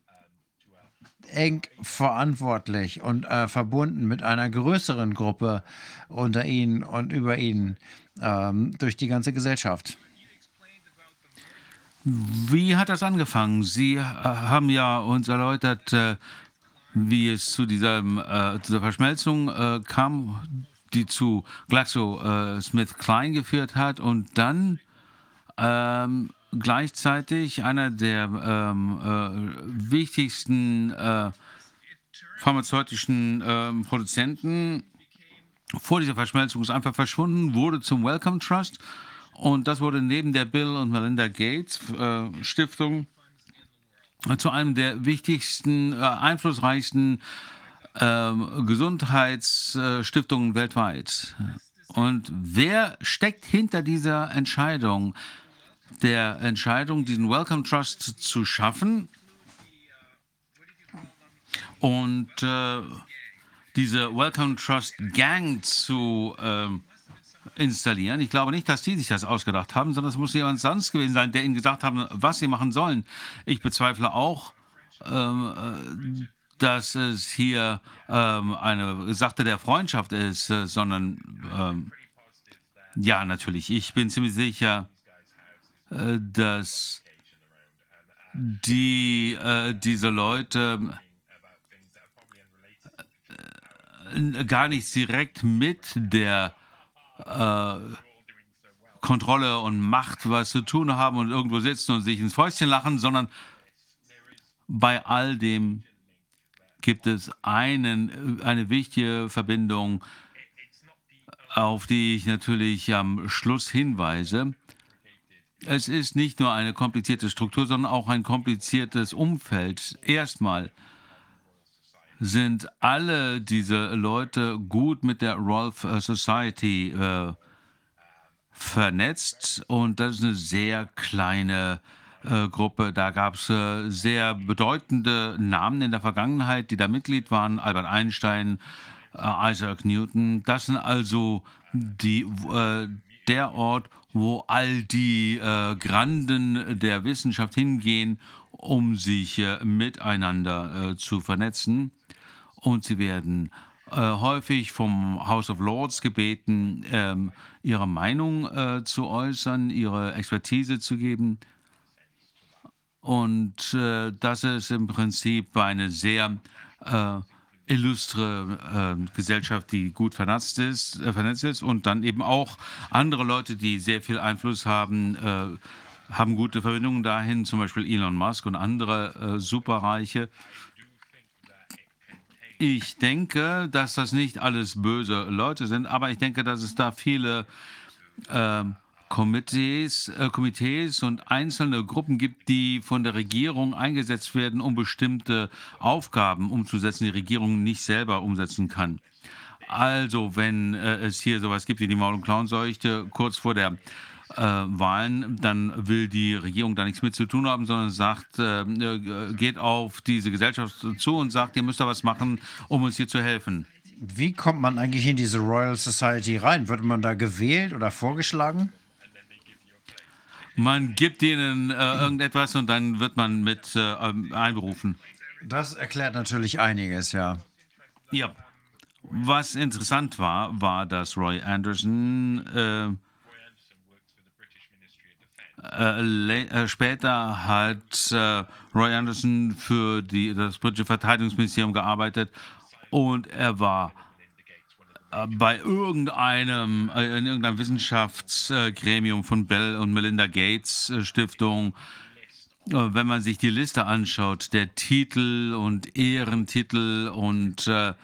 eng verantwortlich und äh, verbunden mit einer größeren Gruppe unter ihnen und über ihnen ähm, durch die ganze Gesellschaft. Wie hat das angefangen? Sie äh, haben ja uns erläutert, äh, wie es zu dieser, äh, dieser Verschmelzung äh, kam, die zu GlaxoSmithKline geführt hat und dann ähm, gleichzeitig einer der ähm, äh, wichtigsten äh, pharmazeutischen äh, Produzenten vor dieser Verschmelzung ist einfach verschwunden, wurde zum Wellcome Trust und das wurde neben der Bill und Melinda Gates äh, Stiftung zu einem der wichtigsten, äh, einflussreichsten ähm, Gesundheitsstiftungen weltweit. Und wer steckt hinter dieser Entscheidung? Der Entscheidung, diesen Welcome Trust zu schaffen und äh, diese Welcome Trust Gang zu äh, installieren. Ich glaube nicht, dass die sich das ausgedacht haben, sondern es muss jemand sonst gewesen sein, der ihnen gesagt hat, was sie machen sollen. Ich bezweifle auch, ähm, äh, dass es hier ähm, eine Sache der Freundschaft ist, äh, sondern ähm, ja, natürlich. Ich bin ziemlich sicher, dass die, äh, diese Leute äh, gar nicht direkt mit der äh, Kontrolle und Macht was zu tun haben und irgendwo sitzen und sich ins Fäustchen lachen, sondern bei all dem gibt es einen, eine wichtige Verbindung, auf die ich natürlich am Schluss hinweise. Es ist nicht nur eine komplizierte Struktur, sondern auch ein kompliziertes Umfeld. Erstmal sind alle diese Leute gut mit der Rolf äh, Society äh, vernetzt und das ist eine sehr kleine äh, Gruppe. Da gab es äh, sehr bedeutende Namen in der Vergangenheit, die da Mitglied waren. Albert Einstein, äh, Isaac Newton. Das sind also die, äh, der Ort, wo all die äh, Granden der Wissenschaft hingehen, um sich äh, miteinander äh, zu vernetzen. Und sie werden äh, häufig vom House of Lords gebeten, ähm, ihre Meinung äh, zu äußern, ihre Expertise zu geben. Und äh, das ist im Prinzip eine sehr illustre äh, Gesellschaft, die gut vernetzt ist, äh, vernetzt ist und dann eben auch andere Leute, die sehr viel Einfluss haben, äh, haben gute Verbindungen dahin, zum Beispiel Elon Musk und andere äh, Superreiche. Ich denke, dass das nicht alles böse Leute sind, aber ich denke, dass es da viele ähm, Komitees, äh, Komitees und einzelne Gruppen gibt, die von der Regierung eingesetzt werden, um bestimmte Aufgaben umzusetzen, die Regierung nicht selber umsetzen kann. Also, wenn äh, es hier sowas gibt wie die Maul- und Klauenseuchte kurz vor der äh, Wahlen, dann will die Regierung da nichts mit zu tun haben, sondern sagt, äh, äh, geht auf diese Gesellschaft zu und sagt, ihr müsst da was machen, um uns hier zu helfen. Wie kommt man eigentlich in diese Royal Society rein? Wird man da gewählt oder vorgeschlagen? Man gibt ihnen äh, irgendetwas und dann wird man mit äh, ähm, einberufen. Das erklärt natürlich einiges, ja. Ja. Was interessant war, war, dass Roy Anderson äh, äh, äh später hat äh, Roy Anderson für die, das britische Verteidigungsministerium gearbeitet und er war bei irgendeinem, äh, in irgendeinem Wissenschaftsgremium von Bell und Melinda Gates äh, Stiftung, äh, wenn man sich die Liste anschaut, der Titel und Ehrentitel und äh,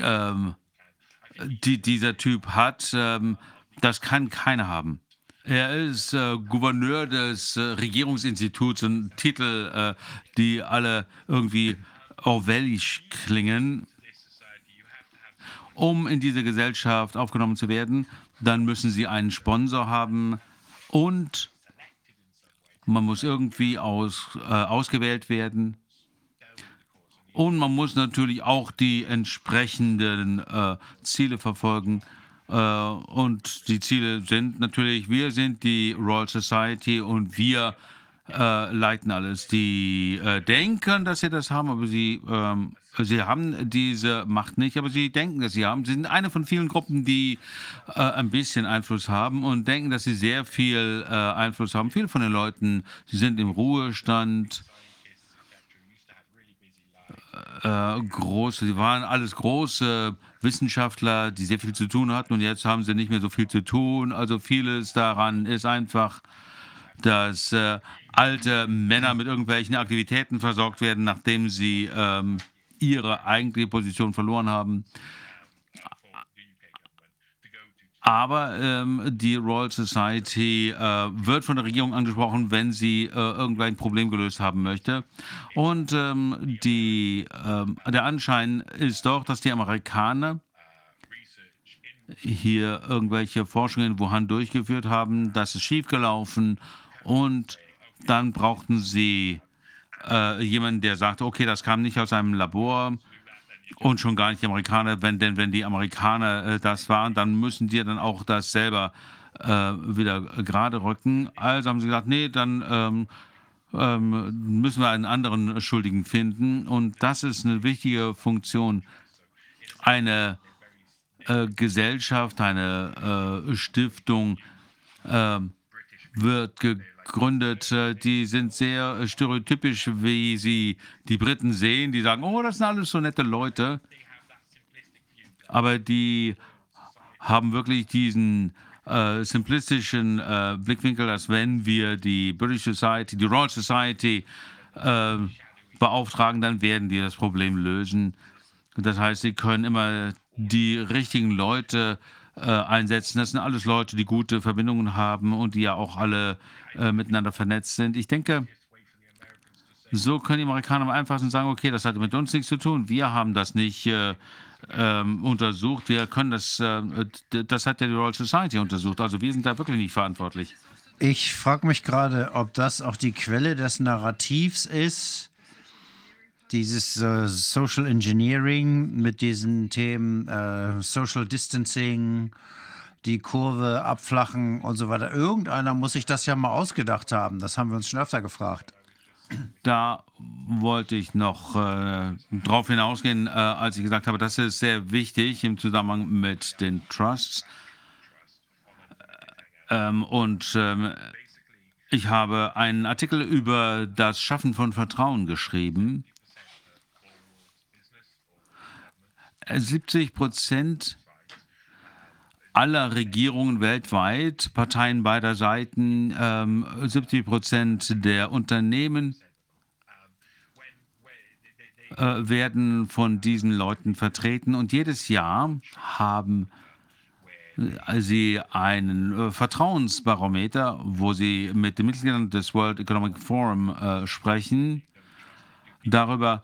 ähm, die dieser Typ hat, ähm, das kann keiner haben. Er ist äh, Gouverneur des äh, Regierungsinstituts und Titel, äh, die alle irgendwie orwellisch klingen. Um in diese Gesellschaft aufgenommen zu werden, dann müssen sie einen Sponsor haben und man muss irgendwie aus, äh, ausgewählt werden. Und man muss natürlich auch die entsprechenden äh, Ziele verfolgen. Äh, und die Ziele sind natürlich, wir sind die Royal Society und wir äh, leiten alles. Die äh, denken, dass sie das haben, aber sie, ähm, sie haben diese Macht nicht, aber sie denken, dass sie haben. Sie sind eine von vielen Gruppen, die äh, ein bisschen Einfluss haben und denken, dass sie sehr viel äh, Einfluss haben. Viele von den Leuten, sie sind im Ruhestand äh, große, sie waren alles große Wissenschaftler, die sehr viel zu tun hatten und jetzt haben sie nicht mehr so viel zu tun. Also vieles daran ist einfach, dass äh, alte Männer mit irgendwelchen Aktivitäten versorgt werden, nachdem sie ähm, ihre eigentliche Position verloren haben. Aber ähm, die Royal Society äh, wird von der Regierung angesprochen, wenn sie äh, irgendein Problem gelöst haben möchte. Und ähm, die, äh, der Anschein ist doch, dass die Amerikaner hier irgendwelche Forschungen in Wuhan durchgeführt haben. Das ist schiefgelaufen. Und dann brauchten sie äh, jemanden, der sagte, okay, das kam nicht aus einem Labor und schon gar nicht die Amerikaner, wenn denn wenn die Amerikaner äh, das waren, dann müssen die dann auch das selber äh, wieder gerade rücken. Also haben sie gesagt, nee, dann ähm, ähm, müssen wir einen anderen Schuldigen finden. Und das ist eine wichtige Funktion. Eine äh, Gesellschaft, eine äh, Stiftung ähm, wird gegründet. Äh, die sind sehr stereotypisch, wie sie die Briten sehen. Die sagen, oh, das sind alles so nette Leute. Aber die haben wirklich diesen äh, simplistischen äh, Blickwinkel, dass wenn wir die British Society, die Royal Society äh, beauftragen, dann werden die das Problem lösen. Das heißt, sie können immer die richtigen Leute äh, einsetzen. Das sind alles Leute, die gute Verbindungen haben und die ja auch alle äh, miteinander vernetzt sind. Ich denke, so können die Amerikaner am einfachsten sagen, okay, das hat mit uns nichts zu tun. Wir haben das nicht äh, ähm, untersucht. Wir können das, äh, das hat ja die Royal Society untersucht. Also wir sind da wirklich nicht verantwortlich. Ich frage mich gerade, ob das auch die Quelle des Narrativs ist, dieses äh, Social Engineering mit diesen Themen äh, Social Distancing, die Kurve abflachen und so weiter. Irgendeiner muss sich das ja mal ausgedacht haben. Das haben wir uns schon öfter gefragt. Da wollte ich noch äh, drauf hinausgehen, äh, als ich gesagt habe, das ist sehr wichtig im Zusammenhang mit den Trusts. Ähm, und ähm, ich habe einen Artikel über das Schaffen von Vertrauen geschrieben. 70 Prozent aller Regierungen weltweit, Parteien beider Seiten, ähm, 70 Prozent der Unternehmen äh, werden von diesen Leuten vertreten. Und jedes Jahr haben äh, sie einen äh, Vertrauensbarometer, wo sie mit den Mitgliedern des World Economic Forum äh, sprechen, darüber,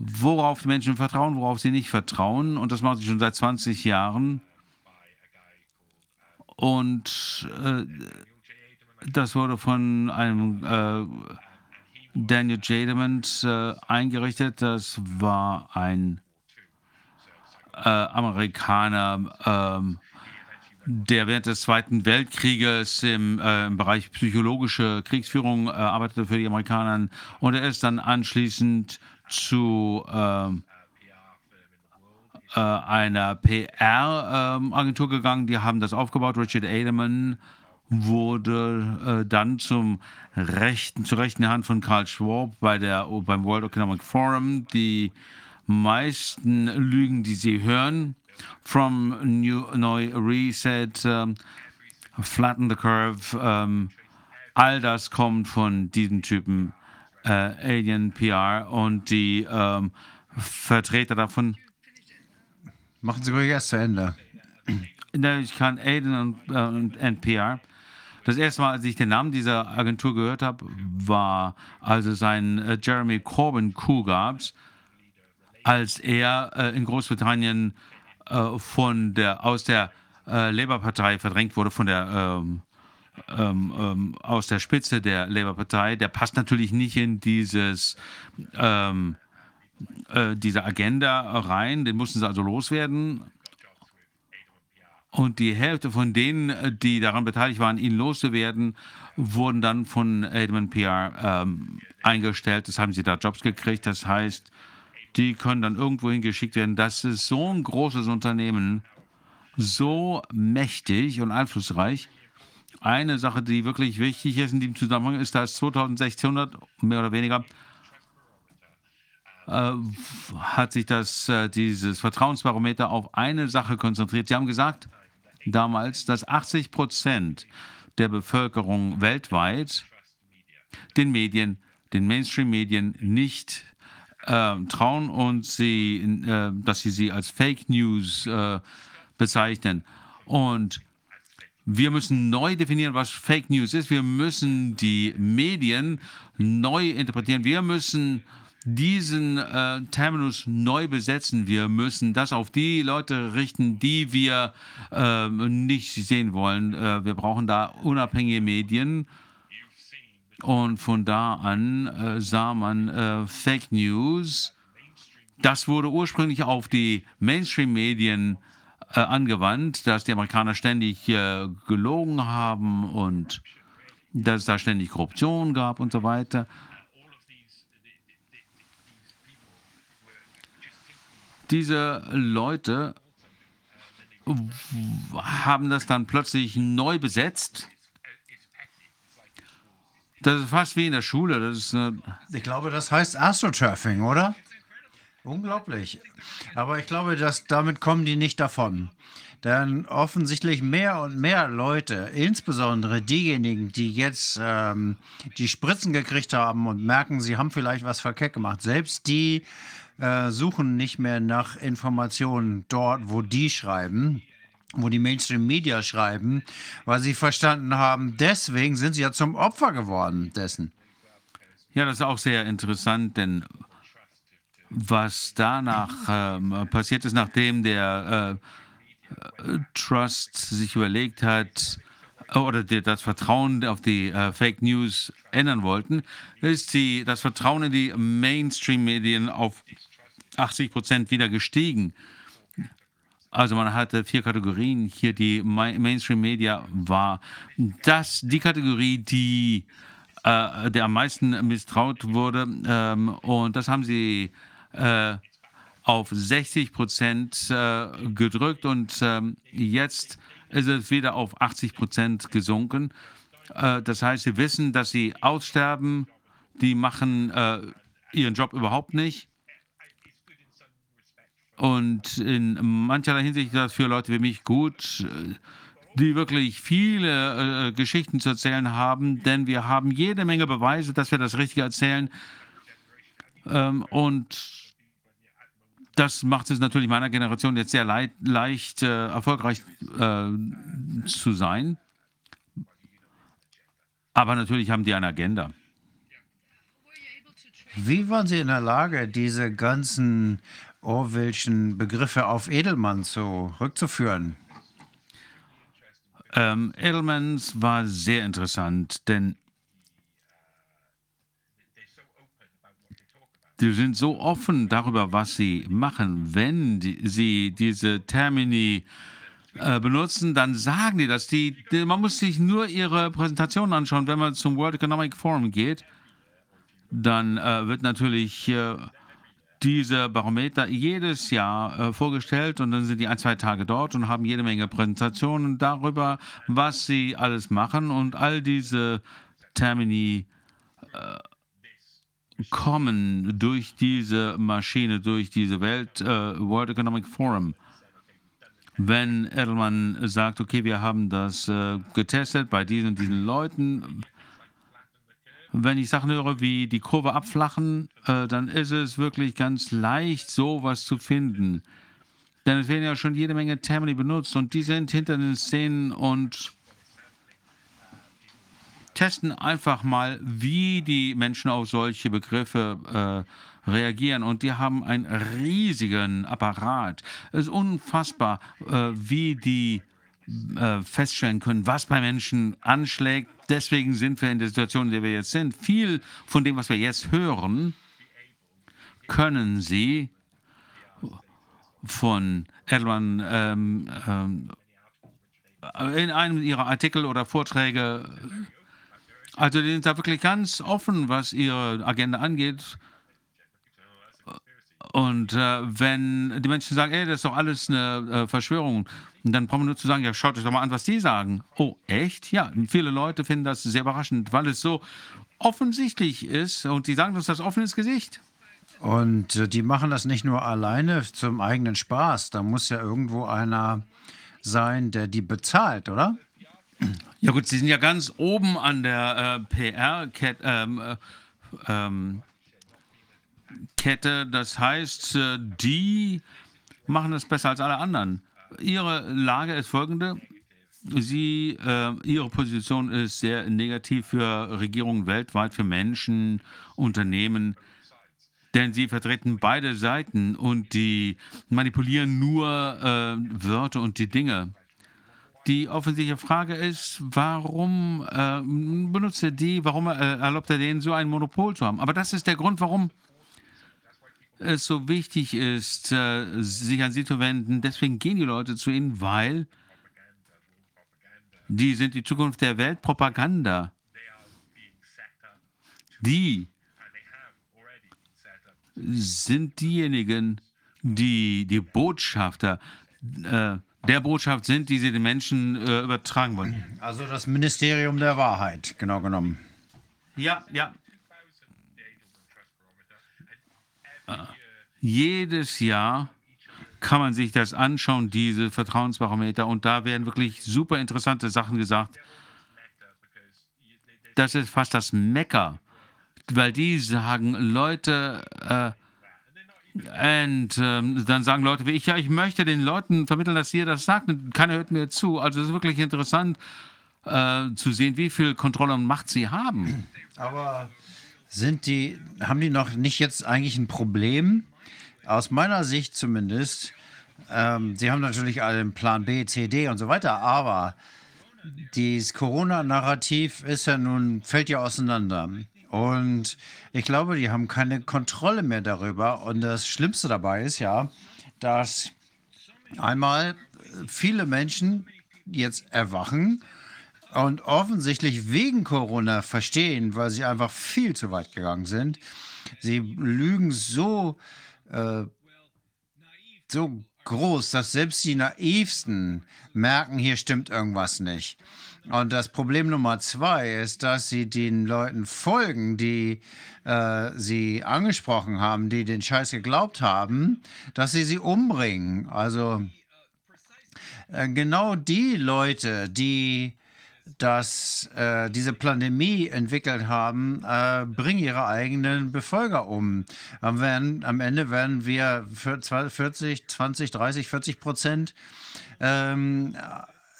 worauf Menschen vertrauen, worauf sie nicht vertrauen. Und das machen sie schon seit 20 Jahren. Und äh, das wurde von einem äh, Daniel Jadement äh, eingerichtet. Das war ein äh, Amerikaner, ähm, der während des Zweiten Weltkrieges im, äh, im Bereich psychologische Kriegsführung äh, arbeitete für die Amerikaner. Und er ist dann anschließend zu ähm, äh, einer PR-Agentur ähm, gegangen, die haben das aufgebaut. Richard Edelman wurde äh, dann zum rechten, zur rechten Hand von Karl Schwab bei der, beim World Economic Forum. Die meisten Lügen, die Sie hören, from New Neu Reset, um, Flatten the Curve, um, all das kommt von diesen Typen äh, Alien PR und die ähm, Vertreter davon. Machen Sie ruhig erst zu Ende. Ich kann Alien und, äh, und NPR. Das erste Mal, als ich den Namen dieser Agentur gehört habe, war, als es einen äh, Jeremy Corbyn-Coup gab, als er äh, in Großbritannien äh, von der, aus der äh, Labour-Partei verdrängt wurde, von der, ähm, ähm, ähm, aus der Spitze der Labour-Partei. Der passt natürlich nicht in dieses, ähm, äh, diese Agenda rein. Den mussten sie also loswerden. Und die Hälfte von denen, die daran beteiligt waren, ihn loszuwerden, wurden dann von Edelman PR ähm, eingestellt. Das haben sie da Jobs gekriegt. Das heißt, die können dann irgendwo hingeschickt werden. Das ist so ein großes Unternehmen, so mächtig und einflussreich. Eine Sache, die wirklich wichtig ist in diesem Zusammenhang, ist, dass 2600 mehr oder weniger äh, hat sich das, äh, dieses Vertrauensbarometer auf eine Sache konzentriert. Sie haben gesagt damals, dass 80 Prozent der Bevölkerung weltweit den Medien, den Mainstream-Medien nicht äh, trauen und sie, äh, dass sie sie als Fake News äh, bezeichnen. Und wir müssen neu definieren, was Fake News ist. Wir müssen die Medien neu interpretieren. Wir müssen diesen äh, Terminus neu besetzen. Wir müssen das auf die Leute richten, die wir äh, nicht sehen wollen. Äh, wir brauchen da unabhängige Medien. Und von da an äh, sah man äh, Fake News. Das wurde ursprünglich auf die Mainstream-Medien äh, angewandt, dass die Amerikaner ständig gelogen haben und dass es da ständig Korruption gab und so weiter. Diese Leute haben das dann plötzlich neu besetzt. Das ist fast wie in der Schule. Ich glaube, das heißt Astroturfing, oder? Unglaublich. Aber ich glaube, dass damit kommen die nicht davon. Denn offensichtlich mehr und mehr Leute, insbesondere diejenigen, die jetzt ähm, die Spritzen gekriegt haben und merken, sie haben vielleicht was verkehrt gemacht, selbst die äh, suchen nicht mehr nach Informationen dort, wo die schreiben, wo die Mainstream-Media schreiben, weil sie verstanden haben, deswegen sind sie ja zum Opfer geworden dessen. Ja, das ist auch sehr interessant, denn was danach ähm, passiert ist, nachdem der äh, Trust sich überlegt hat, oder die, das Vertrauen auf die äh, Fake News ändern wollten, ist die, das Vertrauen in die Mainstream-Medien auf 80 Prozent wieder gestiegen. Also man hatte vier Kategorien. Hier die Mainstream Media war das die Kategorie, die äh, der am meisten misstraut wurde. Ähm, und das haben sie äh, auf 60 Prozent äh, gedrückt und ähm, jetzt ist es wieder auf 80 Prozent gesunken. Äh, das heißt, sie wissen, dass sie aussterben. Die machen äh, ihren Job überhaupt nicht. Und in mancherlei Hinsicht ist das für Leute wie mich gut, die wirklich viele äh, Geschichten zu erzählen haben, denn wir haben jede Menge Beweise, dass wir das Richtige erzählen. Ähm, und das macht es natürlich meiner Generation jetzt sehr leid, leicht, äh, erfolgreich äh, zu sein. Aber natürlich haben die eine Agenda. Wie waren Sie in der Lage, diese ganzen Orwellschen Begriffe auf Edelmann zurückzuführen? Ähm, Edelmans war sehr interessant, denn die sind so offen darüber, was sie machen. Wenn die, sie diese Termini äh, benutzen, dann sagen die das. Die, die, man muss sich nur ihre Präsentation anschauen. Wenn man zum World Economic Forum geht, dann äh, wird natürlich äh, diese Barometer jedes Jahr äh, vorgestellt und dann sind die ein, zwei Tage dort und haben jede Menge Präsentationen darüber, was sie alles machen und all diese Termini äh, kommen durch diese Maschine, durch diese Welt, äh, World Economic Forum. wenn Edelman sagt, okay, wir haben das äh, getestet bei diesen und diesen Leuten. Wenn ich Sachen höre wie die Kurve abflachen, äh, dann ist es wirklich ganz leicht, sowas zu finden. Denn es werden ja schon jede Menge Termini benutzt und die sind hinter den Szenen und testen einfach mal, wie die Menschen auf solche Begriffe äh, reagieren. Und die haben einen riesigen Apparat. Es ist unfassbar, äh, wie die äh, feststellen können, was bei Menschen anschlägt. Deswegen sind wir in der Situation, in der wir jetzt sind. Viel von dem, was wir jetzt hören, können sie von Erdogan ähm, ähm, in einem ihrer Artikel oder Vorträge also die sind da wirklich ganz offen, was ihre Agenda angeht. Und äh, wenn die Menschen sagen, ey, das ist doch alles eine äh, Verschwörung, dann brauchen wir nur zu sagen, ja, schaut euch doch mal an, was die sagen. Oh, echt? Ja, viele Leute finden das sehr überraschend, weil es so offensichtlich ist und die sagen uns das offen ins Gesicht. Und äh, die machen das nicht nur alleine zum eigenen Spaß. Da muss ja irgendwo einer sein, der die bezahlt, oder? Ja gut, Sie sind ja ganz oben an der äh, PR-Kette. Ähm, äh, ähm, Kette. Das heißt, äh, die machen das besser als alle anderen. Ihre Lage ist folgende. Sie, äh, ihre Position ist sehr negativ für Regierungen weltweit, für Menschen, Unternehmen, denn sie vertreten beide Seiten und die manipulieren nur äh, Wörter und die Dinge. Die offensichtliche Frage ist, warum äh, benutzt er die, warum äh, erlaubt er denen so ein Monopol zu haben? Aber das ist der Grund, warum es so wichtig ist, äh, sich an sie zu wenden. Deswegen gehen die Leute zu ihnen, weil die sind die Zukunft der Weltpropaganda. Die sind diejenigen, die die Botschafter äh, der Botschaft sind, die sie den Menschen äh, übertragen wollen. Also das Ministerium der Wahrheit, genau genommen. Ja, ja. Äh, jedes Jahr kann man sich das anschauen, diese Vertrauensbarometer, und da werden wirklich super interessante Sachen gesagt. Das ist fast das Mecker, weil die sagen, Leute, äh, und ähm, dann sagen Leute wie ich, ja, ich möchte den Leuten vermitteln, dass ihr das sagt keiner hört mir zu. Also es ist wirklich interessant äh, zu sehen, wie viel Kontrolle und Macht sie haben. Aber sind die, haben die noch nicht jetzt eigentlich ein Problem? Aus meiner Sicht zumindest. Ähm, sie haben natürlich einen Plan B, C, D und so weiter, aber dieses Corona-Narrativ ist ja nun, fällt ja auseinander. Und ich glaube, die haben keine Kontrolle mehr darüber. Und das Schlimmste dabei ist ja, dass einmal viele Menschen jetzt erwachen und offensichtlich wegen Corona verstehen, weil sie einfach viel zu weit gegangen sind. Sie lügen so, äh, so groß, dass selbst die Naivsten merken, hier stimmt irgendwas nicht. Und das Problem Nummer zwei ist, dass sie den Leuten folgen, die äh, sie angesprochen haben, die den Scheiß geglaubt haben, dass sie sie umbringen. Also äh, genau die Leute, die das, äh, diese Pandemie entwickelt haben, äh, bringen ihre eigenen Befolger um. Am, werden, am Ende werden wir für 40, 20, 30, 40 Prozent ähm,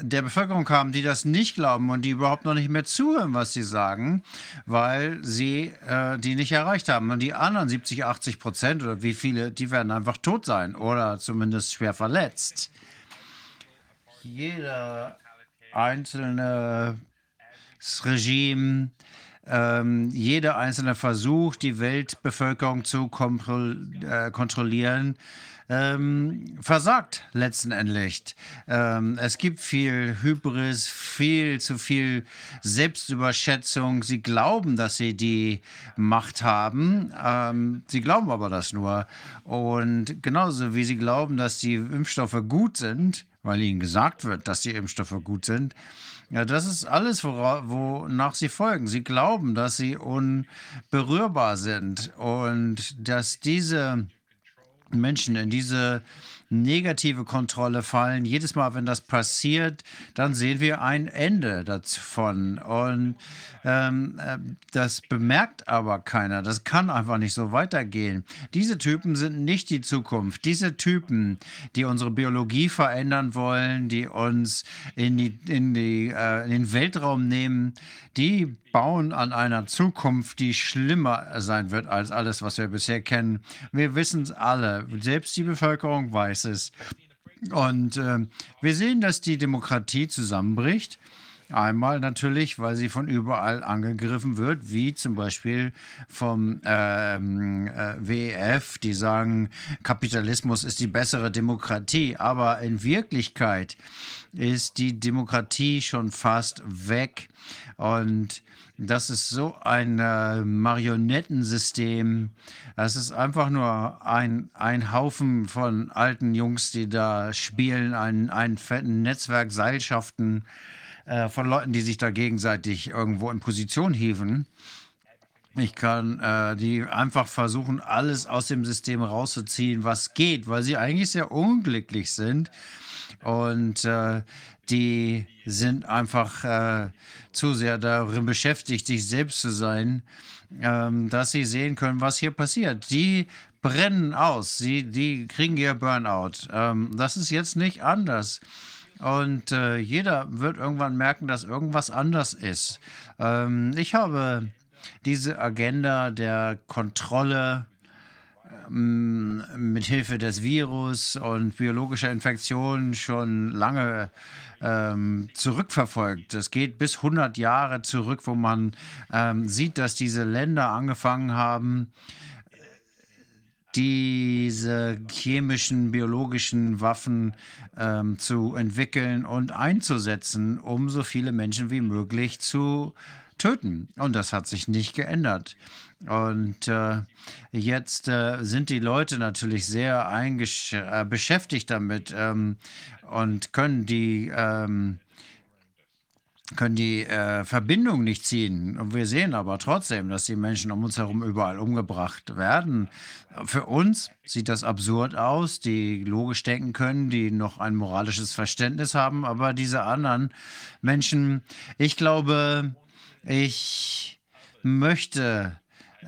der Bevölkerung haben, die das nicht glauben und die überhaupt noch nicht mehr zuhören, was sie sagen, weil sie äh, die nicht erreicht haben. Und die anderen 70, 80 Prozent oder wie viele, die werden einfach tot sein oder zumindest schwer verletzt. Jeder einzelne Regime, ähm, jeder einzelne Versuch, die Weltbevölkerung zu äh, kontrollieren, ähm, versagt letztendlich. Ähm, es gibt viel Hybris, viel zu viel Selbstüberschätzung. Sie glauben, dass sie die Macht haben. Ähm, sie glauben aber das nur. Und genauso wie sie glauben, dass die Impfstoffe gut sind, weil ihnen gesagt wird, dass die Impfstoffe gut sind, ja, das ist alles, wonach sie folgen. Sie glauben, dass sie unberührbar sind und dass diese Menschen in diese negative Kontrolle fallen. Jedes Mal, wenn das passiert, dann sehen wir ein Ende davon. Und ähm, äh, das bemerkt aber keiner. Das kann einfach nicht so weitergehen. Diese Typen sind nicht die Zukunft. Diese Typen, die unsere Biologie verändern wollen, die uns in, die, in, die, äh, in den Weltraum nehmen, die bauen an einer Zukunft, die schlimmer sein wird als alles, was wir bisher kennen. Wir wissen es alle. Selbst die Bevölkerung weiß es. Und äh, wir sehen, dass die Demokratie zusammenbricht. Einmal natürlich, weil sie von überall angegriffen wird, wie zum Beispiel vom ähm, äh, WEF, die sagen, Kapitalismus ist die bessere Demokratie. Aber in Wirklichkeit ist die Demokratie schon fast weg. Und das ist so ein äh, Marionettensystem. Das ist einfach nur ein, ein Haufen von alten Jungs, die da spielen, ein, ein fetten Netzwerk Seilschaften äh, von Leuten, die sich da gegenseitig irgendwo in Position hieven. Ich kann äh, die einfach versuchen, alles aus dem System rauszuziehen, was geht, weil sie eigentlich sehr unglücklich sind. Und äh, die sind einfach äh, zu sehr darin beschäftigt, sich selbst zu sein, ähm, dass sie sehen können, was hier passiert. Die brennen aus, sie, die kriegen ihr Burnout. Ähm, das ist jetzt nicht anders. Und äh, jeder wird irgendwann merken, dass irgendwas anders ist. Ähm, ich habe diese Agenda der Kontrolle ähm, mit Hilfe des Virus und biologischer Infektionen schon lange ähm, zurückverfolgt. Es geht bis 100 Jahre zurück, wo man ähm, sieht, dass diese Länder angefangen haben, diese chemischen, biologischen Waffen ähm, zu entwickeln und einzusetzen, um so viele Menschen wie möglich zu töten. Und das hat sich nicht geändert. Und äh, jetzt äh, sind die Leute natürlich sehr äh, beschäftigt damit ähm, und können die ähm, können die äh, Verbindung nicht ziehen. Und wir sehen aber trotzdem, dass die Menschen um uns herum überall umgebracht werden. Für uns sieht das absurd aus, die logisch denken können, die noch ein moralisches Verständnis haben. Aber diese anderen Menschen, ich glaube, ich möchte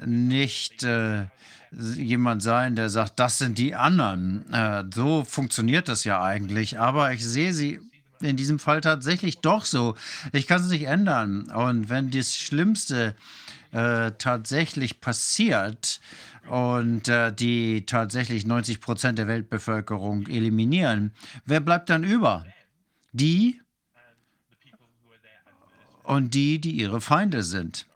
nicht äh, jemand sein, der sagt, das sind die anderen. Äh, so funktioniert das ja eigentlich. Aber ich sehe sie in diesem Fall tatsächlich doch so. Ich kann es nicht ändern. Und wenn das Schlimmste äh, tatsächlich passiert und äh, die tatsächlich 90 Prozent der Weltbevölkerung eliminieren, wer bleibt dann über? Die und die, die ihre Feinde sind.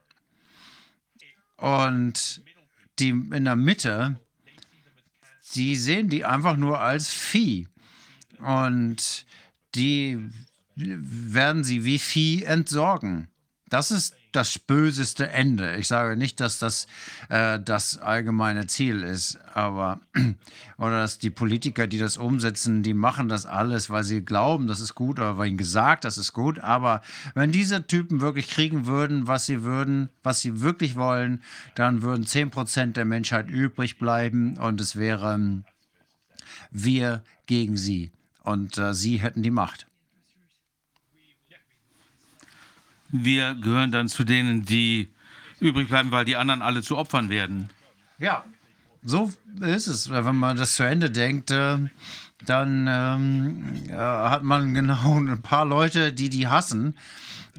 Und die in der Mitte, die sehen die einfach nur als Vieh. Und die werden sie wie Vieh entsorgen. Das ist das böseste Ende. Ich sage nicht, dass das äh, das allgemeine Ziel ist, aber oder dass die Politiker, die das umsetzen, die machen das alles, weil sie glauben, das ist gut oder weil ihnen gesagt, das ist gut. Aber wenn diese Typen wirklich kriegen würden, was sie würden, was sie wirklich wollen, dann würden 10 Prozent der Menschheit übrig bleiben und es wäre wir gegen sie und äh, sie hätten die Macht. Wir gehören dann zu denen, die übrig bleiben, weil die anderen alle zu Opfern werden. Ja, so ist es. Wenn man das zu Ende denkt, äh, dann ähm, äh, hat man genau ein paar Leute, die die hassen.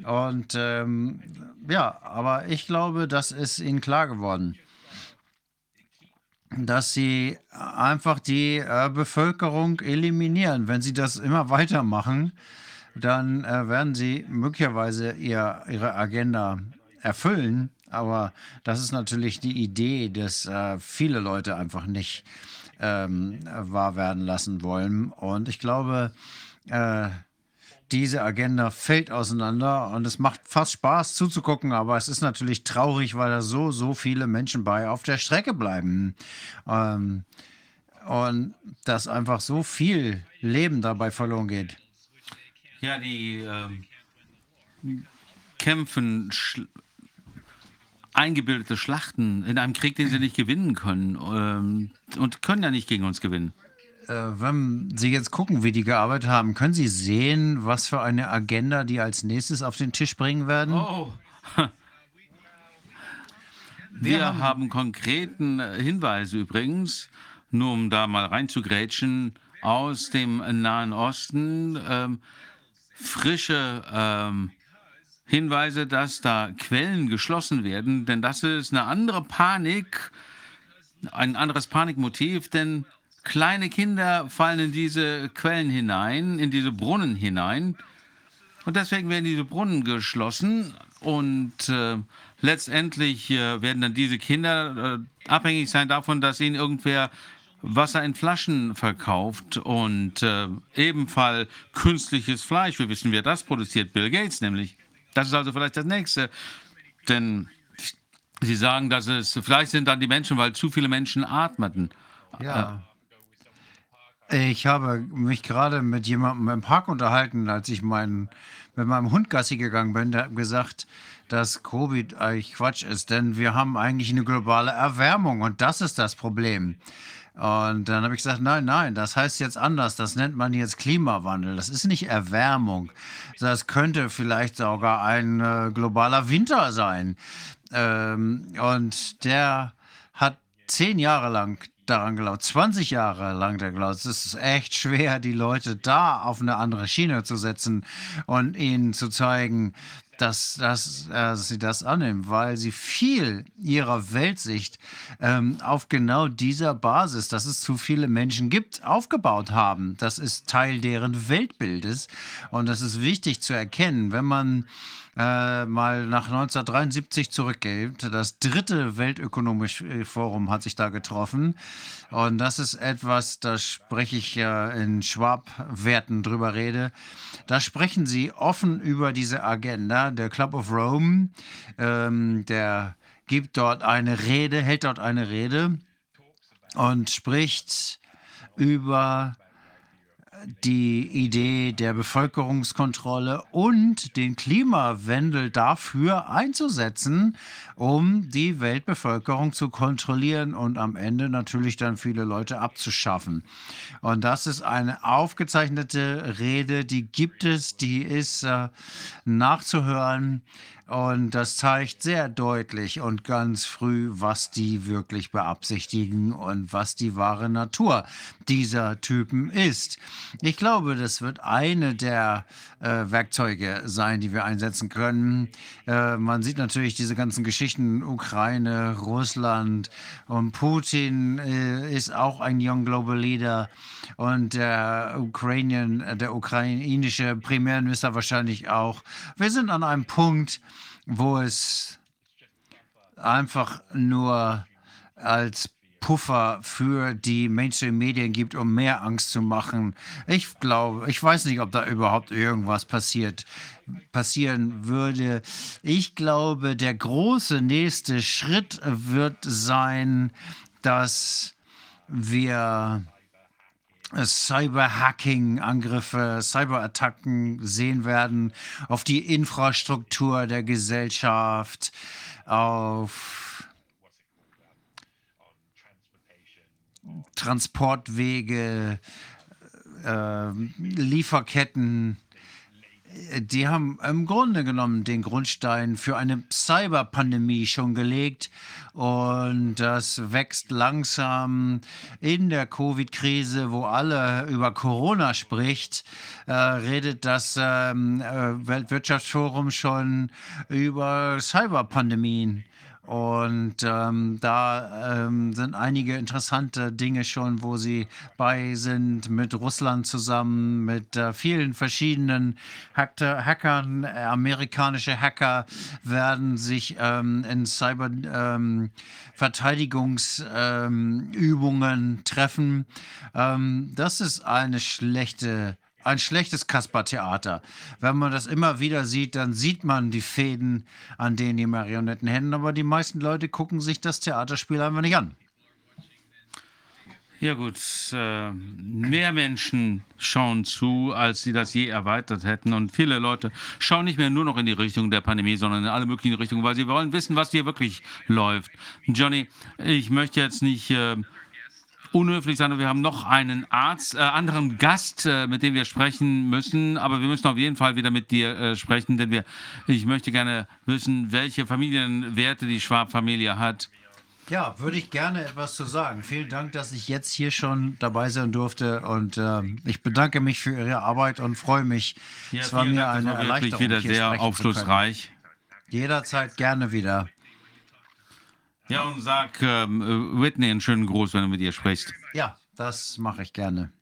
Und ähm, ja, aber ich glaube, das ist ihnen klar geworden dass sie einfach die äh, Bevölkerung eliminieren. Wenn sie das immer weitermachen, dann äh, werden sie möglicherweise ihr, ihre Agenda erfüllen. Aber das ist natürlich die Idee, dass äh, viele Leute einfach nicht ähm, wahr werden lassen wollen. Und ich glaube, äh, diese Agenda fällt auseinander und es macht fast Spaß zuzugucken, aber es ist natürlich traurig, weil da so, so viele Menschen bei auf der Strecke bleiben. Ähm, und dass einfach so viel Leben dabei verloren geht. Ja, die ähm, kämpfen schl eingebildete Schlachten in einem Krieg, den sie nicht gewinnen können ähm, und können ja nicht gegen uns gewinnen. Äh, wenn Sie jetzt gucken, wie die gearbeitet haben, können Sie sehen, was für eine Agenda die als nächstes auf den Tisch bringen werden? Oh. Wir, haben, konkreten Hinweise übrigens, nur um da mal reinzugrätschen, aus dem Nahen Osten. Ähm, frische ähm, Hinweise, dass da Quellen geschlossen werden, denn das ist eine andere Panik, ein anderes Panikmotiv, denn kleine Kinder fallen in diese Quellen hinein, in diese Brunnen hinein. Und deswegen werden diese Brunnen geschlossen und äh, letztendlich äh, werden dann diese Kinder äh, abhängig sein davon, dass ihnen irgendwer Wasser in Flaschen verkauft und äh, ebenfalls künstliches Fleisch. Wir wissen, wer das produziert. Bill Gates nämlich. Das ist also vielleicht das Nächste. Denn Sie sagen, dass es vielleicht sind dann die Menschen, weil zu viele Menschen atmeten. Ja. Ich habe mich gerade mit jemandem im Park unterhalten, als ich mein, mit meinem Hund Gassi gegangen bin. Der hat gesagt, dass Covid eigentlich Quatsch ist, denn wir haben eigentlich eine globale Erwärmung und das ist das Problem. Und dann habe ich gesagt, nein, nein, das heißt jetzt anders. Das nennt man jetzt Klimawandel. Das ist nicht Erwärmung. Das könnte vielleicht sogar ein äh, globaler Winter sein. Ähm, und der hat zehn Jahre lang daran geglaubt, 20 Jahre lang der glaubt. Es ist echt schwer, die Leute da auf eine andere Schiene zu setzen und ihnen zu zeigen, dass, dass, äh, sie das annehmen, weil sie viel ihrer Weltsicht ähm, auf genau dieser Basis, dass es zu viele Menschen gibt, aufgebaut haben. Das ist Teil deren Weltbildes und das ist wichtig zu erkennen, wenn man äh, mal nach 1973 zurückgeht. Das dritte Weltökonomische Forum hat sich da getroffen. Und das ist etwas, da spreche ich ja in Schwab-Werten drüber rede. Da sprechen sie offen über diese Agenda. Der Club of Rome, ähm, der gibt dort eine Rede, hält dort eine Rede und spricht über die Idee der Bevölkerungskontrolle und den Klimawandel dafür einzusetzen, um die Weltbevölkerung zu kontrollieren und am Ende natürlich dann viele Leute abzuschaffen. Und das ist eine aufgezeichnete Rede, die gibt es, die ist äh, nachzuhören. Und das zeigt sehr deutlich und ganz früh, was die wirklich beabsichtigen und was die wahre Natur dieser Typen ist. Ich glaube, das wird eine der äh, Werkzeuge sein, die wir einsetzen können. Äh, man sieht natürlich diese ganzen Geschichten, Ukraine, Russland und Putin äh, ist auch ein Young Global Leader und der, Ukrainian, der ukrainische Premierminister wahrscheinlich auch. Wir sind an einem Punkt, wo es einfach nur als Puffer für die Mainstream-Medien gibt, um mehr Angst zu machen. Ich glaube, ich weiß nicht, ob da überhaupt irgendwas passiert, passieren würde. Ich glaube, der große nächste Schritt wird sein, dass wir Cyberhacking-Angriffe, Cyberattacken sehen werden auf die Infrastruktur der Gesellschaft, auf Transportwege, äh, Lieferketten die haben im Grunde genommen den Grundstein für eine Cyberpandemie schon gelegt und das wächst langsam in der Covid-Krise, wo alle über Corona spricht, äh, redet das ähm, äh, Weltwirtschaftsforum schon über Cyberpandemien. Und ähm, da ähm, sind einige interessante Dinge schon, wo sie bei sind, mit Russland zusammen, mit äh, vielen verschiedenen Hacker, Hackern. Amerikanische Hacker werden sich ähm, in Cyber-Verteidigungsübungen ähm, treffen. Ähm, das ist eine schlechte ein schlechtes Kasper-Theater. Wenn man das immer wieder sieht, dann sieht man die Fäden, an denen die Marionetten hängen, aber die meisten Leute gucken sich das Theaterspiel einfach nicht an. Ja gut, äh, mehr Menschen schauen zu, als sie das je erweitert hätten. Und viele Leute schauen nicht mehr nur noch in die Richtung der Pandemie, sondern in alle möglichen Richtungen, weil sie wollen wissen, was hier wirklich läuft. Johnny, ich möchte jetzt nicht... Äh, unhöflich sein, aber wir haben noch einen Arzt, äh, anderen Gast, äh, mit dem wir sprechen müssen. Aber wir müssen auf jeden Fall wieder mit dir äh, sprechen, denn wir, ich möchte gerne wissen, welche Familienwerte die Schwab-Familie hat. Ja, würde ich gerne etwas zu sagen. Vielen Dank, dass ich jetzt hier schon dabei sein durfte und äh, ich bedanke mich für Ihre Arbeit und freue mich. Ja, es war mir Dank, eine war wirklich Erleichterung, wieder hier sehr aufschlussreich. Jederzeit gerne wieder. Ja, und sag ähm, äh, Whitney einen schönen Gruß, wenn du mit ihr sprichst. Ja, das mache ich gerne.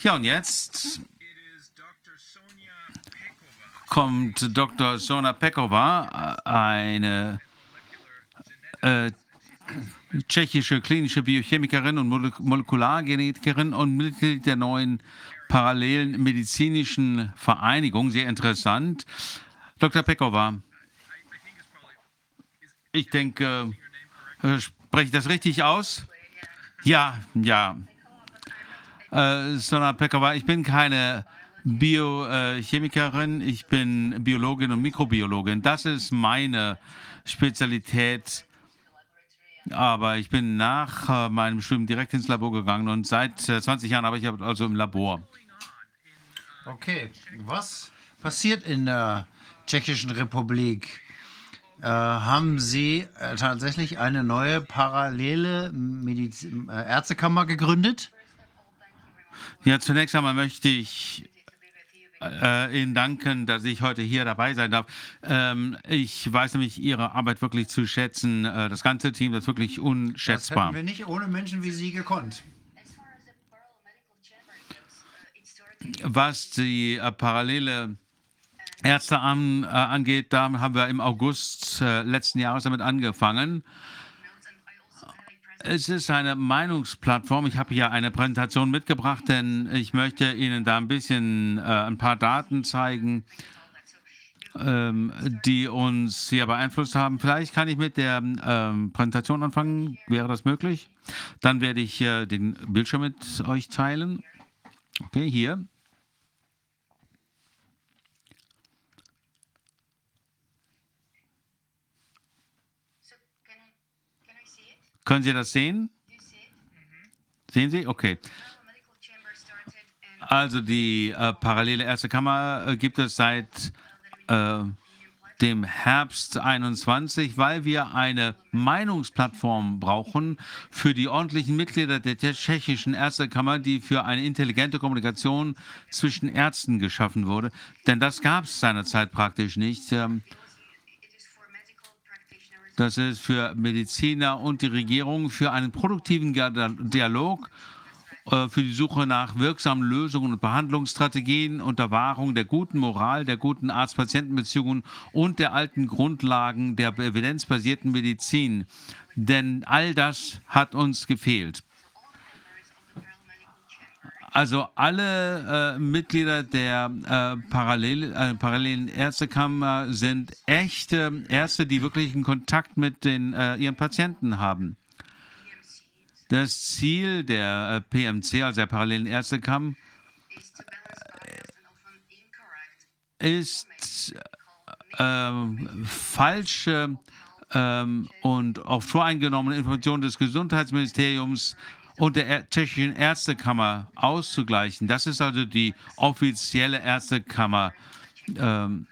Ja, und jetzt kommt Dr. Sona Pekova, eine äh, tschechische klinische Biochemikerin und Molek Molekulargenetikerin und Mitglied der neuen parallelen medizinischen Vereinigung. Sehr interessant. Dr. Pekova, ich denke, äh, spreche ich das richtig aus? Ja, ja. Äh, Sona Pekova, ich bin keine Biochemikerin, ich bin Biologin und Mikrobiologin. Das ist meine Spezialität. Aber ich bin nach äh, meinem Studium direkt ins Labor gegangen und seit äh, 20 Jahren arbeite ich also im Labor. Okay, was passiert in der Tschechischen Republik? Äh, haben Sie äh, tatsächlich eine neue parallele Mediz äh, Ärztekammer gegründet? Ja, zunächst einmal möchte ich äh, Ihnen danken, dass ich heute hier dabei sein darf. Ähm, ich weiß nämlich Ihre Arbeit wirklich zu schätzen. Das ganze Team das ist wirklich Das unschätzbar. hätten wir nicht ohne Menschen wie Sie gekonnt. Was die äh, parallele Ärzte an, äh, angeht, da haben wir im August äh, letzten Jahres damit angefangen. Es ist eine Meinungsplattform. Ich habe hier eine Präsentation mitgebracht, denn ich möchte Ihnen da ein bisschen äh, ein paar Daten zeigen, ähm, die uns hier beeinflusst haben. Vielleicht kann ich mit der ähm, Präsentation anfangen. Wäre das möglich? Dann werde ich den Bildschirm mit euch teilen. Okay, hier. Können Sie das sehen? Sehen Sie? Okay. Also die äh, parallele erste Kammer äh, gibt es seit äh, dem Herbst 21, weil wir eine Meinungsplattform brauchen für die ordentlichen Mitglieder der tschechischen Ärztekammer, die für eine intelligente Kommunikation zwischen Ärzten geschaffen wurde. Denn das gab es seinerzeit praktisch nicht. Ähm, das ist für Mediziner und die Regierung für einen produktiven Dia- Dialog, äh, für die Suche nach wirksamen Lösungen und Behandlungsstrategien unter Wahrung der guten Moral, der guten Arzt-Patienten-Beziehungen und der alten Grundlagen der evidenzbasierten Medizin. Denn all das hat uns gefehlt. Also alle äh, Mitglieder der äh, Parallel, äh, parallelen Ärztekammer sind echte Ärzte, die wirklich einen Kontakt mit den, äh, ihren Patienten haben. Das Ziel der äh, PMC, also der parallelen Ärztekammer, ist ähm, falsche ähm, und auch voreingenommene Informationen des Gesundheitsministeriums und der tschechischen Ärztekammer auszugleichen. Das ist also die offizielle Ärztekammer. Ähm,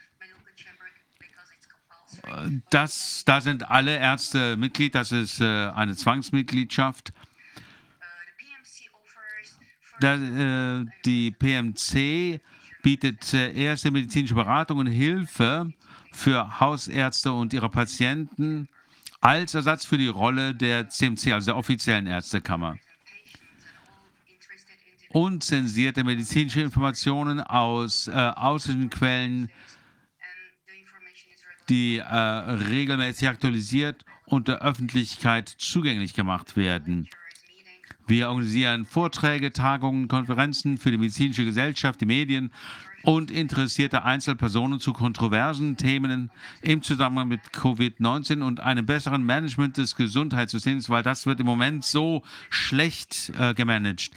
das, da sind alle Ärzte Mitglied, das ist äh, eine Zwangsmitgliedschaft. Da, äh, die PMC bietet äh, erste medizinische Beratung und Hilfe für Hausärzte und ihre Patienten als Ersatz für die Rolle der CMC, also der offiziellen Ärztekammer. Unzensierte medizinische Informationen aus äh, ausländischen Quellen, die äh, regelmäßig aktualisiert und der Öffentlichkeit zugänglich gemacht werden. Wir organisieren Vorträge, Tagungen, Konferenzen für die medizinische Gesellschaft, die Medien und interessierte Einzelpersonen zu kontroversen Themen im Zusammenhang mit Covid-19 und einem besseren Management des Gesundheitssystems, weil das wird im Moment so schlecht äh, gemanagt.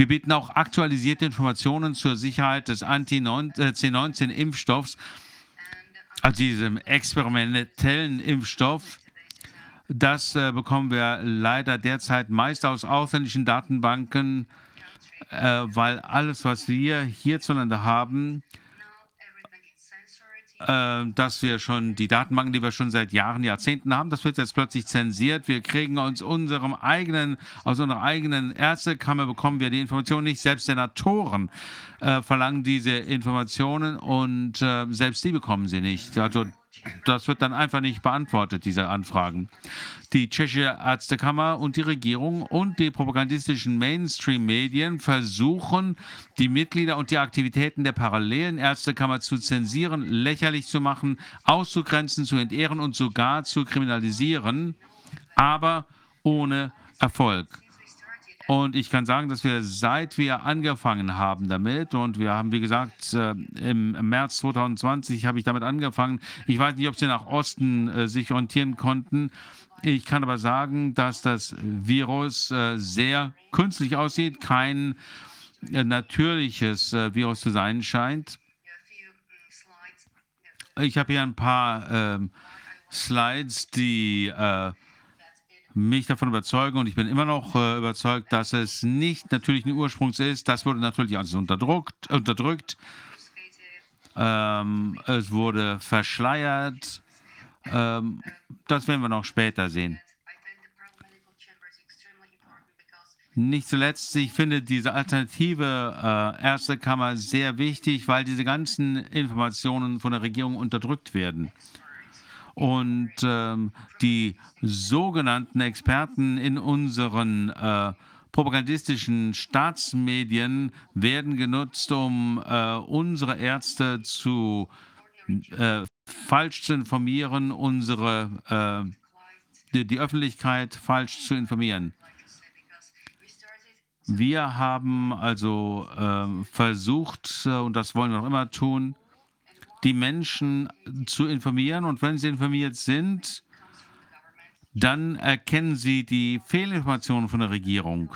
Wir bieten auch aktualisierte Informationen zur Sicherheit des Anti-C19-Impfstoffs, also diesem experimentellen Impfstoff, Das äh, bekommen wir leider derzeit meist aus ausländischen Datenbanken, äh, weil alles, was wir hierzulande haben, äh, dass wir schon die Datenbanken, die wir schon seit Jahren, Jahrzehnten haben, das wird jetzt plötzlich zensiert. Wir kriegen uns unserem eigenen, aus unserer eigenen Ärztekammer bekommen wir die Informationen nicht. Selbst Senatoren äh, verlangen diese Informationen und äh, selbst die bekommen sie nicht. Also das wird dann einfach nicht beantwortet, diese Anfragen. Die tschechische Ärztekammer und die Regierung und die propagandistischen Mainstream-Medien versuchen, die Mitglieder und die Aktivitäten der parallelen Ärztekammer zu zensieren, lächerlich zu machen, auszugrenzen, zu entehren und sogar zu kriminalisieren, aber ohne Erfolg. Und ich kann sagen, dass wir seit wir angefangen haben damit, und wir haben, wie gesagt, äh, im März 2020 habe ich damit angefangen. Ich weiß nicht, ob sie nach Osten äh, sich orientieren konnten. Ich kann aber sagen, dass das Virus äh, sehr künstlich aussieht, kein natürliches Virus zu sein scheint. Ich habe hier ein paar ähm, Slides, die mich davon überzeugen und ich bin immer noch äh, überzeugt, dass es nicht natürlichen Ursprungs ist. Das wurde natürlich alles unterdrückt. unterdrückt. Ähm, es wurde verschleiert. Ähm, das werden wir noch später sehen. Nicht zuletzt, ich finde diese alternative äh, Ärztekammer sehr wichtig, weil diese ganzen Informationen von der Regierung unterdrückt werden. Und ähm, die sogenannten Experten in unseren äh, propagandistischen Staatsmedien werden genutzt, um äh, unsere Ärzte zu äh, falsch zu informieren, unsere äh, die, die, Öffentlichkeit falsch zu informieren. Wir haben also äh, versucht, äh, und das wollen wir noch immer tun, die Menschen zu informieren. Und wenn sie informiert sind, dann erkennen sie die Fehlinformationen von der Regierung.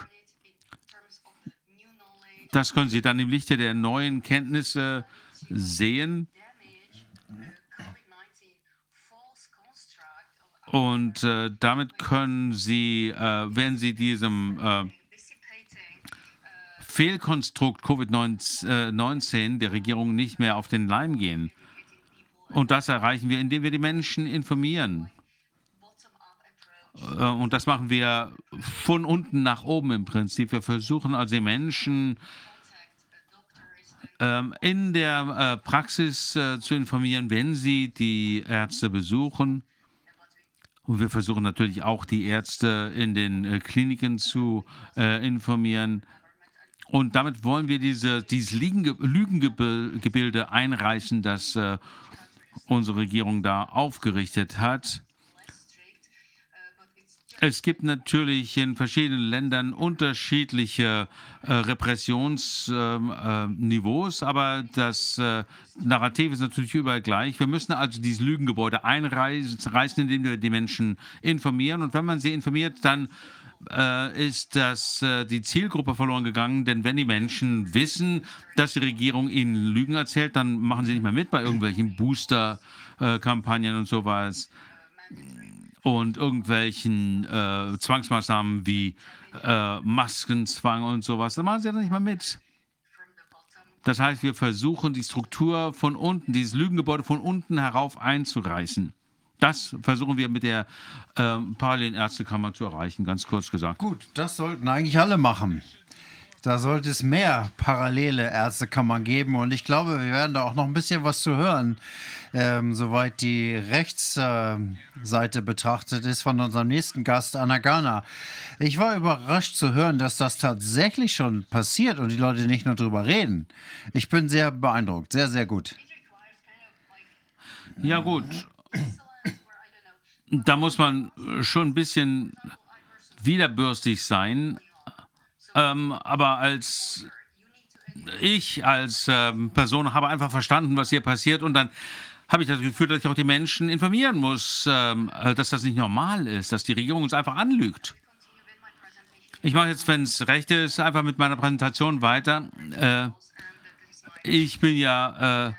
Das können Sie dann im Lichte der neuen Kenntnisse sehen. Und äh, damit können Sie, äh, wenn Sie diesem äh, Fehlkonstrukt Covid-19 der Regierung nicht mehr auf den Leim gehen. Und das erreichen wir, indem wir die Menschen informieren. Äh, und das machen wir von unten nach oben im Prinzip. Wir versuchen also die Menschen ähm, in der äh, Praxis äh, zu informieren, wenn sie die Ärzte besuchen. Und wir versuchen natürlich auch die Ärzte in den Kliniken zu informieren. Und damit wollen wir diese, dieses Lügengebilde einreißen, das äh, unsere Regierung da aufgerichtet hat. Es gibt natürlich in verschiedenen Ländern unterschiedliche äh, Repressionsniveaus, äh, aber das äh, Narrativ ist natürlich überall gleich. Wir müssen also dieses Lügengebäude einreißen, indem wir die Menschen informieren. Und wenn man sie informiert, dann äh, ist, dass äh, die Zielgruppe verloren gegangen. Denn wenn die Menschen wissen, dass die Regierung ihnen Lügen erzählt, dann machen sie nicht mehr mit bei irgendwelchen Booster-Kampagnen und sowas und irgendwelchen äh, Zwangsmaßnahmen wie äh, Maskenzwang und sowas. Dann machen sie dann nicht mehr mit. Das heißt, wir versuchen die Struktur von unten, dieses Lügengebäude von unten herauf einzureißen. Das versuchen wir mit der ähm, parallelen Ärztekammer zu erreichen, ganz kurz gesagt. Gut, das sollten eigentlich alle machen. Da sollte es mehr parallele Ärztekammern geben und ich glaube, wir werden da auch noch ein bisschen was zu hören, ähm, soweit die Rechtsseite äh, betrachtet ist von unserem nächsten Gast, Anna Garner. Ich war überrascht zu hören, dass das tatsächlich schon passiert und die Leute nicht nur drüber reden. Ich bin sehr beeindruckt, sehr, sehr gut. Ja gut, da muss man schon ein bisschen widerbürstig sein. Ähm, aber als ich als ähm, Person habe einfach verstanden, was hier passiert und dann habe ich das Gefühl, dass ich auch die Menschen informieren muss, ähm, dass das nicht normal ist, dass die Regierung uns einfach anlügt. Ich mache jetzt, wenn es recht ist, einfach mit meiner Präsentation weiter. Äh, ich bin ja äh,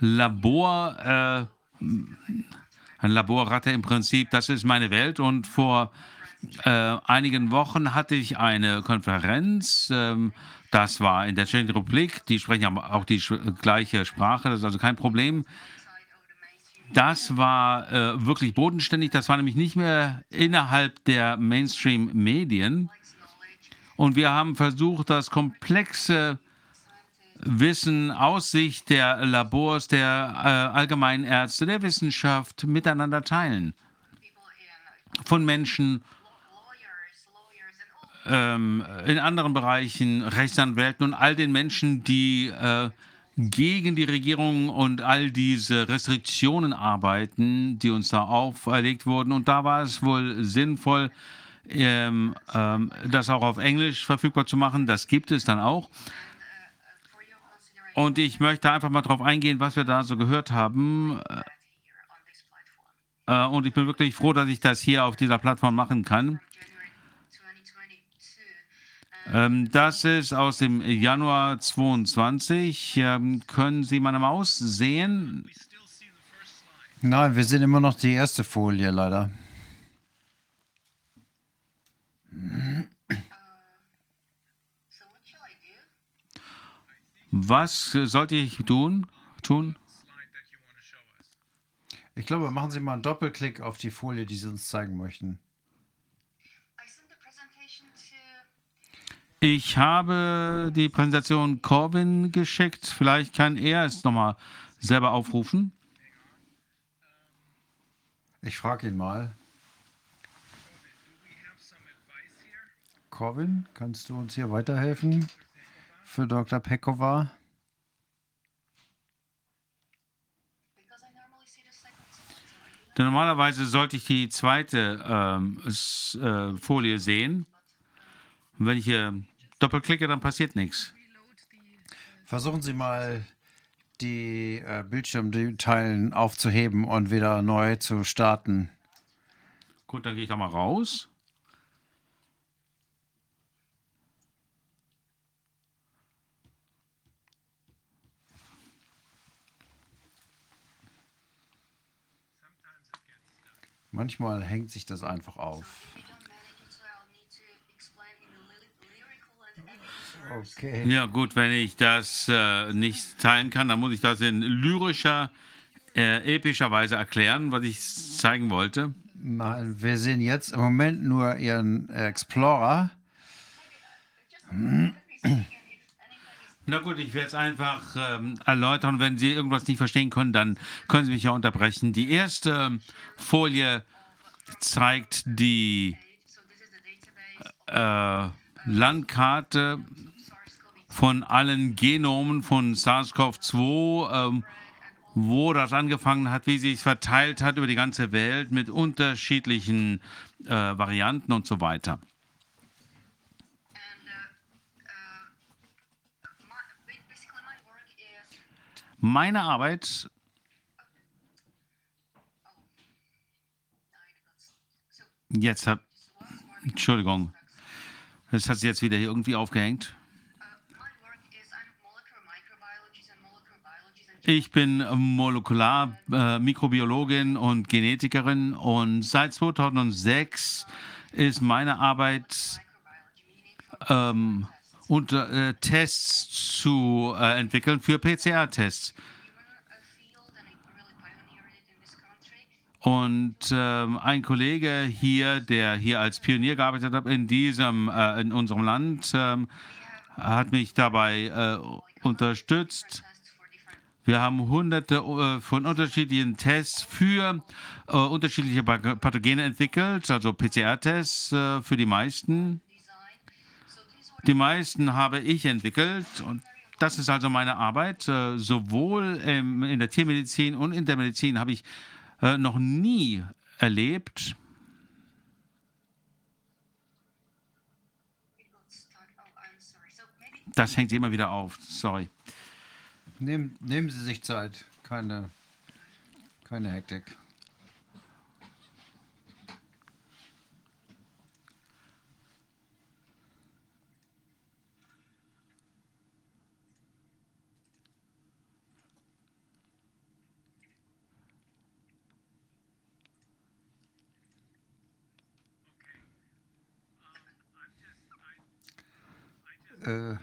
Labor. Äh, eine Laborratte im Prinzip. Das ist meine Welt. Und vor äh, einigen Wochen hatte ich eine Konferenz. Ähm, das war in der Tschechischen Republik. Die sprechen auch die gleiche Sprache. Das ist also kein Problem. Das war äh, wirklich bodenständig. Das war nämlich nicht mehr innerhalb der Mainstream-Medien. Und wir haben versucht, das komplexe Wissen aus Sicht der Labors, der äh, allgemeinen Ärzte, der Wissenschaft miteinander teilen. Von Menschen ähm, in anderen Bereichen, Rechtsanwälten und all den Menschen, die äh, gegen die Regierung und all diese Restriktionen arbeiten, die uns da auferlegt wurden. Und da war es wohl sinnvoll, ähm, ähm, das auch auf Englisch verfügbar zu machen. Das gibt es dann auch. Und ich möchte einfach mal darauf eingehen, was wir da so gehört haben. Äh, und ich bin wirklich froh, dass ich das hier auf dieser Plattform machen kann. Ähm, das ist aus dem Januar 22. Ähm, können Sie meine Maus sehen? Nein, wir sehen immer noch die erste Folie, leider. Was sollte ich tun? tun? Ich glaube, machen Sie mal einen Doppelklick auf die Folie, die Sie uns zeigen möchten. Ich habe die Präsentation Corbin geschickt. Vielleicht kann er es nochmal selber aufrufen. Ich frage ihn mal. Corbin, kannst du uns hier weiterhelfen für Dr. Pekova? Normalerweise sollte ich die zweite ähm, äh, Folie sehen. Und wenn ich hier doppelklicke, dann passiert nichts. Versuchen Sie mal, die äh, Bildschirmteilen aufzuheben und wieder neu zu starten. Gut, dann gehe ich da mal raus. Manchmal hängt sich das einfach auf. Okay. Ja, gut, wenn ich das äh, nicht teilen kann, dann muss ich das in lyrischer, äh, epischer Weise erklären, was ich zeigen wollte. Nein, wir sehen jetzt im Moment nur Ihren Explorer. Na gut, ich werde es einfach ähm, erläutern. Wenn Sie irgendwas nicht verstehen können, dann können Sie mich ja unterbrechen. Die erste Folie zeigt die äh, Landkarte von allen Genomen von SARS-CoV-2, ähm, wo das angefangen hat, wie sich verteilt hat über die ganze Welt mit unterschiedlichen äh, Varianten und so weiter. Meine Arbeit jetzt hat, Entschuldigung, das hat sich jetzt wieder hier irgendwie aufgehängt. Ich bin Molekular-Mikrobiologin äh, und Genetikerin und seit 2006 ist meine Arbeit ähm, unter, äh, Tests zu äh, entwickeln für PCR-Tests. Und ähm, ein Kollege hier, der hier als Pionier gearbeitet hat in diesem, äh, in unserem Land, ähm, hat mich dabei äh, unterstützt. Wir haben hunderte äh, von unterschiedlichen Tests für äh, unterschiedliche Pathogene entwickelt, also PCR-Tests äh, für die meisten. Die meisten habe ich entwickelt und das ist also meine Arbeit. Äh, sowohl in der Tiermedizin und in der Medizin habe ich äh, noch nie erlebt, Das hängt immer wieder auf. Sorry. Nehmen, nehmen Sie sich Zeit. Keine, keine Hektik. Äh,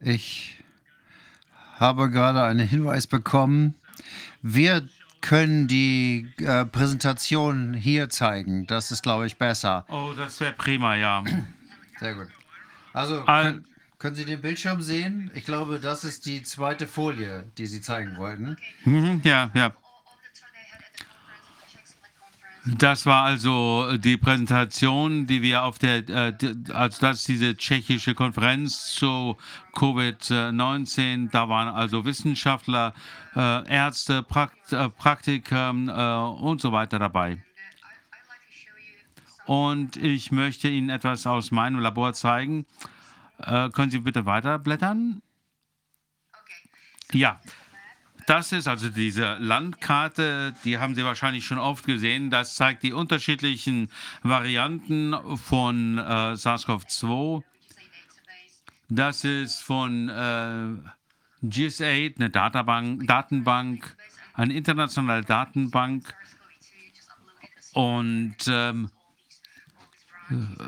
ich habe gerade einen Hinweis bekommen. Wir können die äh, Präsentation hier zeigen. Das ist, glaube ich, besser. Oh, das wäre prima, ja. Sehr gut. Also Al- können, können Sie den Bildschirm sehen? Ich glaube, das ist die zweite Folie, die Sie zeigen wollten. Mhm, ja, ja. Das war also die Präsentation, die wir auf der, äh, also das ist diese tschechische Konferenz zu Covid-19. Da waren also Wissenschaftler, äh, Ärzte, Prakt, äh, Praktiker äh, und so weiter dabei. Und ich möchte Ihnen etwas aus meinem Labor zeigen. Äh, können Sie bitte weiterblättern? Ja, das ist also diese Landkarte, die haben Sie wahrscheinlich schon oft gesehen. Das zeigt die unterschiedlichen Varianten von äh, SARS-CoV-2. Das ist von äh, GIS8, eine Datenbank, Datenbank, eine internationale Datenbank. Und ähm,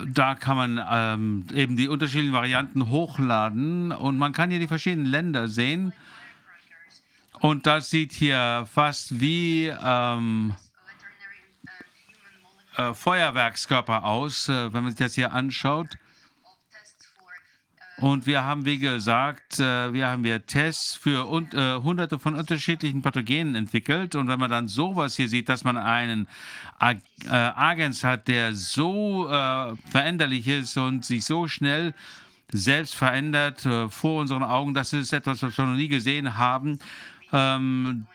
da kann man ähm, eben die unterschiedlichen Varianten hochladen und man kann hier die verschiedenen Länder sehen. Und das sieht hier fast wie ähm, äh, Feuerwerkskörper aus, äh, wenn man sich das hier anschaut. Und wir haben, wie gesagt, äh, wir haben hier Tests für un äh, hunderte von unterschiedlichen Pathogenen entwickelt. Und wenn man dann sowas hier sieht, dass man einen Ag äh, Agens hat, der so äh, veränderlich ist und sich so schnell selbst verändert äh, vor unseren Augen, das ist etwas, was wir noch nie gesehen haben. Ähm,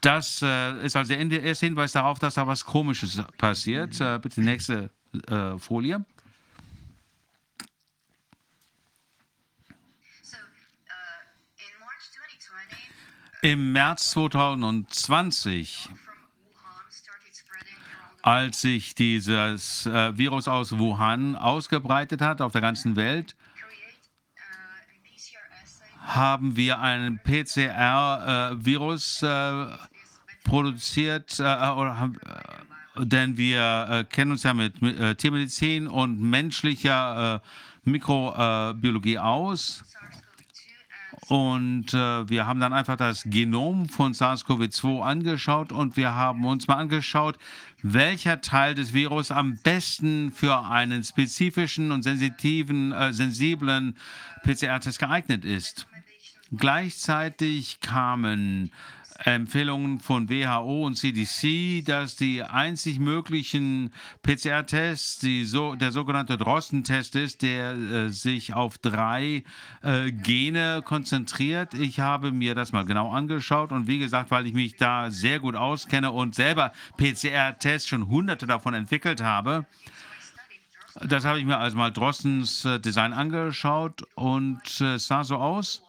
das äh, ist also der erste Hinweis darauf, dass da was Komisches passiert. Äh, bitte nächste äh, Folie. Im März 2020, als sich dieses äh, Virus aus Wuhan ausgebreitet hat auf der ganzen Welt, haben wir einen PCR-Virus äh, produziert, äh, oder haben, äh, denn wir äh, kennen uns ja mit äh, Tiermedizin und menschlicher äh, Mikrobiologie aus. Und äh, wir haben dann einfach das Genom von SARS-CoV-2 angeschaut und wir haben uns mal angeschaut, welcher Teil des Virus am besten für einen spezifischen und sensitiven, äh, sensiblen PCR-Test geeignet ist. Gleichzeitig kamen Empfehlungen von WHO und CDC, dass die einzig möglichen PCR-Tests so, der sogenannte Drosten-Test ist, der äh, sich auf drei äh, Gene konzentriert. Ich habe mir das mal genau angeschaut und wie gesagt, weil ich mich da sehr gut auskenne und selber PCR-Tests schon hunderte davon entwickelt habe, das habe ich mir also mal Drostens äh, Design angeschaut und äh, es sah so aus,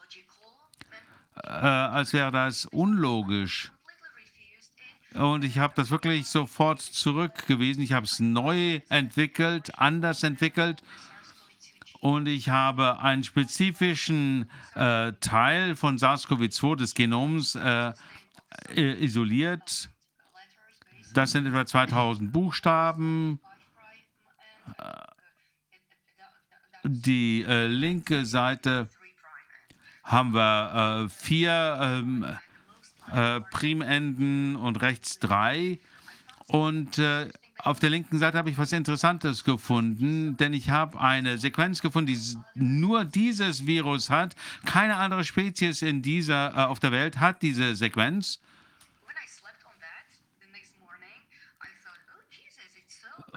äh, als wäre das unlogisch. Und ich habe das wirklich sofort zurückgewiesen. Ich habe es neu entwickelt, anders entwickelt. Und ich habe einen spezifischen äh, Teil von SARS-CoV-2 des Genoms äh, äh, isoliert. Das sind etwa 2000 Buchstaben. Die äh, linke Seite haben wir äh, vier ähm, äh, Primenden und rechts drei. Und äh, auf der linken Seite habe ich was Interessantes gefunden, denn ich habe eine Sequenz gefunden, die nur dieses Virus hat. Keine andere Spezies in dieser, äh, auf der Welt hat diese Sequenz.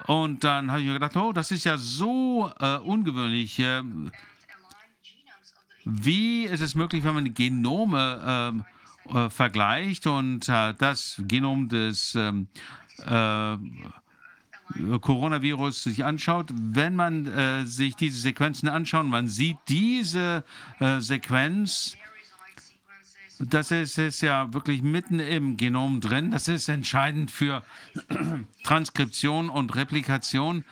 Und dann habe ich mir gedacht, oh, das ist ja so äh, ungewöhnlich. Äh, wie ist es möglich, wenn man Genome ähm, äh, vergleicht und äh, das Genom des ähm, äh, Coronavirus sich anschaut, wenn man äh, sich diese Sequenzen anschaut, man sieht diese äh, Sequenz, das ist, ist ja wirklich mitten im Genom drin. Das ist entscheidend für Transkription und Replikation.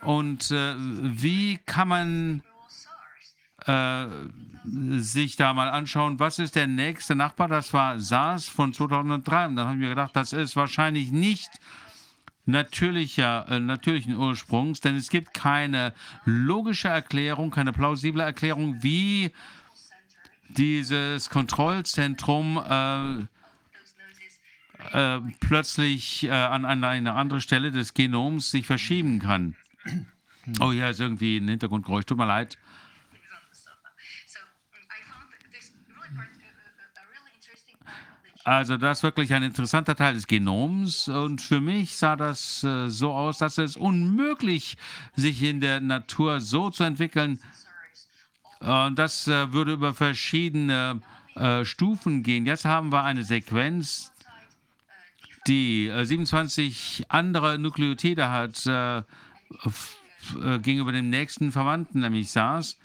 Und äh, wie kann man äh, sich da mal anschauen, was ist der nächste Nachbar? Das war SARS von 2003. Und dann habe ich mir gedacht, das ist wahrscheinlich nicht natürlicher, äh, natürlichen Ursprungs, denn es gibt keine logische Erklärung, keine plausible Erklärung, wie dieses Kontrollzentrum äh, äh, plötzlich äh, an, an, eine andere Stelle des Genoms sich verschieben kann. Oh ja, ist irgendwie ein Hintergrundgeräusch, tut mir leid. Also das ist wirklich ein interessanter Teil des Genoms und für mich sah das äh, so aus, dass es unmöglich sich in der Natur so zu entwickeln. Und das äh, würde über verschiedene äh, Stufen gehen. Jetzt haben wir eine Sequenz, die 27 äh, andere Nukleotide hat äh, äh, gegenüber dem nächsten Verwandten, nämlich SARS.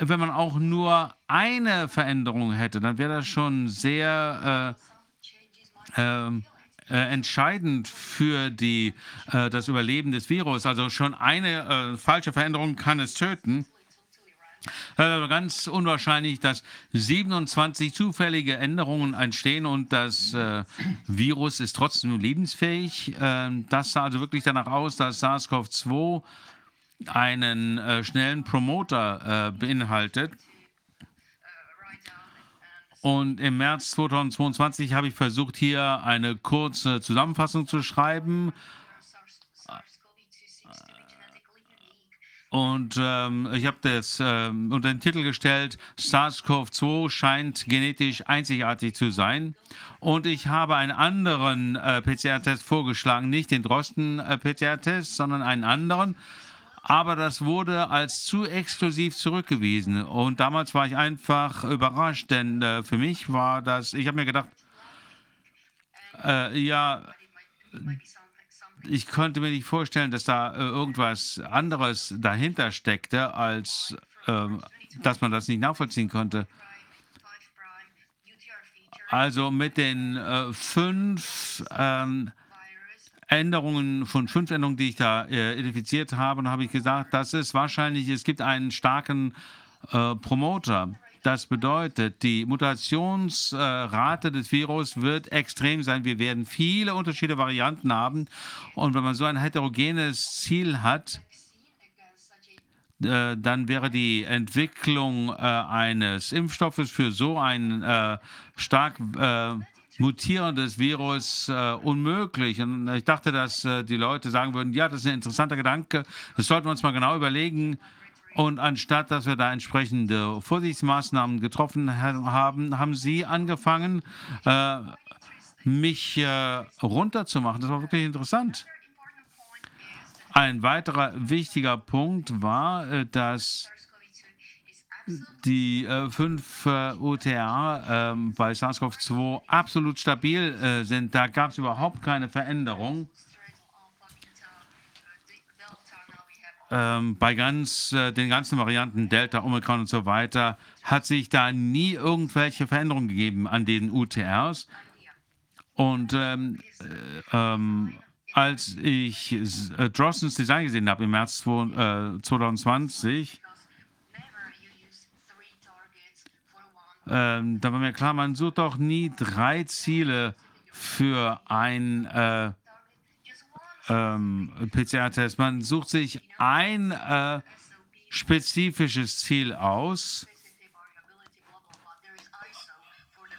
Wenn man auch nur eine Veränderung hätte, dann wäre das schon sehr äh, ähm, äh, entscheidend für die, äh, das Überleben des Virus. Also schon eine äh, falsche Veränderung kann es töten. Also ganz unwahrscheinlich, dass 27 zufällige Änderungen entstehen und das äh, Virus ist trotzdem lebensfähig. Ähm, das sah also wirklich danach aus, dass SARS-CoV-2 einen äh, schnellen Promoter äh, beinhaltet. Und im März 2022 habe ich versucht, hier eine kurze Zusammenfassung zu schreiben. Und ähm, ich habe das ähm, unter den Titel gestellt, SARS-CoV-2 scheint genetisch einzigartig zu sein. Und ich habe einen anderen äh, PCR-Test vorgeschlagen, nicht den Drosten-PCR-Test, äh, sondern einen anderen aber das wurde als zu exklusiv zurückgewiesen. Und damals war ich einfach überrascht, denn äh, für mich war das, ich habe mir gedacht, äh, ja, ich konnte mir nicht vorstellen, dass da äh, irgendwas anderes dahinter steckte, als ähm, dass man das nicht nachvollziehen konnte. Also mit den äh, fünf ähm, Änderungen von fünf Änderungen, die ich da äh, identifiziert habe, und habe ich gesagt, das ist wahrscheinlich, es gibt einen starken äh, Promoter. Das bedeutet, die Mutationsrate des Virus wird extrem sein. Wir werden viele unterschiedliche Varianten haben. Und wenn man so ein heterogenes Ziel hat, äh, dann wäre die Entwicklung äh, eines Impfstoffes für so ein äh, mutierendes Virus äh, unmöglich. Und ich dachte, dass äh, die Leute sagen würden, ja, das ist ein interessanter Gedanke, das sollten wir uns mal genau überlegen. Und anstatt, dass wir da entsprechende Vorsichtsmaßnahmen getroffen haben, haben Sie angefangen, äh, mich äh, runterzumachen. Das war wirklich interessant. Ein weiterer wichtiger Punkt war, äh, dass die äh, fünf äh, UTA äh, bei SARS-CoV-2 absolut stabil äh, sind. Da gab es überhaupt keine Veränderung. Ähm, bei ganz, äh, den ganzen Varianten Delta, Omikron und so weiter hat sich da nie irgendwelche Veränderungen gegeben an den UTRs. Und ähm, äh, ähm, als ich Drossens Design gesehen habe im März 2020, ähm, da war mir klar, man sucht doch nie drei Ziele für ein äh, ähm, PCR-Test. Man sucht sich ein äh, spezifisches Ziel aus.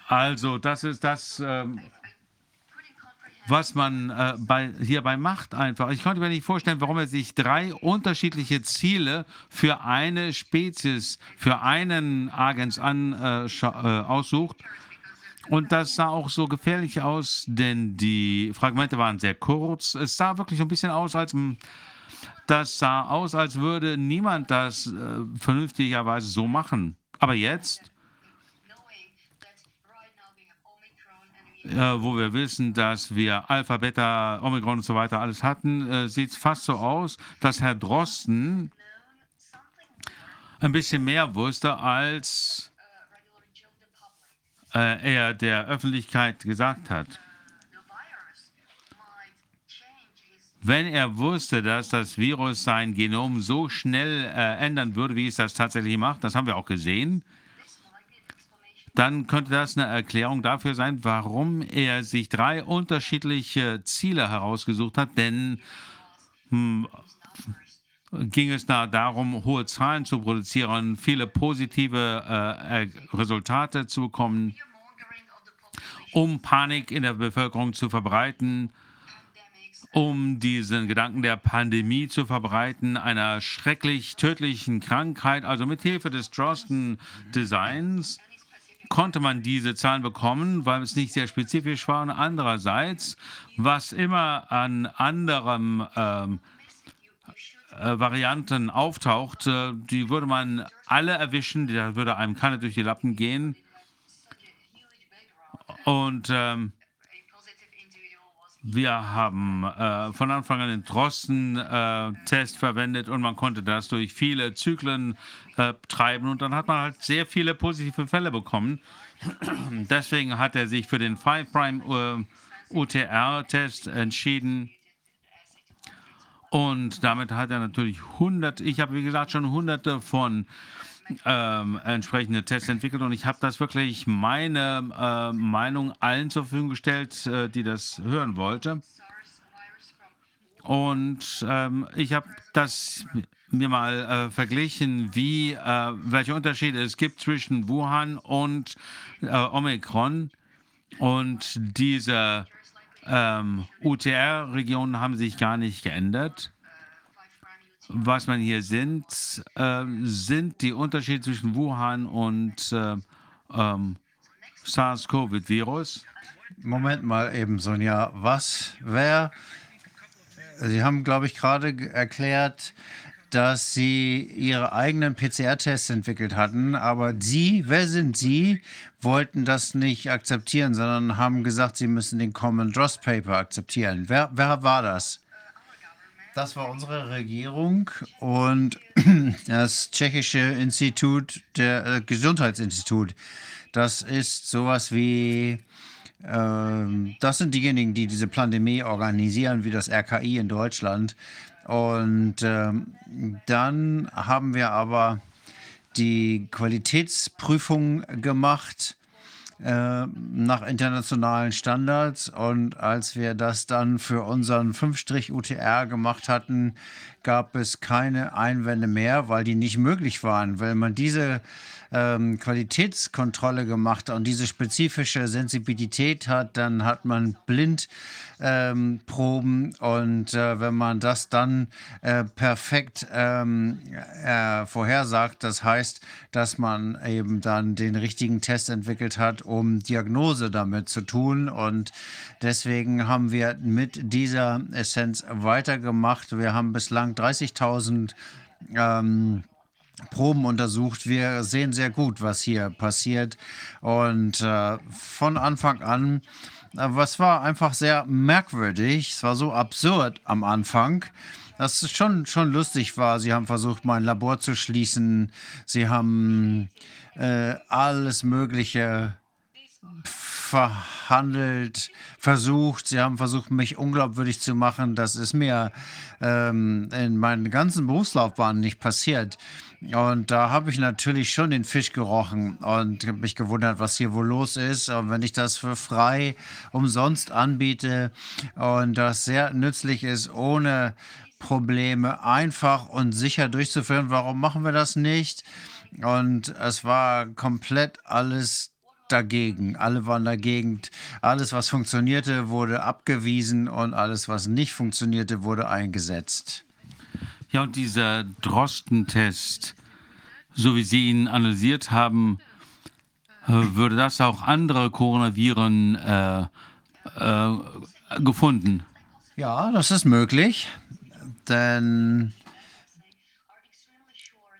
Also das ist das, ähm, was man äh, bei, hierbei macht einfach. Ich konnte mir nicht vorstellen, warum er sich drei unterschiedliche Ziele für eine Spezies, für einen Agens an, äh, aussucht. Und das sah auch so gefährlich aus, denn die Fragmente waren sehr kurz. Es sah wirklich ein bisschen aus, als das sah aus, als würde niemand das äh, vernünftigerweise so machen. Aber jetzt wo wir wissen, dass wir Alpha, Beta, Omikron und so weiter alles hatten, äh, sieht es fast so aus, dass Herr Drosten ein bisschen mehr wusste, als äh, er der Öffentlichkeit gesagt hat. Wenn er wusste, dass das Virus sein Genom so schnell äh, ändern würde, wie es das tatsächlich macht, das haben wir auch gesehen, dann könnte das eine Erklärung dafür sein, warum er sich drei unterschiedliche Ziele herausgesucht hat. Denn hm, ging es da darum, hohe Zahlen zu produzieren, viele positive äh, Resultate zu bekommen, um Panik in der Bevölkerung zu verbreiten, um diesen Gedanken der Pandemie zu verbreiten, einer schrecklich tödlichen Krankheit. Also mit Hilfe des Drosten-Designs konnte man diese Zahlen bekommen, weil es nicht sehr spezifisch war. Und andererseits, was immer an anderem ähm, äh, Varianten auftaucht, äh, die würde man alle erwischen, da würde einem keiner durch die Lappen gehen. Und ähm, wir haben äh, von Anfang an den Drosten-Test äh, verwendet und man konnte das durch viele Zyklen äh, treiben und dann hat man halt sehr viele positive Fälle bekommen. Deswegen hat er sich für den 5 Prime äh, UTR-Test entschieden. Und damit hat er natürlich 100, ich habe wie gesagt schon hunderte von ähm, entsprechende Tests entwickelt und ich habe das wirklich meine äh, Meinung allen zur Verfügung gestellt, äh, die das hören wollte. Und ähm, ich habe das mir mal äh, verglichen, wie, äh, welche Unterschiede es gibt zwischen Wuhan und äh, Omikron. Und diese ähm, UTR-Regionen haben sich gar nicht geändert. Was man hier sind, äh, sind die Unterschiede zwischen Wuhan und äh, ähm, SARS-CoV-Virus. Moment mal eben, Sonja. Was, wer? Sie haben, glaube ich, gerade erklärt, dass Sie Ihre eigenen PCR-Tests entwickelt hatten, aber Sie, wer sind Sie, wollten das nicht akzeptieren, sondern haben gesagt, Sie müssen den Common Dross Paper akzeptieren. Wer, wer war das? Das war unsere Regierung und das tschechische Institut, der äh, Gesundheitsinstitut. Das ist sowas wie, äh, das sind diejenigen, die diese Pandemie organisieren, wie das RKI in Deutschland. Und äh, dann haben wir aber die Qualitätsprüfung gemacht äh, nach internationalen Standards. Und als wir das dann für unseren 5-UTR gemacht hatten, gab es keine Einwände mehr, weil die nicht möglich waren. Weil man diese ähm, Qualitätskontrolle gemacht. Und diese spezifische Sensibilität hat, dann hat man blind ähm, und äh, wenn man das dann äh, perfekt ähm, äh, vorhersagt, das heißt, dass man eben dann den richtigen Test entwickelt hat, um Diagnose damit zu tun. Und deswegen haben wir mit dieser Essenz weitergemacht. Wir haben bislang 30.000 ähm, Proben untersucht. Wir sehen sehr gut, was hier passiert. Und äh, von Anfang an, äh, was war einfach sehr merkwürdig. Es war so absurd am Anfang dass es schon, schon lustig war. Sie haben versucht, mein Labor zu schließen. Sie haben äh, alles Mögliche verhandelt, versucht. Sie haben versucht, mich unglaubwürdig zu machen. Das ist mir ähm, in meiner ganzen Berufslaufbahn nicht passiert. Und da habe ich natürlich schon den Fisch gerochen und mich gewundert, was hier wohl los ist. Und wenn ich das für frei umsonst anbiete und das sehr nützlich ist, ohne Probleme einfach und sicher durchzuführen, warum machen wir das nicht? Und es war komplett alles dagegen. Alle waren dagegen. Alles, was funktionierte, wurde abgewiesen und alles, was nicht funktionierte, wurde eingesetzt. Ja, und dieser Drosten-Test, so wie Sie ihn analysiert haben, äh, würde das auch andere Coronaviren äh, äh, gefunden? Ja, das ist möglich, denn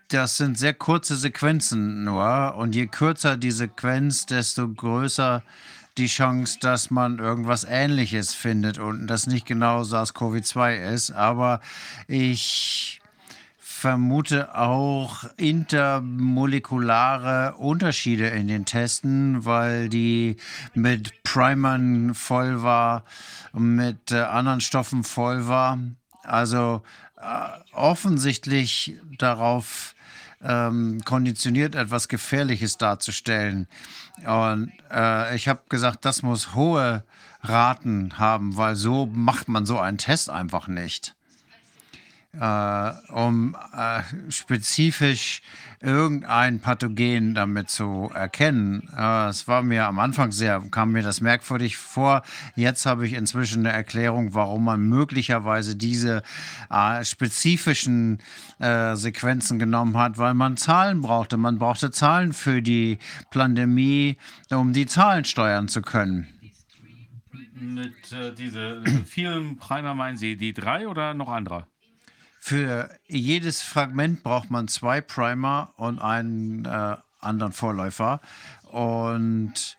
das sind sehr kurze Sequenzen nur. Und je kürzer die Sequenz, desto größer die Chance, dass man irgendwas Ähnliches findet und das nicht genau SARS-CoV-2 ist. Aber ich vermute auch intermolekulare Unterschiede in den Testen, weil die mit Primern voll war, mit äh, anderen Stoffen voll war. Also äh, offensichtlich darauf ähm, konditioniert, etwas Gefährliches darzustellen. Und äh, ich habe gesagt, das muss hohe Raten haben, weil so macht man so einen Test einfach nicht äh, um äh, spezifisch irgendein Pathogen damit zu erkennen. Äh, es war mir am Anfang sehr, kam mir das merkwürdig vor. Jetzt habe ich inzwischen eine Erklärung, warum man möglicherweise diese äh, spezifischen äh, Sequenzen genommen hat, weil man Zahlen brauchte. Man brauchte Zahlen für die Pandemie, um die Zahlen steuern zu können. Mit äh, diese vielen Primer meinen Sie die drei oder noch andere? Für jedes Fragment braucht man zwei Primer und einen äh, anderen Vorläufer. Und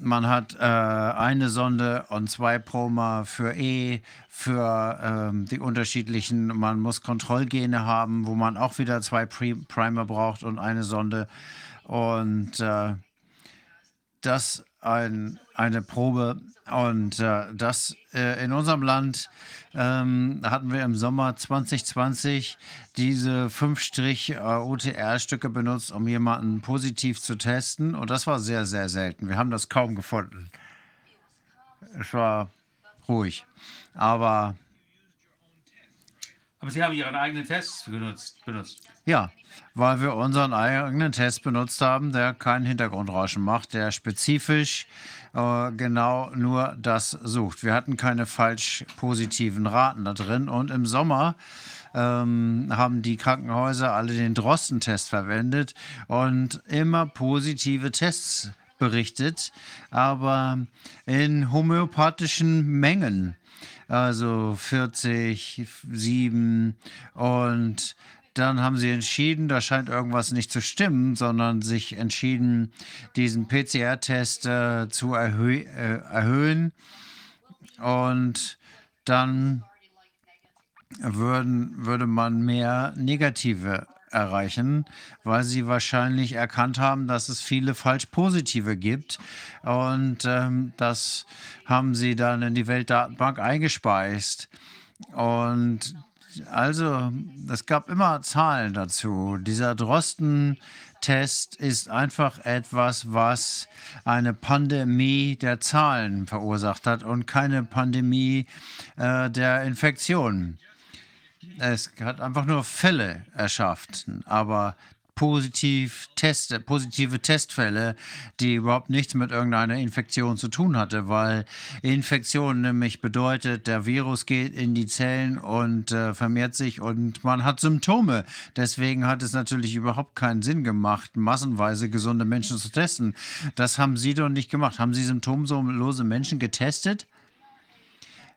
man hat äh, eine Sonde und zwei Primer für E, für ähm, die unterschiedlichen. Man muss Kontrollgene haben, wo man auch wieder zwei Pri Primer braucht und eine Sonde. Und äh, das ein, eine Probe. Und äh, das äh, in unserem Land ähm, hatten wir im Sommer 2020 diese 5-OTR-Stücke benutzt, um jemanden positiv zu testen. Und das war sehr, sehr selten. Wir haben das kaum gefunden. Es war ruhig. Aber. Aber Sie haben Ihren eigenen Test benutzt. benutzt. Ja, weil wir unseren eigenen Test benutzt haben, der kein Hintergrundrauschen macht, der spezifisch äh, genau nur das sucht. Wir hatten keine falsch positiven Raten da drin und im Sommer ähm, haben die Krankenhäuser alle den Drosten-Test verwendet und immer positive Tests berichtet, aber in homöopathischen Mengen. Also 40, 7 und dann haben sie entschieden, da scheint irgendwas nicht zu stimmen, sondern sich entschieden, diesen PCR-Test äh, zu erhö äh, erhöhen. Und dann würden, würde man mehr Negative erreichen, weil sie wahrscheinlich erkannt haben, dass es viele falsch positive gibt. Und ähm, das haben sie dann in die Weltdatenbank eingespeist. Und also, es gab immer Zahlen dazu. Dieser Drosten-Test ist einfach etwas, was eine Pandemie der Zahlen verursacht hat und keine Pandemie äh, der Infektionen. Es hat einfach nur Fälle erschafft, aber positiv Teste, positive Testfälle, die überhaupt nichts mit irgendeiner Infektion zu tun hatte, weil Infektion nämlich bedeutet, der Virus geht in die Zellen und äh, vermehrt sich und man hat Symptome. Deswegen hat es natürlich überhaupt keinen Sinn gemacht, massenweise gesunde Menschen zu testen. Das haben Sie doch nicht gemacht. Haben Sie symptomlose Menschen getestet?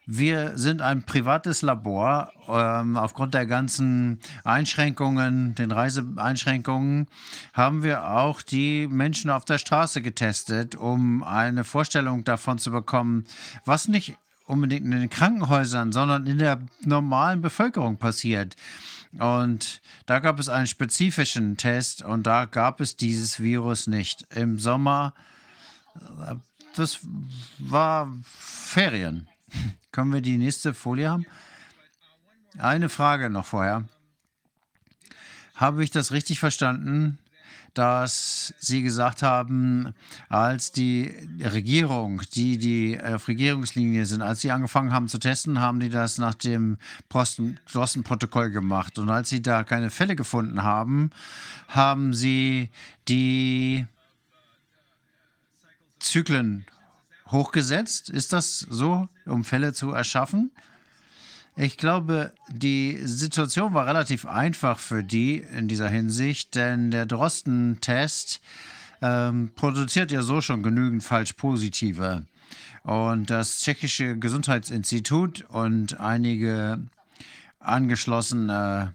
Wir sind ein privates Labor. Ähm, aufgrund der ganzen Einschränkungen, den Reiseeinschränkungen, haben wir auch die Menschen auf der Straße getestet, um eine Vorstellung davon zu bekommen, was nicht unbedingt in den Krankenhäusern, sondern in der normalen Bevölkerung passiert. Und da gab es einen spezifischen Test und da gab es dieses Virus nicht. Im Sommer, äh, das war Ferien. Können wir die nächste Folie haben? Eine Frage noch vorher. Habe ich das richtig verstanden, dass Sie gesagt haben, als die Regierung, die die auf Regierungslinie sind, als sie angefangen haben zu testen, haben die das nach dem Drosten-Protokoll gemacht. Und als sie da keine Fälle gefunden haben, haben sie die Zyklen hochgesetzt. Ist das so, um Fälle zu erschaffen? Ich glaube, die Situation war relativ einfach für die in dieser Hinsicht, denn der Drosten-Test ähm, produziert ja so schon genügend Falsch-Positive. Und das tschechische Gesundheitsinstitut und einige angeschlossene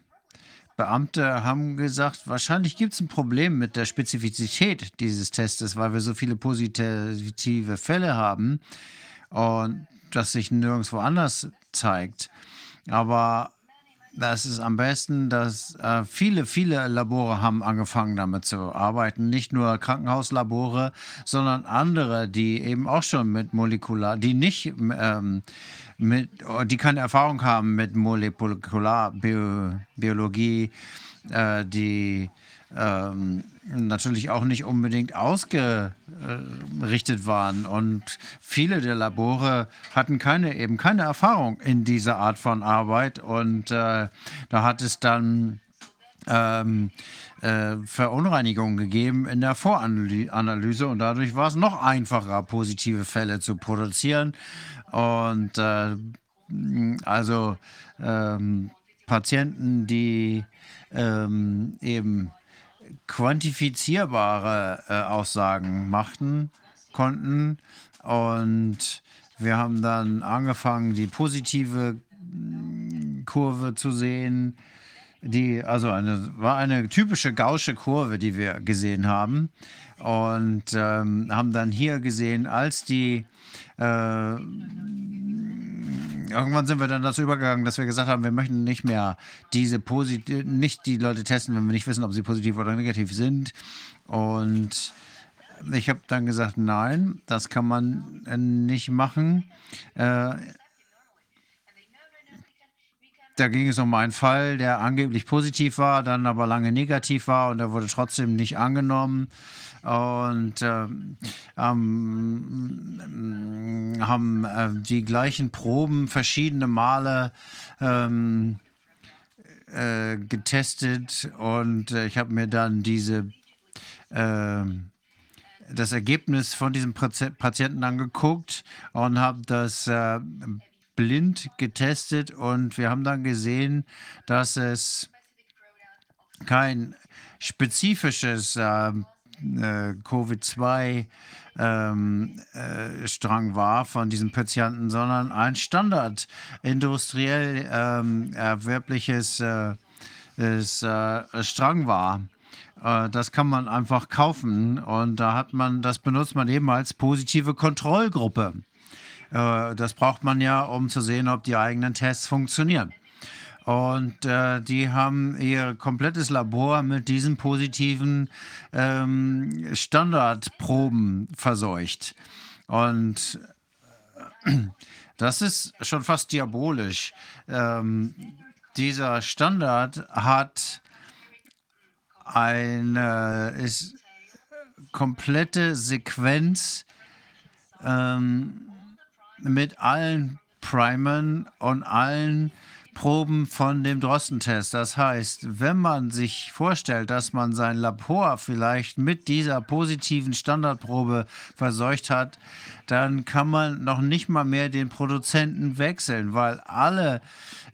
Beamte haben gesagt, wahrscheinlich gibt es ein Problem mit der Spezifizität dieses Testes, weil wir so viele positive Fälle haben und das sich nirgendwo anders zeigt. Aber das ist am besten, dass äh, viele, viele Labore haben angefangen damit zu arbeiten. Nicht nur Krankenhauslabore, sondern andere, die eben auch schon mit molekular, die nicht ähm, mit, die keine Erfahrung haben mit Molekularbiologie, äh, die ähm, natürlich auch nicht unbedingt ausgerichtet waren. Und viele der Labore hatten keine, eben keine Erfahrung in dieser Art von Arbeit. Und äh, da hat es dann ähm, äh, Verunreinigungen gegeben in der Voranalyse und dadurch war es noch einfacher, positive Fälle zu produzieren. Und äh, also ähm, Patienten, die ähm, eben quantifizierbare äh, Aussagen machten, konnten. Und wir haben dann angefangen, die positive mm, Kurve zu sehen. Die, also eine, war eine typische gausche Kurve, die wir gesehen haben. Und ähm, haben dann hier gesehen, als die äh, irgendwann sind wir dann dazu übergegangen, dass wir gesagt haben, wir möchten nicht mehr diese positiv, nicht die Leute testen, wenn wir nicht wissen, ob sie positiv oder negativ sind. Und ich habe dann gesagt, nein, das kann man äh, nicht machen. Äh, da ging es um einen Fall, der angeblich positiv war, dann aber lange negativ war und der wurde trotzdem nicht angenommen und äh, ähm, haben äh, die gleichen Proben verschiedene Male ähm, äh, getestet. Und äh, ich habe mir dann diese ähm, das Ergebnis von diesem Patienten angeguckt und habe das äh, blind getestet. Und wir haben dann gesehen, dass es kein spezifisches äh, äh, Covid-2 ähm, äh, war von diesem Patienten, sondern ein Standard industriell ähm, erwerbliches äh, ist, äh, Strang war. Äh, das kann man einfach kaufen und da hat man, das benutzt man eben als positive Kontrollgruppe. Äh, das braucht man ja, um zu sehen, ob die eigenen Tests funktionieren. Und äh, die haben ihr komplettes Labor mit diesen positiven ähm, Standardproben verseucht. Und äh, das ist schon fast diabolisch. Ähm, dieser Standard hat eine ist komplette Sequenz ähm, mit allen Primern und allen Proben von dem Drosten-Test. Das heißt, wenn man sich vorstellt, dass man sein Labor vielleicht mit dieser positiven Standardprobe verseucht hat, dann kann man noch nicht mal mehr den Produzenten wechseln, weil alle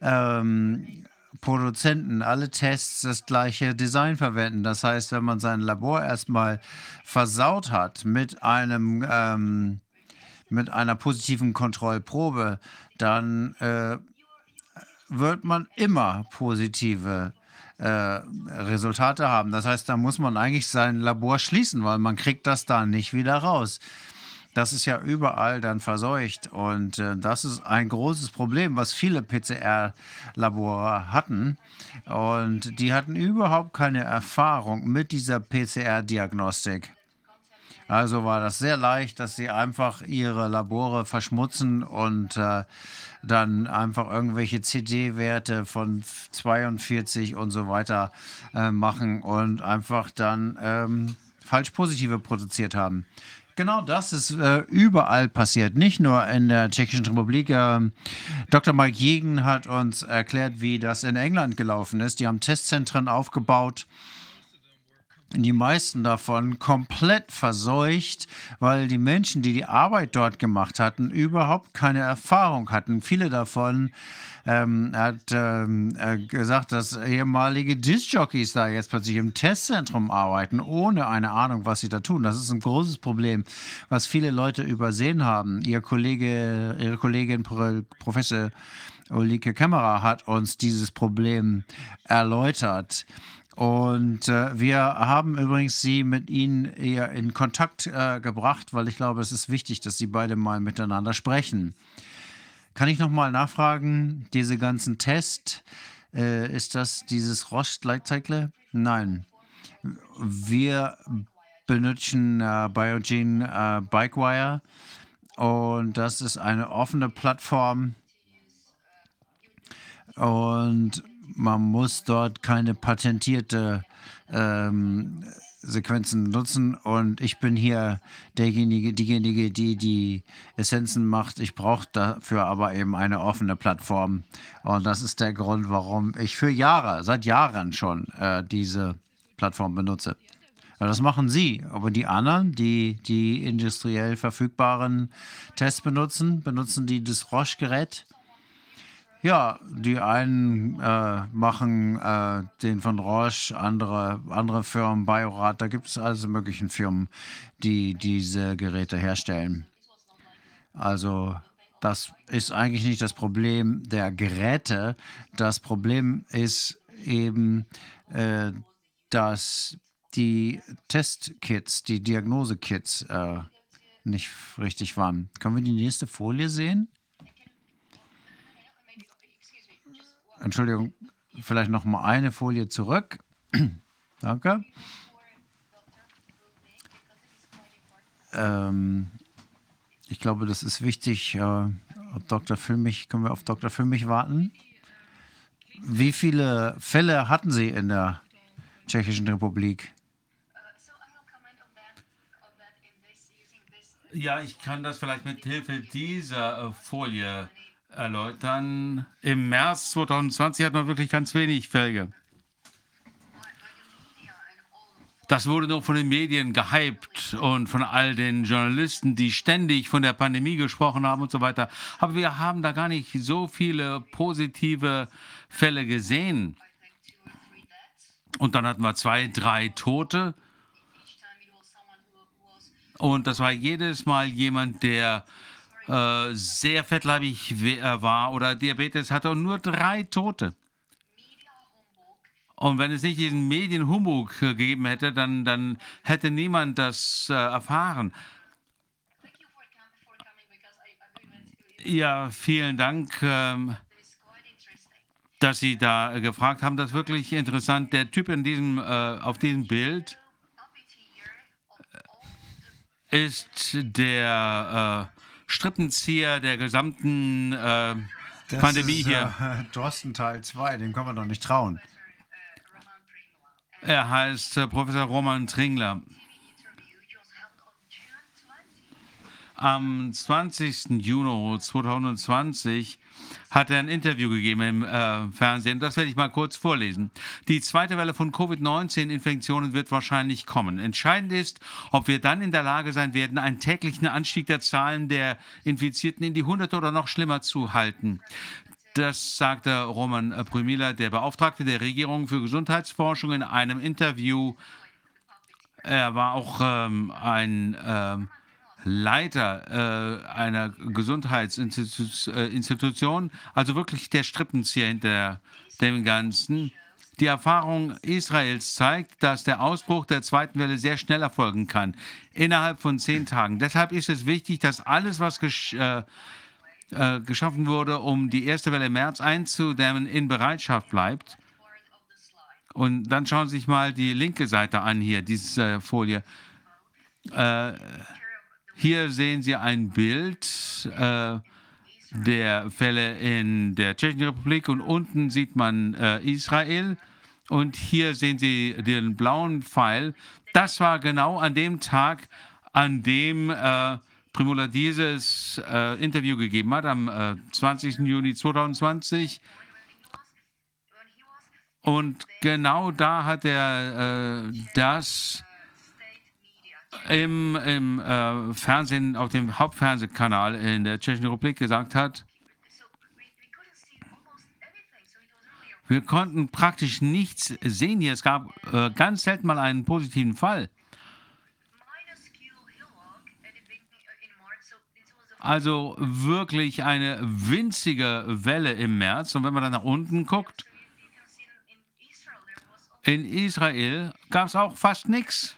ähm, Produzenten, alle Tests das gleiche Design verwenden. Das heißt, wenn man sein Labor erstmal versaut hat mit einem ähm, mit einer positiven Kontrollprobe, dann äh, wird man immer positive äh, Resultate haben. Das heißt, da muss man eigentlich sein Labor schließen, weil man kriegt das da nicht wieder raus. Das ist ja überall dann verseucht und äh, das ist ein großes Problem, was viele PCR-Labore hatten. Und die hatten überhaupt keine Erfahrung mit dieser PCR-Diagnostik. Also war das sehr leicht, dass sie einfach ihre Labore verschmutzen und äh, dann einfach irgendwelche CD-Werte von 42 und so weiter äh, machen und einfach dann ähm, falsch positive produziert haben. Genau das ist äh, überall passiert, nicht nur in der Tschechischen Republik. Äh, Dr. Mike Jegen hat uns erklärt, wie das in England gelaufen ist. Die haben Testzentren aufgebaut die meisten davon komplett verseucht, weil die Menschen, die die Arbeit dort gemacht hatten, überhaupt keine Erfahrung hatten. Viele davon ähm, hat ähm, äh, gesagt, dass ehemalige Disc-Jockeys da jetzt plötzlich im Testzentrum arbeiten, ohne eine Ahnung, was sie da tun. Das ist ein großes Problem, was viele Leute übersehen haben. Ihr Kollege, Ihre Kollegin Professor Ulrike Kämmerer hat uns dieses Problem erläutert. Und äh, wir haben übrigens Sie mit Ihnen eher in Kontakt äh, gebracht, weil ich glaube, es ist wichtig, dass Sie beide mal miteinander sprechen. Kann ich nochmal nachfragen, diese ganzen Tests, äh, ist das dieses Leitcycle? Nein. Wir benutzen äh, Biogen äh, Bikewire und das ist eine offene Plattform und man muss dort keine patentierte ähm, Sequenzen nutzen. Und ich bin hier derjenige, diejenige, die die Essenzen macht. Ich brauche dafür aber eben eine offene Plattform. Und das ist der Grund, warum ich für Jahre, seit Jahren schon, äh, diese Plattform benutze. Das machen Sie. Aber die anderen, die die industriell verfügbaren Tests benutzen, benutzen die das Roche-Gerät. Ja, die einen äh, machen äh, den von Roche, andere, andere Firmen, Biorat, da gibt es also möglichen Firmen, die diese Geräte herstellen. Also das ist eigentlich nicht das Problem der Geräte. Das Problem ist eben, äh, dass die Testkits, die Diagnosekits äh, nicht richtig waren. Können wir die nächste Folie sehen? Entschuldigung, vielleicht noch mal eine Folie zurück. Danke. Ähm, ich glaube, das ist wichtig. Äh, Dr. Filmich, können wir auf Dr. Filmich warten? Wie viele Fälle hatten Sie in der Tschechischen Republik? Ja, ich kann das vielleicht mit Hilfe dieser äh, Folie erläutern. Im März 2020 hat man wirklich ganz wenig Fälle. Das wurde nur von den Medien gehypt und von all den Journalisten, die ständig von der Pandemie gesprochen haben und so weiter. Aber wir haben da gar nicht so viele positive Fälle gesehen. Und dann hatten wir zwei, drei Tote. Und das war jedes Mal jemand, der äh, sehr fettleibig äh, war oder Diabetes hatte und nur drei Tote. Und wenn es nicht diesen Medienhumbug äh, gegeben hätte, dann, dann hätte niemand das äh, erfahren. Ja, vielen Dank, ähm, dass Sie da gefragt haben. Das ist wirklich interessant. Der Typ in diesem, äh, auf diesem Bild ist der Strippenzieher der gesamten äh, Pandemie ist, hier. Äh, Drosten Teil 2, dem kann man doch nicht trauen. Er heißt äh, Professor Roman Tringler. Am 20. Juni 2020 hat er ein Interview gegeben im äh, Fernsehen. Das werde ich mal kurz vorlesen. Die zweite Welle von Covid-19-Infektionen wird wahrscheinlich kommen. Entscheidend ist, ob wir dann in der Lage sein werden, einen täglichen Anstieg der Zahlen der Infizierten in die Hunderte oder noch schlimmer zu halten. Das sagte Roman Prümila, der Beauftragte der Regierung für Gesundheitsforschung, in einem Interview. Er war auch ähm, ein ähm, Leiter äh, einer Gesundheitsinstitution, also wirklich der Strippenzieher hinter dem Ganzen. Die Erfahrung Israels zeigt, dass der Ausbruch der zweiten Welle sehr schnell erfolgen kann, innerhalb von zehn Tagen. Deshalb ist es wichtig, dass alles, was gesch äh, äh, geschaffen wurde, um die erste Welle im März einzudämmen, in Bereitschaft bleibt. Und dann schauen Sie sich mal die linke Seite an hier, diese Folie. Äh, hier sehen Sie ein Bild äh, der Fälle in der Tschechischen Republik und unten sieht man äh, Israel und hier sehen Sie den blauen Pfeil. Das war genau an dem Tag, an dem äh, Primula dieses äh, Interview gegeben hat, am 20. Äh, Juni 2020. Und genau da hat er äh, das im, im äh, Fernsehen, auf dem Hauptfernsehkanal in der Tschechischen Republik gesagt hat, wir konnten praktisch nichts sehen hier. Es gab äh, ganz selten mal einen positiven Fall. Also wirklich eine winzige Welle im März. Und wenn man dann nach unten guckt, in Israel gab es auch fast nichts.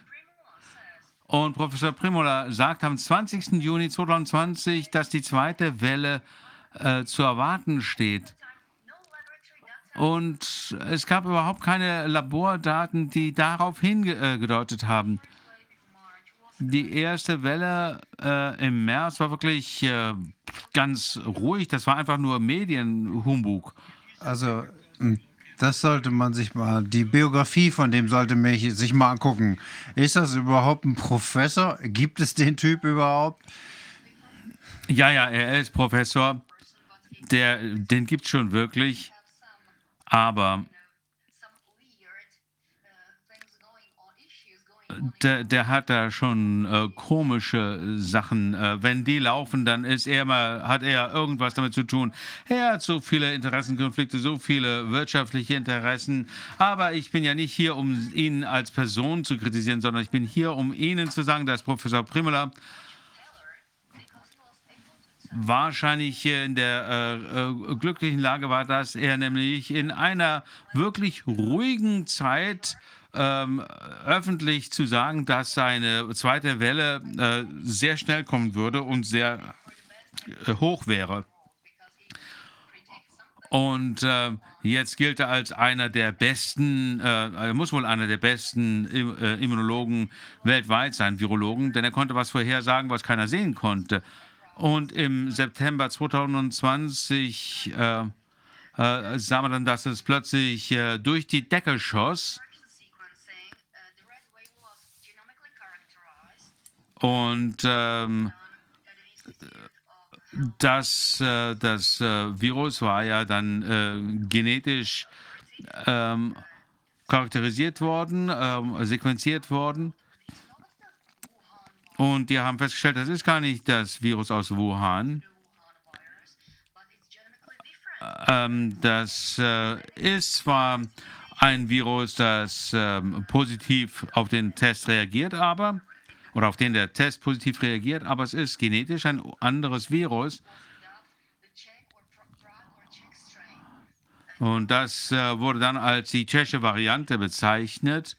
Und Professor Primola sagt am 20. Juni 2020, dass die zweite Welle äh, zu erwarten steht. Und es gab überhaupt keine Labordaten, die darauf hingedeutet äh, haben. Die erste Welle äh, im März war wirklich äh, ganz ruhig. Das war einfach nur Medienhumbug. Also, das sollte man sich mal, die Biografie von dem sollte man sich mal angucken. Ist das überhaupt ein Professor? Gibt es den Typ überhaupt? Ja, ja, er ist Professor. Der, den gibt es schon wirklich. Aber der, der hat da schon äh, komische Sachen. Äh, wenn die laufen, dann ist er mal, hat er irgendwas damit zu tun. Er hat so viele Interessenkonflikte, so viele wirtschaftliche Interessen. Aber ich bin ja nicht hier, um ihn als Person zu kritisieren, sondern ich bin hier, um Ihnen zu sagen, dass Professor Primula wahrscheinlich in der äh, äh, glücklichen Lage war, dass er nämlich in einer wirklich ruhigen Zeit ähm, öffentlich zu sagen, dass seine zweite Welle äh, sehr schnell kommen würde und sehr äh, hoch wäre. Und äh, jetzt gilt er als einer der besten, äh, er muss wohl einer der besten äh, Immunologen weltweit sein, Virologen, denn er konnte was vorhersagen, was keiner sehen konnte. Und im September 2020 äh, sah man dann, dass es plötzlich durch die Decke schoss. Und ähm, das, äh, das äh, Virus war ja dann äh, genetisch ähm, charakterisiert worden, ähm, sequenziert worden. Und die haben festgestellt, das ist gar nicht das Virus aus Wuhan. Ähm, das äh, ist zwar ein Virus, das ähm, positiv auf den Test reagiert, aber oder auf den der Test positiv reagiert, aber es ist genetisch ein anderes Virus. Und das äh, wurde dann als die tschechische Variante bezeichnet.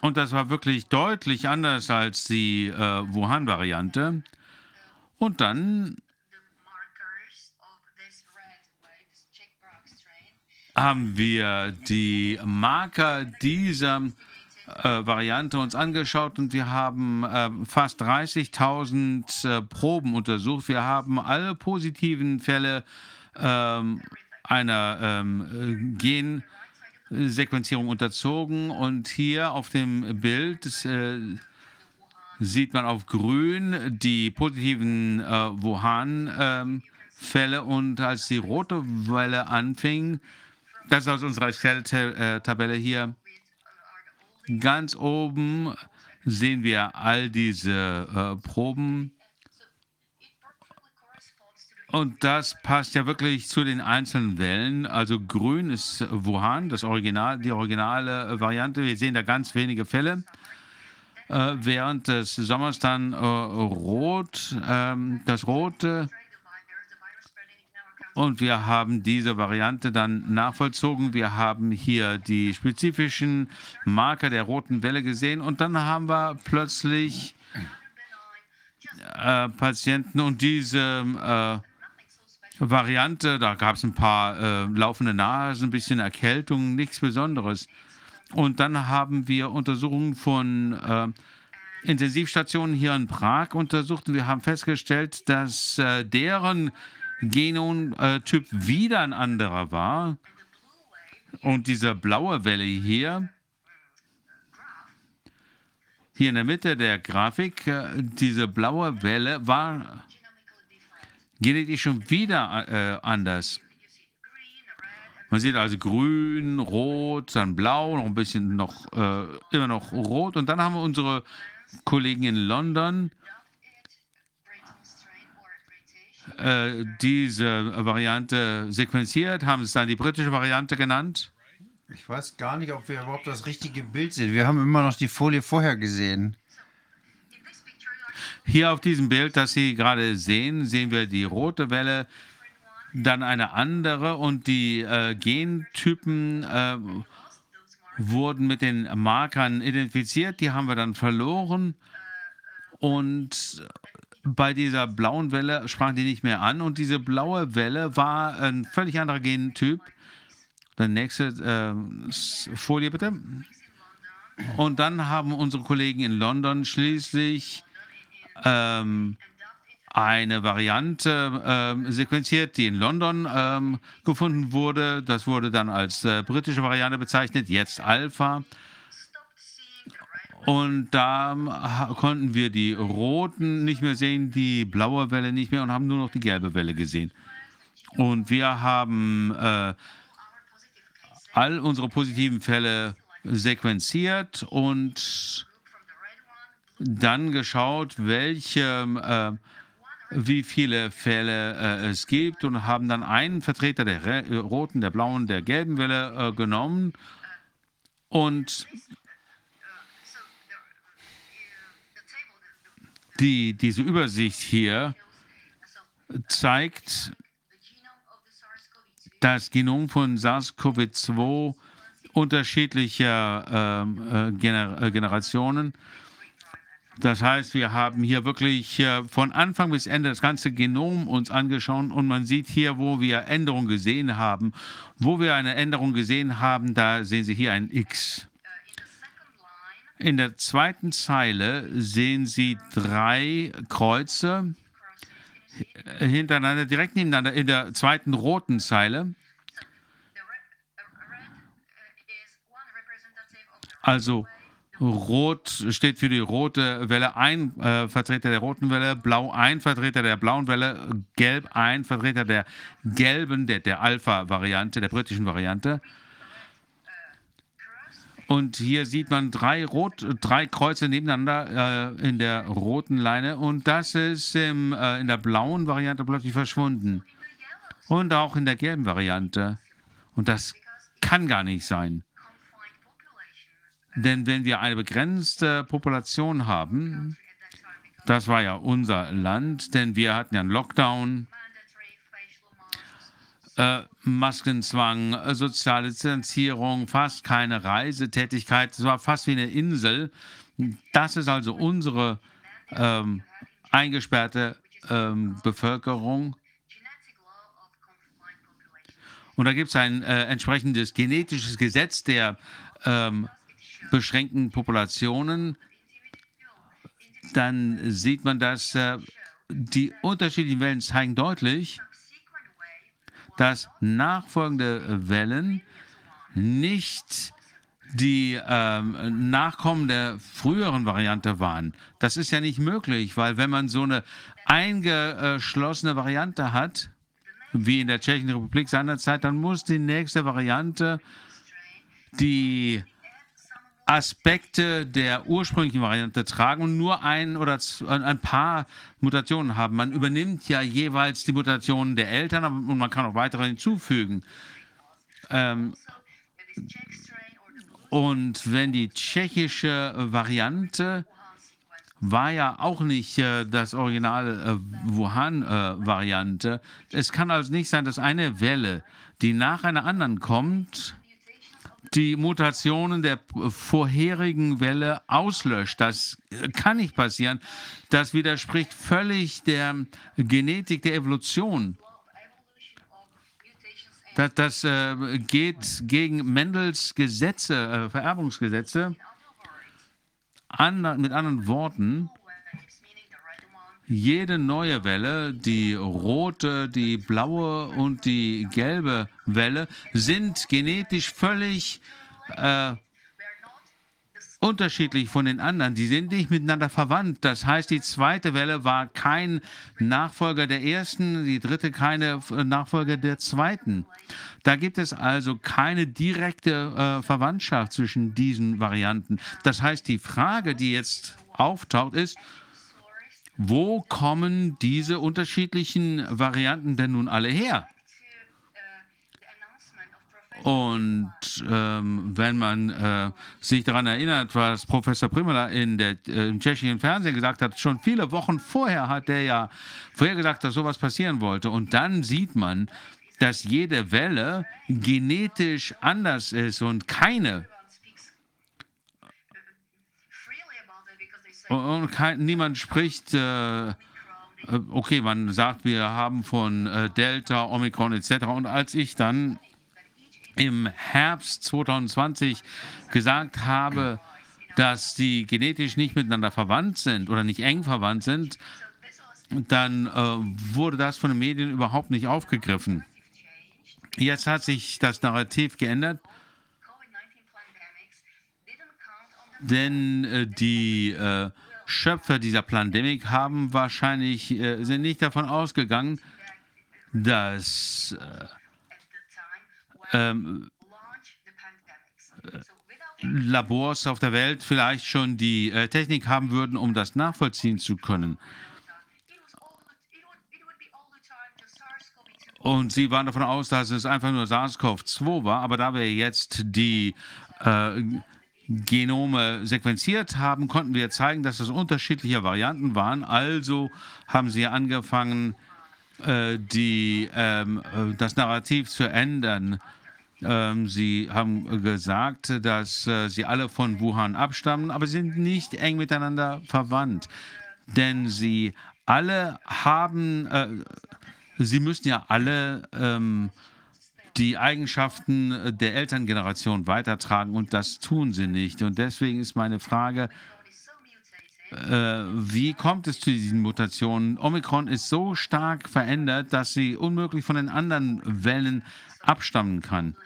Und das war wirklich deutlich anders als die äh, Wuhan-Variante. Und dann haben wir die Marker dieser äh, Variante uns angeschaut und wir haben äh, fast 30.000 äh, Proben untersucht. Wir haben alle positiven Fälle ähm, einer ähm, Gensequenzierung unterzogen und hier auf dem Bild äh, sieht man auf grün die positiven äh, Wuhan-Fälle ähm, und als die rote Welle anfing, das ist aus unserer Excel-Tabelle hier. Ganz oben sehen wir all diese äh, Proben. Und das passt ja wirklich zu den einzelnen Wellen. Also grün ist Wuhan, das Original, die originale Variante. Wir sehen da ganz wenige Fälle. Äh, während des Sommers dann äh, rot, ähm, das rote und wir haben diese Variante dann nachvollzogen. Wir haben hier die spezifischen Marker der roten Welle gesehen und dann haben wir plötzlich äh, Patienten und diese äh, Variante, da gab es ein paar äh, laufende Nasen, ein bisschen Erkältung, nichts Besonderes. Und dann haben wir Untersuchungen von äh, Intensivstationen hier in Prag untersucht und wir haben festgestellt, dass äh, deren Genotyp wieder ein anderer war. Und diese blaue Welle hier, hier in der Mitte der Grafik, äh, diese blaue Welle war genetisch schon wieder äh, anders. Man sieht also grün, rot, dann blau, noch ein bisschen noch, äh, immer noch rot. Und dann haben wir unsere Kollegen in London, äh, diese Variante sequenziert, haben es dann die britische Variante genannt. Ich weiß gar nicht, ob wir überhaupt das richtige Bild sehen. Wir haben immer noch die Folie vorher gesehen. Hier auf diesem Bild, das Sie gerade sehen, sehen wir die rote Welle, dann eine andere und die äh, Gentypen äh, wurden mit den Markern identifiziert. Die haben wir dann verloren und bei dieser blauen Welle sprachen die nicht mehr an und diese blaue Welle war ein völlig anderer Gentyp. Der nächste äh, Folie bitte. Und dann haben unsere Kollegen in London schließlich ähm, eine Variante äh, sequenziert, die in London äh, gefunden wurde. Das wurde dann als äh, britische Variante bezeichnet, jetzt Alpha. Und da konnten wir die roten nicht mehr sehen, die blaue Welle nicht mehr und haben nur noch die gelbe Welle gesehen. Und wir haben äh, all unsere positiven Fälle sequenziert und dann geschaut, welche, äh, wie viele Fälle äh, es gibt und haben dann einen Vertreter der roten, der blauen, der gelben Welle äh, genommen und die, diese Übersicht hier zeigt das Genom von SARS-CoV-2 unterschiedlicher ähm, äh, Gener äh, Generationen. Das heißt, wir haben hier wirklich äh, von Anfang bis Ende das ganze Genom uns angeschaut und man sieht hier, wo wir Änderungen gesehen haben. Wo wir eine Änderung gesehen haben, da sehen Sie hier ein X. In der zweiten Zeile sehen Sie drei Kreuze hintereinander, direkt nebeneinander in der zweiten roten Zeile. Also Rot steht für die rote Welle, ein äh, Vertreter der roten Welle, Blau ein Vertreter der blauen Welle, Gelb ein Vertreter der gelben, der, der Alpha-Variante, der britischen Variante. Und hier sieht man drei, Rot, drei Kreuze nebeneinander äh, in der roten Leine und das ist im, äh, in der blauen Variante plötzlich verschwunden. Und auch in der gelben Variante. Und das kann gar nicht sein. Denn wenn wir eine begrenzte Population haben, das war ja unser Land, denn wir hatten ja einen Lockdown, äh, Maskenzwang, äh, soziale Distanzierung, fast keine Reisetätigkeit. Es war fast wie eine Insel. Das ist also unsere ähm, eingesperrte ähm, Bevölkerung. Und da gibt es ein äh, entsprechendes genetisches Gesetz der ähm, beschränkten Populationen. Dann sieht man, dass äh, die unterschiedlichen Wellen zeigen deutlich, dass nachfolgende Wellen nicht die ähm, Nachkommen der früheren Variante waren. Das ist ja nicht möglich, weil wenn man so eine eingeschlossene Variante hat, wie in der Tschechischen Republik seinerzeit, dann muss die nächste Variante die Aspekte der ursprünglichen Variante tragen und nur ein oder ein paar Mutationen haben. Man übernimmt ja jeweils die Mutationen der Eltern und man kann auch weitere hinzufügen. Ähm, und wenn die tschechische Variante war ja auch nicht äh, das Original äh, Wuhan-Variante. Äh, es kann also nicht sein, dass eine Welle, die nach einer anderen kommt, die Mutationen der vorherigen Welle auslöscht. Das kann nicht passieren. Das widerspricht völlig der Genetik der Evolution. Das, das äh, geht gegen Mendels Gesetze, äh, Vererbungsgesetze. Ander, mit anderen Worten, jede neue Welle, die rote, die blaue und die gelbe Welle, sind genetisch völlig äh, unterschiedlich von den anderen. Die sind nicht miteinander verwandt. Das heißt, die zweite Welle war kein Nachfolger der ersten, die dritte keine Nachfolger der zweiten. Da gibt es also keine direkte äh, Verwandtschaft zwischen diesen Varianten. Das heißt, die Frage, die jetzt auftaucht, ist, wo kommen diese unterschiedlichen Varianten denn nun alle her? Und ähm, wenn man äh, sich daran erinnert, was Professor Primela in der, äh, im tschechischen Fernsehen gesagt hat, schon viele Wochen vorher hat er ja vorher gesagt, dass sowas passieren wollte. Und dann sieht man, dass jede Welle genetisch anders ist und keine Und kein, niemand spricht, äh, äh, okay, man sagt, wir haben von äh, Delta, Omikron etc. Und als ich dann im Herbst 2020 gesagt habe, dass die genetisch nicht miteinander verwandt sind oder nicht eng verwandt sind, dann äh, wurde das von den Medien überhaupt nicht aufgegriffen. Jetzt hat sich das Narrativ geändert, denn äh, die äh, Schöpfer dieser Pandemie haben wahrscheinlich äh, sind nicht davon ausgegangen, dass äh, ähm, Labors auf der Welt vielleicht schon die äh, Technik haben würden, um das nachvollziehen zu können. Und sie waren davon aus, dass es einfach nur SARS-CoV-2 war, aber da wir jetzt die äh, Genome sequenziert haben, konnten wir zeigen, dass es unterschiedliche Varianten waren. Also haben sie angefangen, äh, die, ähm, äh, das Narrativ zu ändern. Ähm, sie haben gesagt, dass äh, sie alle von Wuhan abstammen, aber sind nicht eng miteinander verwandt. Denn sie alle haben, äh, sie müssen ja alle ähm, die Eigenschaften der Elterngeneration weitertragen und das tun sie nicht. Und deswegen ist meine Frage, äh, wie kommt es zu diesen Mutationen? Omikron ist so stark verändert, dass sie unmöglich von den anderen Wellen abstammen kann.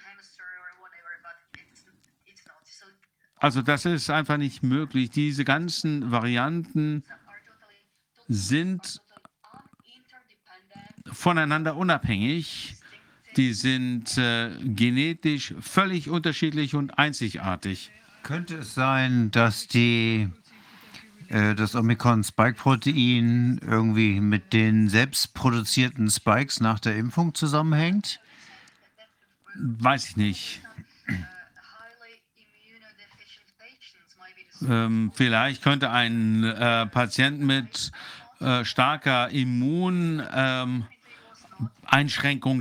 Also das ist einfach nicht möglich. Diese ganzen Varianten sind voneinander unabhängig. Die sind äh, genetisch völlig unterschiedlich und einzigartig. Könnte es sein, dass die äh, das Omikron-Spike-Protein irgendwie mit den selbstproduzierten Spikes nach der Impfung zusammenhängt? Weiß ich nicht. Ähm, vielleicht könnte ein äh, Patient mit äh, starker Immuneinschränkung ähm,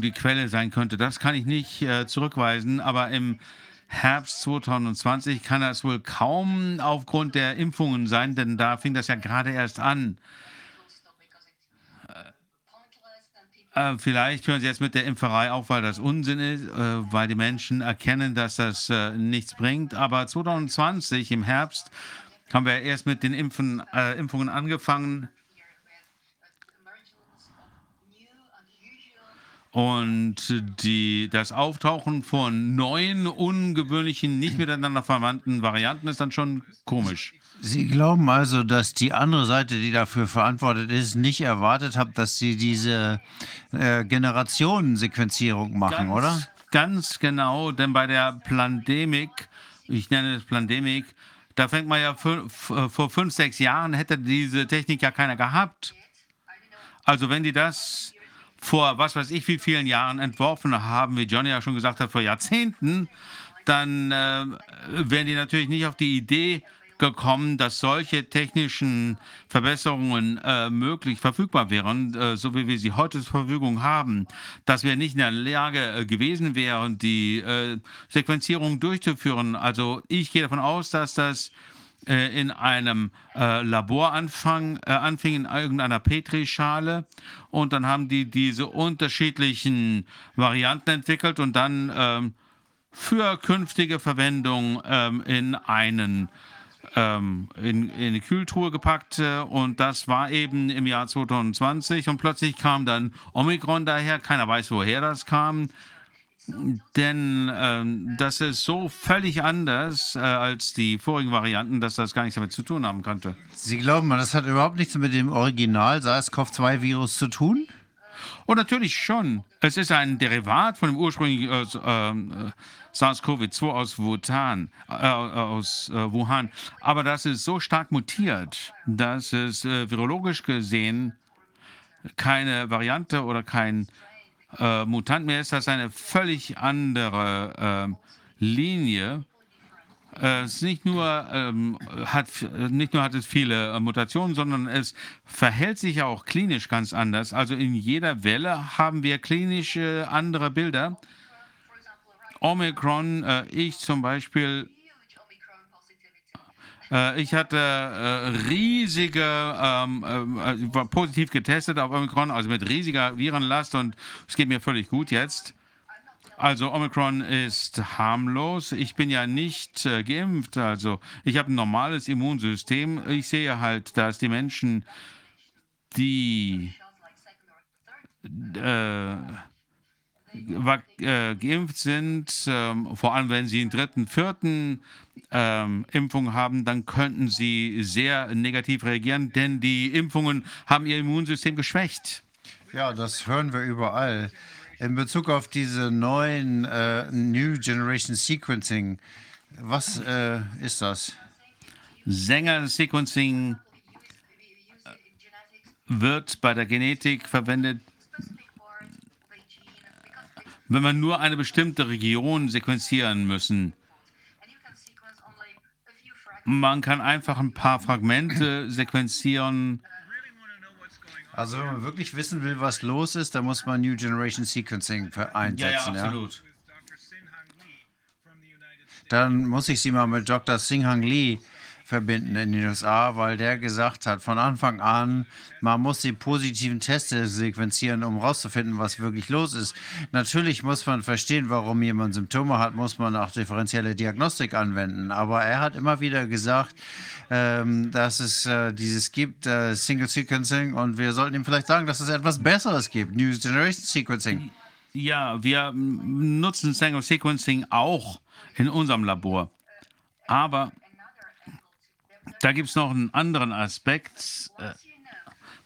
die Quelle sein könnte. Das kann ich nicht äh, zurückweisen, aber im Herbst 2020 kann das wohl kaum aufgrund der Impfungen sein, denn da fing das ja gerade erst an. Äh, vielleicht hören Sie jetzt mit der Impferei auf, weil das Unsinn ist, äh, weil die Menschen erkennen, dass das äh, nichts bringt. Aber 2020 im Herbst haben wir erst mit den Impfen, äh, Impfungen angefangen. Und die, das Auftauchen von neuen, ungewöhnlichen, nicht miteinander verwandten Varianten ist dann schon komisch. Sie glauben also, dass die andere Seite, die dafür verantwortet ist, nicht erwartet hat, dass sie diese äh, Generationensequenzierung machen, ganz, oder? Ganz genau, denn bei der Plandemik, ich nenne es Plandemik, da fängt man ja vor fünf, sechs Jahren hätte diese Technik ja keiner gehabt. Also wenn die das vor was weiß ich wie vielen Jahren entworfen haben, wie Johnny ja schon gesagt hat, vor Jahrzehnten, dann äh, wären die natürlich nicht auf die Idee gekommen, dass solche technischen Verbesserungen äh, möglich verfügbar wären, äh, so wie wir sie heute zur Verfügung haben, dass wir nicht in der Lage äh, gewesen wären, die äh, Sequenzierung durchzuführen. Also ich gehe davon aus, dass das in einem äh, Labor anfang, anfing, in irgendeiner Petrischale. Und dann haben die diese unterschiedlichen Varianten entwickelt und dann ähm, für künftige Verwendung ähm, in einen ähm, in, in eine Kühltruhe gepackt. Äh, und das war eben im Jahr 2020 und plötzlich kam dann Omikron daher, keiner weiß, woher das kam, denn ähm, das ist so völlig anders äh, als die vorigen Varianten, dass das gar nichts damit zu tun haben könnte. Sie glauben, das hat überhaupt nichts mit dem Original SARS-CoV-2-Virus zu tun? Oh, natürlich schon. Es ist ein Derivat von dem ursprünglichen äh, äh, SARS-CoV-2 aus Wuhan, äh, aus äh, Wuhan. Aber das ist so stark mutiert, dass es äh, virologisch gesehen keine Variante oder kein äh, Mutant mehr ist. Das eine völlig andere Linie. Es nicht nur, ähm, hat, nicht nur hat es viele äh, Mutationen, sondern es verhält sich auch klinisch ganz anders. Also in jeder Welle haben wir klinisch äh, andere Bilder. Omikron, äh, ich zum Beispiel, äh, ich hatte äh, riesige, ähm, äh, war positiv getestet auf Omikron, also mit riesiger Virenlast und es geht mir völlig gut jetzt. Also Omikron ist harmlos. Ich bin ja nicht äh, geimpft. Also ich habe ein normales Immunsystem. Ich sehe halt, dass die Menschen die äh, äh, geimpft sind, ähm, vor allem wenn sie einen dritten, vierten ähm, Impfung haben, dann könnten sie sehr negativ reagieren, denn die Impfungen haben ihr Immunsystem geschwächt. Ja, das hören wir überall. In Bezug auf diese neuen äh, New Generation Sequencing, was äh, ist das? Sänger-Sequencing wird bei der Genetik verwendet, wenn man nur eine bestimmte Region sequenzieren müssen. Man kann einfach ein paar Fragmente sequenzieren. Also wenn man wirklich wissen will, was los ist, dann muss man New Generation Sequencing einsetzen. Ja, ja, absolut. Ja? Dann muss ich Sie mal mit Dr. Singhang Lee verbinden in den USA, weil der gesagt hat, von Anfang an, man muss die positiven Teste sequenzieren, um herauszufinden, was wirklich los ist. Natürlich muss man verstehen, warum jemand Symptome hat, muss man auch differenzielle Diagnostik anwenden. Aber er hat immer wieder gesagt, ähm, dass es äh, dieses gibt, äh, Single Sequencing, und wir sollten ihm vielleicht sagen, dass es etwas Besseres gibt, New Generation Sequencing. Ja, wir nutzen Single Sequencing auch in unserem Labor. Aber da gibt es noch einen anderen Aspekt. Äh,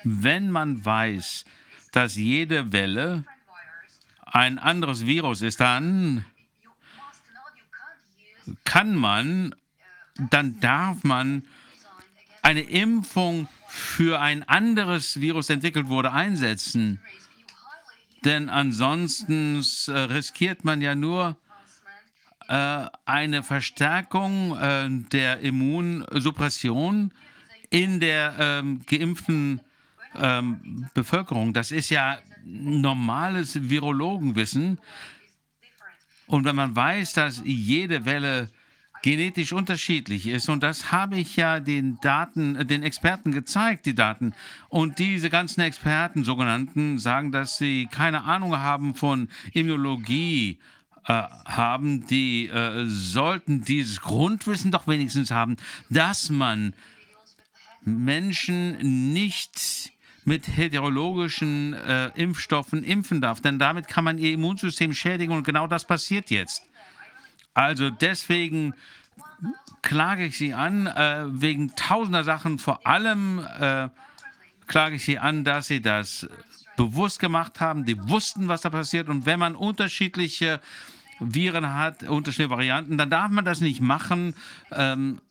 wenn man weiß, dass jede Welle ein anderes Virus ist, dann kann man, dann darf man eine Impfung für ein anderes Virus entwickelt wurde einsetzen. Denn ansonsten äh, riskiert man ja nur, eine Verstärkung äh, der Immunsuppression in der ähm, geimpften ähm, Bevölkerung. Das ist ja normales Virologenwissen. Und wenn man weiß, dass jede Welle genetisch unterschiedlich ist. Und das habe ich ja den Daten, äh, den Experten gezeigt, die Daten. Und diese ganzen Experten, sogenannten, sagen, dass sie keine Ahnung haben von Immunologie, äh, haben, die äh, sollten dieses Grundwissen doch wenigstens haben, dass man Menschen nicht mit heterologischen äh, Impfstoffen impfen darf, denn damit kann man ihr Immunsystem schädigen und genau das passiert jetzt. Also deswegen klage ich Sie an, äh, wegen tausender Sachen, vor allem äh, klage ich Sie an, dass Sie das bewusst gemacht haben, die wussten, was da passiert. Und wenn man unterschiedliche Viren hat, unterschiedliche Varianten, dann darf man das nicht machen. Ähm,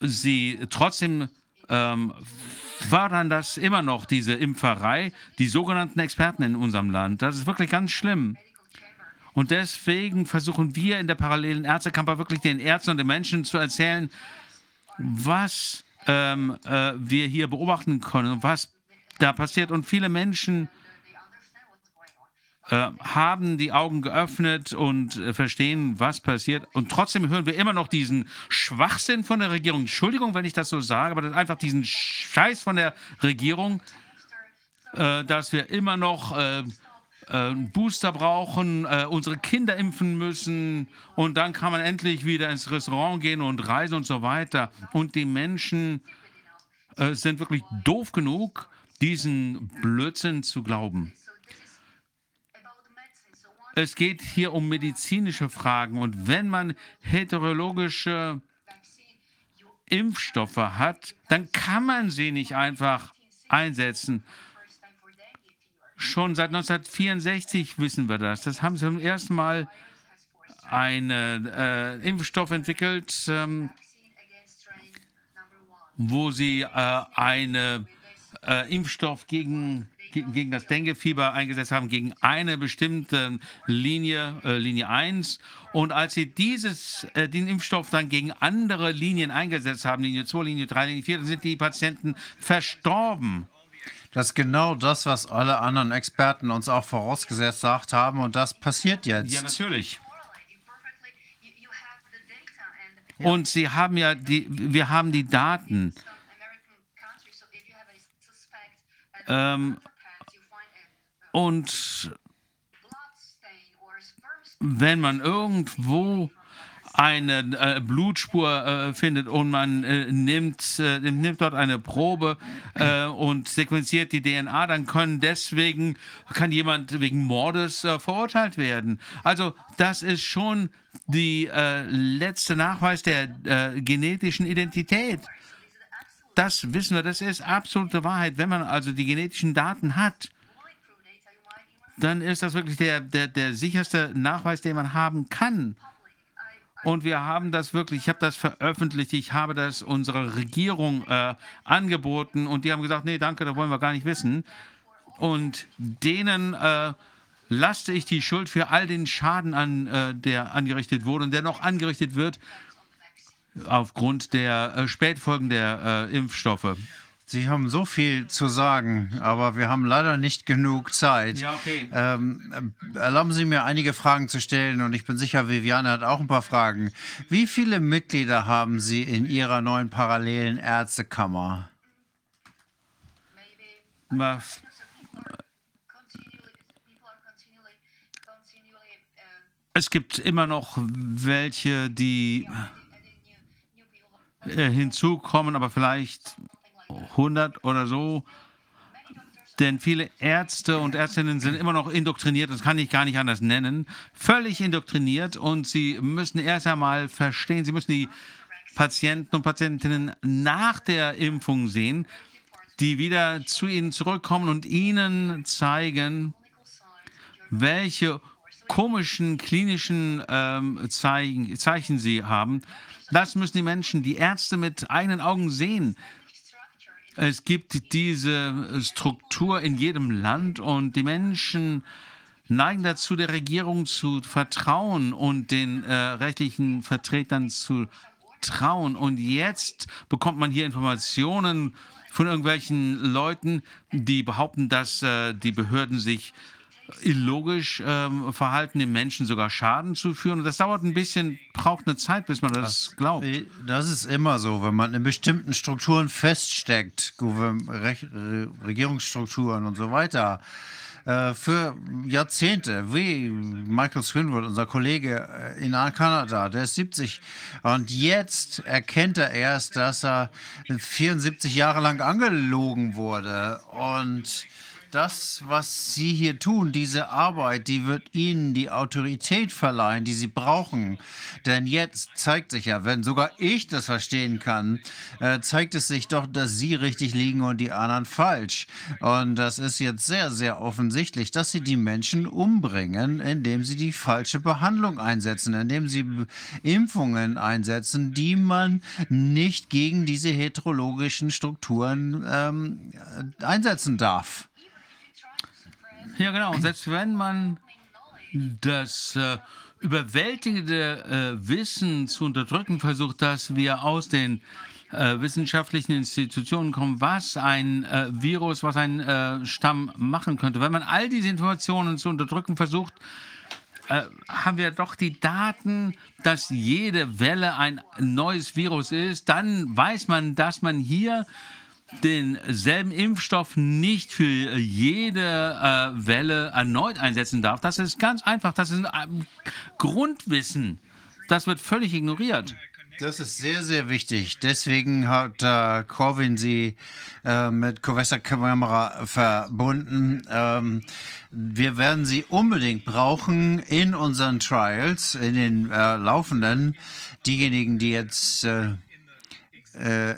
sie trotzdem ähm, fördern das immer noch, diese Impferei, die sogenannten Experten in unserem Land. Das ist wirklich ganz schlimm. Und deswegen versuchen wir in der parallelen Ärztekammer wirklich den Ärzten und den Menschen zu erzählen, was ähm, äh, wir hier beobachten können und was da passiert. Und viele Menschen haben die Augen geöffnet und äh, verstehen, was passiert. Und trotzdem hören wir immer noch diesen Schwachsinn von der Regierung. Entschuldigung, wenn ich das so sage, aber das einfach diesen Scheiß von der Regierung, äh, dass wir immer noch äh, äh, Booster brauchen, äh, unsere Kinder impfen müssen und dann kann man endlich wieder ins Restaurant gehen und reisen und so weiter. Und die Menschen sind wirklich doof genug, diesen Blödsinn zu glauben. Es geht hier um medizinische Fragen. Und wenn man heterologische Impfstoffe hat, dann kann man sie nicht einfach einsetzen. Schon seit 1964 wissen wir das. Das haben sie zum ersten Mal einen äh, Impfstoff entwickelt, ähm, wo sie äh, einen äh, Impfstoff gegen gegen das Denguefieber eingesetzt haben, gegen eine bestimmte Linie, äh, Linie 1. Und als sie dieses, äh, den Impfstoff dann gegen andere Linien eingesetzt haben, Linie 2, Linie 3, Linie 4, dann sind die Patienten verstorben. Das ist genau das, was alle anderen Experten uns auch vorausgesetzt haben. Und das passiert jetzt. Ja, natürlich. Und sie haben ja die, wir haben die Daten. Ähm, und wenn man irgendwo eine äh, Blutspur äh, findet und man äh, nimmt, äh, nimmt dort eine Probe äh, und sequenziert die DNA, dann können deswegen kann jemand wegen Mordes äh, verurteilt werden. Also das ist schon die letzte Nachweis der genetischen Identität. Das wissen wir, das ist absolute Wahrheit. Wenn man also die genetischen Daten hat, dann ist das wirklich der, der, der sicherste Nachweis, den man haben kann. Und wir haben das wirklich, ich habe das veröffentlicht, ich habe das unserer Regierung äh, angeboten und die haben gesagt, nee, danke, da wollen wir gar nicht wissen. Und denen äh, laste ich die Schuld für all den Schaden an, äh, der angerichtet wurde und der noch angerichtet wird aufgrund der äh, Spätfolgen der äh, Impfstoffe. Sie haben so viel zu sagen, aber wir haben leider nicht genug Zeit. Ja, okay. Ähm, erlauben Sie mir einige Fragen zu stellen und ich bin sicher, Viviane hat auch ein paar Fragen. Wie viele Mitglieder haben Sie in Ihrer neuen parallelen Ärztekammer? Was? Es gibt immer noch welche, die äh, hinzukommen, aber vielleicht 100 oder so. Denn viele Ärzte und Ärztinnen sind immer noch indoktriniert, das kann ich gar nicht anders nennen, völlig indoktriniert und sie müssen erst einmal verstehen, sie müssen die Patienten und Patientinnen nach der Impfung sehen, die wieder zu ihnen zurückkommen und ihnen zeigen, welche komischen klinischen ähm, Zeichen, Zeichen sie haben. Das müssen die Menschen, die Ärzte mit eigenen Augen sehen. Es gibt diese Struktur in jedem Land und die Menschen neigen dazu, der Regierung zu vertrauen und den äh, rechtlichen Vertretern zu trauen. Und jetzt bekommt man hier Informationen von irgendwelchen Leuten, die behaupten, dass äh, die Behörden sich illogisch ähm, verhalten, den Menschen sogar Schaden zuführen. Und das dauert ein bisschen, braucht eine Zeit, bis man das glaubt. Das ist immer so, wenn man in bestimmten Strukturen feststeckt, Regierungsstrukturen und so weiter, äh, für Jahrzehnte, wie Michael Swinwood, unser Kollege äh, in Kanada, der ist 70 und jetzt erkennt er erst, dass er 74 Jahre lang angelogen wurde und das, was Sie hier tun, diese Arbeit, die wird Ihnen die Autorität verleihen, die Sie brauchen. Denn jetzt zeigt sich ja, wenn sogar ich das verstehen kann, äh, zeigt es sich doch, dass Sie richtig liegen und die anderen falsch. Und das ist jetzt sehr, sehr offensichtlich, dass Sie die Menschen umbringen, indem Sie die falsche Behandlung einsetzen, indem Sie Impfungen einsetzen, die man nicht gegen diese heterologischen Strukturen ähm, einsetzen darf. Ja, genau. Und selbst wenn man das äh, überwältigende äh, Wissen zu unterdrücken versucht, dass wir aus den äh, wissenschaftlichen Institutionen kommen, was ein äh, Virus, was ein äh, Stamm machen könnte. Wenn man all diese Informationen zu unterdrücken versucht, haben wir doch die Daten, dass jede Welle ein neues Virus ist. Dann weiß man, dass man hier denselben Impfstoff nicht für jede äh, Welle erneut einsetzen darf. Das ist ganz einfach. Das ist ein Grundwissen. Das wird völlig ignoriert. Das ist sehr, sehr wichtig. Deswegen hat äh, Corwin sie äh, mit Covesta Kamera verbunden. Ähm, wir werden sie unbedingt brauchen in unseren Trials, in den äh, laufenden. Diejenigen, die jetzt äh, äh,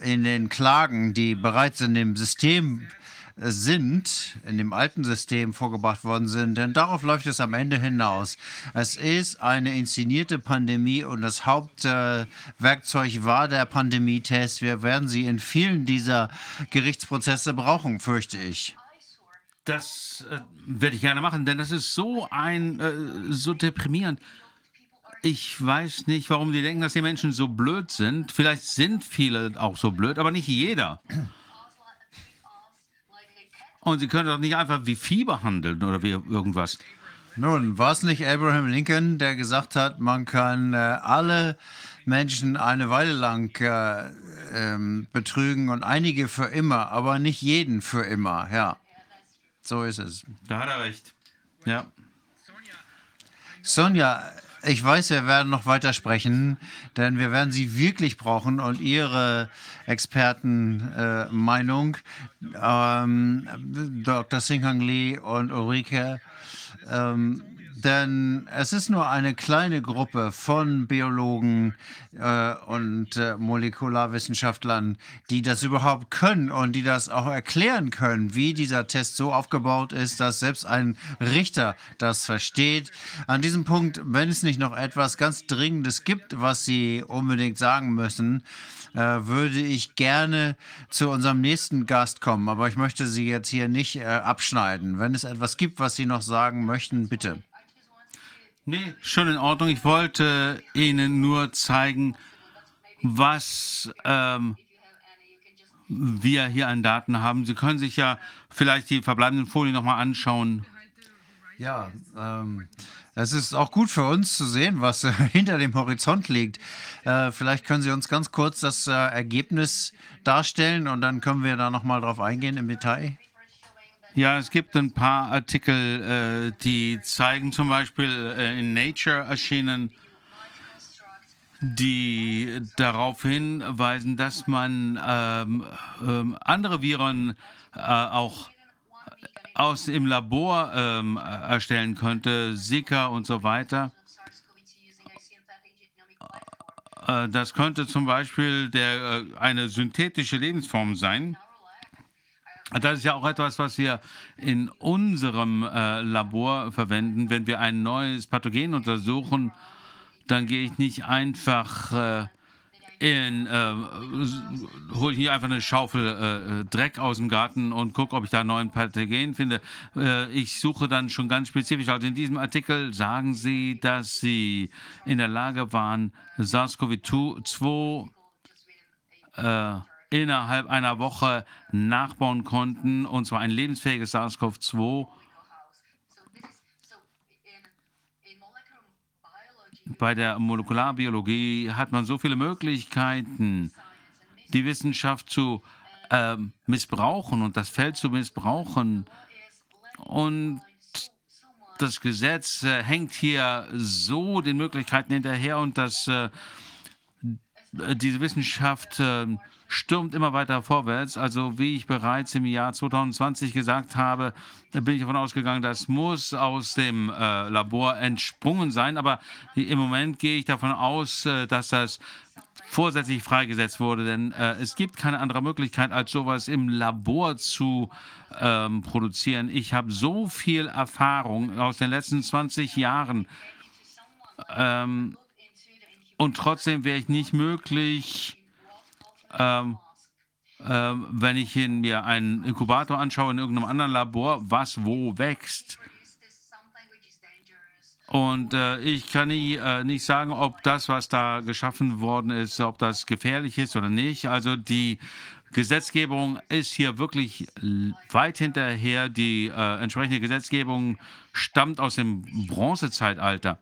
in den Klagen, die bereits in dem System äh, sind, in dem alten System vorgebracht worden sind, denn darauf läuft es am Ende hinaus. Es ist eine inszenierte Pandemie und das Hauptwerkzeug äh, war der Pandemietest. Wir werden sie in vielen dieser Gerichtsprozesse brauchen, fürchte ich. Das äh, werde ich gerne machen, denn das ist so ein, äh, so deprimierend. Ich weiß nicht, warum die denken, dass die Menschen so blöd sind. Vielleicht sind viele auch so blöd, aber nicht jeder. Und sie können doch nicht einfach wie Vieh behandeln oder wie irgendwas. Nun, war es nicht Abraham Lincoln, der gesagt hat, man kann äh, alle Menschen eine Weile lang äh, ähm, betrügen und einige für immer, aber nicht jeden für immer. Ja, so ist es. Da hat er recht. Ja. Sonja, ich weiß, wir werden noch weitersprechen, denn wir werden Sie wirklich brauchen und Ihre Expertenmeinung. Äh, ähm, Dr. Singhang Lee und Ulrike. Ähm, denn es ist nur eine kleine Gruppe von Biologen äh, und äh, Molekularwissenschaftlern, die das überhaupt können und die das auch erklären können, wie dieser Test so aufgebaut ist, dass selbst ein Richter das versteht. An diesem Punkt, wenn es nicht noch etwas ganz Dringendes gibt, was Sie unbedingt sagen müssen, äh, würde ich gerne zu unserem nächsten Gast kommen. Aber ich möchte Sie jetzt hier nicht äh, abschneiden. Wenn es etwas gibt, was Sie noch sagen möchten, bitte. Nee, schon in Ordnung. Ich wollte Ihnen nur zeigen, was ähm, wir hier an Daten haben. Sie können sich ja vielleicht die verbleibenden Folien nochmal anschauen. Ja, ähm, es ist auch gut für uns zu sehen, was äh, hinter dem Horizont liegt. Äh, vielleicht können Sie uns ganz kurz das äh, Ergebnis darstellen und dann können wir da nochmal drauf eingehen im Detail. Ja, es gibt ein paar Artikel, äh, die zeigen zum Beispiel äh, in Nature erschienen, die darauf hinweisen, dass man ähm, ähm, andere Viren äh, auch aus im Labor ähm, erstellen könnte, Zika und so weiter. Das könnte zum Beispiel der, eine synthetische Lebensform sein. Das ist ja auch etwas, was wir in unserem äh, Labor verwenden. Wenn wir ein neues Pathogen untersuchen, dann gehe ich nicht einfach äh, in, äh, hole hier einfach eine Schaufel äh, Dreck aus dem Garten und gucke, ob ich da einen neuen Pathogen finde. Äh, ich suche dann schon ganz spezifisch. Also in diesem Artikel sagen Sie, dass Sie in der Lage waren, SARS-CoV-2 äh, innerhalb einer Woche nachbauen konnten, und zwar ein lebensfähiges SARS-CoV-2. Bei der Molekularbiologie hat man so viele Möglichkeiten, die Wissenschaft zu äh, missbrauchen und das Feld zu missbrauchen. Und das Gesetz äh, hängt hier so den Möglichkeiten hinterher und dass äh, diese Wissenschaft äh, stürmt immer weiter vorwärts. Also wie ich bereits im Jahr 2020 gesagt habe, bin ich davon ausgegangen, das muss aus dem äh, Labor entsprungen sein. Aber im Moment gehe ich davon aus, äh, dass das vorsätzlich freigesetzt wurde, denn äh, es gibt keine andere Möglichkeit, als sowas im Labor zu ähm, produzieren. Ich habe so viel Erfahrung aus den letzten 20 Jahren ähm, und trotzdem wäre ich nicht möglich, ähm, ähm, wenn ich in mir einen Inkubator anschaue in irgendeinem anderen Labor, was wo wächst. Und äh, ich kann nie, äh, nicht sagen, ob das, was da geschaffen worden ist, ob das gefährlich ist oder nicht. Also die Gesetzgebung ist hier wirklich weit hinterher. Die äh, entsprechende Gesetzgebung stammt aus dem Bronzezeitalter.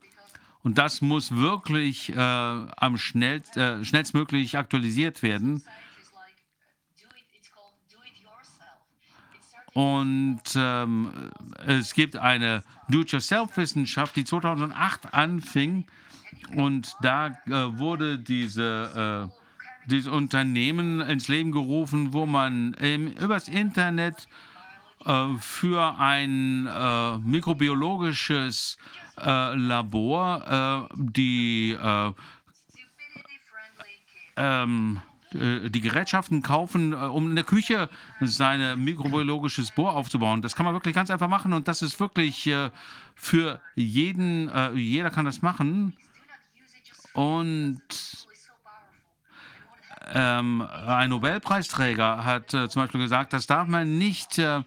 Und das muss wirklich äh, am schnell, äh, schnellstmöglich aktualisiert werden. Und ähm, es gibt eine Do-it-yourself-Wissenschaft, die 2008 anfing. Und da äh, wurde diese, äh, dieses Unternehmen ins Leben gerufen, wo man ähm, übers Internet äh, für ein äh, mikrobiologisches äh, Labor, äh, die äh, ähm, äh, die Gerätschaften kaufen, äh, um in der Küche sein mikrobiologisches Bohr aufzubauen. Das kann man wirklich ganz einfach machen und das ist wirklich für jeden, jeder kann das machen. Und ähm, ein Nobelpreisträger hat äh, zum Beispiel gesagt, das darf man nicht äh,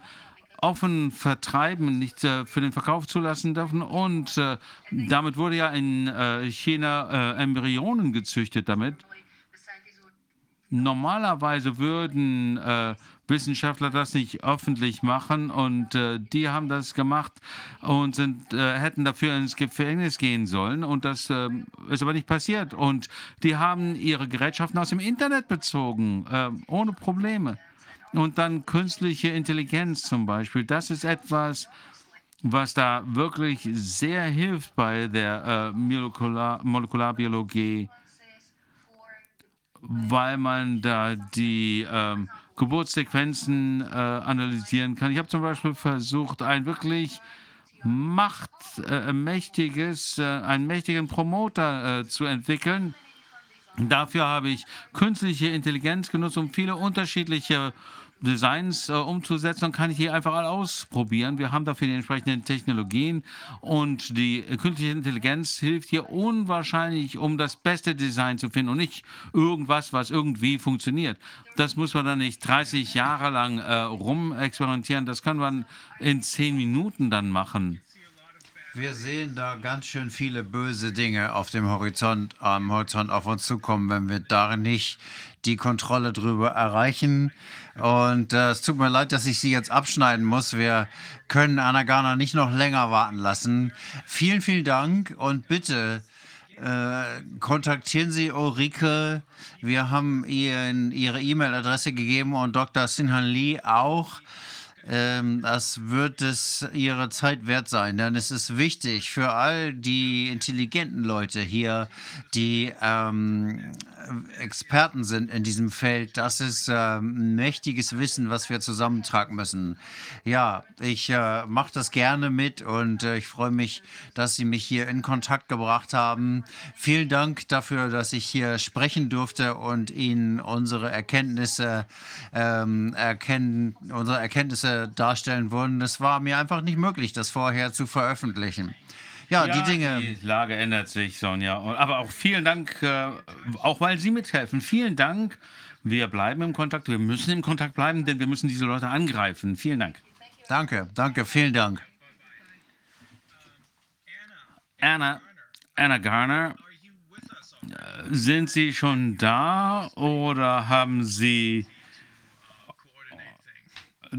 offen vertreiben, nicht äh, für den Verkauf zulassen dürfen. Und äh, damit wurde ja in äh, China Embryonen gezüchtet damit. Normalerweise würden Wissenschaftler das nicht öffentlich machen und äh, die haben das gemacht und sind, äh, hätten dafür ins Gefängnis gehen sollen und das äh, ist aber nicht passiert und die haben ihre Gerätschaften aus dem Internet bezogen, äh, ohne Probleme. Und dann künstliche Intelligenz zum Beispiel. Das ist etwas, was da wirklich sehr hilft bei der äh, Molekular Molekularbiologie, weil man da die ähm, Geburtssequenzen äh, analysieren kann. Ich habe zum Beispiel versucht, ein wirklich machtmächtiges, äh, äh, einen mächtigen Promoter äh, zu entwickeln. Dafür habe ich künstliche Intelligenz genutzt, um viele unterschiedliche Designs äh, umzusetzen und kann ich hier einfach alle ausprobieren. Wir haben dafür die entsprechenden Technologien und die künstliche Intelligenz hilft hier unwahrscheinlich, um das beste Design zu finden und nicht irgendwas, was irgendwie funktioniert. Das muss man dann nicht 30 Jahre lang äh, rumexperimentieren. Das kann man in 10 Minuten dann machen. Wir sehen da ganz schön viele böse Dinge auf dem Horizont, am Horizont auf uns zukommen, wenn wir darin nicht die Kontrolle drüber erreichen. Und äh, es tut mir leid, dass ich Sie jetzt abschneiden muss. Wir können Anna Garner nicht noch länger warten lassen. Vielen, vielen Dank und bitte äh, kontaktieren Sie Ulrike. Wir haben Ihnen Ihre E-Mail-Adresse gegeben und Dr. Sinhan Lee auch. Ähm, das wird es ihre Zeit wert sein, denn es ist wichtig für all die intelligenten Leute hier, die ähm, Experten sind in diesem Feld. Das ist äh, mächtiges Wissen, was wir zusammentragen müssen. Ja, ich äh, mache das gerne mit und äh, ich freue mich, dass Sie mich hier in Kontakt gebracht haben. Vielen Dank dafür, dass ich hier sprechen durfte und Ihnen unsere Erkenntnisse ähm, erkennen, unsere Erkenntnisse darstellen wurden. Es war mir einfach nicht möglich, das vorher zu veröffentlichen. Ja, Ja, die Dinge. die Lage ändert sich, Sonja. Aber auch vielen Dank, äh, auch weil Sie mithelfen. Vielen Dank. Wir bleiben im Kontakt. Wir müssen im Kontakt bleiben, denn wir müssen diese Leute angreifen. Vielen Dank. Danke, danke, vielen Dank. Anna, Anna Garner, äh, sind Sie schon da oder haben Sie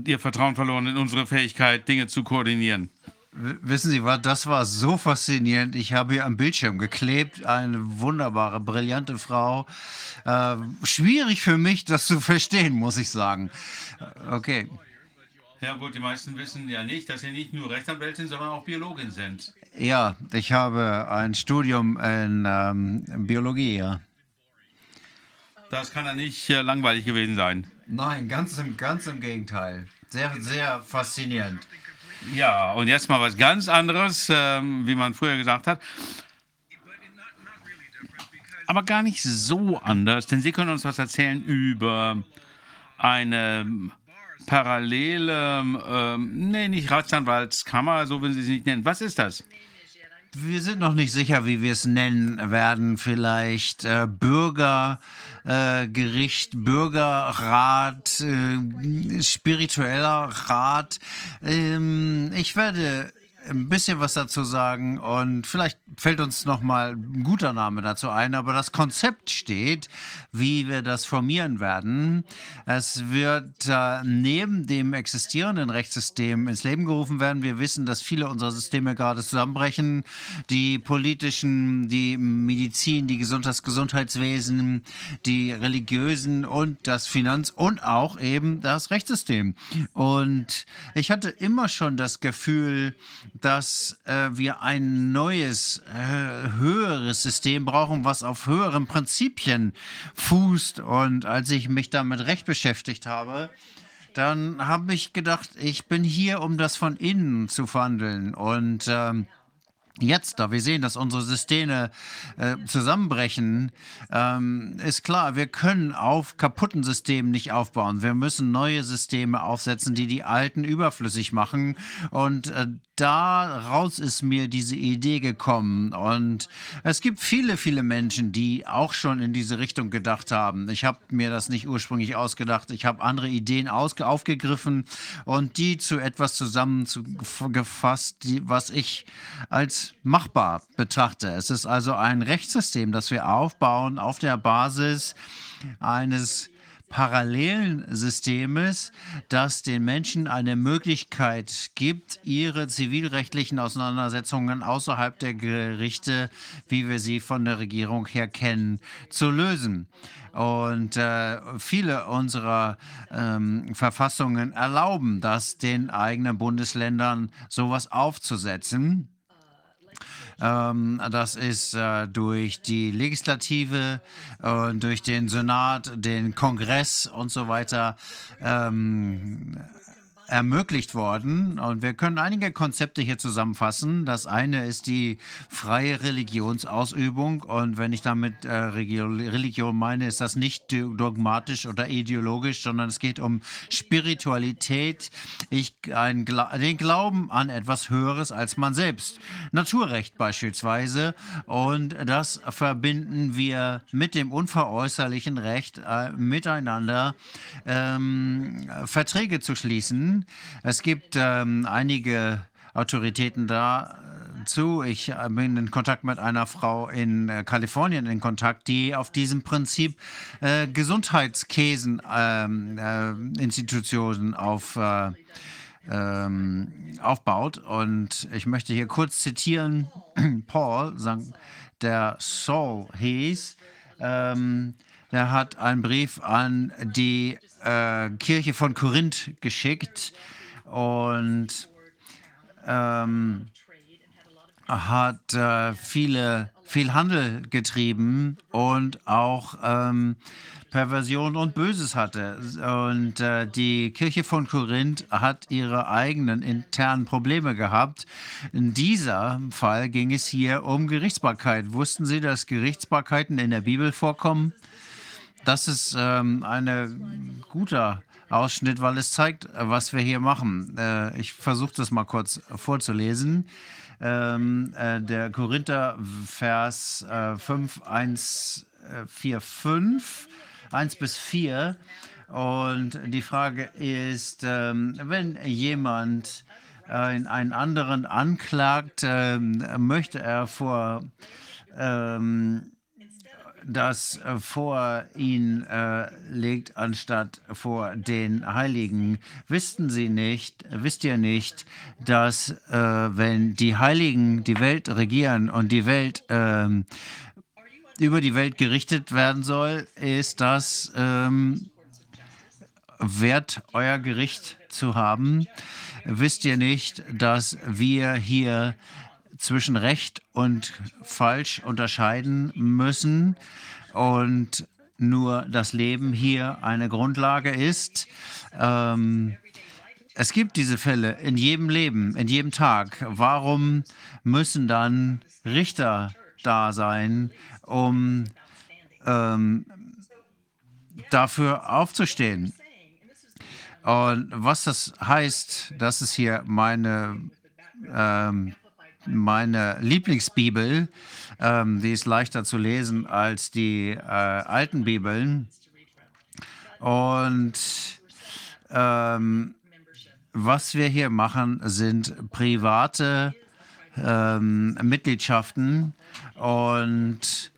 Ihr Vertrauen verloren in unsere Fähigkeit, Dinge zu koordinieren? Wissen Sie was, das war so faszinierend. Ich habe hier am Bildschirm geklebt, eine wunderbare, brillante Frau. Äh, schwierig für mich, das zu verstehen, muss ich sagen. Äh, Okay, Ja gut, die meisten wissen ja nicht, dass Sie nicht nur Rechtsanwältin, sondern auch Biologin sind. ja, ich habe ein Studium in ähm, Biologie, ja. Das kann ja nicht äh, langweilig gewesen sein. Nein, ganz im, ganz im Gegenteil. Sehr, sehr faszinierend. Ja, und jetzt mal was ganz anderes, ähm, wie man früher gesagt hat. Aber gar nicht so anders, denn Sie können uns was erzählen über eine parallele, ähm, nee, nicht Rechtsanwaltskammer, so will Sie sie nicht nennen. Was ist das? Wir sind noch nicht sicher, wie wir es nennen werden. Vielleicht äh, Bürgergericht, äh, Gericht, Bürgerrat, äh, spiritueller Rat. Ähm, ich werde ein bisschen was dazu sagen und vielleicht fällt uns noch mal ein guter Name dazu ein, aber das Konzept steht, wie wir das formieren werden. Es wird äh, neben dem existierenden Rechtssystem ins Leben gerufen werden. Wir wissen, dass viele unserer Systeme gerade zusammenbrechen. Die politischen, die Medizin, die Gesundheits Gesundheitswesen, die religiösen und das Finanz- und auch eben das Rechtssystem. Und ich hatte immer schon das Gefühl, dass äh, wir ein neues, äh, höheres System brauchen, was auf höheren Prinzipien fußt. Und als ich mich damit recht beschäftigt habe, dann habe ich gedacht, ich bin hier, um das von innen zu verhandeln. Und ähm, Jetzt, da wir sehen, dass unsere Systeme äh, zusammenbrechen, ähm, ist klar, wir können auf kaputten Systemen nicht aufbauen. Wir müssen neue Systeme aufsetzen, die die alten überflüssig machen. Und äh, daraus ist mir diese Idee gekommen. Und es gibt viele, viele Menschen, die auch schon in diese Richtung gedacht haben. Ich habe mir das nicht ursprünglich ausgedacht. Ich habe andere Ideen aufgegriffen und die zu etwas zusammengefasst, was ich als machbar betrachte. Es ist also ein Rechtssystem, das wir aufbauen auf der Basis eines parallelen Systems, das den Menschen eine Möglichkeit gibt, ihre zivilrechtlichen Auseinandersetzungen außerhalb der Gerichte, wie wir sie von der Regierung her kennen, zu lösen. Und äh, viele unserer ähm, Verfassungen erlauben das den eigenen Bundesländern, sowas aufzusetzen. Ähm, das ist äh, durch die Legislative, äh, durch den Senat, den Kongress und so weiter. Ähm, ermöglicht worden. Und wir können einige Konzepte hier zusammenfassen. Das eine ist die freie Religionsausübung. Und wenn ich damit äh, Religion meine, ist das nicht dogmatisch oder ideologisch, sondern es geht um Spiritualität, ich, ein, den Glauben an etwas Höheres als man selbst. Naturrecht beispielsweise. Und das verbinden wir mit dem unveräußerlichen Recht, äh, miteinander ähm, Verträge zu schließen es gibt ähm, einige Autoritäten dazu. Ich äh, bin in Kontakt mit einer Frau in äh, Kalifornien in Kontakt, die auf diesem Prinzip äh, Gesundheitskäsen ähm, äh, Institutionen auf äh, ähm, aufbaut. Und ich möchte hier kurz zitieren, Paul, der Saul hieß, ähm, der hat einen Brief an die äh, Kirche von Korinth geschickt und ähm, hat äh, viele, viel Handel getrieben und auch ähm, Perversion und Böses hatte. Und äh, die Kirche von Korinth hat ihre eigenen internen Probleme gehabt. In diesem Fall ging es hier um Gerichtsbarkeit. Wussten Sie, dass Gerichtsbarkeiten in der Bibel vorkommen? Das ist ähm, ein guter Ausschnitt, weil es zeigt, was wir hier machen. Äh, ich versuche das mal kurz vorzulesen. Ähm, äh, der Korinther Vers äh, 5, 1, 4, 5, 1 bis 4. Und die Frage ist, ähm, wenn jemand äh, einen anderen anklagt, ähm, möchte er vor ähm, das äh, vor ihn äh, legt, anstatt vor den Heiligen. Wissen Sie nicht, wisst ihr nicht, dass äh, wenn die Heiligen die Welt regieren und die Welt ähm, über die Welt gerichtet werden soll, ist das ähm, wert, euer Gericht zu haben? Wisst ihr nicht, dass wir hier zwischen Recht und Falsch unterscheiden müssen und nur das Leben hier eine Grundlage ist. Ähm, es gibt diese Fälle in jedem Leben, in jedem Tag. Warum müssen dann Richter da sein, um ähm, dafür aufzustehen? Und was das heißt, das ist hier meine ähm, meine Lieblingsbibel. Ähm, die ist leichter zu lesen als die äh, alten Bibeln. Und ähm, was wir hier machen, sind private ähm, Mitgliedschaften und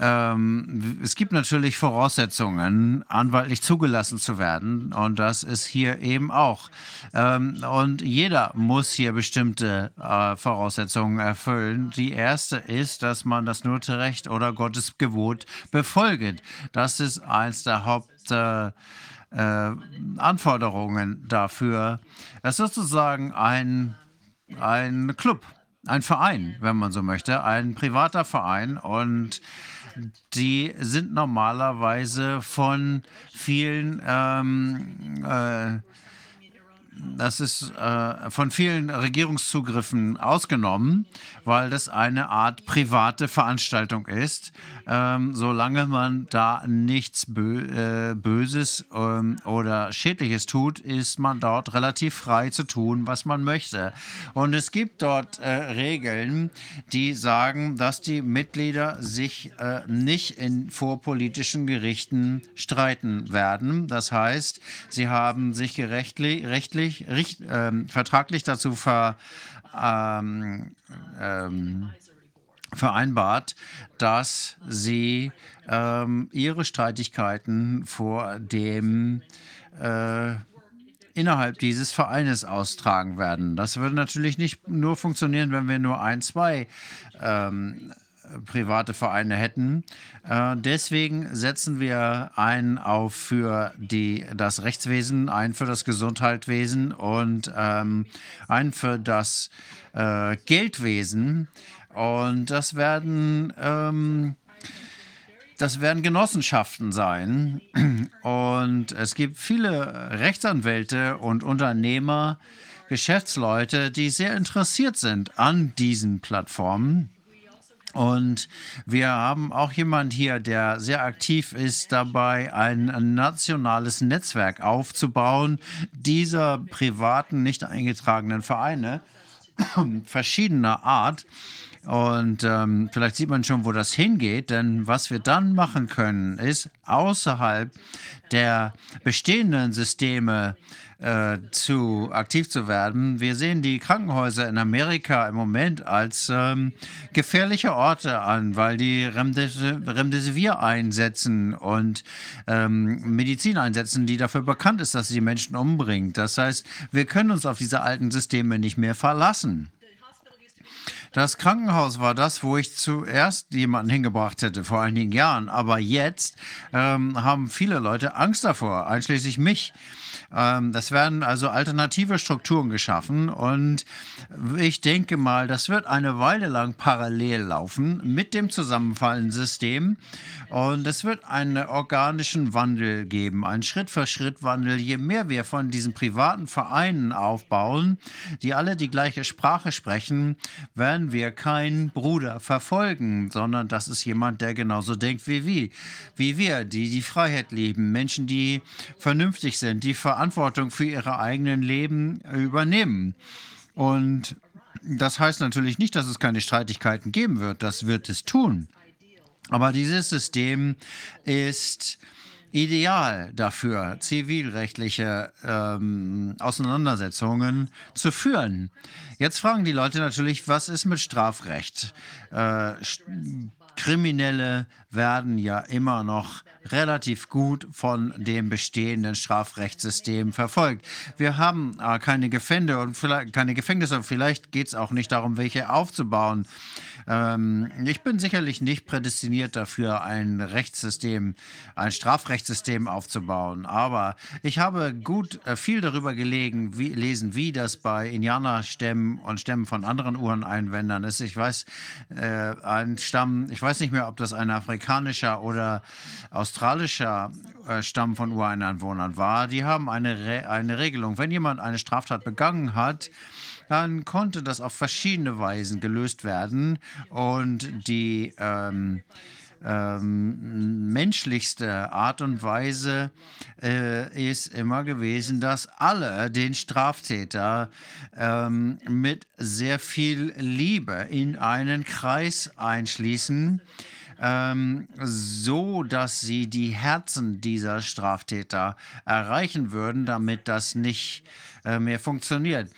ähm, es gibt natürlich Voraussetzungen, anwaltlich zugelassen zu werden. Und das ist hier eben auch. Ähm, und jeder muss hier bestimmte äh, Voraussetzungen erfüllen. Die erste ist, dass man das Notrecht oder Gottes Gebot befolgt. Das ist eins der Haupt. Äh, äh, Anforderungen dafür. Es ist sozusagen ein, ein Club, ein Verein, wenn man so möchte, ein privater Verein. Und die sind normalerweise von vielen ähm, äh, das ist äh, von vielen Regierungszugriffen ausgenommen, weil das eine Art private Veranstaltung ist. Ähm, solange man da nichts Bö äh, Böses ähm, oder Schädliches tut, ist man dort relativ frei zu tun, was man möchte. Und es gibt dort äh, Regeln, die sagen, dass die Mitglieder sich äh, nicht in vorpolitischen Gerichten streiten werden. Das heißt, sie haben sich rechtlich, rechtlich richt, ähm, vertraglich dazu ver, ähm, ähm, vereinbart, dass sie ähm, ihre Streitigkeiten vor dem äh, innerhalb dieses Vereines austragen werden. Das würde natürlich nicht nur funktionieren, wenn wir nur ein, zwei ähm, private Vereine hätten. Äh, deswegen setzen wir ein auf für die, das Rechtswesen, ein für das Gesundheitswesen und ähm, ein für das äh, Geldwesen. Und das werden ähm, das werden Genossenschaften sein. Und es gibt viele Rechtsanwälte und Unternehmer, Geschäftsleute, die sehr interessiert sind an diesen Plattformen. Und wir haben auch jemand hier, der sehr aktiv ist dabei, ein nationales Netzwerk aufzubauen dieser privaten, nicht eingetragenen Vereine verschiedener Art. Und ähm, vielleicht sieht man schon, wo das hingeht, denn was wir dann machen können, ist außerhalb der bestehenden Systeme äh, zu aktiv zu werden. Wir sehen die Krankenhäuser in Amerika im Moment als ähm, gefährliche Orte an, weil die Remdesivir einsetzen und ähm, Medizin einsetzen, die dafür bekannt ist, dass sie Menschen umbringt. Das heißt, wir können uns auf diese alten Systeme nicht mehr verlassen. Das Krankenhaus war das, wo ich zuerst jemanden hingebracht hätte, vor einigen Jahren. Aber jetzt ähm, haben viele Leute Angst davor, einschließlich mich. Ähm, das werden also alternative Strukturen geschaffen und ich denke mal, das wird eine Weile lang parallel laufen mit dem zusammenfallenden System und es wird einen organischen Wandel geben, einen Schritt-für-Schritt-Wandel. Je mehr wir von diesen privaten Vereinen aufbauen, die alle die gleiche Sprache sprechen, werden wir keinen Bruder verfolgen, sondern das ist jemand, der genauso denkt wie wir, wie wir, die die Freiheit lieben, Menschen, die vernünftig sind, die verantwortlich Verantwortung für ihre eigenen Leben übernehmen. Und das heißt natürlich nicht, dass es keine Streitigkeiten geben wird. Das wird es tun. Aber dieses System ist ideal dafür, zivilrechtliche ähm, Auseinandersetzungen zu führen. Jetzt fragen die Leute natürlich, was ist mit Strafrecht? Äh, Kriminelle werden ja immer noch relativ gut von dem bestehenden Strafrechtssystem verfolgt. Wir haben äh, keine Gefängnisse und vielleicht keine Gefängnisse und vielleicht geht es auch nicht darum, welche aufzubauen. Ähm, ich bin sicherlich nicht prädestiniert dafür, ein Rechtssystem, ein Strafrechtssystem aufzubauen. Aber ich habe gut äh, viel darüber gelegen, wie, lesen, wie das bei Indianerstämmen und Stämmen von anderen Ureinwändern ist. Ich weiß, äh, ein Stamm, ich weiß nicht mehr, ob das ein afrikanischer oder australischer äh, Stamm von Ureinwohnern war. Die haben eine, Re eine Regelung. Wenn jemand eine Straftat begangen hat, dann konnte das auf verschiedene Weisen gelöst werden. Und die ähm, ähm, menschlichste Art und Weise äh, ist immer gewesen, dass alle den Straftäter ähm, mit sehr viel Liebe in einen Kreis einschließen, ähm, so dass sie die Herzen dieser Straftäter erreichen würden, damit das nicht äh, mehr funktioniert.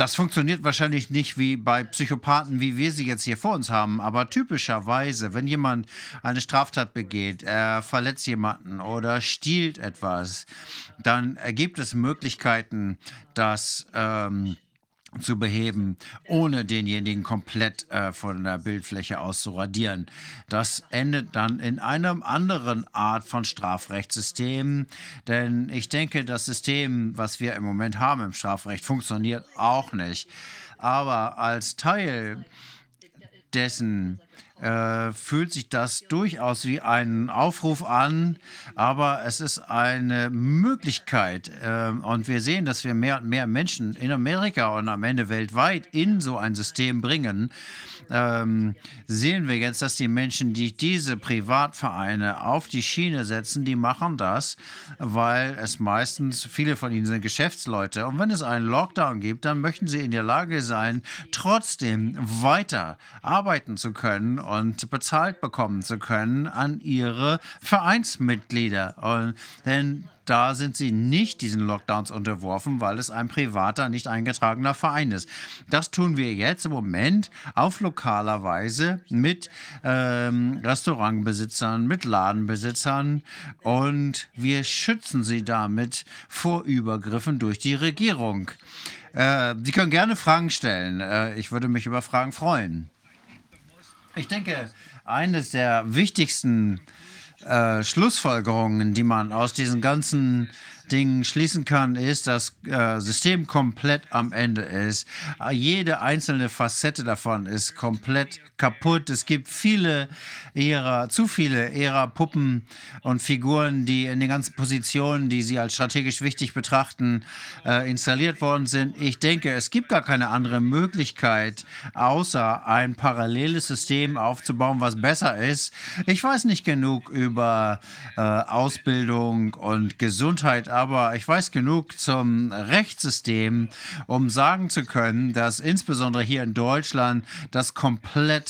Das funktioniert wahrscheinlich nicht wie bei Psychopathen, wie wir sie jetzt hier vor uns haben, aber typischerweise, wenn jemand eine Straftat begeht, er verletzt jemanden oder stiehlt etwas, dann gibt es Möglichkeiten, dass ähm, zu beheben, ohne denjenigen komplett äh, von der Bildfläche aus zu radieren. Das endet dann in einer anderen Art von Strafrechtssystem, denn ich denke, das System, was wir im Moment haben im Strafrecht, funktioniert auch nicht. Aber als Teil dessen äh, fühlt sich das durchaus wie ein Aufruf an, aber es ist eine Möglichkeit. Äh, und wir sehen, dass wir mehr und mehr Menschen in Amerika und am Ende weltweit in so ein System bringen ähm, sehen wir jetzt, dass die Menschen, die diese Privatvereine auf die Schiene setzen, die machen das, weil es meistens, viele von ihnen sind Geschäftsleute. Und wenn es einen Lockdown gibt, dann möchten sie in der Lage sein, trotzdem weiter arbeiten zu können und bezahlt bekommen zu können an ihre Vereinsmitglieder. Und, denn da sind sie nicht diesen Lockdowns unterworfen, weil es ein privater, nicht eingetragener Verein ist. Das tun wir jetzt im Moment auf lokaler Weise mit ähm, Restaurantbesitzern, mit Ladenbesitzern und wir schützen sie damit vor Übergriffen durch die Regierung. Äh, sie können gerne Fragen stellen. Äh, ich würde mich über Fragen freuen. Ich denke, eines der wichtigsten äh, Schlussfolgerungen, die man aus diesen ganzen Dingen schließen kann, ist, dass äh, System komplett am Ende ist. Jede einzelne Facette davon ist komplett kaputt. Es gibt viele ihrer, zu viele ihrer Puppen und Figuren, die in den ganzen Positionen, die sie als strategisch wichtig betrachten, äh, installiert worden sind. Ich denke, es gibt gar keine andere Möglichkeit, außer ein paralleles System aufzubauen, was besser ist. Ich weiß nicht genug über äh, Ausbildung und Gesundheit, aber ich weiß genug zum Rechtssystem, um sagen zu können, dass insbesondere hier in Deutschland das komplett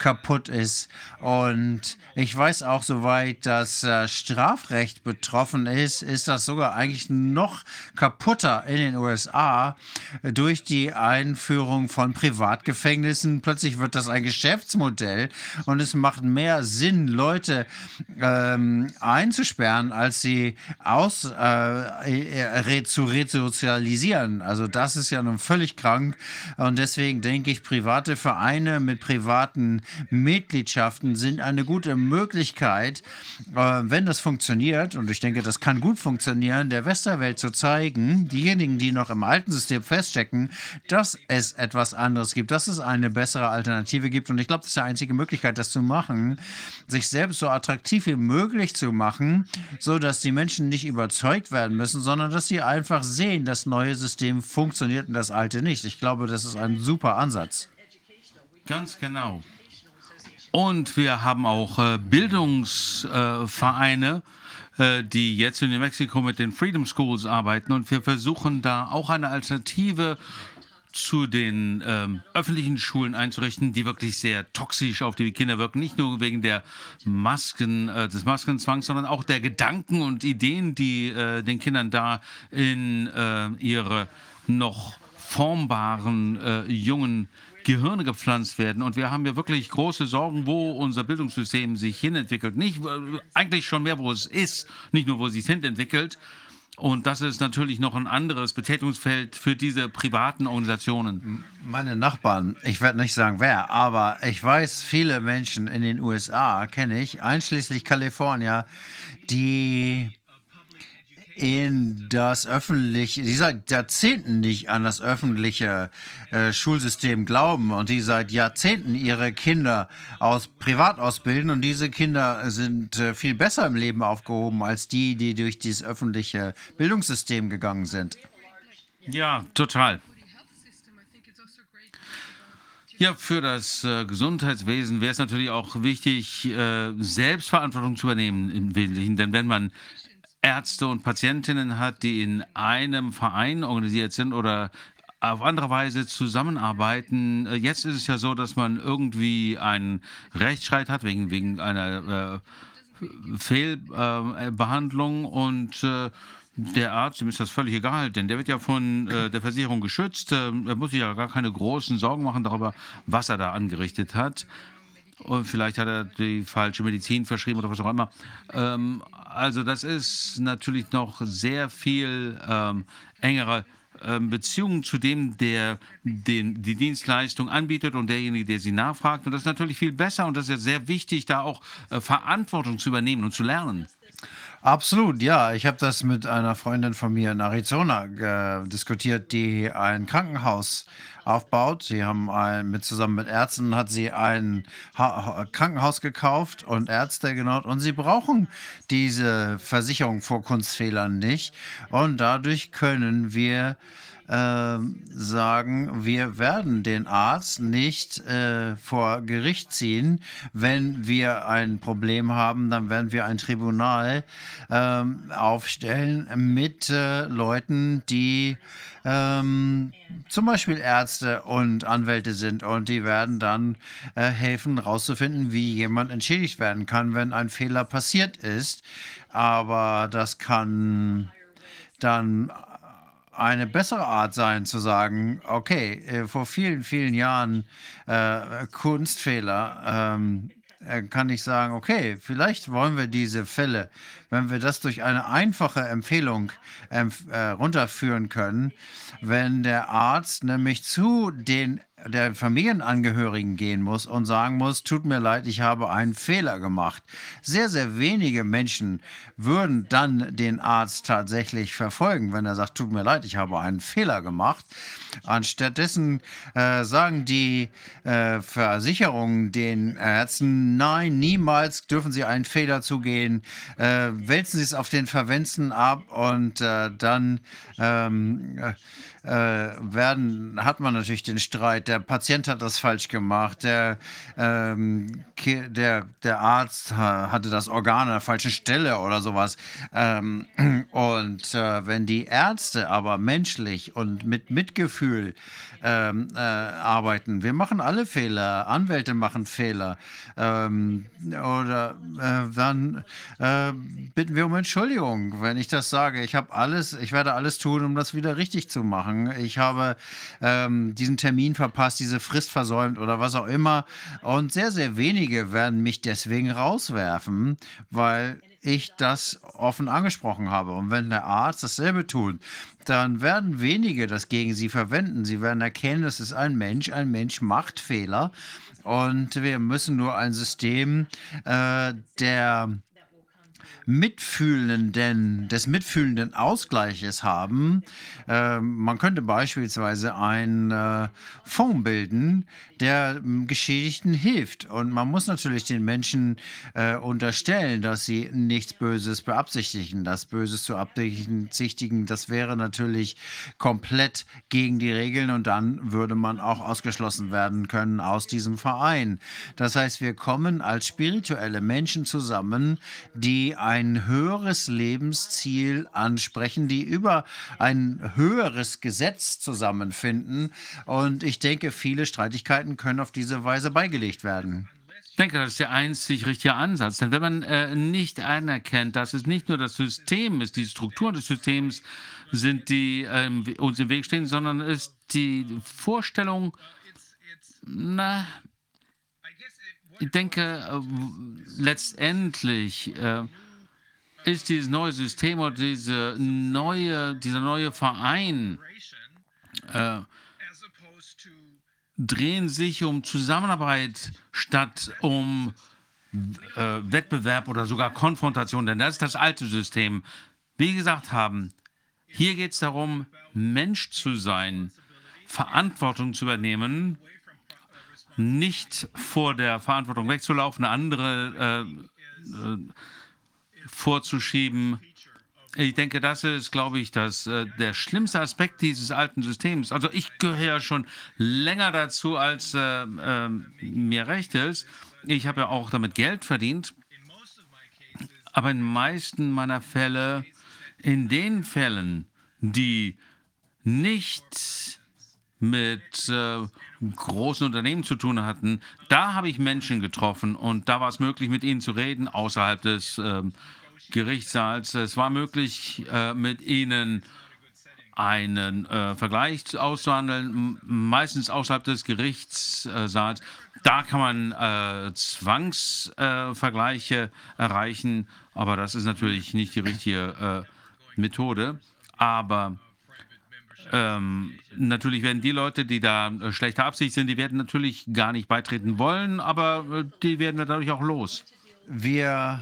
kaputt ist. Und ich weiß auch, soweit das äh, Strafrecht betroffen ist, ist das sogar eigentlich noch kaputter in den USA durch die Einführung von Privatgefängnissen. Plötzlich wird das ein Geschäftsmodell und es macht mehr Sinn, Leute ähm, einzusperren, als sie aus, äh, re zu resozialisieren. Also das ist ja nun völlig krank und deswegen denke ich, private Vereine mit privaten Mitgliedschaften sind eine gute Möglichkeit, äh, wenn das funktioniert, und ich denke, das kann gut funktionieren, der Westerwelt zu zeigen, diejenigen, die noch im alten System feststecken, dass es etwas anderes gibt, dass es eine bessere Alternative gibt. Und ich glaube, das ist die einzige Möglichkeit, das zu machen, sich selbst so attraktiv wie möglich zu machen, so dass die Menschen nicht überzeugt werden müssen, sondern dass sie einfach sehen, das neue System funktioniert und das alte nicht. Ich glaube, das ist ein super Ansatz. Ganz genau. Und wir haben auch äh, Bildungsvereine, äh, die jetzt in New Mexico mit den Freedom Schools arbeiten. Und wir versuchen da auch eine Alternative zu den ähm, öffentlichen Schulen einzurichten, die wirklich sehr toxisch auf die Kinder wirken. Nicht nur wegen der Masken, äh, des Maskenzwangs, sondern auch der Gedanken und Ideen, die äh, den Kindern da in äh, ihre noch formbaren äh, jungen Gehirne gepflanzt werden. Und wir haben ja wirklich große Sorgen, wo unser Bildungssystem sich hinentwickelt. Nicht äh, eigentlich schon mehr, wo es ist, nicht nur, wo es sich hinentwickelt. Und das ist natürlich noch ein anderes Betätigungsfeld für diese privaten Organisationen. Meine Nachbarn, ich werde nicht sagen wer, aber ich weiß, viele Menschen in den USA kenne ich, einschließlich Kalifornien, die in das öffentliche, die seit Jahrzehnten nicht an das öffentliche äh, Schulsystem glauben und die seit Jahrzehnten ihre Kinder aus privat ausbilden und diese Kinder sind äh, viel besser im Leben aufgehoben als die, die durch dieses öffentliche Bildungssystem gegangen sind. Ja, total. Ja, für das äh, Gesundheitswesen wäre es natürlich auch wichtig, äh, Selbstverantwortung zu übernehmen im Wesentlichen. Denn wenn man Ärzte und Patientinnen hat, die in einem Verein organisiert sind oder auf andere Weise zusammenarbeiten. Äh, jetzt ist es ja so, dass man irgendwie einen Rechtsstreit hat wegen, wegen einer äh, Fehlbehandlung äh, und äh, der Arzt, dem ist das völlig egal, denn der wird ja von äh, der Versicherung geschützt. er muss sich ja gar keine großen Sorgen machen darüber, was er da angerichtet hat. Und vielleicht hat er die falsche Medizin verschrieben oder was auch immer. Ähm, also das ist natürlich noch sehr viel ähm, engere ähm, Beziehung zu dem, der den, die Dienstleistung anbietet und derjenige, der sie nachfragt. Und das ist natürlich viel besser und das ist sehr wichtig, da auch äh, Verantwortung zu übernehmen und zu lernen. Absolut, ja. Ich habe das mit einer Freundin von mir in Arizona äh, diskutiert, die ein Krankenhaus aufbaut. Sie haben ein, mit zusammen mit Ärzten hat sie ein ha Krankenhaus gekauft und Ärzte genau und sie brauchen diese Versicherung vor Kunstfehlern nicht und dadurch können wir äh, sagen, wir werden den Arzt nicht äh, vor Gericht ziehen. Wenn wir ein Problem haben, dann werden wir ein Tribunal äh, aufstellen mit äh, Leuten, die ähm, zum Beispiel Ärzte und Anwälte sind und die werden dann äh, helfen, herauszufinden, wie jemand entschädigt werden kann, wenn ein Fehler passiert ist. Aber das kann dann eine bessere Art sein zu sagen, okay, äh, vor vielen, vielen Jahren äh, Kunstfehler, ähm, äh, kann ich sagen, okay, vielleicht wollen wir diese Fälle, wenn wir das durch eine einfache Empfehlung äh, runterführen können, wenn der Arzt nämlich zu den der Familienangehörigen gehen muss und sagen muss, tut mir leid, ich habe einen Fehler gemacht. Sehr, sehr wenige Menschen würden dann den Arzt tatsächlich verfolgen, wenn er sagt, tut mir leid, ich habe einen Fehler gemacht. Anstattdessen äh, sagen die äh, Versicherungen den Ärzten, nein, niemals dürfen sie einen Fehler zugehen, äh, wälzen sie es auf den Verwendsten ab und äh, dann ähm, äh, werden, hat man natürlich den Streit, der Patient hat das falsch gemacht, der, ähm, der, der Arzt hatte das Organ an der falschen Stelle oder sowas. Ähm, und äh, wenn die Ärzte aber menschlich und mit Mitgefühl ähm, äh, arbeiten. Wir machen alle Fehler, Anwälte machen Fehler. Ähm, oder äh, dann äh, bitten wir um Entschuldigung, wenn ich das sage. Ich habe alles, ich werde alles tun, um das wieder richtig zu machen. Ich habe ähm, diesen Termin verpasst, diese Frist versäumt oder was auch immer. Und sehr, sehr wenige werden mich deswegen rauswerfen, weil ich das offen angesprochen habe. Und wenn der Arzt dasselbe tut, dann werden wenige das gegen sie verwenden. Sie werden erkennen, es ist ein Mensch, ein Mensch macht Fehler. Und wir müssen nur ein System äh, der mitfühlenden, des mitfühlenden Ausgleiches haben. Äh, man könnte beispielsweise einen äh, Fonds bilden, der ähm, Geschädigten hilft. Und man muss natürlich den Menschen äh, unterstellen, dass sie nichts Böses beabsichtigen. Das Böses zu beabsichtigen, das wäre natürlich komplett gegen die Regeln und dann würde man auch ausgeschlossen werden können aus diesem Verein. Das heißt, wir kommen als spirituelle Menschen zusammen, die ein höheres Lebensziel ansprechen, die über ein höheres Gesetz zusammenfinden. Und ich denke, viele Streitigkeiten können auf diese Weise beigelegt werden. Ich denke, das ist der einzig richtige Ansatz. Denn wenn man äh, nicht anerkennt, dass es nicht nur das System ist, die Strukturen des Systems sind, die ähm, uns im Weg stehen, sondern ist die Vorstellung, na, ich denke, äh, letztendlich äh, ist dieses neue System oder diese neue, dieser neue Verein äh, drehen sich um Zusammenarbeit statt um äh, Wettbewerb oder sogar Konfrontation, denn das ist das alte System. Wie gesagt haben, hier geht es darum, Mensch zu sein, Verantwortung zu übernehmen, nicht vor der Verantwortung wegzulaufen, andere äh, äh, vorzuschieben. Ich denke, das ist, glaube ich, das, äh, der schlimmste Aspekt dieses alten Systems. Also ich gehöre ja schon länger dazu, als äh, äh, mir recht ist. Ich habe ja auch damit Geld verdient. Aber in meisten meiner Fälle, in den Fällen, die nicht mit äh, großen Unternehmen zu tun hatten, da habe ich Menschen getroffen und da war es möglich, mit ihnen zu reden, außerhalb des äh, Gerichtssaals. Es war möglich, äh, mit ihnen einen äh, Vergleich auszuhandeln, meistens außerhalb des Gerichtssaals. Da kann man äh, Zwangsvergleiche erreichen, aber das ist natürlich nicht die richtige Methode. Aber ähm, natürlich werden die Leute, die da äh, schlechter Absicht sind, die werden natürlich gar nicht beitreten wollen, aber äh, die werden wir dadurch auch los. Wir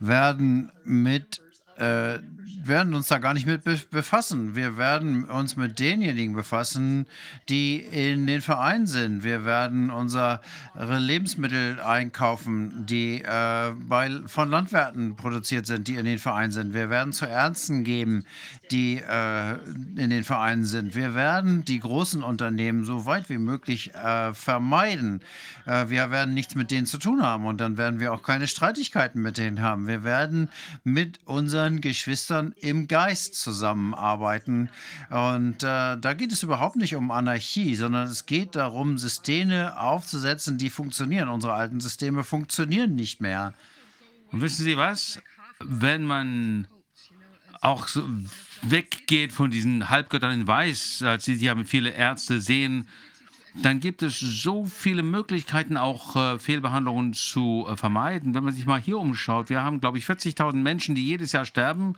werden mit äh, werden uns da gar nicht mit befassen. Wir werden uns mit denjenigen befassen, die in den Vereinen sind. Wir werden unsere Lebensmittel einkaufen, die äh, bei, von Landwirten produziert sind, die in den Vereinen sind. Wir werden zu Ärzten geben, die äh, in den Vereinen sind. Wir werden die großen Unternehmen so weit wie möglich äh, vermeiden. Äh, wir werden nichts mit denen zu tun haben und dann werden wir auch keine Streitigkeiten mit denen haben. Wir werden mit unseren Geschwistern im Geist zusammenarbeiten. Und äh, da geht es überhaupt nicht um Anarchie, sondern es geht darum, Systeme aufzusetzen, die funktionieren. Unsere alten Systeme funktionieren nicht mehr. Und wissen Sie was? Wenn man auch so weggeht von diesen Halbgöttern in Weiß, als Sie ja viele Ärzte sehen, dann gibt es so viele Möglichkeiten, auch äh, Fehlbehandlungen zu äh, vermeiden. Wenn man sich mal hier umschaut, wir haben, glaube ich, 40.000 Menschen, die jedes Jahr sterben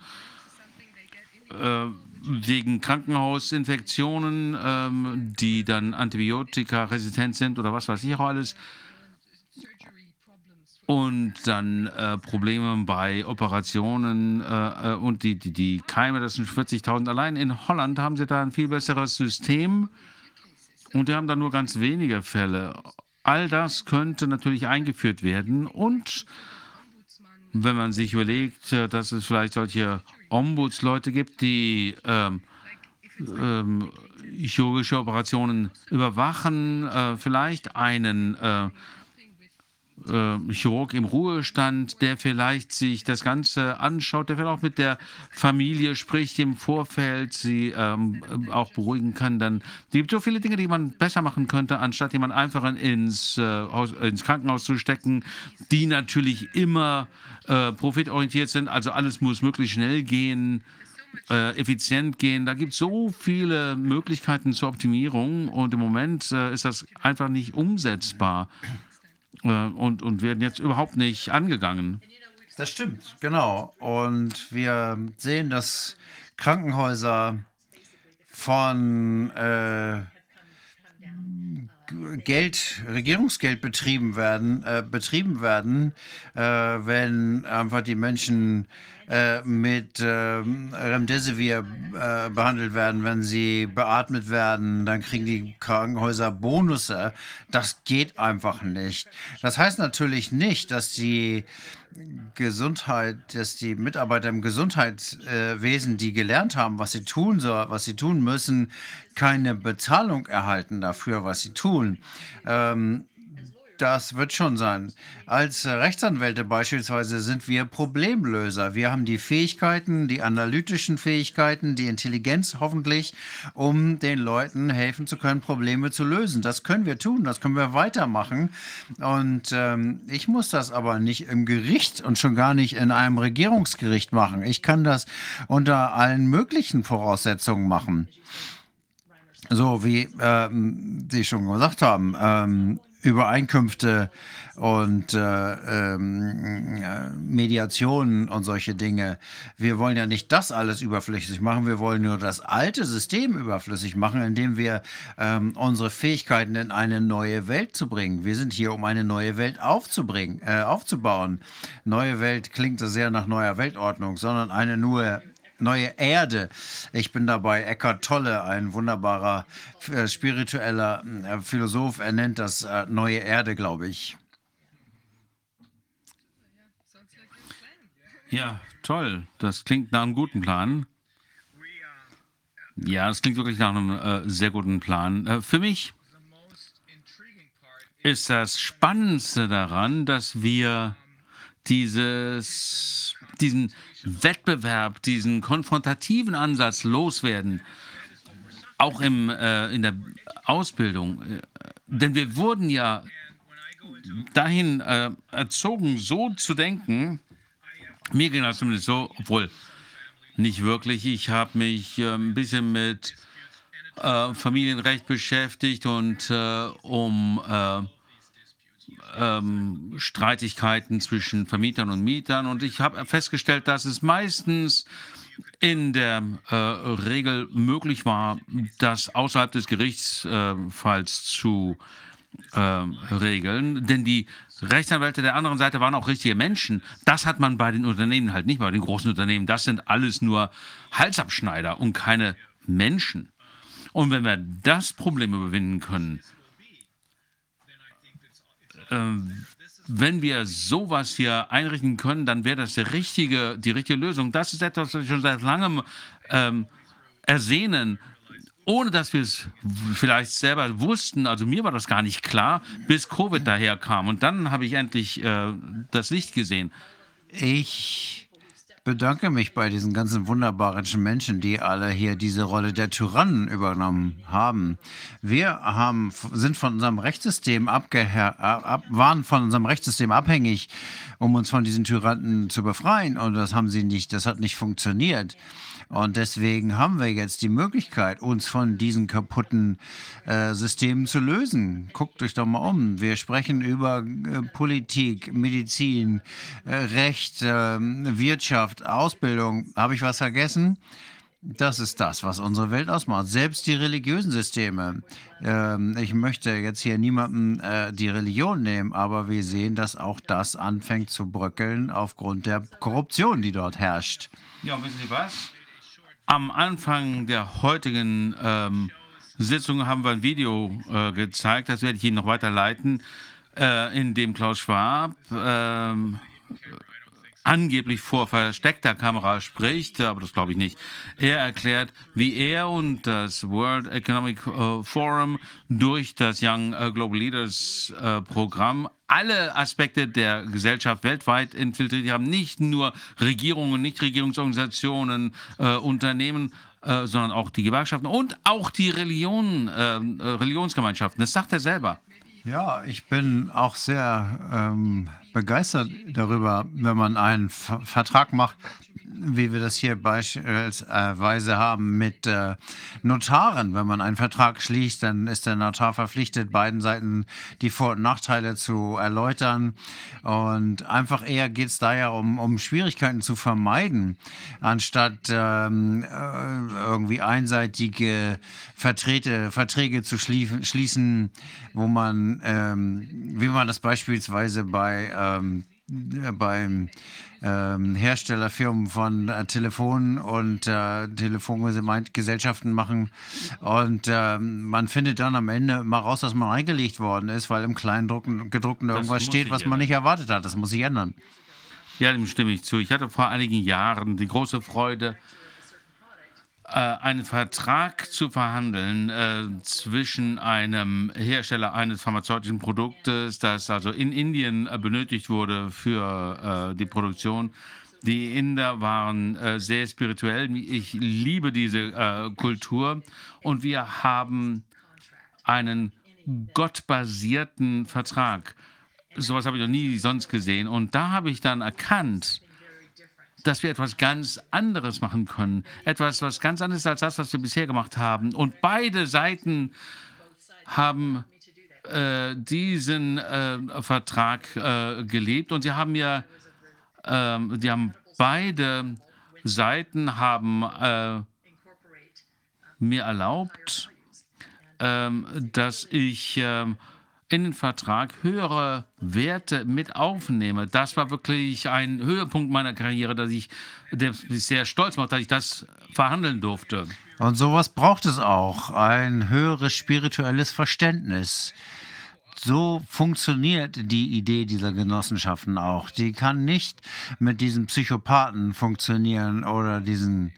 äh, wegen Krankenhausinfektionen, ähm, die dann antibiotikaresistent sind oder was weiß ich auch alles. Und dann äh, Probleme bei Operationen äh, äh und die, die, die Keime, das sind 40.000. Allein in Holland haben sie da ein viel besseres System und die haben da nur ganz wenige Fälle. All das könnte natürlich eingeführt werden und wenn man sich überlegt, äh, dass es vielleicht solche Ombudsleute gibt, die ähm, ähm, chirurgische Operationen überwachen, äh, vielleicht einen äh, Chirurg im Ruhestand, der vielleicht sich das Ganze anschaut, der vielleicht auch mit der Familie spricht im Vorfeld, sie ähm, auch beruhigen kann. Dann es gibt so viele Dinge, die man besser machen könnte, anstatt jemand einfach ins, äh, ins Krankenhaus zu stecken, die natürlich immer äh, profitorientiert sind. Also alles muss möglichst schnell gehen. Äh, effizient gehen. Da gibt es so viele Möglichkeiten zur Optimierung und im Moment äh, ist das einfach nicht umsetzbar äh, und, und werden jetzt überhaupt nicht angegangen. Das stimmt, genau. Und wir sehen, dass Krankenhäuser von äh, Geld, Regierungsgeld betrieben werden, äh, betrieben werden, äh, wenn einfach die Menschen äh, mit ähm, Remdesivir äh, behandelt werden, wenn sie beatmet werden, dann kriegen die Krankenhäuser Bonusse. Das geht einfach nicht. Das heißt natürlich nicht, dass die Gesundheit, dass die Mitarbeiter im Gesundheitswesen, die gelernt haben, was sie tun soll, was sie tun müssen, keine Bezahlung erhalten dafür, was sie tun. Ähm, das wird schon sein. Als Rechtsanwälte beispielsweise sind wir Problemlöser. Wir haben die Fähigkeiten, die analytischen Fähigkeiten, die Intelligenz hoffentlich, um den Leuten helfen zu können, Probleme zu lösen. Das können wir tun, das können wir weitermachen. Und ähm, ich muss das aber nicht im Gericht und schon gar nicht in einem Regierungsgericht machen. Ich kann das unter allen möglichen Voraussetzungen machen. So wie ähm, Sie schon gesagt haben, ähm, Übereinkünfte und äh, ähm, äh, Mediationen und solche Dinge. Wir wollen ja nicht das alles überflüssig machen, wir wollen nur das alte System überflüssig machen, indem wir ähm, unsere Fähigkeiten in eine neue Welt zu bringen. Wir sind hier, um eine neue Welt aufzubringen, äh, aufzubauen. Neue Welt klingt sehr nach neuer Weltordnung, sondern eine nur neue Erde. Ich bin dabei Eckhart Tolle, ein wunderbarer äh, spiritueller äh, Philosoph. Er nennt das äh, neue Erde, glaube ich. Ja, toll. Das klingt nach einem guten Plan. Ja, das klingt wirklich nach einem äh, sehr guten Plan. Äh, für mich ist das Spannendste daran, dass wir dieses, diesen Wettbewerb, diesen konfrontativen Ansatz loswerden, auch im, äh, in der Ausbildung. Äh, denn wir wurden ja dahin äh, erzogen, so zu denken. Mir ging das zumindest so, obwohl nicht wirklich. Ich habe mich äh, ein bisschen mit äh, Familienrecht beschäftigt und äh, um ähm, Streitigkeiten zwischen Vermietern und Mietern. Und ich habe festgestellt, dass es meistens in der äh, Regel möglich war, das außerhalb des Gerichtsfalls äh, zu äh, regeln, denn die Rechtsanwälte der anderen Seite waren auch richtige Menschen. Das hat man bei den Unternehmen halt nicht, bei den großen Unternehmen. Das sind alles nur Halsabschneider und keine Menschen. Und wenn wir das Problem überwinden können, wenn wir sowas hier einrichten können, dann wäre das die richtige, die richtige Lösung. Das ist etwas, was wir schon seit langem ähm, ersehnen ohne dass wir es vielleicht selber wussten, also mir war das gar nicht klar, bis Covid daherkam. Und dann habe ich endlich äh, das Licht gesehen. Ich bedanke mich bei diesen ganzen wunderbaren Menschen, die alle hier diese Rolle der Tyrannen übernommen haben. Wir haben, sind von unserem Rechtssystem abgeher, ab, waren von unserem Rechtssystem abhängig, um uns von diesen Tyrannen zu befreien. Und das haben sie nicht, das hat nicht funktioniert. Und deswegen haben wir jetzt die Möglichkeit, uns von diesen kaputten äh, Systemen zu lösen. Guckt euch doch mal um. Wir sprechen über äh, Politik, Medizin, äh, Recht, ähm, Wirtschaft, Ausbildung. Habe ich was vergessen? Das ist das, was unsere Welt ausmacht. Selbst die religiösen Systeme. Ähm, ich möchte jetzt hier niemandem äh, die Religion nehmen, aber wir sehen, dass auch das anfängt zu bröckeln aufgrund der Korruption, die dort herrscht. Ja, wissen Sie was? Am Anfang der heutigen ähm, Sitzung haben wir ein Video äh, gezeigt, das werde ich Ihnen noch weiterleiten, äh, in dem Klaus Schwab äh, angeblich vor versteckter Kamera spricht, aber das glaube ich nicht. Er erklärt, wie er und das World Economic äh, Forum durch das Young äh, Global Leaders äh, Programm alle Aspekte der Gesellschaft weltweit infiltriert haben, nicht nur Regierungen, Nichtregierungsorganisationen, äh, Unternehmen, äh, sondern auch die Gewerkschaften und auch die Religionen, äh, Religionsgemeinschaften. Das sagt er selber. Ja, ich bin auch sehr ähm, begeistert darüber, wenn man einen Ver Vertrag macht, wie wir das hier beispielsweise haben mit äh, Notaren. Wenn man einen Vertrag schließt, dann ist der Notar verpflichtet, beiden Seiten die Vor- und Nachteile zu erläutern. Und einfach eher geht es da ja um, um Schwierigkeiten zu vermeiden, anstatt ähm, äh, irgendwie einseitige Verträge, Verträge zu schließen, wo man, ähm, wie man das beispielsweise bei ähm, beim ähm, Herstellerfirmen von äh, Telefonen und äh, Telefongesellschaften machen. Und äh, man findet dann am Ende mal raus, dass man eingelegt worden ist, weil im Kleingedruckten irgendwas steht, was man nicht erwartet hat. Das muss sich ändern. Ja, dem stimme ich zu. Ich hatte vor einigen Jahren die große Freude, einen Vertrag zu verhandeln äh, zwischen einem Hersteller eines pharmazeutischen Produktes, das also in Indien äh, benötigt wurde für äh, die Produktion. Die Inder waren äh, sehr spirituell. Ich liebe diese äh, Kultur und wir haben einen gottbasierten Vertrag. Sowas habe ich noch nie sonst gesehen. Und da habe ich dann erkannt, dass wir etwas ganz anderes machen können. Etwas, was ganz anderes ist als das, was wir bisher gemacht haben. Und beide Seiten haben äh, diesen äh, Vertrag äh, gelebt und sie haben ja, ähm, die haben beide Seiten haben äh, mir erlaubt, ähm, dass ich ähm, in den Vertrag höhere Werte mit aufnehme. Das war wirklich ein Höhepunkt meiner Karriere, dass ich, mich sehr stolz macht, dass ich das verhandeln durfte. Und sowas braucht es auch, ein höheres spirituelles Verständnis. So funktioniert die Idee dieser Genossenschaften auch. Die kann nicht mit diesen Psychopathen funktionieren oder diesen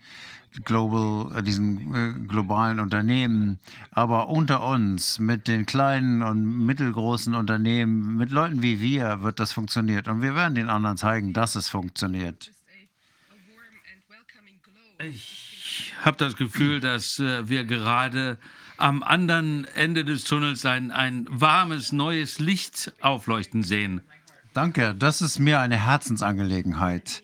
Global, äh, diesen äh, globalen Unternehmen, aber unter uns, mit den kleinen und mittelgroßen Unternehmen, mit Leuten wie wir, wird das funktioniert. Und wir werden den anderen zeigen, dass es funktioniert. Ich habe das Gefühl, dass äh, wir gerade am anderen Ende des Tunnels ein, ein warmes, neues Licht aufleuchten sehen. Danke, das ist mir eine Herzensangelegenheit.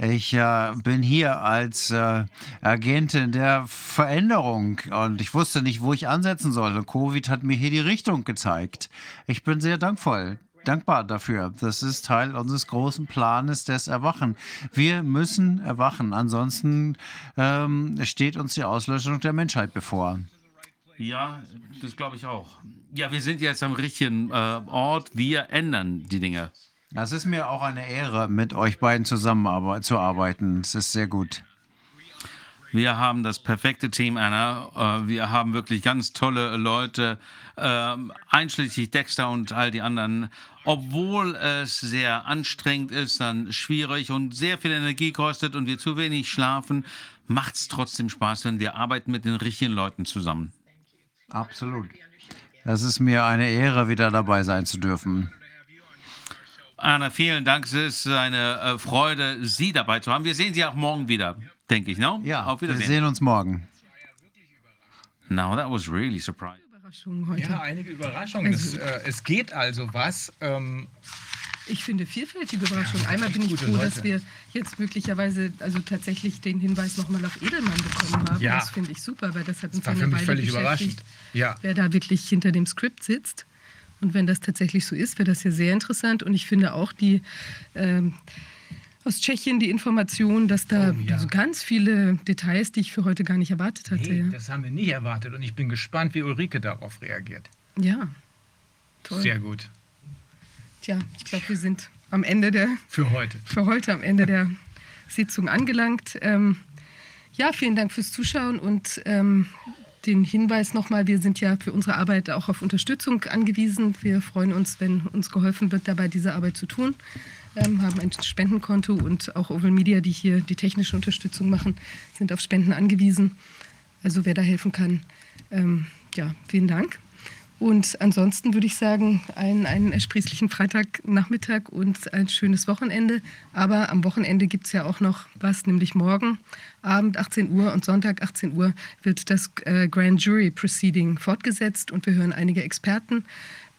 Ich äh, bin hier als äh, Agentin der Veränderung und ich wusste nicht, wo ich ansetzen soll. Covid hat mir hier die Richtung gezeigt. Ich bin sehr dankvoll. Dankbar dafür. Das ist Teil unseres großen Planes des Erwachen. Wir müssen erwachen, ansonsten ähm, steht uns die Auslöschung der Menschheit bevor. Ja, das glaube ich auch. Ja, wir sind jetzt am richtigen äh, Ort. Wir ändern die Dinge. Das ist mir auch eine Ehre, mit euch beiden zusammenzuarbeiten. Es ist sehr gut. Wir haben das perfekte Team, Anna. Äh, wir haben wirklich ganz tolle Leute, ähm, einschließlich Dexter und all die anderen. Obwohl es sehr anstrengend ist, dann schwierig und sehr viel Energie kostet und wir zu wenig schlafen, macht es trotzdem Spaß, wenn wir arbeiten mit den richtigen Leuten zusammen. Absolut. Es ist mir eine Ehre, wieder dabei sein zu dürfen. Anna, vielen Dank. Es ist eine äh, Freude, Sie dabei zu haben. Wir sehen Sie auch morgen wieder, denke ich, ne? Ja, Auf wir Wiedersehen. sehen uns morgen. Now that was really surprising. Überraschungen heute. Ja, einige Überraschungen. Es, äh, es geht also was. Ähm, Ich finde vielfältige Überraschungen. Einmal bin ich froh, Leute. dass wir jetzt möglicherweise also tatsächlich den Hinweis nochmal auf Edelmann bekommen haben. Ja. Das finde ich super, weil das hat uns war ja für mich völlig überraschend. Ja. wer da wirklich hinter dem Skript sitzt. Und wenn das tatsächlich so ist, wäre das ja sehr interessant. Und ich finde auch die ähm, aus Tschechien die Information, dass da Oh, ja. also ganz viele Details, die ich für heute gar nicht erwartet hatte. nee, ja. das haben wir nicht erwartet und ich bin gespannt, wie Ulrike darauf reagiert. ja, toll. Sehr gut. Tja, ich glaube, wir sind am Ende der Für heute. für heute am Ende der Sitzung angelangt. Ähm, ja, vielen Dank fürs Zuschauen und ähm, den Hinweis nochmal, wir sind ja für unsere Arbeit auch auf Unterstützung angewiesen. Wir freuen uns, wenn uns geholfen wird, dabei diese Arbeit zu tun. Ähm, haben ein Spendenkonto und auch Oval Media, die hier die technische Unterstützung machen, sind auf Spenden angewiesen. Also wer da helfen kann, ähm, ja, vielen Dank. Und ansonsten würde ich sagen, einen, einen ersprießlichen Freitagnachmittag und ein schönes Wochenende. Aber am Wochenende gibt es ja auch noch was, nämlich morgen Abend 18 Uhr und Sonntag 18 Uhr wird das äh, Grand Jury Proceeding fortgesetzt und wir hören einige Experten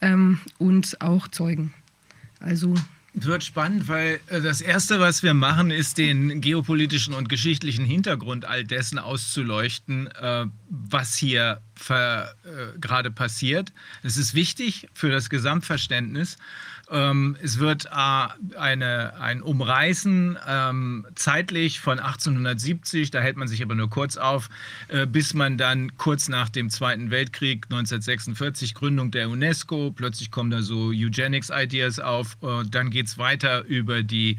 ähm, und auch Zeugen. Also Wird spannend, weil äh, das Erste, was wir machen, ist den geopolitischen und geschichtlichen Hintergrund all dessen auszuleuchten, äh, was hier äh, gerade passiert. Es ist wichtig für das Gesamtverständnis. Ähm, es wird äh, eine, ein Umreißen ähm, zeitlich von 1870, da hält man sich aber nur kurz auf, äh, bis man dann kurz nach dem Zweiten Weltkrieg 1946 Gründung der UNESCO, plötzlich kommen da so Eugenics-Ideas auf, äh, dann geht es weiter über die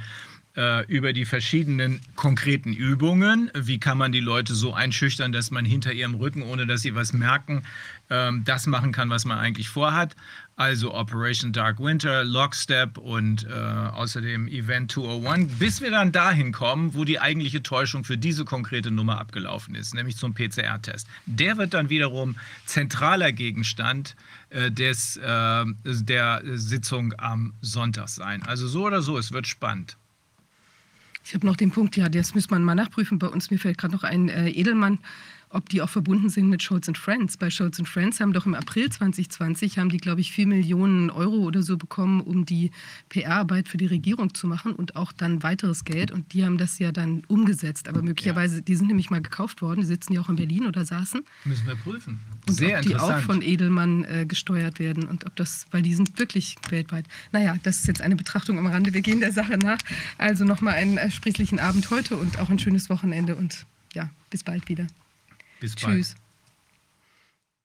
äh, über die verschiedenen konkreten Übungen. Wie kann man die Leute so einschüchtern, dass man hinter ihrem Rücken, ohne dass sie was merken, ähm, das machen kann, was man eigentlich vorhat? Also Operation Dark Winter, Lockstep und äh, außerdem Event 201, bis wir dann dahin kommen, wo die eigentliche Täuschung für diese konkrete Nummer abgelaufen ist, nämlich zum PCR-Test. Der wird dann wiederum zentraler Gegenstand äh, des, äh, der Sitzung am Sonntag sein. Also so oder so, es wird spannend. Ich habe noch den Punkt, ja, das müsste man mal nachprüfen. Bei uns, mir fällt gerade noch ein äh, Edelmann, ob die auch verbunden sind mit Scholz Friends. Bei Scholz Friends haben doch im April 2020, haben die, glaube ich, 4 Millionen Euro oder so bekommen, um die PR-Arbeit für die Regierung zu machen und auch dann weiteres Geld. Und die haben das ja dann umgesetzt. Aber möglicherweise, die sind nämlich mal gekauft worden, die sitzen ja auch in Berlin oder saßen. Müssen wir prüfen. Und Sehr ob die auch von Edelmann äh, gesteuert werden und ob das, weil die sind wirklich weltweit. Naja, das ist jetzt eine Betrachtung am Rande. Wir gehen der Sache nach. Also nochmal einen ersprießlichen Abend heute und auch ein schönes Wochenende und ja, bis bald wieder. Bis bald. Tschüss.